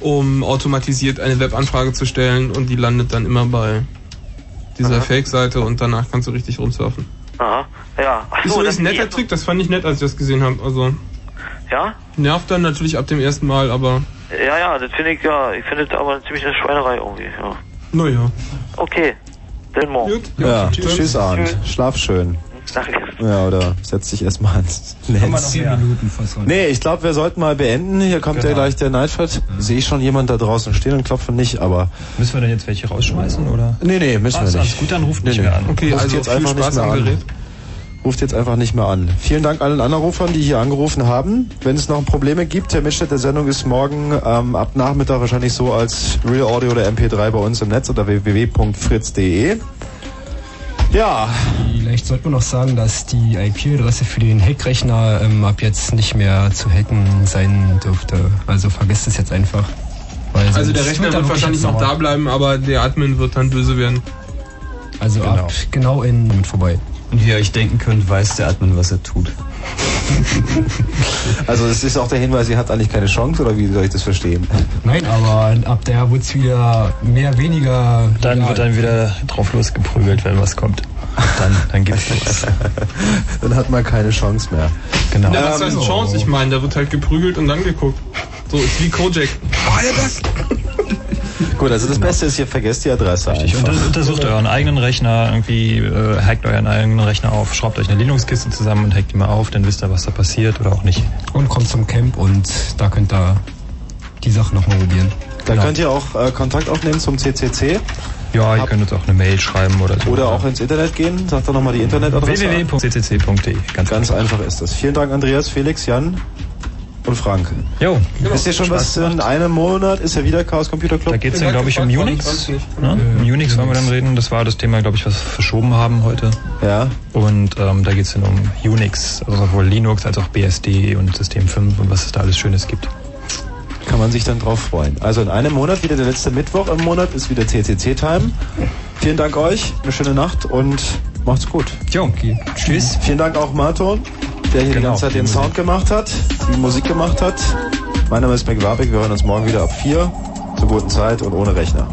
[SPEAKER 3] um automatisiert eine Webanfrage zu stellen und die landet dann immer bei dieser. Fake-Seite und danach kannst du richtig rumsurfen.
[SPEAKER 28] Aha, ja. Ach
[SPEAKER 3] Ist
[SPEAKER 28] so,
[SPEAKER 3] so
[SPEAKER 28] das
[SPEAKER 3] ein netter Trick, das fand ich nett, als ich das gesehen habe. Also
[SPEAKER 28] Ja?
[SPEAKER 3] nervt dann natürlich ab dem ersten Mal, aber
[SPEAKER 28] Ja, ja, das finde ich, ja, ich finde das aber ziemlich eine Schweinerei irgendwie, ja.
[SPEAKER 3] naja.
[SPEAKER 28] Okay, dann morgen.
[SPEAKER 1] Ja, tschüss, Arndt. Schlaf schön.
[SPEAKER 28] Danke.
[SPEAKER 1] Ja, oder setz dich erstmal ans Netz.
[SPEAKER 5] Minuten.
[SPEAKER 1] Nee, ich glaube, wir sollten mal beenden. Hier kommt ja gleich der Nightfight. Sehe ich schon jemand da draußen stehen und klopfen nicht, aber.
[SPEAKER 2] Müssen wir denn jetzt welche rausschmeißen oder?
[SPEAKER 1] Nee, nee, müssen
[SPEAKER 2] Alles-
[SPEAKER 1] wir nicht.
[SPEAKER 2] alles gut, dann ruft
[SPEAKER 1] nee,
[SPEAKER 2] nicht
[SPEAKER 1] nee.
[SPEAKER 2] mehr an.
[SPEAKER 3] Okay,
[SPEAKER 1] Ruft
[SPEAKER 3] also
[SPEAKER 1] jetzt
[SPEAKER 3] viel
[SPEAKER 1] einfach
[SPEAKER 3] Spaß
[SPEAKER 1] nicht mehr
[SPEAKER 3] am
[SPEAKER 1] an. Ruft jetzt einfach nicht mehr an. Vielen Dank allen Anrufern, die hier angerufen haben. Wenn es noch Probleme gibt, der Mitschnitt der Sendung ist morgen ähm, ab Nachmittag wahrscheinlich so als Real Audio oder MP3 bei uns im Netz unter www.fritz.de. Ja,
[SPEAKER 5] Vielleicht sollte man noch sagen, dass die IP-Adresse für den Hackrechner ähm, ab jetzt nicht mehr zu hacken sein dürfte. Also vergesst es jetzt einfach. Weil
[SPEAKER 3] Also der Rechner wird
[SPEAKER 5] wirklich
[SPEAKER 3] wahrscheinlich noch da bleiben, aber der Admin wird dann böse werden.
[SPEAKER 5] Also ab genau in damit vorbei.
[SPEAKER 4] Und wie ihr euch denken könnt, weiß der Admin, was er tut.
[SPEAKER 1] also es ist auch der Hinweis, sie hat eigentlich keine Chance, oder wie soll ich das verstehen?
[SPEAKER 5] Nein, aber ab der wird es wieder mehr, weniger.
[SPEAKER 2] Dann wird dann wieder drauf losgeprügelt, wenn was kommt. Dann, dann gibt's nichts.
[SPEAKER 1] Dann hat man keine Chance mehr.
[SPEAKER 2] Genau.
[SPEAKER 3] Na, was heißt Chance? Ich meine, da wird halt geprügelt und dann geguckt. So, ist wie Kojak. Oh, ja, das.
[SPEAKER 1] Gut, also das Beste ist, ihr vergesst die Adresse
[SPEAKER 2] Richtig. Und
[SPEAKER 1] einfach.
[SPEAKER 2] untersucht euren eigenen Rechner, irgendwie äh, hackt euren eigenen Rechner auf, schraubt euch eine Linux-Kiste zusammen und hackt die mal auf, dann wisst ihr, was da passiert oder auch nicht.
[SPEAKER 5] Und kommt zum Camp und da könnt ihr die Sache nochmal probieren.
[SPEAKER 1] Dann könnt ihr auch äh, Kontakt aufnehmen zum CCC.
[SPEAKER 2] Ja, ihr könnt uns auch eine Mail schreiben oder so.
[SPEAKER 1] Oder auch ins Internet gehen. Sagt doch nochmal die Internetadresse.
[SPEAKER 2] www.ccc.de. Ganz,
[SPEAKER 1] Ganz einfach ist das. Vielen Dank, Andreas, Felix, Jan und Frank.
[SPEAKER 2] Jo.
[SPEAKER 1] Wisst ihr schon, was in einem Monat ist ja wieder Chaos Computer Club?
[SPEAKER 2] Da geht's dann, glaube ich, um Unix. Ne? Um Unix wollen wir dann reden. Das war das Thema, glaube ich, was wir verschoben haben heute.
[SPEAKER 1] Ja.
[SPEAKER 2] Und ähm, da geht's dann um Unix, also sowohl Linux als auch BSD und System 5 und was es da alles Schönes gibt.
[SPEAKER 1] Kann man sich dann drauf freuen. Also in einem Monat, wieder der letzte Mittwoch im Monat, ist wieder CCC-Time. Vielen Dank euch, eine schöne Nacht und macht's gut.
[SPEAKER 2] Jo, okay. tschüss.
[SPEAKER 1] Vielen Dank auch Marton, der hier die
[SPEAKER 2] Genau,
[SPEAKER 1] ganze Zeit
[SPEAKER 2] die
[SPEAKER 1] den. Sound gemacht hat, die Musik gemacht hat. Mein Name ist McWabik, wir hören uns morgen wieder ab 4 zur guten Zeit und ohne Rechner.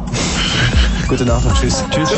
[SPEAKER 1] Gute Nacht und tschüss.
[SPEAKER 2] Tschüss.